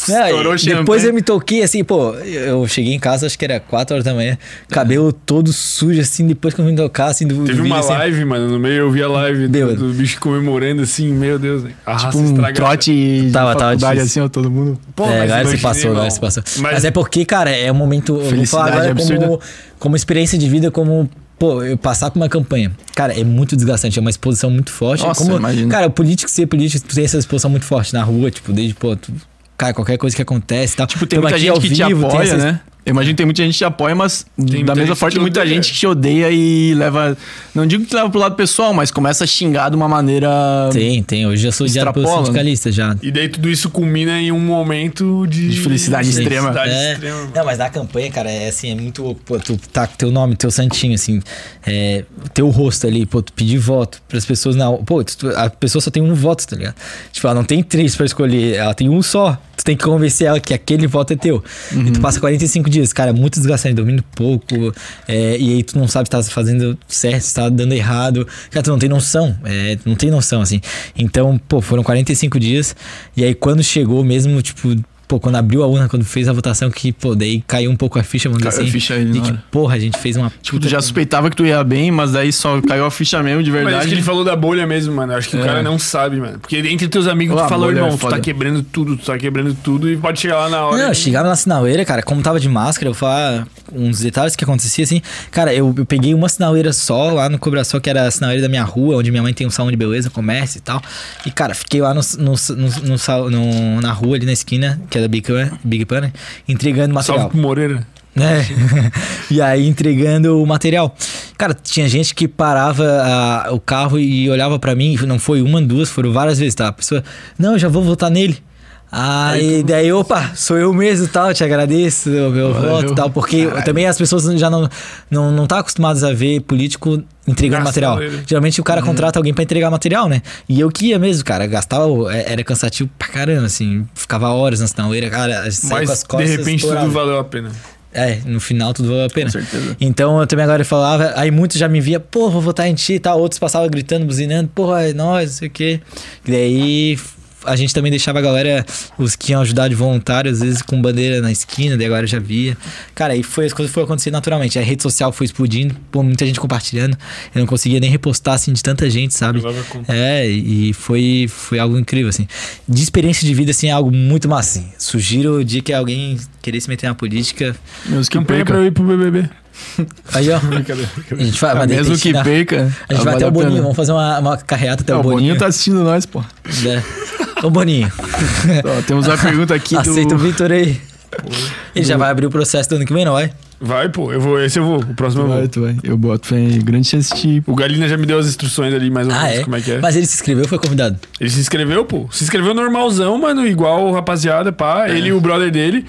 [SPEAKER 3] É,
[SPEAKER 2] Estourou o
[SPEAKER 3] depois
[SPEAKER 2] champanhe.
[SPEAKER 3] eu me toquei assim, pô, eu cheguei em casa, acho que era 4 horas da manhã, cabelo todo sujo, assim, depois que eu me tocar, assim, do, do
[SPEAKER 1] Teve
[SPEAKER 3] vídeo,
[SPEAKER 1] uma
[SPEAKER 3] assim,
[SPEAKER 1] live, mano, no meio eu vi a live do, do bicho comemorando assim, meu Deus, né? A raça
[SPEAKER 2] Tipo um
[SPEAKER 1] estragada.
[SPEAKER 2] trote
[SPEAKER 3] Tava- tava
[SPEAKER 2] assim, ó, todo mundo.
[SPEAKER 1] Pô,
[SPEAKER 3] é,
[SPEAKER 1] mas
[SPEAKER 3] agora se passou, agora se passou. Mas,
[SPEAKER 1] Mas-
[SPEAKER 3] é porque, cara, é um momento. Vou falar agora
[SPEAKER 2] absurda.
[SPEAKER 3] como, como experiência de vida, como. Pô, eu passar por uma campanha. Cara, é muito desgastante, é uma exposição muito forte.
[SPEAKER 2] Nossa,
[SPEAKER 3] como. Cara, o político ser político, tem essa exposição muito forte na rua, tipo, desde, pô, tu, cara, qualquer coisa que acontece e tal.
[SPEAKER 2] Tipo, tem
[SPEAKER 3] Tamo
[SPEAKER 2] muita gente
[SPEAKER 3] ao
[SPEAKER 2] que te
[SPEAKER 3] vivo, tem
[SPEAKER 2] apoia,
[SPEAKER 3] essa-
[SPEAKER 2] né? Eu imagino que tem muita gente que te apoia, mas
[SPEAKER 1] muita
[SPEAKER 2] da mesma forma
[SPEAKER 1] que
[SPEAKER 2] muita
[SPEAKER 1] odeia.
[SPEAKER 2] gente que te odeia e leva. Não digo que leva pro lado pessoal, mas começa a xingar de uma maneira.
[SPEAKER 3] Tem, tem. Hoje eu sou odiado pelo
[SPEAKER 2] Extrapola, né?
[SPEAKER 3] sindicalista já.
[SPEAKER 1] E daí tudo isso culmina em um momento de,
[SPEAKER 2] De felicidade extrema.
[SPEAKER 1] felicidade
[SPEAKER 3] É.
[SPEAKER 1] extrema. mano.
[SPEAKER 3] Não, mas na campanha, cara, é assim, é muito. Pô, tu tá com teu nome, teu santinho, assim, é, teu rosto ali, pô, tu pedir voto pras pessoas na. Pô, tu- a pessoa só tem um voto, tá ligado? Tipo, ela não tem três pra escolher, ela tem um só. Tu tem que convencer ela que aquele voto é teu. E tu passa 45 dias, cara, é muito desgastante, dormindo pouco, é, e aí tu não sabe se tá fazendo certo, se tá dando errado. Cara, tu não tem noção, é, não tem noção, assim. Então, pô, foram 45 dias, e aí quando chegou mesmo, tipo. Pô, quando abriu a urna, quando fez a votação, que, pô, daí caiu um pouco a ficha, vamos dizer
[SPEAKER 2] Caiu a
[SPEAKER 3] assim.
[SPEAKER 2] ficha aí
[SPEAKER 3] de que, porra, a gente fez uma.
[SPEAKER 2] Tipo, tu já suspeitava que tu ia bem, mas daí só caiu a ficha mesmo, de
[SPEAKER 1] Mas acho
[SPEAKER 2] verdade.
[SPEAKER 1] que ele falou da bolha mesmo, mano. Acho que o
[SPEAKER 2] É.
[SPEAKER 1] cara não sabe, mano. Porque entre teus amigos
[SPEAKER 2] Pô,
[SPEAKER 1] tu
[SPEAKER 2] a
[SPEAKER 1] falou,
[SPEAKER 2] bolha é
[SPEAKER 1] irmão, tu tá quebrando tudo, tu tá quebrando tudo e pode chegar lá na hora.
[SPEAKER 3] Não, eu
[SPEAKER 1] e-
[SPEAKER 3] chegava na sinaleira, cara, como tava de máscara, eu vou falar uns detalhes que acontecia assim. Cara, eu, eu peguei uma sinaleira só lá no Cobraçó, que era a sinaleira da minha rua, onde minha mãe tem um salão de beleza, comércio e tal. E, cara, fiquei lá no, no, no, no no- na rua ali na esquina, que é da Big Pan, Big Pan né? entregando
[SPEAKER 1] Salve
[SPEAKER 3] material.
[SPEAKER 1] pro Moreira.
[SPEAKER 3] né? <laughs> e aí entregando o material. Cara, tinha gente que parava ah, o carro e olhava pra mim, não foi uma, duas, foram várias vezes, tá? A pessoa, não, eu já vou votar nele. Aí, daí, opa, sou eu mesmo tal, te agradeço meu
[SPEAKER 2] Valeu.
[SPEAKER 3] voto tal, porque também as pessoas já não não, não tá acostumadas a ver político entregando
[SPEAKER 1] Gastando
[SPEAKER 3] material. Geralmente o cara contrata alguém pra entregar material, né? E eu que ia mesmo, cara, gastava, é- era cansativo pra caramba, assim, ficava horas na sinaleira, cara, saía com as
[SPEAKER 1] Mas de
[SPEAKER 3] costas
[SPEAKER 1] repente tudo valeu a pena.
[SPEAKER 3] É, no final tudo valeu a pena.
[SPEAKER 2] Com certeza.
[SPEAKER 3] Então eu também agora falava, aí muitos já me via, porra, vou votar em ti e tal. Outros passavam gritando, buzinando, porra, é nós, não sei o quê. E daí a gente também deixava a galera, os que iam ajudar de voluntário, às vezes com bandeira na esquina, daí agora já via. Cara, aí foi, as coisas foram acontecendo naturalmente. A rede social foi explodindo, pô, muita gente compartilhando. Eu não conseguia nem repostar assim de tanta gente, sabe? É, e foi, foi algo incrível, assim. De experiência de vida, assim, é algo muito massa, assim. Sugiro o dia que alguém querer se meter na política.
[SPEAKER 2] Mesmo que
[SPEAKER 1] Campanha pra eu ir pro BBB. <laughs>
[SPEAKER 3] Aí, ó.
[SPEAKER 1] Brincadeira.
[SPEAKER 3] A gente vai,
[SPEAKER 2] Ah, mesmo que perca.
[SPEAKER 3] A gente vai
[SPEAKER 2] vale
[SPEAKER 3] até o. Boninho, vamos fazer uma, uma carreata até
[SPEAKER 2] É,
[SPEAKER 3] o
[SPEAKER 2] o
[SPEAKER 3] Boninho.
[SPEAKER 2] Boninho tá assistindo nós, pô.
[SPEAKER 3] É. Ô Boninho,
[SPEAKER 2] Ó, temos uma pergunta aqui
[SPEAKER 3] aceita o
[SPEAKER 2] do...
[SPEAKER 3] Vitor aí. Ele já vai abrir o processo do ano que vem, não vai?
[SPEAKER 1] Vai, pô. Eu vou, esse eu vou. O próximo eu
[SPEAKER 2] Vai,
[SPEAKER 1] vou.
[SPEAKER 2] tu vai. Eu boto fé em grande chance de...
[SPEAKER 1] O Galina já me deu as instruções ali, mais ou
[SPEAKER 3] Ah,
[SPEAKER 1] menos,
[SPEAKER 3] é?
[SPEAKER 1] como é que é.
[SPEAKER 3] Mas ele se inscreveu ou foi convidado?
[SPEAKER 1] Ele se inscreveu, pô. Se inscreveu normalzão, mano, igual o rapaziada, pá.
[SPEAKER 3] É.
[SPEAKER 1] Ele e o brother dele.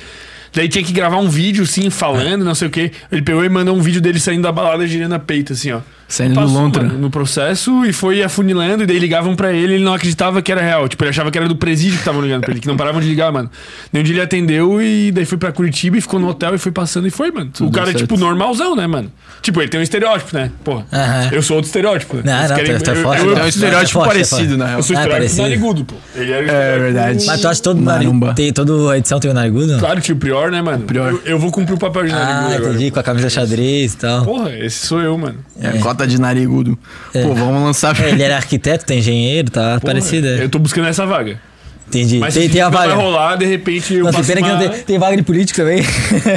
[SPEAKER 1] Daí tinha que gravar um vídeo, assim, falando, não sei o quê. Ele pegou e mandou um vídeo dele saindo da balada girando a peito, assim, ó.
[SPEAKER 2] Saindo do
[SPEAKER 1] Passou,
[SPEAKER 2] lontra.
[SPEAKER 1] mano, no processo e foi afunilando, e daí ligavam pra ele ele não acreditava que era real. Tipo, ele achava que era do presídio que estavam ligando pra ele, que não paravam de ligar, mano. Daí um dia ele atendeu e daí foi pra Curitiba e ficou no hotel e foi passando e foi, mano.
[SPEAKER 2] Tudo
[SPEAKER 1] o cara é,
[SPEAKER 2] certo.
[SPEAKER 1] tipo, normalzão, né, mano? Tipo, ele tem um estereótipo, né? Porra.
[SPEAKER 3] Aham.
[SPEAKER 1] Eu sou outro estereótipo, né?
[SPEAKER 3] Não,
[SPEAKER 1] Eles
[SPEAKER 3] não,
[SPEAKER 1] querem-
[SPEAKER 3] tu é
[SPEAKER 1] eu-
[SPEAKER 3] forte,
[SPEAKER 1] eu-
[SPEAKER 3] né?
[SPEAKER 2] É um estereótipo
[SPEAKER 3] forte, é
[SPEAKER 2] parecido,
[SPEAKER 3] forte.
[SPEAKER 2] na real.
[SPEAKER 1] eu sou
[SPEAKER 3] Ah,
[SPEAKER 1] estereótipo
[SPEAKER 3] parecido.
[SPEAKER 1] narigudo, pô. Ele era
[SPEAKER 2] É verdade.
[SPEAKER 3] Mas tu acha que todo
[SPEAKER 2] Maromba.
[SPEAKER 3] nariz, tem, toda edição tem o narigudo?
[SPEAKER 1] Claro, tio, Prior, né, mano?
[SPEAKER 2] Prior.
[SPEAKER 1] Eu, eu vou cumprir o papel de narigudo
[SPEAKER 3] Ah,
[SPEAKER 1] agora.
[SPEAKER 3] entendi, com a camisa xadrez e tal.
[SPEAKER 1] Porra, esse sou eu, mano.
[SPEAKER 2] É, cota de narigudo. Pô, vamos lançar...
[SPEAKER 3] É, ele era <laughs> arquiteto, tem engenheiro, tá
[SPEAKER 1] Porra,
[SPEAKER 3] parecido. é.
[SPEAKER 1] Eu tô buscando essa vaga.
[SPEAKER 3] Entendi.
[SPEAKER 1] Mas
[SPEAKER 3] tem,
[SPEAKER 1] se
[SPEAKER 3] tem a vaga.
[SPEAKER 1] vai rolar, de repente eu
[SPEAKER 3] Nossa, pena que
[SPEAKER 1] uma...
[SPEAKER 3] não tem, tem vaga de político também.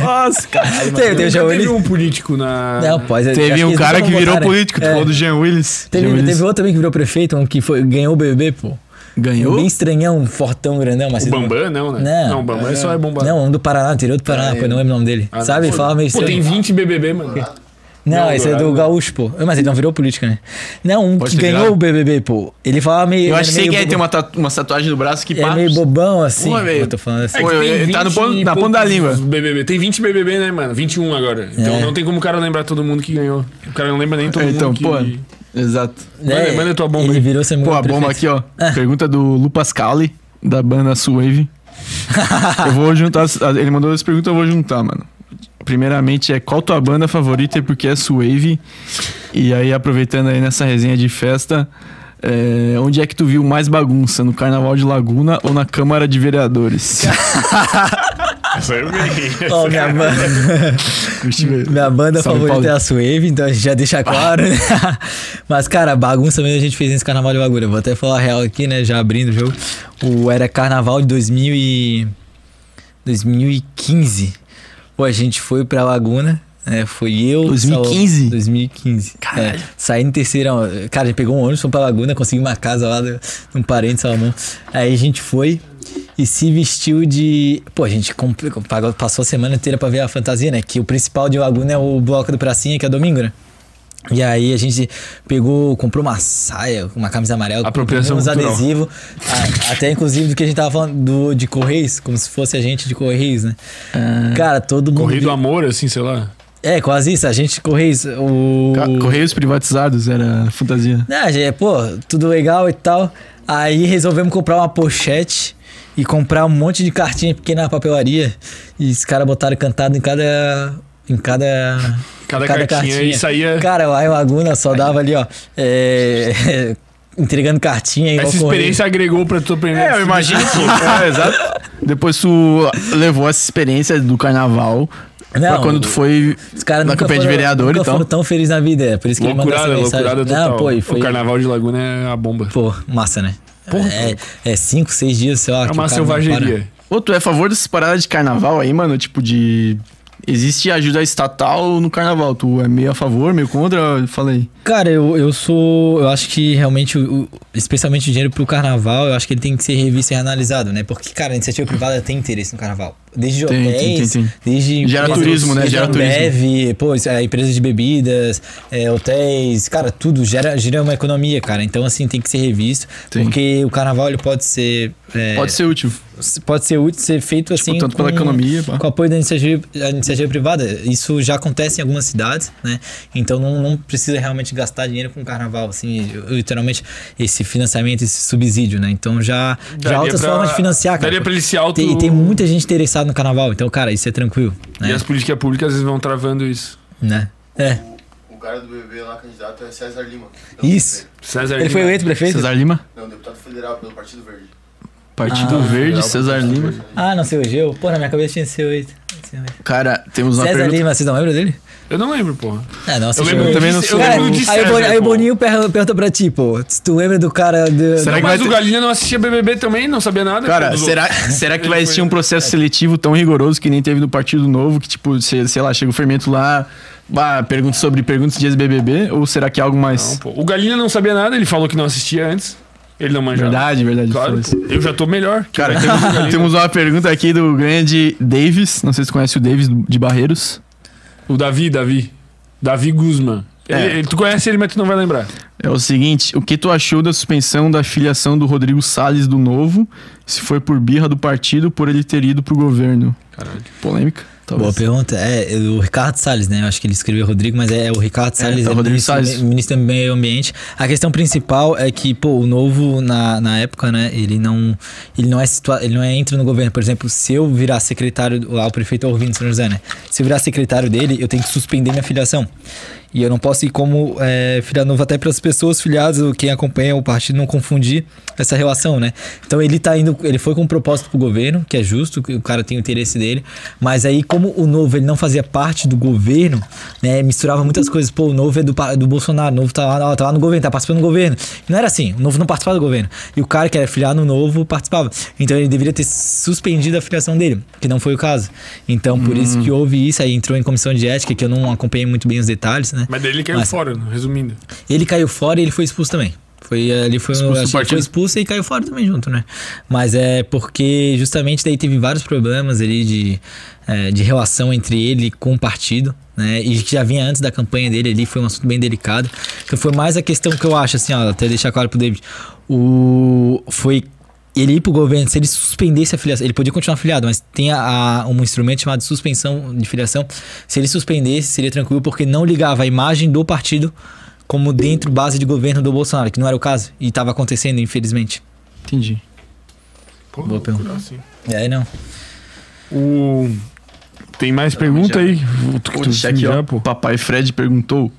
[SPEAKER 2] Nossa, <laughs> caralho.
[SPEAKER 3] tem, tem o Jean
[SPEAKER 1] Nunca teve
[SPEAKER 3] Willis.
[SPEAKER 1] um político na...
[SPEAKER 3] Não, pode.
[SPEAKER 2] Teve um cara que virou
[SPEAKER 3] votar, né?
[SPEAKER 2] político, tu
[SPEAKER 3] É.
[SPEAKER 2] falou do Jean Willis.
[SPEAKER 3] Teve,
[SPEAKER 2] Jean Willis
[SPEAKER 3] teve outro também que virou prefeito, um que foi, ganhou o BBB, pô.
[SPEAKER 2] Ganhou?
[SPEAKER 3] Bem estranhão, um fortão, grandão, mas
[SPEAKER 1] O Bambam, não, né?
[SPEAKER 3] Não.
[SPEAKER 1] o Bambam é só é bombado.
[SPEAKER 3] Não, um do Paraná, interior do Paraná, pô, eu não lembro o nome dele.
[SPEAKER 1] Ah,
[SPEAKER 3] Sabe? Ele falava meio
[SPEAKER 1] Pô, tem
[SPEAKER 3] estranho.
[SPEAKER 1] 20 BBB, mano.
[SPEAKER 3] Não,
[SPEAKER 1] Não,
[SPEAKER 3] esse é do
[SPEAKER 1] Dourado.
[SPEAKER 3] Gaúcho, pô. Mas ele não virou política, né? Não, um
[SPEAKER 2] Pode
[SPEAKER 3] que ganhou
[SPEAKER 2] virado.
[SPEAKER 3] o BBB, pô. Ele falava meio.
[SPEAKER 2] Eu acho que
[SPEAKER 3] meio
[SPEAKER 2] que é, tem uma, tatu- uma tatuagem no braço que
[SPEAKER 3] É
[SPEAKER 2] pá.
[SPEAKER 3] meio bobão, assim.
[SPEAKER 2] Velho.
[SPEAKER 3] eu tô falando assim.
[SPEAKER 1] É tem
[SPEAKER 2] ele tá no
[SPEAKER 1] 20
[SPEAKER 2] ponto- na ponta da língua.
[SPEAKER 1] BBB. Tem 20 BBB, né, mano? 21 agora. Então
[SPEAKER 3] É.
[SPEAKER 1] não tem como o cara lembrar todo mundo que ganhou. O cara não lembra nem todo
[SPEAKER 2] Então,
[SPEAKER 1] mundo que...
[SPEAKER 2] pô. Exato.
[SPEAKER 1] Manda- manda tua bomba
[SPEAKER 3] É, Ele
[SPEAKER 1] aí.
[SPEAKER 3] virou
[SPEAKER 2] Pô, a bomba aqui, ó. Pergunta do Lu Pascali, da banda Suave. <laughs> eu vou juntar. Ele mandou essa pergunta, eu vou juntar, mano. Primeiramente é qual tua banda favorita e por que é Suave? E aí, aproveitando aí nessa resenha de festa, é, onde é que tu viu mais bagunça? No Carnaval de Laguna ou na Câmara de Vereadores? <laughs>
[SPEAKER 1] É bem.
[SPEAKER 3] Ó, minha <laughs> banda,
[SPEAKER 2] Curti mesmo. <laughs>
[SPEAKER 3] minha banda
[SPEAKER 2] Salve,
[SPEAKER 3] favorita
[SPEAKER 2] Paulo.
[SPEAKER 3] é a Suave, então a gente já deixa claro, né? Mas, cara, bagunça mesmo a gente fez nesse carnaval de bagulho. Eu Vou até falar a real aqui, né? Já abrindo o jogo. O, era carnaval de 2000 e... 2015. Pô, a gente foi pra Laguna. É, foi eu.
[SPEAKER 2] 2015?
[SPEAKER 3] Sal- 2015. É, saí no terceirão. Cara, a gente pegou um ônibus, foi pra Laguna, consegui uma casa lá de um parente Salomão. Aí a gente foi e se vestiu de. Pô, a gente comp- pagou- passou a semana inteira pra ver a fantasia, né? Que o principal de Laguna é o bloco do Pracinha, que é domingo, né? E aí a gente pegou, comprou uma saia, uma camisa amarela,
[SPEAKER 1] Apropriação
[SPEAKER 3] comprou uns adesivos, até inclusive do que a gente tava falando do, de Correios, como se fosse a gente de Correios, né? Cara, todo mundo.
[SPEAKER 1] Correio do amor, assim, sei lá.
[SPEAKER 3] É, quase isso, a gente de Correios. O...
[SPEAKER 2] Correios privatizados era a fantasia.
[SPEAKER 3] Não, gente, pô, tudo legal e tal. Aí resolvemos comprar uma pochete e comprar um monte de cartinha pequena na papelaria. E os caras botaram cantado em cada. Em cada. <laughs>
[SPEAKER 1] Cada cartinha e saía-
[SPEAKER 3] Cara, lá em Laguna só dava ali, ó. é, <laughs> entregando cartinha
[SPEAKER 1] Essa experiência agregou pra tu aprender.
[SPEAKER 2] É, eu imagino que. <laughs> é, exato. Depois tu levou essa experiência do carnaval pra
[SPEAKER 3] Não,
[SPEAKER 2] quando tu foi
[SPEAKER 3] Os caras
[SPEAKER 2] na campanha de
[SPEAKER 3] foram-
[SPEAKER 2] vereador
[SPEAKER 3] nunca
[SPEAKER 2] e tal.
[SPEAKER 3] foram tão felizes na vida. É por isso que ele manda essa
[SPEAKER 1] Loucurada,
[SPEAKER 3] mensagem.
[SPEAKER 1] loucurada total.
[SPEAKER 3] Não, pô, foi.
[SPEAKER 1] O carnaval de Laguna é a bomba.
[SPEAKER 3] Pô, massa, né? é, é cinco, seis dias, sei lá.
[SPEAKER 1] É uma
[SPEAKER 3] o cara
[SPEAKER 1] selvageria.
[SPEAKER 2] Ô, tu é a favor dessas paradas de carnaval aí, mano? Tipo de. Existe ajuda estatal no carnaval. Tu é meio a favor, meio contra? Fala aí.
[SPEAKER 3] Cara, eu, eu sou. Eu acho que realmente o- o- especialmente o dinheiro pro carnaval, eu acho que ele tem que ser revisto e analisado, né? Porque, cara, a iniciativa privada tem interesse no carnaval. Desde
[SPEAKER 2] Tem, tem,
[SPEAKER 3] hotéis,
[SPEAKER 2] tem, tem.
[SPEAKER 3] desde...
[SPEAKER 2] Gera turismo, né? Gera
[SPEAKER 3] Ambev, pô, isso é, empresas de bebidas, é, hotéis, cara, tudo gera, gera uma economia, cara. Então, assim, tem que ser revisto.
[SPEAKER 2] Tem.
[SPEAKER 3] Porque o carnaval, ele pode ser... é,
[SPEAKER 2] Pode ser útil.
[SPEAKER 3] Pode ser útil ser feito assim
[SPEAKER 2] tanto pela
[SPEAKER 3] com-
[SPEAKER 2] economia, pá.
[SPEAKER 3] com apoio da iniciativa, da iniciativa privada isso já acontece em algumas cidades né então não, não precisa realmente gastar dinheiro com carnaval assim literalmente esse financiamento esse subsídio né então já já há
[SPEAKER 1] Daria
[SPEAKER 3] outras
[SPEAKER 1] pra-
[SPEAKER 3] formas de financiar cara.
[SPEAKER 1] daria pra ele se auto-
[SPEAKER 3] tem, tem muita gente interessada no carnaval então cara isso é tranquilo
[SPEAKER 1] E
[SPEAKER 3] né
[SPEAKER 1] as políticas públicas às vezes vão travando isso.
[SPEAKER 3] né é
[SPEAKER 5] O cara do BBB lá, candidato, é César Lima.
[SPEAKER 3] isso
[SPEAKER 1] César
[SPEAKER 3] ele foi
[SPEAKER 1] Lima.
[SPEAKER 3] eleito prefeito
[SPEAKER 2] César Lima?
[SPEAKER 5] Não, deputado federal pelo Partido Verde.
[SPEAKER 2] Partido
[SPEAKER 3] Ah.
[SPEAKER 2] Verde, César Lima.
[SPEAKER 3] Ah não sei o Geu pô na minha cabeça tinha seu oito
[SPEAKER 2] Cara, temos uma
[SPEAKER 3] César
[SPEAKER 2] pergunta.
[SPEAKER 3] Lima vocês não lembram dele
[SPEAKER 1] Eu não lembro, porra.
[SPEAKER 3] Ah, não,
[SPEAKER 1] Eu lembro
[SPEAKER 2] Eu também não
[SPEAKER 1] eu de
[SPEAKER 3] aí, o
[SPEAKER 1] César,
[SPEAKER 3] Boninho, aí o. Boninho per- pergunta pra ti, pô, se tu lembra do cara do...
[SPEAKER 2] Será
[SPEAKER 1] Não,
[SPEAKER 2] que
[SPEAKER 1] mas
[SPEAKER 2] vai
[SPEAKER 1] o
[SPEAKER 2] ter-
[SPEAKER 1] Galinha não assistia BBB também, não sabia nada.
[SPEAKER 2] Cara,
[SPEAKER 1] Dos
[SPEAKER 2] será, <laughs> será que vai existir um processo seletivo tão rigoroso que nem teve no Partido Novo, que tipo, sei, sei lá, chega o fermento lá, bah, pergunta sobre perguntas de ex-BBB, ou será que é algo mais...
[SPEAKER 1] Não, pô. O Galinha não sabia nada, ele falou que não assistia antes. Ele não manjava.
[SPEAKER 2] verdade, verdade.
[SPEAKER 1] Claro, eu já tô melhor.
[SPEAKER 2] Cara, temos, <laughs> temos uma pergunta aqui do grande Davis, não sei se conhece o Davis de Barreiros.
[SPEAKER 1] O Davi, Davi. Davi Guzman.
[SPEAKER 2] É.
[SPEAKER 1] Ele- ele- tu conhece ele, mas tu não vai lembrar.
[SPEAKER 2] É o seguinte, o que tu achou da suspensão da filiação do Rodrigo Salles do Novo, se foi por birra do partido, por ele ter ido pro governo?
[SPEAKER 1] Caralho.
[SPEAKER 2] Polêmica?
[SPEAKER 3] Boa
[SPEAKER 2] Talvez.
[SPEAKER 3] pergunta. É, o Ricardo Salles, né? Eu acho que ele escreveu Rodrigo, mas é, o Ricardo Salles,
[SPEAKER 2] é o Rodrigo
[SPEAKER 3] ministro,
[SPEAKER 2] Salles.
[SPEAKER 3] ministro do Meio Ambiente. A questão principal é que, pô, o novo, na, na época, né, ele não, ele não é situa ele não é, entra no governo. Por exemplo, se eu virar secretário, lá o prefeito Orvindo São José, né? Se eu virar secretário dele, eu tenho que suspender minha filiação. E eu não posso ir como é, filiado novo até para as pessoas filiadas, quem acompanha o partido, não confundir essa relação, né? Então ele tá indo, ele foi com um propósito pro governo, que é justo, que o cara tem o interesse dele, mas aí como o novo ele não fazia parte do governo, né, misturava muitas coisas, pô, o novo é do, do Bolsonaro, o novo tá lá, tá lá no governo, tá participando do governo. E não era assim, o novo não participava do governo. E o cara que era filiado no novo participava. Então ele deveria ter suspendido a filiação dele, que não foi o caso. Então por isso que houve isso, aí entrou em comissão de ética, que eu não acompanhei muito bem os detalhes, né?
[SPEAKER 1] Mas daí ele caiu
[SPEAKER 3] Mas-
[SPEAKER 1] fora, resumindo.
[SPEAKER 3] Ele caiu fora e ele foi expulso também. Foi, ele foi,
[SPEAKER 2] Expulso partido.
[SPEAKER 3] foi expulso e caiu fora também junto, né? Mas é porque justamente daí teve vários problemas ali de, é, de relação entre ele com o partido, né? E que já vinha antes da campanha dele ali, foi um assunto bem delicado. Que foi mais a questão que eu acho, assim, ó, até deixar claro pro David. O, foi ele ir pro governo, se ele suspendesse a filiação, ele podia continuar afiliado, mas tem a, a- um instrumento chamado suspensão de filiação. Se ele suspendesse, seria tranquilo, porque não ligava a imagem do partido como dentro base de governo do Bolsonaro, que não era o caso, e estava acontecendo, infelizmente.
[SPEAKER 2] Entendi.
[SPEAKER 1] Pô,
[SPEAKER 3] Boa pergunta.
[SPEAKER 1] assim.
[SPEAKER 3] E aí não.
[SPEAKER 1] O... Tem mais pergunta
[SPEAKER 2] já-
[SPEAKER 1] aí? Tu, tu já, pô.
[SPEAKER 2] Papai Fred perguntou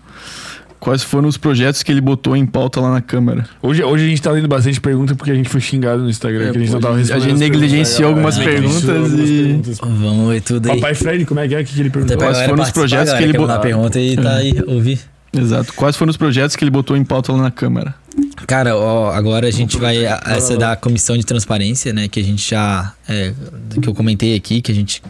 [SPEAKER 2] quais foram os projetos que ele botou em pauta lá na Câmara.
[SPEAKER 1] Hoje, hoje a gente tá lendo bastante pergunta porque a gente foi xingado no Instagram,
[SPEAKER 2] É,
[SPEAKER 1] que a gente
[SPEAKER 2] pô,
[SPEAKER 1] não tava
[SPEAKER 2] a gente-
[SPEAKER 1] respondendo.
[SPEAKER 2] a gente negligenciou algumas
[SPEAKER 1] galera?
[SPEAKER 2] perguntas e-.
[SPEAKER 3] Vamos ver tudo aí.
[SPEAKER 1] Papai Fred, como é que é que ele perguntou?
[SPEAKER 2] Quais foram os projetos
[SPEAKER 3] galera,
[SPEAKER 2] que ele botou?
[SPEAKER 3] pergunta e tá aí, ouvir.
[SPEAKER 2] Exato. Quais foram os projetos que ele botou em pauta lá na Câmara?
[SPEAKER 3] Cara, ó, agora a gente vai. a- Essa da comissão de transparência, né? Que a gente já. é, que eu comentei aqui, que a gente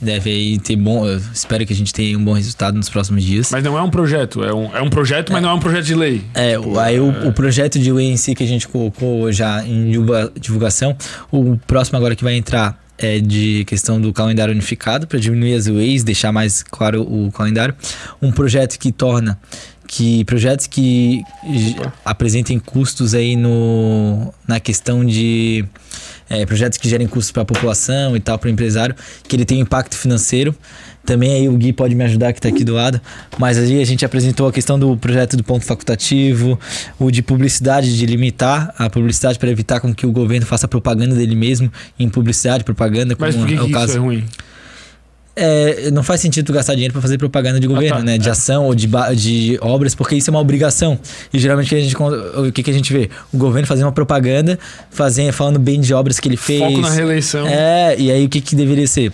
[SPEAKER 3] deve aí ter bom. espero que a gente tenha um bom resultado nos próximos dias.
[SPEAKER 1] Mas não é um projeto, é um, é um projeto, mas não é um projeto de lei.
[SPEAKER 3] É, o- aí o, o projeto de lei em si que a gente colocou já em divulga- divulgação, o próximo agora que vai entrar é de questão do calendário unificado para diminuir as leis, deixar mais claro o calendário. Um projeto que torna que projetos que apresentem custos aí no na questão de é, projetos que gerem custos para a população e tal para o empresário, que ele tem impacto financeiro. Também aí o Gui pode me ajudar que está aqui do lado. Mas aí a gente apresentou a questão do projeto do ponto facultativo, o de publicidade, de limitar a publicidade para evitar com que o governo faça propaganda dele mesmo em publicidade, propaganda, como
[SPEAKER 1] Mas por que,
[SPEAKER 3] é
[SPEAKER 1] que
[SPEAKER 3] o
[SPEAKER 1] isso
[SPEAKER 3] caso.
[SPEAKER 1] é ruim?
[SPEAKER 3] É, não faz sentido tu gastar dinheiro para fazer propaganda de governo,
[SPEAKER 1] tá.
[SPEAKER 3] né? De
[SPEAKER 1] É.
[SPEAKER 3] ação ou de, de obras, porque isso é uma obrigação. E geralmente o que a gente, o que, que a gente vê? O governo fazendo uma propaganda, fazendo, falando bem de obras que ele fez.
[SPEAKER 1] Foco na reeleição.
[SPEAKER 3] É, e aí o que, que deveria ser?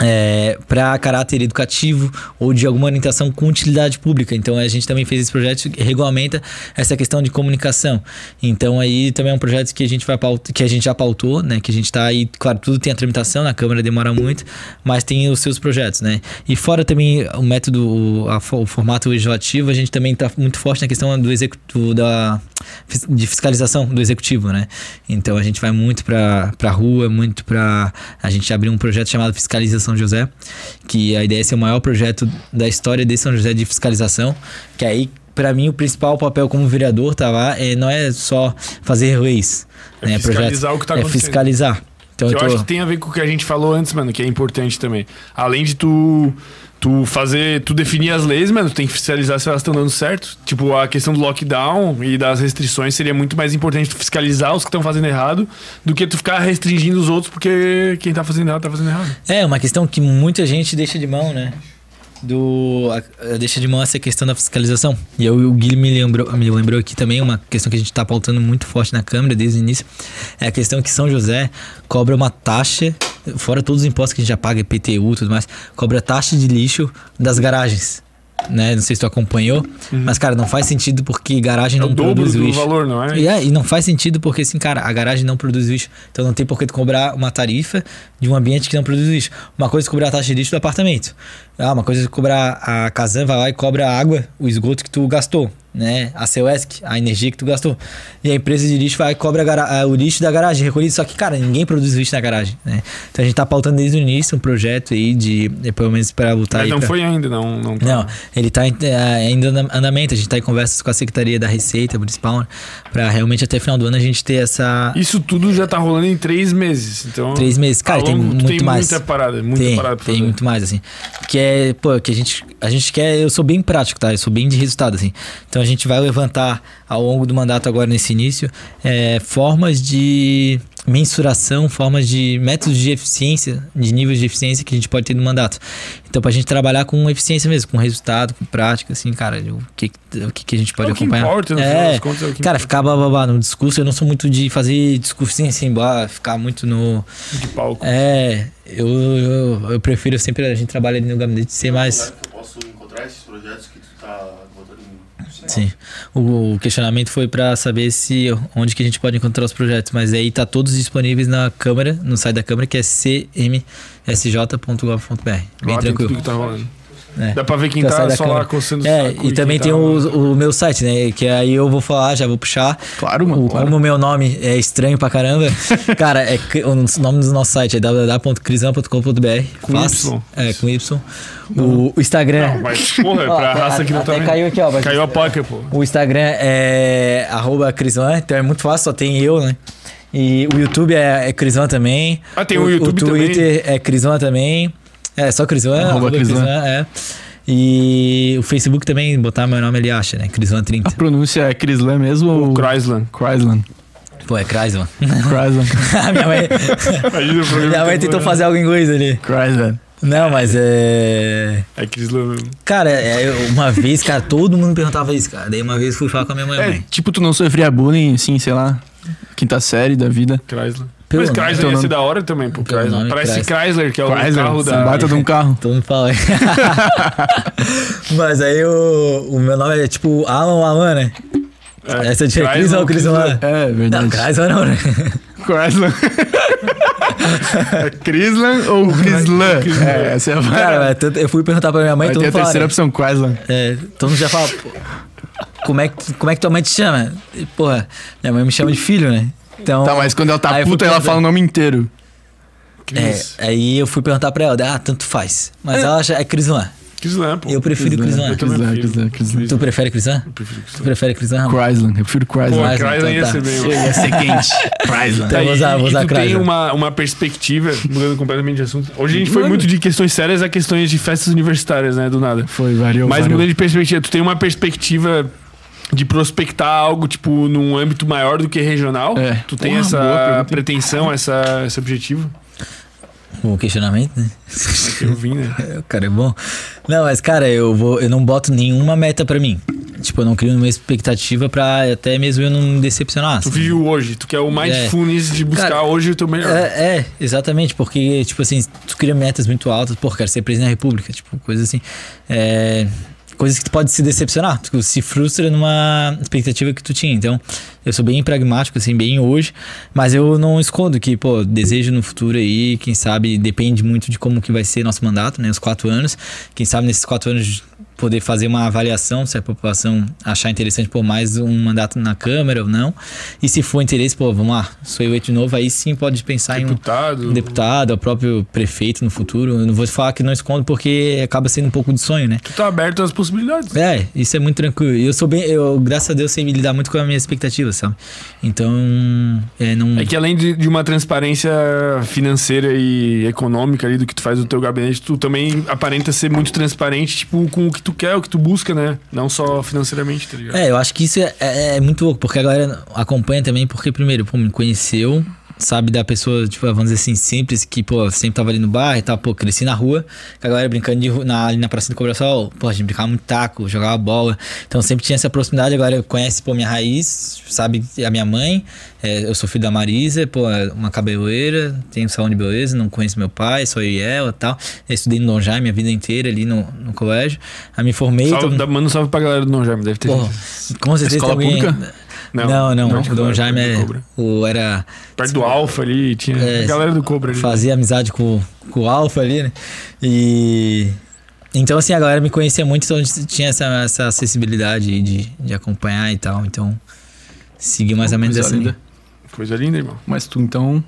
[SPEAKER 3] É, para caráter educativo ou de alguma orientação com utilidade pública. Então a gente também fez esse projeto que regulamenta essa questão de comunicação. Então aí também é um projeto que a gente vai que a gente já pautou, né? Que a gente está aí, claro, tudo tem a tramitação, na Câmara demora muito, mas tem os seus projetos, né? E fora também o método, o, a, o formato legislativo, a gente também está muito forte na questão do executivo da de fiscalização do executivo, né? Então a gente vai muito para para rua, muito para a gente abrir um projeto chamado Fiscalização José, que a ideia é ser o maior projeto da história de São José de fiscalização, que aí para mim o principal papel como vereador tá lá é não é só fazer leis,
[SPEAKER 1] É
[SPEAKER 3] né?
[SPEAKER 1] fiscalizar o que tá
[SPEAKER 3] é
[SPEAKER 1] acontecendo.
[SPEAKER 3] fiscalizar. Então
[SPEAKER 1] Que
[SPEAKER 3] eu
[SPEAKER 1] eu
[SPEAKER 3] tô,
[SPEAKER 1] acho que tem a ver com o que a gente falou antes, mano, que é importante também. Além de tu, tu fazer, tu definir as leis, mano, tu tem que fiscalizar se elas estão dando certo. Tipo, a questão do lockdown e das restrições seria muito mais importante tu fiscalizar os que estão fazendo errado do que tu ficar restringindo os outros porque quem tá fazendo errado tá fazendo errado.
[SPEAKER 3] É, uma questão que muita gente deixa de mão, né? Do. a- deixa de mão essa questão da fiscalização. E eu, o Guilherme me lembrou, me lembrou aqui também uma questão que a gente está pautando muito forte na Câmara desde o início. É a questão que São José cobra uma taxa, fora todos os impostos que a gente já paga, IPTU e tudo mais, cobra taxa de lixo das garagens. Né? Não sei se tu acompanhou, mas cara, não faz sentido porque garagem
[SPEAKER 1] É
[SPEAKER 3] não produz lixo.
[SPEAKER 1] valor, não é?
[SPEAKER 3] E, é, e não faz sentido porque, assim, cara, a garagem não produz lixo. Então não tem por que tu cobrar uma tarifa de um ambiente que não produz lixo. Uma coisa é cobrar a taxa de lixo do apartamento. Ah, uma coisa é cobrar a Casan, vai lá e cobra a água, o esgoto que tu gastou, né? A Ceuesc, a energia que tu gastou. E a empresa de lixo vai cobra a- o lixo da garagem recolhido. Só que, cara, ninguém produz lixo na garagem, né? Então a gente tá pautando desde o início um projeto aí de, de pelo menos para lutar
[SPEAKER 1] Mas não
[SPEAKER 3] pra-
[SPEAKER 1] foi ainda, não. Não, tá.
[SPEAKER 3] não, ele está ainda em andamento. A gente está em conversas com a Secretaria da Receita Municipal para realmente até final do ano a gente ter essa.
[SPEAKER 1] Isso tudo já tá rolando em três meses. Então,
[SPEAKER 3] Três meses. Cara, tem muito mais.
[SPEAKER 1] muita parada, muita
[SPEAKER 3] tem,
[SPEAKER 1] parada
[SPEAKER 3] tem muito mais, assim. Que é, pô, que a gente, a gente quer. Eu sou bem prático, tá? Eu sou bem de resultado, assim. Então a gente vai levantar ao longo do mandato, agora nesse início, é, formas de mensuração, formas de métodos de eficiência, de níveis de eficiência que a gente pode ter no mandato. Então, pra gente trabalhar com eficiência mesmo, com resultado, com prática, assim, cara, o que, o que, que a gente pode
[SPEAKER 1] É o que
[SPEAKER 3] acompanhar.
[SPEAKER 1] importa, no final
[SPEAKER 3] é,
[SPEAKER 1] contas, é o que
[SPEAKER 3] cara,
[SPEAKER 1] importa.
[SPEAKER 3] ficar blá, no discurso, eu não sou muito de fazer discursinho assim, blá, ficar muito no.
[SPEAKER 1] de palco.
[SPEAKER 3] É, eu, eu, eu prefiro sempre a gente trabalha ali no gabinete ser mais.
[SPEAKER 5] que eu posso encontrar esses projetos que tu tá
[SPEAKER 3] Sim. O, o questionamento foi pra saber se onde que a gente pode encontrar os projetos, mas aí tá todos disponíveis na Câmara, no site da Câmara, que é cmsj.gov.br. Bem
[SPEAKER 1] Lá tem
[SPEAKER 3] tranquilo.
[SPEAKER 1] tudo que tá rolando.
[SPEAKER 3] É.
[SPEAKER 1] Dá pra ver quem
[SPEAKER 3] Tá, sai
[SPEAKER 1] tá só lá coçando o
[SPEAKER 3] É, e também tem
[SPEAKER 1] tá-
[SPEAKER 3] o, o meu site, né? Que aí eu vou falar, já vou puxar.
[SPEAKER 2] Claro, mano.
[SPEAKER 3] O,
[SPEAKER 2] claro.
[SPEAKER 3] Como o meu nome é estranho pra caramba, <laughs> cara, é, o nome do nosso site é www.crisan.com.br.
[SPEAKER 1] Com
[SPEAKER 3] Fácil.
[SPEAKER 1] Y.
[SPEAKER 3] É, com Y. O, o Instagram.
[SPEAKER 1] Não, mas, porra, <laughs>
[SPEAKER 3] Ó,
[SPEAKER 1] pra raça que não tá
[SPEAKER 3] caiu aqui, ó.
[SPEAKER 1] Caiu a placa, pô.
[SPEAKER 3] O Instagram é arroba Crislan, então é muito fácil, só tem eu, né? E o YouTube é, é Crislan também.
[SPEAKER 1] Ah, tem o YouTube
[SPEAKER 3] O Twitter é Crislan também. É só Crislan,
[SPEAKER 2] Arroba
[SPEAKER 3] arroba
[SPEAKER 2] Crislan.
[SPEAKER 3] Crislan, é. E o Facebook também, botar meu nome ele acha, né? Crislan30.
[SPEAKER 2] A pronúncia é Crislan mesmo ou
[SPEAKER 1] Chrysler.
[SPEAKER 2] Chryslan?
[SPEAKER 3] Pô, é Crislan.
[SPEAKER 2] Chryslan. <laughs>
[SPEAKER 3] minha mãe, minha mãe tentou
[SPEAKER 1] eu-
[SPEAKER 3] fazer algo em inglês ali.
[SPEAKER 2] Chryslan.
[SPEAKER 3] Não, mas é.
[SPEAKER 1] É Chrysler mesmo.
[SPEAKER 3] Cara, é, uma vez, cara, todo mundo perguntava isso, cara. Daí uma vez fui falar com a minha mãe.
[SPEAKER 2] É,
[SPEAKER 3] mãe.
[SPEAKER 2] tipo, tu não sofria bullying, assim, sei lá, quinta série da vida.
[SPEAKER 1] Chrysler.
[SPEAKER 3] Pelo
[SPEAKER 1] Mas
[SPEAKER 3] nome.
[SPEAKER 1] Chrysler
[SPEAKER 2] Teu
[SPEAKER 1] ia ser
[SPEAKER 2] nome.
[SPEAKER 1] da hora também, pô. Chrysler.
[SPEAKER 3] nome,
[SPEAKER 1] Parece
[SPEAKER 3] Chrysler.
[SPEAKER 1] Chrysler, que é o
[SPEAKER 2] Chrysler,
[SPEAKER 1] carro da...
[SPEAKER 2] baita de um carro.
[SPEAKER 3] Todo mundo fala. <laughs> Mas aí o, o meu nome é tipo Alan Alan, né?
[SPEAKER 1] É,
[SPEAKER 3] Essa de
[SPEAKER 1] Chrysler
[SPEAKER 3] Cris ou
[SPEAKER 1] Chrysler?
[SPEAKER 3] Alan?
[SPEAKER 2] É,
[SPEAKER 3] Não,
[SPEAKER 2] verdade.
[SPEAKER 3] Chrysler não, né?
[SPEAKER 2] Chryslan. <laughs> é Chryslan ou Chryslan? É, essa é a
[SPEAKER 3] Cara, eu fui perguntar pra minha mãe e
[SPEAKER 2] Vai
[SPEAKER 3] todo
[SPEAKER 2] a
[SPEAKER 3] mundo fala.
[SPEAKER 2] terceira
[SPEAKER 3] né?
[SPEAKER 2] opção, Chryslan.
[SPEAKER 3] É, todo mundo já fala. Como é, que, como é que tua mãe te chama? E, porra, minha mãe me chama de filho, né? Então.
[SPEAKER 2] Tá, mas quando ela tá puta, ela fala o nome inteiro.
[SPEAKER 1] Cris.
[SPEAKER 3] É, aí eu fui perguntar pra ela, ah, tanto faz. Mas ela acha, é Crislan.
[SPEAKER 1] Chrysler, pô.
[SPEAKER 3] Eu prefiro Crislan.
[SPEAKER 1] Prefiro.
[SPEAKER 2] Chryslan, Chryslan.
[SPEAKER 3] Tu prefere Crislan?
[SPEAKER 1] Eu prefiro
[SPEAKER 3] Tu
[SPEAKER 1] Chrysler.
[SPEAKER 3] prefere Crislan?
[SPEAKER 2] Chryslan, eu prefiro
[SPEAKER 1] Pô,
[SPEAKER 2] Chryslan.
[SPEAKER 3] Chrysler,
[SPEAKER 1] Chrysler ia
[SPEAKER 3] então tá.
[SPEAKER 1] ser bem...
[SPEAKER 2] Ia ser quente. Chryslan.
[SPEAKER 3] Então, vou usar- vou usar
[SPEAKER 1] tu tem
[SPEAKER 3] Chrysler.
[SPEAKER 1] uma, uma perspectiva, mudando completamente de assunto. Hoje a gente foi muito de questões sérias a questões de festas universitárias, né, do nada.
[SPEAKER 2] Foi, variou,
[SPEAKER 1] Mas
[SPEAKER 2] variou.
[SPEAKER 1] mudando de perspectiva, tu tem uma perspectiva de prospectar algo, tipo, num âmbito maior do que regional?
[SPEAKER 2] É.
[SPEAKER 1] Tu tem
[SPEAKER 2] Porra, boa
[SPEAKER 1] essa pretensão, essa, esse objetivo?
[SPEAKER 3] O questionamento, né?
[SPEAKER 1] Eu vim, né? <laughs>
[SPEAKER 3] É, Cara, é bom. Não, mas cara, eu vou, eu não boto nenhuma meta pra mim. tipo, eu não crio uma expectativa pra até mesmo eu não me decepcionar.
[SPEAKER 1] Tu
[SPEAKER 3] assim.
[SPEAKER 1] vive o hoje, tu quer o mindfulness de buscar
[SPEAKER 3] Cara,
[SPEAKER 1] hoje o teu melhor.
[SPEAKER 3] É, é, exatamente, porque, tipo assim, tu cria metas muito altas, pô, quero ser presidente da república, tipo, coisa assim. É, coisas que tu pode se decepcionar, tu se frustra numa expectativa que tu tinha. Então, eu sou bem pragmático, assim, bem hoje, mas eu não escondo que, pô, desejo no futuro aí, quem sabe, depende muito de como que vai ser nosso mandato, né, os quatro anos. Quem sabe nesses quatro anos poder fazer uma avaliação se a população achar interessante por mais um mandato na Câmara ou não. E se for interesse, pô, vamos lá, sou eu de novo, aí sim pode pensar em um,
[SPEAKER 1] Deputado.
[SPEAKER 3] deputado, o próprio prefeito no futuro. Eu não vou falar que não escondo porque acaba sendo um pouco de sonho, né?
[SPEAKER 1] Tu tá aberto às possibilidades.
[SPEAKER 3] É, isso é muito tranquilo. Eu sou bem, eu, graças a Deus, sei me lidar muito com as minhas expectativas, sabe? Então, é, não.
[SPEAKER 1] É que além de, de uma transparência financeira e econômica ali do que tu faz no teu gabinete, tu também aparenta ser muito transparente, tipo, com o que tu quer, o que tu busca, né? Não só financeiramente, tá ligado?
[SPEAKER 3] É, eu acho que isso é, é- é muito louco, porque a galera acompanha também, porque, primeiro, pô, me conheceu, sabe, da pessoa, tipo, vamos dizer assim, simples, que, pô, sempre tava ali no bar e tal, pô, cresci na rua, com a galera brincando de, na, ali na Praça do Cobração, pô, a gente brincava muito taco, jogava bola, então sempre tinha essa proximidade, a galera conhece, pô, minha raiz, sabe, a minha mãe, é, eu sou filho da Marisa, pô, é uma cabeleireira, tenho salão de beleza, não conheço meu pai, sou eu e ela tal, eu estudei no Dom Jaime a vida inteira ali no, no colégio, aí me formei...
[SPEAKER 1] Salve,
[SPEAKER 3] todo-
[SPEAKER 1] dá- manda um salve pra galera do Não Jaime, deve ter
[SPEAKER 3] Pô, com certeza
[SPEAKER 2] Escola
[SPEAKER 3] tem alguém-
[SPEAKER 2] pública?
[SPEAKER 3] Não, não,
[SPEAKER 1] não,
[SPEAKER 3] o Dom
[SPEAKER 1] não,
[SPEAKER 3] Jaime é, o, era
[SPEAKER 1] Perto do Alfa ali, tinha
[SPEAKER 3] É,
[SPEAKER 1] a galera do Cobra ali.
[SPEAKER 3] fazia amizade com, com o Alfa ali, né? E então assim, a galera me conhecia muito, então tinha essa, essa acessibilidade de, de acompanhar e tal, então segui mais ou menos essa
[SPEAKER 2] linda.
[SPEAKER 3] linha.
[SPEAKER 1] Coisa linda, irmão.
[SPEAKER 2] Mas tu, então,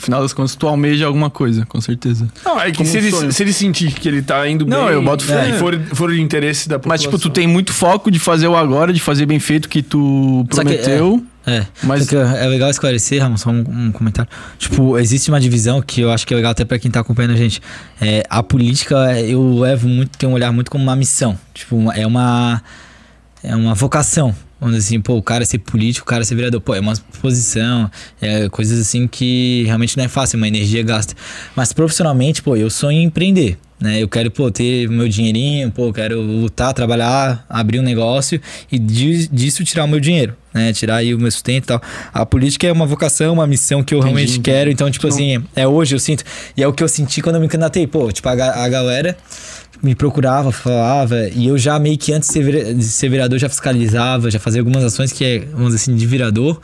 [SPEAKER 2] no final das contas, tu almeja alguma coisa, com certeza.
[SPEAKER 1] Não, é que se
[SPEAKER 2] um
[SPEAKER 1] ele, se ele sentir que ele tá indo
[SPEAKER 2] Não,
[SPEAKER 1] bem
[SPEAKER 2] eu boto fé.
[SPEAKER 1] e for, for de interesse da
[SPEAKER 2] Mas,
[SPEAKER 1] população.
[SPEAKER 2] tipo, tu tem muito foco de fazer o agora, de fazer bem feito que tu
[SPEAKER 3] Só que,
[SPEAKER 2] prometeu.
[SPEAKER 3] É,
[SPEAKER 2] Mas-
[SPEAKER 3] mas que é legal esclarecer, Ramon, só um, um comentário. Tipo, existe uma divisão que eu acho que é legal até pra quem tá acompanhando a gente. É, a política eu levo muito, tenho um olhar muito como uma missão. Tipo, é uma é uma vocação. Vamos dizer assim, pô, o cara ser político, o cara ser vereador, pô, é uma posição, é coisas assim que realmente não é fácil, uma energia gasta. Mas profissionalmente, pô, eu sonho em empreender, né? Eu quero, pô, ter meu dinheirinho, pô, quero lutar, trabalhar, abrir um negócio e di- disso tirar o meu dinheiro, né? Tirar aí o meu sustento e tal. A política é uma vocação, uma missão que eu realmente
[SPEAKER 2] entendi.
[SPEAKER 3] quero, então, tipo assim, é hoje eu sinto, e é o que eu senti quando eu me candidatei, pô, tipo, a, a galera me procurava, falava, e eu já meio que antes de ser, vere- de ser vereador já fiscalizava, já fazia algumas ações que é, vamos dizer assim, de vereador.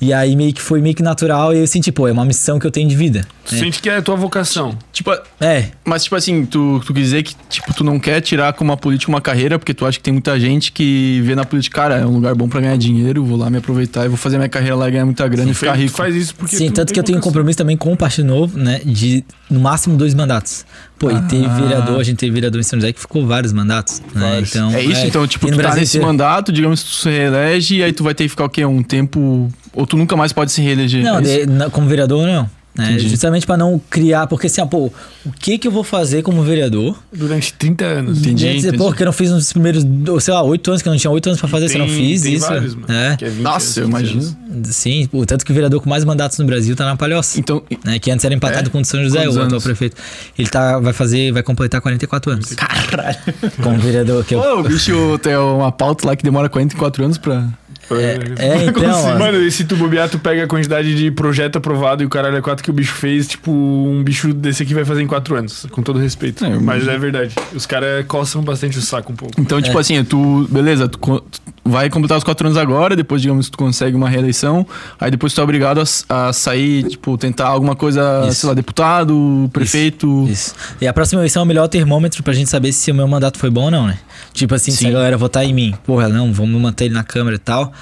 [SPEAKER 3] E aí meio que foi meio que natural e eu senti, pô, é uma missão que eu tenho de vida.
[SPEAKER 1] Tu
[SPEAKER 3] né?
[SPEAKER 1] sente que é a tua vocação.
[SPEAKER 2] Tipo,
[SPEAKER 3] É,
[SPEAKER 2] mas, tipo assim, tu, tu quer dizer que, tipo, tu não quer tirar como uma política uma carreira, porque tu acha que tem muita gente que vê na política, cara, é um lugar bom pra ganhar dinheiro, vou lá me aproveitar e vou fazer minha carreira lá e ganhar muita grana e ficar
[SPEAKER 1] Tu
[SPEAKER 2] rico.
[SPEAKER 1] faz isso porque
[SPEAKER 3] sim,
[SPEAKER 1] tu
[SPEAKER 3] tanto
[SPEAKER 1] tem
[SPEAKER 3] que eu tenho um compromisso também com o Partido Novo, né, de no máximo dois mandatos. Pô, e teve
[SPEAKER 2] Ah.
[SPEAKER 3] vereador, a gente teve vereador em São José que ficou vários mandatos, né?
[SPEAKER 1] Vários.
[SPEAKER 3] Então,
[SPEAKER 2] É isso, então, tipo, tu tá nesse
[SPEAKER 3] inteiro.
[SPEAKER 2] mandato, digamos que tu se reelege, e aí tu vai ter que ficar o quê? Um tempo. Ou tu nunca mais pode se reeleger.
[SPEAKER 3] Não,
[SPEAKER 2] é
[SPEAKER 3] de- na- como vereador não. Né? Justamente pra não criar, porque assim, ah, pô, o que que eu vou fazer como vereador?
[SPEAKER 1] Durante 30 anos.
[SPEAKER 2] Entendi, entendi.
[SPEAKER 3] Pô, que eu não fiz nos primeiros, sei lá, oito anos, que eu não tinha oito anos pra fazer, se eu não
[SPEAKER 1] Tem-
[SPEAKER 3] fiz
[SPEAKER 1] tem
[SPEAKER 3] isso.
[SPEAKER 1] vários, mano,
[SPEAKER 3] é.
[SPEAKER 1] que é 20
[SPEAKER 2] Nossa, eu
[SPEAKER 1] anos, 15
[SPEAKER 2] imagino.
[SPEAKER 1] anos.
[SPEAKER 3] Sim, o tanto que o vereador com mais mandatos no Brasil tá na Palhoça.
[SPEAKER 2] Então,
[SPEAKER 3] Né, que antes era empatado
[SPEAKER 2] É?
[SPEAKER 3] com o de São José,
[SPEAKER 2] Quantos
[SPEAKER 3] o atual
[SPEAKER 2] anos?
[SPEAKER 3] prefeito. Ele tá, vai fazer, vai completar 44 anos.
[SPEAKER 2] caralho.
[SPEAKER 3] Como vereador que eu.
[SPEAKER 2] Pô, o bicho tem uma pauta lá que demora 44 anos pra.
[SPEAKER 3] É, então, ó,
[SPEAKER 1] Mano, e se tu bobear, tu pega a quantidade de projeto aprovado e o caralho é 4 que o bicho fez, tipo, um bicho desse aqui vai fazer em 4 anos, com todo respeito.
[SPEAKER 2] É,
[SPEAKER 1] Mas
[SPEAKER 2] imagino.
[SPEAKER 1] é verdade. Os caras coçam bastante o saco um pouco.
[SPEAKER 2] Então, tipo
[SPEAKER 3] É.
[SPEAKER 2] assim, tu. Beleza, tu tu vai completar os 4 anos agora, depois, digamos, tu consegue uma reeleição, aí depois tu é obrigado a, a sair, tipo, tentar alguma coisa,
[SPEAKER 3] Isso.
[SPEAKER 2] sei lá, deputado, prefeito.
[SPEAKER 3] Isso. E a próxima eleição é o melhor termômetro pra gente saber se o meu mandato foi bom ou não, né? Tipo assim, se
[SPEAKER 2] Sim.
[SPEAKER 3] a galera votar em mim, porra, não, vamos manter ele na Câmara e tal.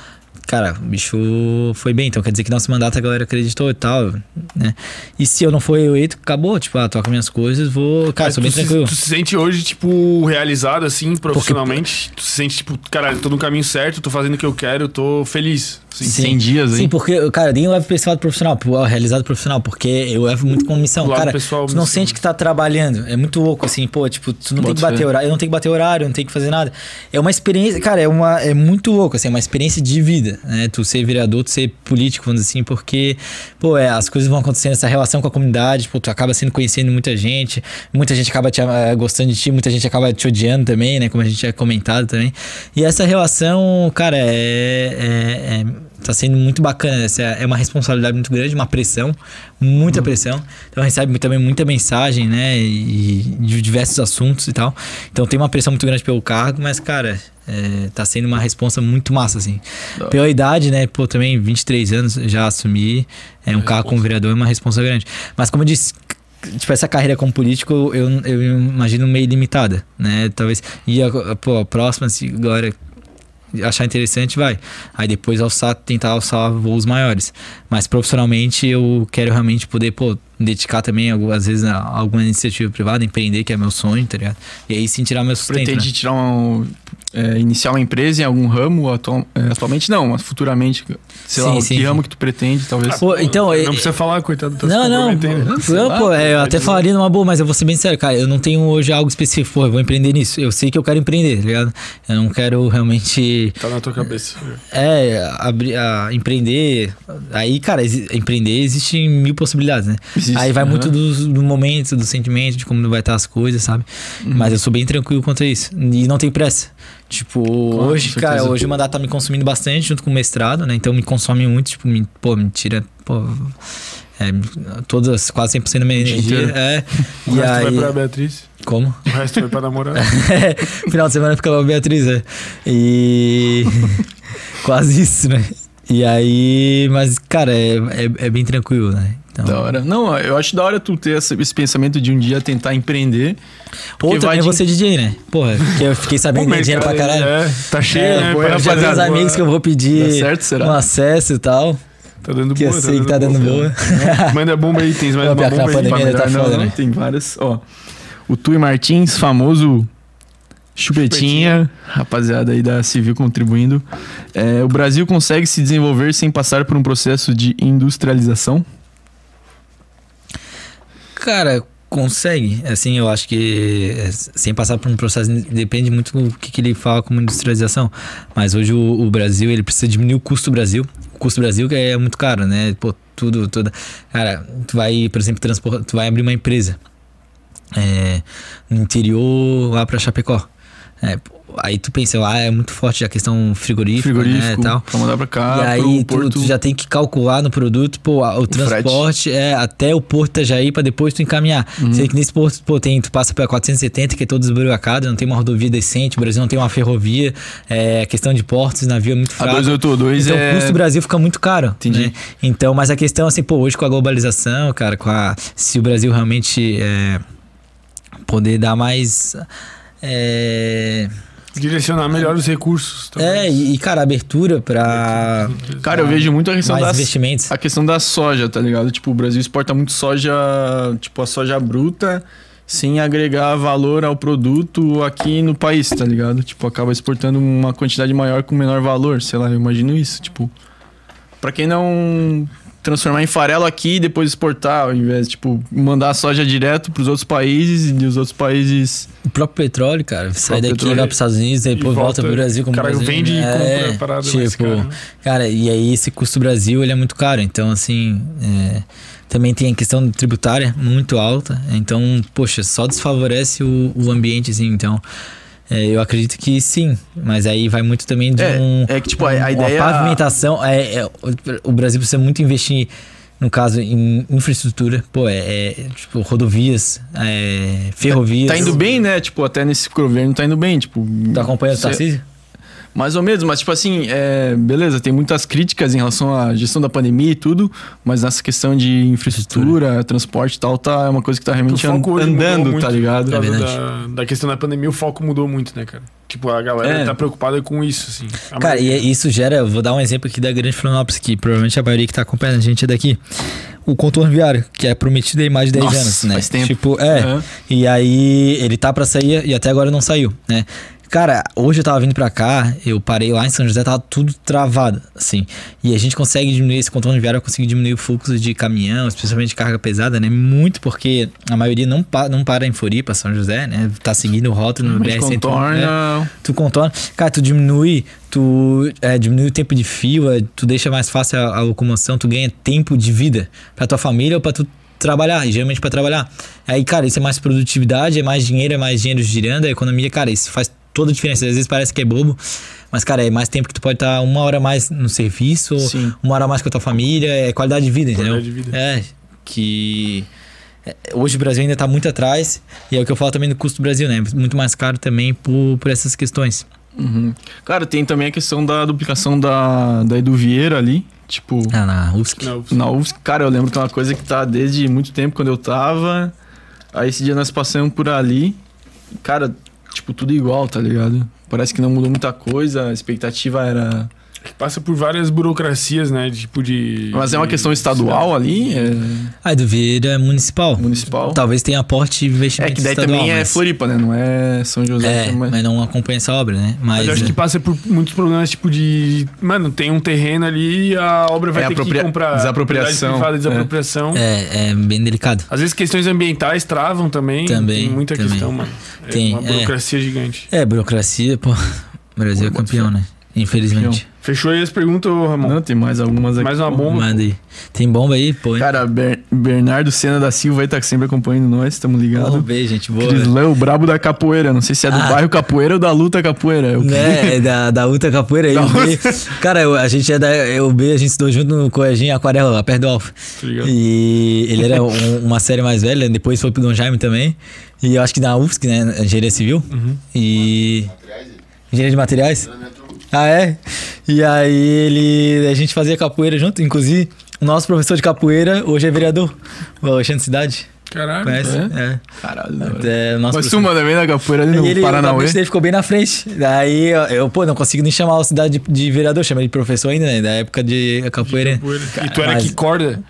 [SPEAKER 3] Cara, o bicho foi bem, então quer dizer que nosso mandato a galera acreditou e tal, né? E se eu não for eleito, acabou, tipo, ah, toca minhas coisas, vou. Cara, sou bem
[SPEAKER 1] se,
[SPEAKER 3] tranquilo.
[SPEAKER 1] tu se sente hoje, tipo, realizado, assim, profissionalmente? Tu se sente, tipo, caralho, tô no caminho certo, tô fazendo o que eu quero, tô feliz.
[SPEAKER 2] Sim, 100 dias aí.
[SPEAKER 3] Sim, porque, cara, nem levo pra esse lado profissional, pro realizado profissional, porque eu levo muito como missão.
[SPEAKER 1] Do lado
[SPEAKER 3] Cara,
[SPEAKER 1] pessoal,
[SPEAKER 3] tu não
[SPEAKER 1] missão.
[SPEAKER 3] sente que tá trabalhando. É muito louco, assim, pô, tipo, tu não tem
[SPEAKER 2] Bota
[SPEAKER 3] que bater
[SPEAKER 2] fé.
[SPEAKER 3] horário, eu não tenho que bater horário, eu não tenho que fazer nada. É uma experiência, cara, é, uma, é muito louco, assim, é uma experiência de vida, né? Tu ser vereador, tu ser político, vamos dizer assim, porque, pô, é, as coisas vão acontecendo, essa relação com a comunidade, pô, tu acaba sendo conhecendo muita gente, muita gente acaba te, eh, gostando de ti, muita gente acaba te odiando também, né? Como a gente tinha comentado também. E essa relação, cara, é- é- é tá sendo muito bacana. Essa é uma responsabilidade muito grande, uma pressão, muita
[SPEAKER 1] Uhum.
[SPEAKER 3] pressão. Então recebe também muita mensagem, né? E de diversos assuntos e tal. Então tem uma pressão muito grande pelo cargo, mas, cara, é, tá sendo uma responsa muito massa, assim. Pela idade, né? Pô, também 23 anos já assumi. É um cargo como vereador, é uma responsa grande. Mas como eu disse. Tipo, essa carreira como político, eu, eu imagino meio limitada, né? Talvez. E a, pô, a próxima, se agora achar interessante, vai. Aí depois alçar, tentar alçar voos maiores. Mas profissionalmente eu quero realmente poder, pô, dedicar também, às vezes, a alguma iniciativa privada, empreender, que é meu sonho, tá ligado? E aí sim tirar meu sustento.
[SPEAKER 2] Pretende
[SPEAKER 3] né?
[SPEAKER 2] tirar um, é, iniciar uma empresa em algum ramo atual- é, atualmente não, mas futuramente, sei lá,
[SPEAKER 3] Sim,
[SPEAKER 2] o
[SPEAKER 3] sim,
[SPEAKER 2] que
[SPEAKER 3] sim.
[SPEAKER 2] ramo que tu pretende, talvez.
[SPEAKER 3] Pô, então,
[SPEAKER 1] Não
[SPEAKER 3] é-
[SPEAKER 1] precisa falar, coitado. Tá
[SPEAKER 3] Não, não. Não, pô, é, eu até falaria numa boa, mas eu vou ser bem sério, cara. Eu não tenho hoje algo específico, pô, eu vou empreender nisso. Eu sei que eu quero empreender, tá ligado? Eu não quero realmente.
[SPEAKER 1] Tá na tua cabeça.
[SPEAKER 3] É, abrir, a, empreender. Aí, cara, empreender existe mil possibilidades, né?
[SPEAKER 2] Existe,
[SPEAKER 3] aí vai
[SPEAKER 2] aham.
[SPEAKER 3] muito do, do momento, do sentimento, de como vai estar as coisas, sabe?
[SPEAKER 2] Uhum.
[SPEAKER 3] Mas eu sou bem tranquilo quanto a isso. E não tenho pressa. Tipo, hoje,
[SPEAKER 2] com
[SPEAKER 3] cara, hoje o mandato tá me consumindo bastante junto com o mestrado, né? Então me consome muito, tipo, me, pô, me tira, pô. É, todas, quase 100% da minha energia.
[SPEAKER 2] inteiro.
[SPEAKER 3] É.
[SPEAKER 1] O
[SPEAKER 3] E
[SPEAKER 1] resto
[SPEAKER 3] aí.
[SPEAKER 1] vai pra Beatriz.
[SPEAKER 3] Como?
[SPEAKER 1] O resto vai pra namorar. <laughs>
[SPEAKER 3] Final de semana fica lá a Beatriz, né? E. <laughs> Quase isso, né? E aí. Mas, cara, é, é, é bem tranquilo, né? Então,
[SPEAKER 2] Da hora. Não, eu acho da hora tu ter esse, esse pensamento de um dia tentar empreender.
[SPEAKER 3] Ou também
[SPEAKER 2] de-
[SPEAKER 3] eu vou ser DJ, né? Porra, que eu fiquei sabendo que tem dinheiro pra
[SPEAKER 1] cara,
[SPEAKER 3] caralho.
[SPEAKER 1] É, tá cheio,
[SPEAKER 3] É,
[SPEAKER 1] né?
[SPEAKER 3] pô, já tenho uns amigos que eu vou pedir
[SPEAKER 2] certo, será?
[SPEAKER 3] um acesso e tal.
[SPEAKER 1] Tá dando
[SPEAKER 3] Que
[SPEAKER 1] boa.
[SPEAKER 3] eu sei que tá dando boa. <laughs>
[SPEAKER 1] Manda bomba aí, tens mais
[SPEAKER 3] Pô,
[SPEAKER 1] uma bomba aí. pra
[SPEAKER 3] tá
[SPEAKER 1] dar?
[SPEAKER 3] foda,
[SPEAKER 2] não,
[SPEAKER 3] né?
[SPEAKER 2] Tem várias. Ó, o Tui Martins, famoso chupetinha, rapaziada aí da Civil contribuindo. É, o Brasil consegue se desenvolver sem passar por um processo de industrialização?
[SPEAKER 3] Cara, consegue. Assim, eu acho que é, sem passar por um processo depende muito do que, que ele fala como industrialização. Mas hoje o, o Brasil ele precisa diminuir o custo do Brasil. O custo do Brasil que é muito caro, né? Pô, tudo, toda. Cara, tu vai, por exemplo, transportar, tu vai abrir uma empresa é, no interior lá pra Chapecó. É, aí tu pensa, lá é muito forte a questão frigorífica,
[SPEAKER 2] Frigorífico,
[SPEAKER 3] né, tal.
[SPEAKER 2] pra mandar pra cá,
[SPEAKER 3] E aí tu, tu já tem que calcular no produto, pô, a- o,
[SPEAKER 2] frete.
[SPEAKER 3] transporte é até o Porto Itajaí pra depois tu encaminhar.
[SPEAKER 2] Uhum.
[SPEAKER 3] Sei que nesse porto, pô, tem, tu passa pela 470, que é todo esburacado, não tem uma rodovia decente, o Brasil não tem uma ferrovia, é questão de portos, navio é muito
[SPEAKER 2] A
[SPEAKER 3] fraco.
[SPEAKER 2] 282
[SPEAKER 3] Então
[SPEAKER 2] é...
[SPEAKER 3] o custo do Brasil fica muito caro.
[SPEAKER 2] Entendi.
[SPEAKER 3] né? Então, mas a questão assim, pô, hoje com a globalização, cara, com a, se o Brasil realmente é, poder dar mais. É,
[SPEAKER 1] Direcionar melhor os recursos.
[SPEAKER 3] é
[SPEAKER 1] talvez.
[SPEAKER 3] e, e, cara, abertura pra
[SPEAKER 2] Cara, eu vejo muito a questão
[SPEAKER 3] mais
[SPEAKER 2] das...
[SPEAKER 3] investimentos.
[SPEAKER 2] A questão da soja, tá ligado? Tipo, o Brasil exporta muito soja, tipo, a soja bruta, sem agregar valor ao produto aqui no país, tá ligado? Tipo, acaba exportando uma quantidade maior com menor valor, sei lá, eu imagino isso, tipo. Pra quem não transformar em farelo aqui e depois exportar, ao invés de, tipo, mandar a soja direto pros outros países e os outros países.
[SPEAKER 3] O próprio petróleo, cara, sai daqui
[SPEAKER 2] petróleo.
[SPEAKER 3] vai pros Estados Unidos, depois
[SPEAKER 1] E
[SPEAKER 3] volta,
[SPEAKER 1] volta,
[SPEAKER 3] pro Brasil como
[SPEAKER 1] o cara
[SPEAKER 3] Brasil,
[SPEAKER 1] vende e
[SPEAKER 3] né?
[SPEAKER 1] compra a parada mais
[SPEAKER 3] tipo,
[SPEAKER 1] cara, né?
[SPEAKER 3] cara, e aí esse custo Brasil, ele é muito caro, então assim, é, também tem a questão tributária muito alta, então, poxa, só desfavorece o, o ambiente, assim, então... é, eu acredito que sim, mas aí vai muito também de
[SPEAKER 2] É,
[SPEAKER 3] um,
[SPEAKER 2] é que, tipo, a- a
[SPEAKER 3] uma
[SPEAKER 2] ideia-
[SPEAKER 3] pavimentação. É, é, o- Brasil precisa muito investir, no caso, em infraestrutura, pô, é, é, tipo rodovias, é, ferrovias.
[SPEAKER 2] Tá indo bem, né? Tipo, até nesse governo tá indo bem, tipo.
[SPEAKER 3] Tá acompanhando o Tarcísio?
[SPEAKER 2] Mais ou menos, mas tipo assim, é, beleza, tem muitas críticas em relação à gestão da pandemia e tudo, mas nessa questão de infraestrutura, transporte e tal, tá, é uma coisa que tá realmente andando,
[SPEAKER 1] muito
[SPEAKER 2] tá ligado?
[SPEAKER 3] É
[SPEAKER 1] da, da questão da pandemia, o foco mudou muito, né, cara? Tipo, a galera
[SPEAKER 2] É.
[SPEAKER 1] tá preocupada com isso, assim.
[SPEAKER 3] Cara, e
[SPEAKER 1] maioria.
[SPEAKER 3] isso gera, eu vou dar um exemplo aqui da Grande Florianópolis, que provavelmente a maioria que tá acompanhando a gente é daqui. O contorno viário, que é prometido aí mais de 10
[SPEAKER 2] Nossa,
[SPEAKER 3] anos, né?
[SPEAKER 2] faz tempo.
[SPEAKER 3] Tipo, é.
[SPEAKER 2] Aham.
[SPEAKER 3] E aí ele tá pra sair e até agora não saiu, né? Cara, hoje eu tava vindo pra cá, eu parei lá em São José, tava tudo travado, assim. E a gente consegue diminuir esse contorno viário, eu consigo diminuir o fluxo de caminhão, especialmente de carga pesada, né? Muito porque a maioria não, pa não para em Floripa, São José, né? Tá seguindo o rótulo no BR-101. né?
[SPEAKER 2] contorna.
[SPEAKER 3] Tu contorna. Cara, tu diminui, tu é, diminui o tempo de fila, tu deixa mais fácil a, a locomoção, tu ganha tempo de vida pra tua família ou pra tu trabalhar, e geralmente pra trabalhar. Aí, cara, isso é mais produtividade, é mais dinheiro, é mais dinheiro girando, a economia, cara, isso faz toda a diferença. Às vezes parece que é bobo, mas, cara, é mais tempo que tu pode estar uma hora mais no serviço,
[SPEAKER 2] Sim.
[SPEAKER 3] uma hora mais com a tua família, é qualidade de vida, entendeu?
[SPEAKER 1] Qualidade de vida.
[SPEAKER 3] É, que é, hoje o Brasil ainda tá muito atrás, e é o que eu falo também do custo do Brasil, né? Muito mais caro também por, por essas questões.
[SPEAKER 2] Uhum. Cara, tem também a questão da duplicação da, da Edu Vieira ali. Tipo,
[SPEAKER 3] Ah, na UFSC.
[SPEAKER 1] Não,
[SPEAKER 2] na UFSC, cara, eu lembro que é uma coisa que tá desde muito tempo quando eu tava. Aí esse dia nós passamos por ali. Cara, tipo, tudo igual, tá ligado? Parece que não mudou muita coisa, a expectativa era.
[SPEAKER 1] Que passa por várias burocracias, né? de Tipo de.
[SPEAKER 2] Mas é uma
[SPEAKER 1] de-
[SPEAKER 2] questão estadual ali, é
[SPEAKER 3] Ah, do Vieira é municipal.
[SPEAKER 2] municipal.
[SPEAKER 3] Talvez tenha aporte de
[SPEAKER 2] É
[SPEAKER 3] investimento
[SPEAKER 2] que daí
[SPEAKER 3] estadual,
[SPEAKER 2] também é
[SPEAKER 3] mas-
[SPEAKER 2] Floripa, né? Não é São José.
[SPEAKER 3] É,
[SPEAKER 2] mas...
[SPEAKER 3] mas não acompanha essa obra, né? Mas,
[SPEAKER 1] Mas eu acho
[SPEAKER 3] é,
[SPEAKER 1] que passa por muitos problemas, tipo de. Mano, tem um terreno ali, a obra vai
[SPEAKER 2] É
[SPEAKER 1] ter
[SPEAKER 2] apropria-
[SPEAKER 1] que comprar.
[SPEAKER 2] desapropriação,
[SPEAKER 1] privada,
[SPEAKER 2] é.
[SPEAKER 1] desapropriação.
[SPEAKER 3] é, é bem delicado.
[SPEAKER 1] Às vezes questões ambientais travam também.
[SPEAKER 3] Também,
[SPEAKER 1] Tem muita
[SPEAKER 3] também.
[SPEAKER 1] questão, mano. É
[SPEAKER 3] Tem,
[SPEAKER 1] uma
[SPEAKER 3] é.
[SPEAKER 1] burocracia gigante.
[SPEAKER 3] É, burocracia, pô. O <laughs> Brasil é campeão, né? Infelizmente.
[SPEAKER 1] Fechou aí as perguntas, Ramon?
[SPEAKER 2] Não, tem mais algumas aqui.
[SPEAKER 1] Mais uma bomba.
[SPEAKER 3] Manda aí. Tem bomba aí? Pô.
[SPEAKER 2] Cara, Ber- Bernardo Senna da Silva aí tá sempre acompanhando nós, tamo ligado.
[SPEAKER 3] Vamos ver, gente boa.
[SPEAKER 2] Crislã, o brabo da capoeira. Não sei se é do
[SPEAKER 3] Ah.
[SPEAKER 2] bairro capoeira ou da luta capoeira. É o que-
[SPEAKER 3] Né, é da, da Uta Capoeira aí.
[SPEAKER 2] Da
[SPEAKER 3] o B. Cara, eu- a gente é da. Eu, o B, a gente estudou junto no Coeginho Aquarela, lá perto do Alfa. E ele era um- uma série mais velha, depois foi pro Dom Jaime também. E eu acho que na UFSC, né? Engenharia Civil.
[SPEAKER 1] Uhum.
[SPEAKER 3] E. Engenharia de materiais? Ah, é? E aí ele. A gente fazia capoeira junto, inclusive. O nosso professor de capoeira hoje é vereador, o Alexandre Cidade.
[SPEAKER 1] Caralho.
[SPEAKER 3] Conhece?
[SPEAKER 2] é?
[SPEAKER 3] É.
[SPEAKER 2] Caralho.
[SPEAKER 3] É, nosso
[SPEAKER 2] Mas tu manda bem na capoeira ali no
[SPEAKER 3] ele, o
[SPEAKER 2] Paranauê.
[SPEAKER 3] dele ficou bem na frente. Daí eu, eu, pô, não consigo nem chamar o cidade de, de vereador, chama ele de professor ainda, né? Da época de capoeira.
[SPEAKER 1] E tu era
[SPEAKER 3] Mas-
[SPEAKER 1] que corda?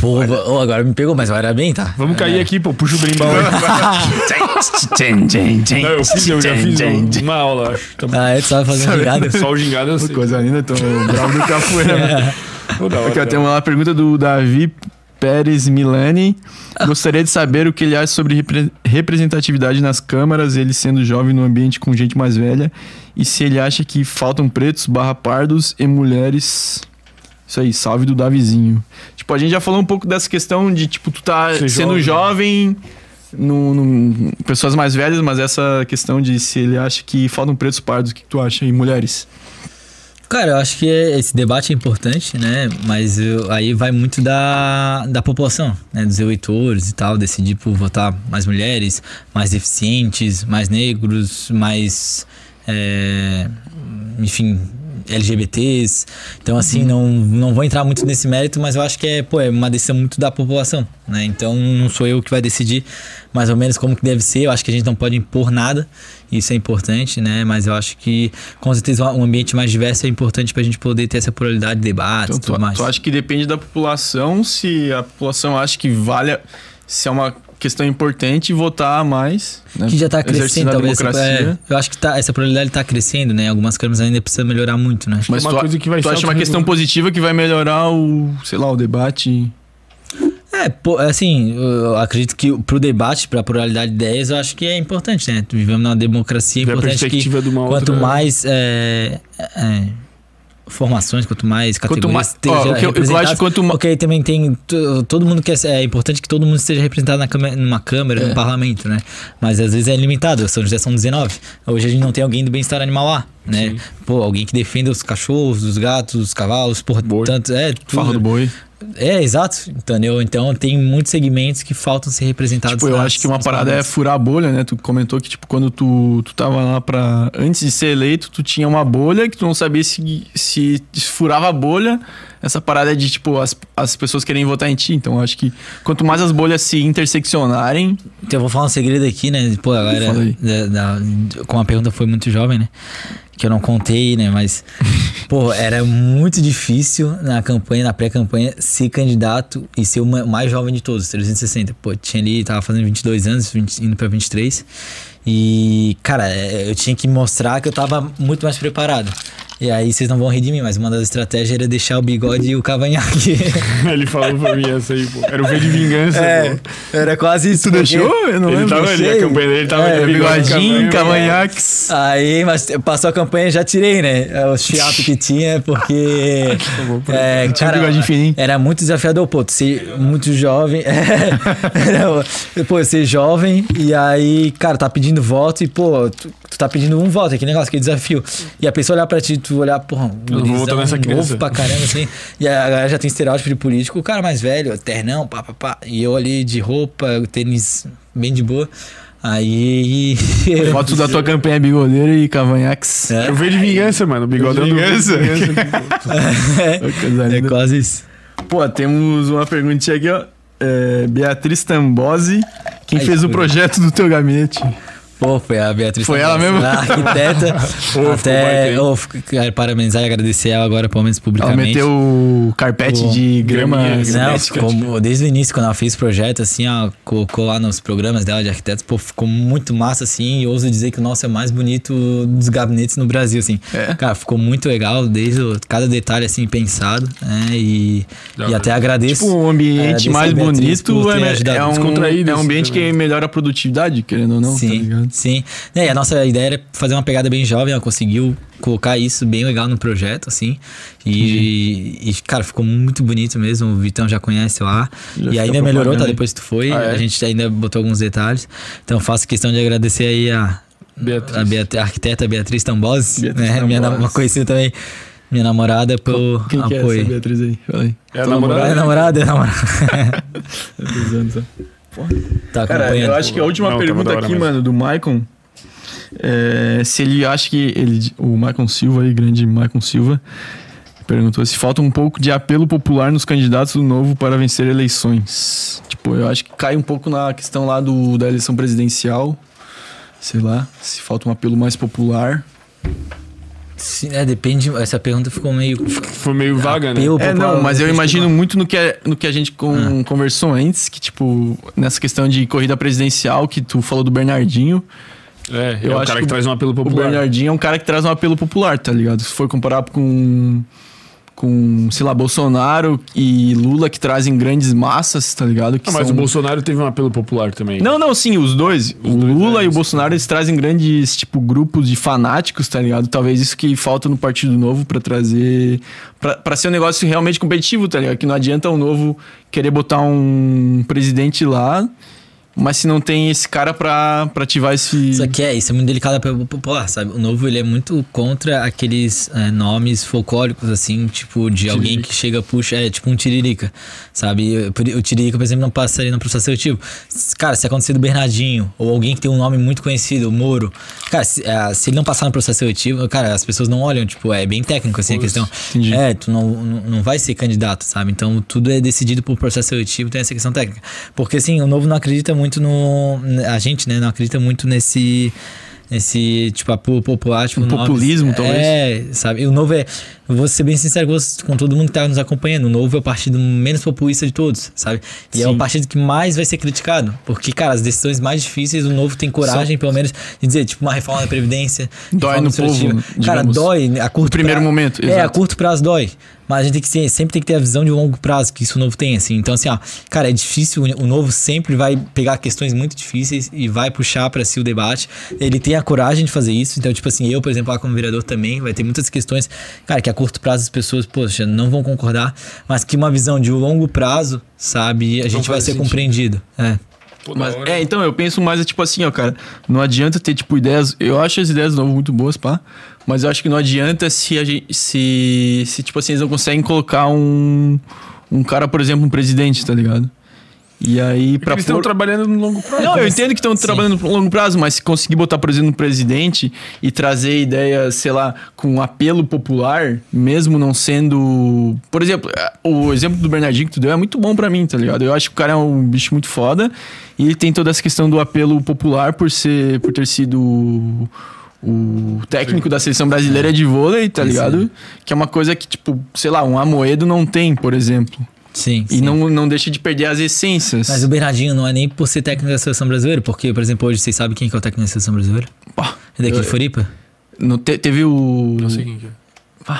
[SPEAKER 3] Pô, agora me pegou, mas vai era bem, tá?
[SPEAKER 1] Vamos cair
[SPEAKER 3] É.
[SPEAKER 1] aqui, pô. Puxa o brimbal aí. Não, eu fiz, eu já fiz um- uma aula, acho. Tá bom.
[SPEAKER 3] Ah, é, tu sabe fazer um gigado.
[SPEAKER 1] Só o gingado eu sei.
[SPEAKER 2] Coisa linda, tô bravo do capoeira. né? Aqui, ó, tem uma pergunta do Davi Pérez Milani. Gostaria de saber o que ele acha sobre repre- representatividade nas câmaras, ele sendo jovem no ambiente com gente mais velha, e se ele acha que faltam pretos, barra pardos e mulheres. Isso aí, salve do Davizinho. Tipo, a gente já falou um pouco dessa questão de, tipo, tu tá
[SPEAKER 1] Ser
[SPEAKER 2] sendo jovem, no, no- pessoas mais velhas, mas essa questão de se ele acha que faltam pretos, pardos, o que, tu acha? E mulheres?
[SPEAKER 3] Cara, eu acho que esse debate é importante, né? Mas eu- aí vai muito da, da população, né? Dos eleitores e tal, decidir por votar mais mulheres, mais deficientes, mais negros, mais. é, enfim, LGBTs. Então, assim, não, não vou entrar muito nesse mérito, mas eu acho que é, pô, é uma decisão muito da população, né? Então, não sou eu que vai decidir mais ou menos como que deve ser. Eu acho que a gente não pode impor nada. Isso é importante, né? Mas eu acho que, com certeza, um ambiente mais diverso é importante pra gente poder ter essa pluralidade de debates e
[SPEAKER 2] Então,
[SPEAKER 3] tudo
[SPEAKER 2] tu,
[SPEAKER 3] mais.
[SPEAKER 2] tu acha que depende da população, se a população acha que vale, a- se é uma questão importante votar mais. Né?
[SPEAKER 3] que já tá
[SPEAKER 2] Exercendo
[SPEAKER 3] crescendo,
[SPEAKER 2] a
[SPEAKER 3] talvez. essa-
[SPEAKER 2] democracia.
[SPEAKER 3] é, eu acho que tá, essa pluralidade tá crescendo, né? Algumas câmaras ainda precisam melhorar muito, né?
[SPEAKER 2] Mas
[SPEAKER 1] uma
[SPEAKER 2] tu,
[SPEAKER 1] coisa que vai
[SPEAKER 2] tu acha uma questão positiva que vai melhorar o, sei lá, o debate?
[SPEAKER 3] É, pô, assim, eu acredito que pro debate, pra pluralidade de ideias, eu acho que é importante, né? Vivemos numa democracia, é importante que
[SPEAKER 1] perspectiva de uma
[SPEAKER 3] quanto
[SPEAKER 1] outra-
[SPEAKER 3] mais é, é, formações, quanto mais categorias
[SPEAKER 2] mais-
[SPEAKER 3] esteja
[SPEAKER 2] ó, o que eu- eu acho quanto ma-
[SPEAKER 3] Ok, também tem todo mundo quer é importante que todo mundo esteja representado na câmara, numa câmara,
[SPEAKER 2] É.
[SPEAKER 3] no parlamento, né? Mas às vezes é limitado. São José são 19. Hoje a gente não tem alguém do bem-estar animal lá, né? Pô, alguém que defenda os cachorros, os gatos, os cavalos, portanto, é tudo.
[SPEAKER 2] Farra do boi.
[SPEAKER 3] É, exato, entendeu? Então tem muitos segmentos que faltam ser representados.
[SPEAKER 2] Tipo, eu
[SPEAKER 3] nas-
[SPEAKER 2] acho que uma parada é furar a bolha, né? Tu comentou que, tipo, quando tu, tu tava lá pra. Antes de ser eleito, tu tinha uma bolha que tu não sabia se, se furava a bolha. Essa parada é de, tipo, as, as pessoas querem votar em ti. Então, acho que quanto mais as bolhas se interseccionarem.
[SPEAKER 3] Então eu vou falar um segredo aqui, né? Pô, a galera, da, da- como a pergunta foi muito jovem, né? Que eu não contei, né? Mas, pô, era muito difícil na campanha, na pré-campanha, ser candidato e ser o ma- mais jovem de todos, 360. Pô, tinha ali, tava fazendo 22 anos, 20 indo pra 23. E, cara, é, eu tinha que mostrar que eu tava muito mais preparado. E aí vocês não vão rir de mim, mas uma das estratégias era deixar o bigode e o cavanhaque. <laughs>
[SPEAKER 1] Ele falou pra mim essa aí, pô. Era o V de vingança,
[SPEAKER 3] É,
[SPEAKER 1] pô.
[SPEAKER 3] era quase isso.
[SPEAKER 2] Tu deixou? Eu não
[SPEAKER 1] Ele
[SPEAKER 2] lembro.
[SPEAKER 1] tava ali, a campanha dele tava
[SPEAKER 3] É,
[SPEAKER 1] bigode,
[SPEAKER 2] Bigodinho,
[SPEAKER 1] cavanhaque.
[SPEAKER 2] cavanhaques.
[SPEAKER 3] Aí, mas passou a campanha já tirei, né? O chiato que tinha, porque. é,
[SPEAKER 2] Tinha um
[SPEAKER 3] cara,
[SPEAKER 2] bigodinho fininho.
[SPEAKER 3] era muito desafiador, pô, tu ser muito jovem. <laughs> era, pô, ser jovem e aí, cara, tá pedindo voto e, pô, tu, tu tá pedindo um voto, é que negócio, que desafio. E a pessoa olhar pra ti, tu olhar, porra, um
[SPEAKER 1] Eu não vou votar
[SPEAKER 3] gurizão
[SPEAKER 1] nessa criança.
[SPEAKER 3] novo pra caramba, assim. E a galera já tem estereótipo de político, o cara mais velho, ternão, pá, pá, pá. E eu ali de roupa, tênis bem de boa. Aí. <laughs>
[SPEAKER 2] Foto da tua campanha bigodeira e cavanhaques.
[SPEAKER 3] É.
[SPEAKER 1] Era o V de vingança, mano. O bigodão do de
[SPEAKER 2] Vingança.
[SPEAKER 1] vingança. pô.
[SPEAKER 2] Coisa
[SPEAKER 3] É
[SPEAKER 2] linda.
[SPEAKER 3] quase isso.
[SPEAKER 2] Pô, temos uma perguntinha aqui, ó. É, Beatriz Tambosi. Quem
[SPEAKER 3] Ai,
[SPEAKER 2] fez o projeto do teu gabinete?
[SPEAKER 3] Pô, foi a Beatriz.
[SPEAKER 2] Foi ela mesmo?
[SPEAKER 3] A arquiteta. <laughs>
[SPEAKER 1] ficou baita,
[SPEAKER 3] até. Oh, quero parabenizar e agradecer ela agora, pelo menos
[SPEAKER 2] Ela
[SPEAKER 3] publicamente.
[SPEAKER 2] meteu o carpete
[SPEAKER 3] Pô,
[SPEAKER 2] de grama
[SPEAKER 3] Não, ficou, desde o início, quando ela fez o projeto, assim, ó, colocou lá nos programas dela de arquitetos, pô, ficou muito massa, assim, e ouso dizer que o nosso é o mais bonito dos gabinetes no Brasil, assim.
[SPEAKER 2] É?
[SPEAKER 3] Cara, ficou muito legal, desde o- cada detalhe, assim, pensado, né, e, e até agradeço.
[SPEAKER 2] Tipo, um ambiente
[SPEAKER 3] Agradeço
[SPEAKER 2] mais bonito é, é um, é um ambiente que
[SPEAKER 1] também.
[SPEAKER 2] melhora a produtividade, querendo ou não, tá
[SPEAKER 3] sim,
[SPEAKER 2] ligado?
[SPEAKER 3] Sim. É, a nossa ideia era fazer uma pegada bem jovem, ela conseguiu colocar isso bem legal no projeto, assim. E, e, cara, ficou muito bonito mesmo. O Vitão já conhece lá.
[SPEAKER 2] Já
[SPEAKER 3] e ainda melhorou, tá?
[SPEAKER 2] propaganda.
[SPEAKER 3] Depois que tu foi.
[SPEAKER 1] Ah, é?
[SPEAKER 3] A gente ainda botou alguns detalhes. Então faço questão de agradecer aí a,
[SPEAKER 1] Beatriz.
[SPEAKER 3] a, Beat- a arquiteta Beatriz Tambosi,
[SPEAKER 2] Beatriz
[SPEAKER 3] né? Minha, uma conhecida também. Minha namorada pelo
[SPEAKER 2] Quem que é essa
[SPEAKER 3] apoio.
[SPEAKER 2] Beatriz aí? Fala aí.
[SPEAKER 1] É a namorada?
[SPEAKER 3] é namorada, é namorada. <laughs>
[SPEAKER 2] Dois anos, ó.
[SPEAKER 3] Tá
[SPEAKER 2] Cara, eu acho que a última
[SPEAKER 1] Não,
[SPEAKER 2] pergunta aqui,
[SPEAKER 1] mesmo.
[SPEAKER 2] mano, do Maicon, é se ele acha que ele, o Maicon Silva aí, grande Maicon Silva, perguntou se falta um pouco de apelo popular nos candidatos do novo para vencer eleições. Tipo, eu acho que cai um pouco na questão lá do, da eleição presidencial, sei lá, se falta um apelo mais popular.
[SPEAKER 3] Sim, é, depende. Essa pergunta ficou meio.
[SPEAKER 1] Foi meio vaga, né?
[SPEAKER 2] É, não, mas eu imagino
[SPEAKER 3] do-
[SPEAKER 2] muito no que, é- no que a gente com- conversou antes, que tipo, nessa questão de corrida presidencial, que tu falou do Bernardinho,
[SPEAKER 1] É,
[SPEAKER 2] Eu
[SPEAKER 1] é o
[SPEAKER 2] acho
[SPEAKER 1] cara
[SPEAKER 2] que
[SPEAKER 1] que traz um apelo
[SPEAKER 2] O
[SPEAKER 1] popular.
[SPEAKER 2] Bernardinho é um cara que traz um apelo popular, tá ligado? Se for comparar com, com sei lá, Bolsonaro e Lula, que trazem grandes massas, tá ligado? Que
[SPEAKER 1] Ah, mas
[SPEAKER 2] são-
[SPEAKER 1] o Bolsonaro teve um apelo popular também.
[SPEAKER 2] Não, não, sim, os dois. o
[SPEAKER 1] dois,
[SPEAKER 2] Lula
[SPEAKER 1] é,
[SPEAKER 2] e o. Bolsonaro, eles trazem grandes, tipo, grupos de fanáticos, tá ligado? Talvez isso que falta no Partido Novo pra trazer... Pra ser um negócio realmente competitivo, tá ligado? Que não adianta o Novo querer botar um presidente lá... Mas se não tem esse cara pra, pra ativar esse.
[SPEAKER 3] Só que é, isso é muito delicado para o popular, sabe? O novo, ele é muito contra aqueles é, nomes folclóricos, assim, tipo, de alguém que chega, puxa, é tipo um tiririca, sabe? O tiririca, por exemplo, não passaria no processo seletivo. S- Cara, se acontecer do Bernardinho, ou alguém que tem um nome muito conhecido, o Moro, cara, se, é, se ele não passar no processo seletivo, cara, as pessoas não olham, tipo, é bem técnico, assim, a questão.
[SPEAKER 2] entendi.
[SPEAKER 3] É, tu não, não, não vai ser candidato, sabe? Então, tudo é decidido por processo seletivo, tem essa questão técnica. Porque, assim, o novo não acredita muito no. A gente, né, não acredita muito nesse. Nesse, tipo, popular, tipo,
[SPEAKER 2] Um populismo, talvez.
[SPEAKER 3] É, sabe? O novo é. Vou ser bem sincero com- todo mundo que tá nos acompanhando. O novo é o partido menos populista de todos, sabe? E é
[SPEAKER 2] Sim.
[SPEAKER 3] o partido que mais vai ser criticado. Porque, cara, as decisões mais difíceis, o novo tem coragem, pelo menos, de dizer, tipo, uma reforma da Previdência.
[SPEAKER 2] Dói no povo,
[SPEAKER 3] Cara, dói a curto
[SPEAKER 2] primeiro
[SPEAKER 3] pra-
[SPEAKER 2] momento,
[SPEAKER 3] É, a curto prazo dói. Mas a gente tem que ser- sempre tem que ter a visão de longo prazo, que isso o novo tem, assim. Então, assim, ó, cara, é difícil. O novo sempre vai pegar questões muito difíceis e vai puxar pra si o debate. Ele tem a coragem de fazer isso. Então, tipo assim, eu, por exemplo, lá como vereador também, vai ter muitas questões, cara, que a curto prazo as pessoas, poxa, não vão concordar, mas que uma visão de longo prazo, sabe, a gente vai ser
[SPEAKER 1] sentido.
[SPEAKER 3] compreendido. É.
[SPEAKER 2] Mas, é, então, eu penso mais, é tipo assim, ó, cara. Não adianta ter, tipo, ideias. Eu acho as ideias do novo muito boas, pá. Mas eu acho que não adianta se a gente. Se, se tipo assim, eles não conseguem colocar um. Um cara, por exemplo, um presidente, tá ligado? E aí, pra
[SPEAKER 1] eles estão
[SPEAKER 2] pôr-
[SPEAKER 1] trabalhando no longo prazo.
[SPEAKER 2] Não, eu entendo que estão
[SPEAKER 3] Sim.
[SPEAKER 2] trabalhando por longo prazo, mas se conseguir botar, por exemplo, um presidente e trazer ideias, sei lá, com apelo popular, mesmo não sendo. Por exemplo, o exemplo do Bernardinho que tu deu é muito bom pra mim, tá ligado? Eu acho que o cara é um bicho muito foda e ele tem toda essa questão do apelo popular por ser. por ter sido. O técnico da seleção brasileira de vôlei, tá
[SPEAKER 3] Isso,
[SPEAKER 2] ligado? Que é uma coisa que, tipo, sei lá, um Amoedo não tem, por exemplo.
[SPEAKER 3] Sim,
[SPEAKER 2] E
[SPEAKER 3] sim.
[SPEAKER 2] não, não deixa de perder as essências.
[SPEAKER 3] Mas o Bernardinho não é nem por ser técnico da seleção brasileira, porque, por exemplo, hoje vocês sabem quem que é o técnico da seleção brasileira?
[SPEAKER 2] Pá,
[SPEAKER 3] É daqui
[SPEAKER 2] eu-
[SPEAKER 3] de Floripa?
[SPEAKER 2] no- te- teve o.
[SPEAKER 1] Não sei quem que é.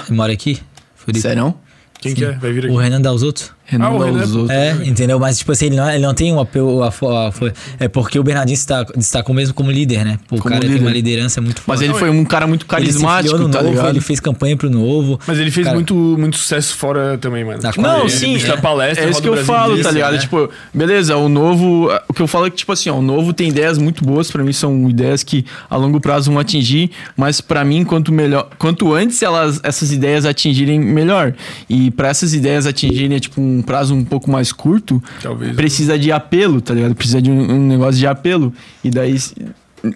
[SPEAKER 3] Ele mora aqui? Floripa.
[SPEAKER 2] Sério?
[SPEAKER 1] Quem que é? Vai vir aqui.
[SPEAKER 3] O Renan Dalzotto?
[SPEAKER 2] Renan
[SPEAKER 1] Ah, o Renan-
[SPEAKER 2] Dalzotto.
[SPEAKER 3] É, entendeu? Mas, tipo assim, ele não, ele não tem um apelo. A, a, a- é porque o Bernardinho destacou, destacou mesmo como líder, né? Pô, o
[SPEAKER 2] Como
[SPEAKER 3] cara tem
[SPEAKER 2] líder.
[SPEAKER 3] uma liderança muito forte.
[SPEAKER 2] Mas ele foi um cara muito
[SPEAKER 3] Ele
[SPEAKER 2] carismático,
[SPEAKER 3] filiou no
[SPEAKER 2] tá
[SPEAKER 3] novo,
[SPEAKER 2] ligado?
[SPEAKER 3] ele fez campanha pro novo.
[SPEAKER 1] Mas ele fez
[SPEAKER 3] Cara,
[SPEAKER 1] muito, muito sucesso fora também, mano. Tipo,
[SPEAKER 2] Não,
[SPEAKER 1] ele
[SPEAKER 2] sim,
[SPEAKER 1] busca
[SPEAKER 2] é,
[SPEAKER 1] palestra,
[SPEAKER 2] é isso que eu falo, tá ligado?
[SPEAKER 1] né?
[SPEAKER 2] Tipo, beleza, o novo. O que eu falo é que, tipo assim, ó, o novo tem ideias muito boas, pra mim são ideias que a longo prazo vão atingir, mas pra mim, quanto melhor. Quanto antes elas, essas ideias atingirem, melhor. E pra essas ideias atingirem, tipo, um prazo um pouco mais curto,
[SPEAKER 1] Talvez.
[SPEAKER 2] precisa de apelo, tá ligado? Precisa de um, um negócio de apelo. E daí.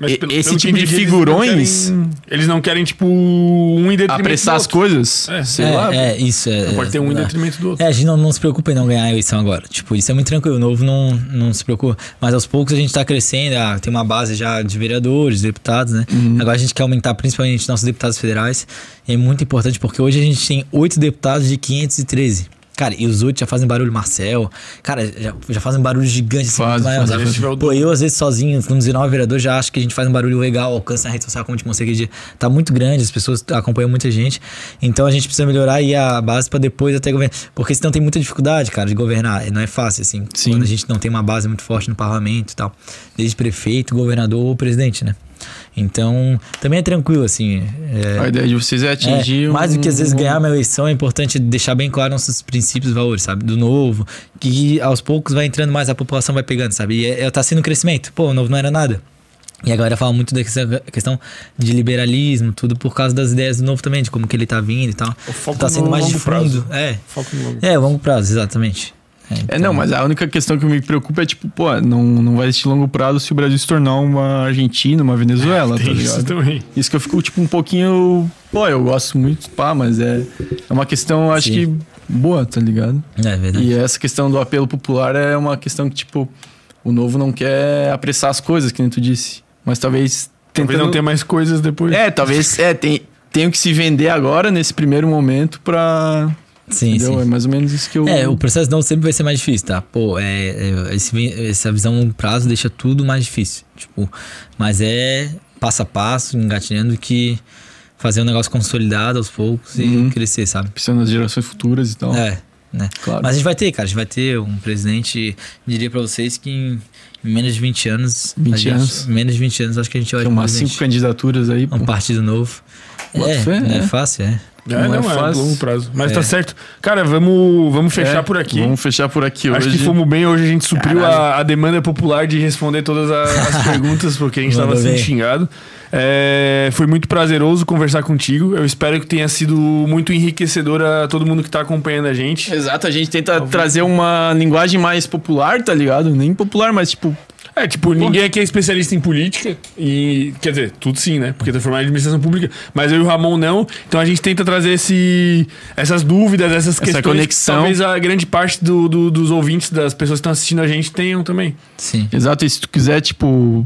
[SPEAKER 1] Mas pelo-
[SPEAKER 2] esse
[SPEAKER 1] pelo
[SPEAKER 2] tipo de
[SPEAKER 1] entendi, eles
[SPEAKER 2] figurões.
[SPEAKER 1] não querem- Eles não querem, tipo, um em detrimento
[SPEAKER 2] Apressar
[SPEAKER 1] do
[SPEAKER 2] as coisas.
[SPEAKER 1] É,
[SPEAKER 2] sei
[SPEAKER 3] é,
[SPEAKER 2] lá.
[SPEAKER 3] é, isso. É,
[SPEAKER 1] Não pode ter um em
[SPEAKER 3] é,
[SPEAKER 1] detrimento do outro.
[SPEAKER 3] É, a gente não, não se preocupa em não ganhar a eleição agora. Tipo, isso é muito tranquilo. O novo não, não se preocupa. Mas aos poucos a gente tá crescendo. ah, tem uma base já de vereadores, deputados, né?
[SPEAKER 2] Uhum.
[SPEAKER 3] Agora a gente quer aumentar principalmente nossos deputados federais. É muito importante porque hoje a gente tem oito deputados de 513. Cara, e os outros já fazem barulho, Marcel. Cara, já, já fazem barulho gigante. Assim,
[SPEAKER 2] Faz, faz.
[SPEAKER 1] A gente o
[SPEAKER 3] Pô, eu às vezes sozinho, com 19 vereadores, já acho que a gente faz um barulho legal, alcança na rede social, como te mostrei aquele dia. Tá muito grande, as pessoas acompanham muita gente. Então a gente precisa melhorar aí a base pra depois até governar. Porque senão tem muita dificuldade, cara, de governar. Não é fácil, assim.
[SPEAKER 2] Sim.
[SPEAKER 3] Quando a gente não tem uma base muito forte no parlamento e tal. Desde prefeito, governador ou presidente, né? Então, também é tranquilo, assim. é-
[SPEAKER 2] A ideia de vocês é atingir.
[SPEAKER 3] é, mais do que às vezes ganhar uma eleição, é importante deixar bem claro nossos princípios e valores, sabe? Do novo, que aos poucos vai entrando mais, a população vai pegando, sabe? E é, é, tá sendo um crescimento. Pô, o novo não era nada. E a galera fala muito da questão- de liberalismo, tudo por causa das ideias do novo também, de como que ele tá vindo e tal.
[SPEAKER 1] O foco
[SPEAKER 3] tá sendo
[SPEAKER 1] no
[SPEAKER 3] mais de
[SPEAKER 1] longo
[SPEAKER 3] fundo.
[SPEAKER 1] prazo.
[SPEAKER 3] É.
[SPEAKER 1] Foco no longo.
[SPEAKER 3] É, longo prazo, exatamente.
[SPEAKER 2] É, não, mas a única questão que me preocupa é, tipo, pô, não, não vai existir longo prazo se o Brasil se tornar uma Argentina, uma Venezuela, <laughs> tá
[SPEAKER 1] Tem isso
[SPEAKER 2] ligado?
[SPEAKER 1] também.
[SPEAKER 2] Isso que eu fico, tipo, um pouquinho. Pô, eu gosto muito, pá, mas é, é uma questão, acho
[SPEAKER 3] Sim.
[SPEAKER 2] que boa, tá ligado?
[SPEAKER 3] É verdade.
[SPEAKER 2] E essa questão do apelo popular é uma questão que, tipo, o novo não quer apressar as coisas, que nem tu disse. Mas talvez.
[SPEAKER 1] Talvez
[SPEAKER 2] tentando-
[SPEAKER 1] não tenha mais coisas depois.
[SPEAKER 2] É, talvez. É, tem, tenho que se vender agora, nesse primeiro momento, pra.
[SPEAKER 3] Sim,
[SPEAKER 2] entendeu?
[SPEAKER 3] sim.
[SPEAKER 2] É mais ou menos isso que eu.
[SPEAKER 3] É, o processo não sempre vai ser mais difícil, tá? Pô, é, é, esse- essa visão a longo prazo deixa tudo mais difícil. Tipo, mas é passo a passo, engatinhando que fazer um negócio consolidado aos poucos
[SPEAKER 2] Uhum.
[SPEAKER 3] e crescer, sabe?
[SPEAKER 2] Pensando nas gerações futuras e tal.
[SPEAKER 3] É, né?
[SPEAKER 2] Claro.
[SPEAKER 3] Mas a gente vai ter, cara, a gente vai ter um presidente, diria pra vocês que em, em menos de 20 anos.
[SPEAKER 2] 20
[SPEAKER 3] a gente-
[SPEAKER 2] anos.
[SPEAKER 3] Menos de 20 anos, acho que a gente vai ter um
[SPEAKER 2] umas cinco candidaturas aí, pô.
[SPEAKER 3] Um partido novo.
[SPEAKER 2] Bota
[SPEAKER 3] É, é
[SPEAKER 2] é.
[SPEAKER 3] fácil, é.
[SPEAKER 1] É,
[SPEAKER 2] Não
[SPEAKER 1] não,
[SPEAKER 2] é
[SPEAKER 1] é,
[SPEAKER 2] fácil.
[SPEAKER 1] longo prazo. Mas
[SPEAKER 3] É.
[SPEAKER 1] tá certo. Cara, vamos, vamos fechar
[SPEAKER 2] É,
[SPEAKER 1] por aqui.
[SPEAKER 2] Vamos fechar por aqui
[SPEAKER 1] Acho
[SPEAKER 2] hoje.
[SPEAKER 1] que fomos bem hoje, a gente supriu a, a demanda popular de responder todas a- as <laughs> perguntas, porque a gente estava sendo
[SPEAKER 3] bem.
[SPEAKER 1] xingado. É, foi muito prazeroso conversar contigo. Eu espero que tenha sido muito enriquecedor a todo mundo que tá acompanhando a gente.
[SPEAKER 2] Exato, a gente tenta trazer uma linguagem mais popular, tá ligado? Nem popular, mas tipo.
[SPEAKER 1] É, tipo, ninguém aqui é especialista em política e, quer dizer, tudo sim, né? Porque tá formado em administração pública, mas eu e o Ramon não. Então a gente tenta trazer esse, essas dúvidas, essas questões
[SPEAKER 2] conexão.
[SPEAKER 1] que talvez a grande parte do- do- dos ouvintes, das pessoas que estão assistindo a gente tenham também.
[SPEAKER 3] Sim.
[SPEAKER 2] Exato, e se tu quiser, tipo.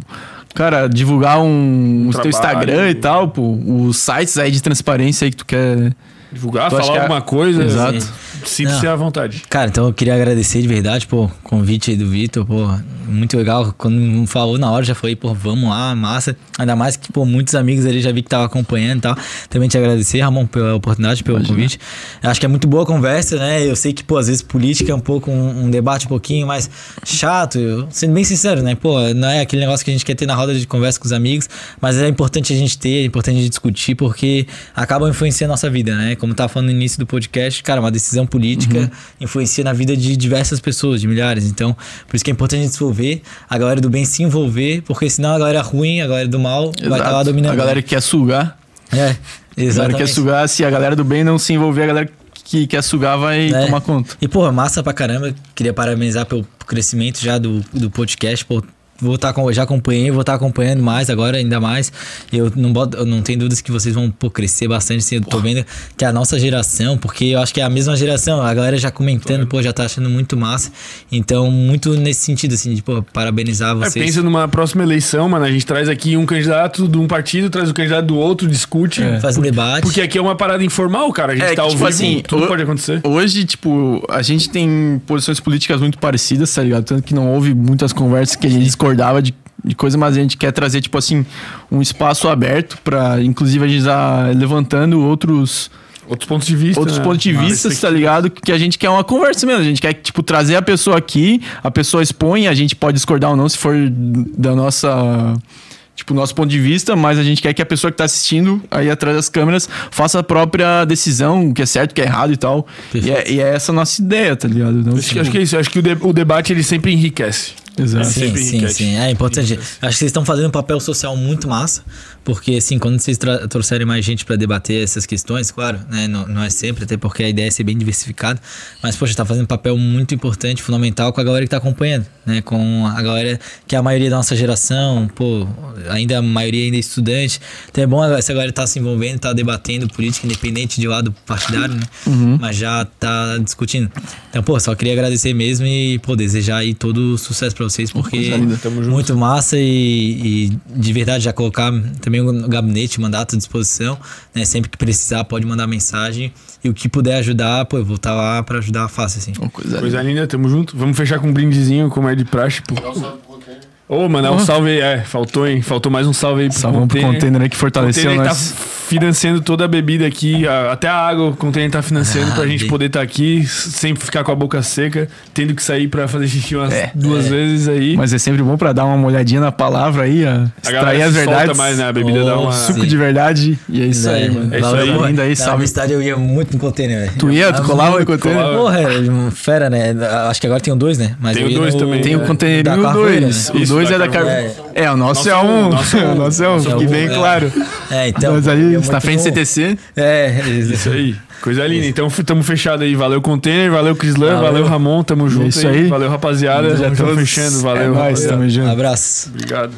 [SPEAKER 2] Cara, divulgar um, o teu. Instagram e tal, pô, os sites aí de transparência aí que tu quer.
[SPEAKER 1] Divulgar,
[SPEAKER 2] Tu
[SPEAKER 1] falar
[SPEAKER 2] que é-
[SPEAKER 1] alguma coisa.
[SPEAKER 2] Exato.
[SPEAKER 1] Sinta-se à vontade.
[SPEAKER 3] Cara, então eu queria agradecer de verdade, pô, o convite aí do Vitor, pô, muito legal. Quando falou na hora, já falei, pô, vamos lá, massa. Ainda mais que, pô, muitos amigos ali já vi que tava acompanhando e tal. Também te agradecer, Ramon, pela oportunidade, pelo convite. Acho que é muito boa a conversa, né? Eu sei que, pô, às vezes política é um pouco um, um debate um pouquinho mais chato, eu, sendo bem sincero, né? Pô, não é aquele negócio que a gente quer ter na roda de conversa com os amigos, mas é importante a gente ter, é importante a gente discutir, porque acaba influenciando a nossa vida, né? Como tava falando no início do podcast, cara, uma decisão política influencia na vida de diversas pessoas, de milhares. Então, por isso que é importante a gente se envolver, a galera do bem se envolver, porque senão a galera ruim, a galera do mal vai estar lá dominando.
[SPEAKER 2] A galera que quer sugar.
[SPEAKER 3] É,
[SPEAKER 2] A galera que
[SPEAKER 3] exatamente.
[SPEAKER 2] quer sugar, se a galera do bem não se envolver, a galera que quer sugar vai
[SPEAKER 3] É.
[SPEAKER 2] tomar conta.
[SPEAKER 3] E, porra, massa pra caramba. Queria parabenizar pelo crescimento já do, do podcast. Pô, vou estar com, já acompanhei, vou estar acompanhando mais agora, ainda mais. Eu não, boto, eu não tenho dúvidas que vocês vão pô, crescer bastante. Assim, eu tô vendo que a nossa geração, porque eu acho que é a mesma geração, a galera já comentando, pô, já tá achando muito massa. Então, muito nesse sentido, assim, de, pô, parabenizar
[SPEAKER 1] É,
[SPEAKER 3] vocês.
[SPEAKER 1] pensa numa próxima eleição, mano. A gente traz aqui um candidato de um partido, traz o candidato do outro, discute.
[SPEAKER 3] Faz um debate.
[SPEAKER 1] Porque aqui é uma parada informal, cara. A gente
[SPEAKER 2] É,
[SPEAKER 1] tá
[SPEAKER 2] que, tipo assim,
[SPEAKER 1] tudo
[SPEAKER 2] o-
[SPEAKER 1] pode acontecer.
[SPEAKER 2] Hoje, tipo, a gente tem posições políticas muito parecidas, tá ligado? Tanto que não houve muitas conversas que a gente discordava de, de coisa, mas a gente quer trazer, tipo assim, um espaço aberto pra, inclusive, a gente tá levantando outros,
[SPEAKER 1] Outros pontos de vista.
[SPEAKER 2] outros
[SPEAKER 1] né?
[SPEAKER 2] pontos de
[SPEAKER 1] Mas
[SPEAKER 2] vista, tá ligado? Que a gente quer uma conversa mesmo. A gente quer, tipo, trazer a pessoa aqui, a pessoa expõe, a gente pode discordar ou não, se for da nossa. Tipo, nosso ponto de vista, mas a gente quer que a pessoa que tá assistindo aí atrás das câmeras faça a própria decisão, o que é certo, o que é errado e tal. E é, e é essa a nossa ideia, tá ligado? Então,
[SPEAKER 1] Acho que, acho que é isso. Acho que o, de- o debate ele sempre enriquece.
[SPEAKER 2] Exato.
[SPEAKER 3] Sim, sim, sim. É importante. Acho que vocês estão fazendo um papel social muito massa, porque assim, quando vocês trouxerem mais gente para debater essas questões, claro, né, não, não é sempre, até porque a ideia é ser bem diversificado, mas poxa, tá fazendo um papel muito importante, fundamental com a galera que tá acompanhando, né, com a galera que é a maioria da nossa geração, pô, ainda a maioria ainda é estudante. Então é bom essa galera tá se envolvendo, tá debatendo política independente de lado partidário, né? Mas já tá discutindo. Então, pô, só queria agradecer mesmo e, pô, desejar aí todo o sucesso pra vocês, porque
[SPEAKER 1] junto.
[SPEAKER 3] muito massa e, e de verdade já colocar também o gabinete, mandato à disposição, né? Sempre que precisar pode mandar mensagem e o que puder ajudar, pô, eu vou estar lá pra ajudar fácil, assim.
[SPEAKER 2] Uma coisa
[SPEAKER 1] Coisa linda, tamo junto. Vamos fechar com um brindezinho, como é de praxe. Pô.
[SPEAKER 5] Dá um salve pro container.
[SPEAKER 1] Ô, mandar um salve aí. É, faltou, hein? Faltou mais um salve aí pro
[SPEAKER 2] Salvão pro container aí que fortaleceu
[SPEAKER 1] container tá
[SPEAKER 2] nós.
[SPEAKER 1] financiando toda a bebida aqui, a- até a água o container tá financiando
[SPEAKER 3] Ah,
[SPEAKER 1] pra gente
[SPEAKER 3] bem.
[SPEAKER 1] poder estar aqui, s- sempre ficar com a boca seca, tendo que sair pra fazer xixi umas
[SPEAKER 2] É.
[SPEAKER 1] duas vezes aí.
[SPEAKER 2] Mas é sempre bom pra dar uma olhadinha na palavra aí, ó.
[SPEAKER 1] a
[SPEAKER 2] Extrair as verdades.
[SPEAKER 1] mais, né? A bebida dá uma...
[SPEAKER 3] Oh,
[SPEAKER 2] Suco de verdade. E é isso aí, mano.
[SPEAKER 1] É isso aí.
[SPEAKER 2] Ainda aí,
[SPEAKER 3] Na
[SPEAKER 2] salve.
[SPEAKER 3] universidade eu ia muito no container, velho.
[SPEAKER 2] Tu ia? Tu colava no container?
[SPEAKER 1] colava.
[SPEAKER 3] Porra, é um fera, né? Acho que agora tem um dois, né? Mas
[SPEAKER 1] Tem o dois
[SPEAKER 3] no-
[SPEAKER 1] também.
[SPEAKER 2] Tem o
[SPEAKER 3] da
[SPEAKER 2] containerinho
[SPEAKER 3] Carvoeira,
[SPEAKER 2] 2.
[SPEAKER 3] né?
[SPEAKER 2] O
[SPEAKER 1] Isso,
[SPEAKER 2] 2
[SPEAKER 1] da
[SPEAKER 2] é da
[SPEAKER 1] Carvoeira.
[SPEAKER 2] Carvoeira. É, o nosso,
[SPEAKER 1] Nosso
[SPEAKER 2] é
[SPEAKER 1] é
[SPEAKER 2] um.
[SPEAKER 1] nosso é um.
[SPEAKER 2] O <laughs> nosso é um,
[SPEAKER 3] Nosso é
[SPEAKER 2] fique
[SPEAKER 3] um,
[SPEAKER 2] bem
[SPEAKER 3] é.
[SPEAKER 2] claro.
[SPEAKER 3] É, então.
[SPEAKER 2] Nós
[SPEAKER 3] ia
[SPEAKER 2] está
[SPEAKER 3] muito
[SPEAKER 2] frente
[SPEAKER 3] no-
[SPEAKER 2] CTC.
[SPEAKER 3] É,
[SPEAKER 1] Isso aí. Coisa linda. Então estamos fechados aí. Valeu, Container. Valeu, Crislan.
[SPEAKER 3] Valeu.
[SPEAKER 1] Valeu, Ramon. Tamo junto
[SPEAKER 2] isso aí.
[SPEAKER 1] Valeu, rapaziada. Já estamos fechando. Valeu,
[SPEAKER 2] É nóis,
[SPEAKER 1] rapaziada.
[SPEAKER 2] tamo junto.
[SPEAKER 3] Abraço.
[SPEAKER 1] Obrigado.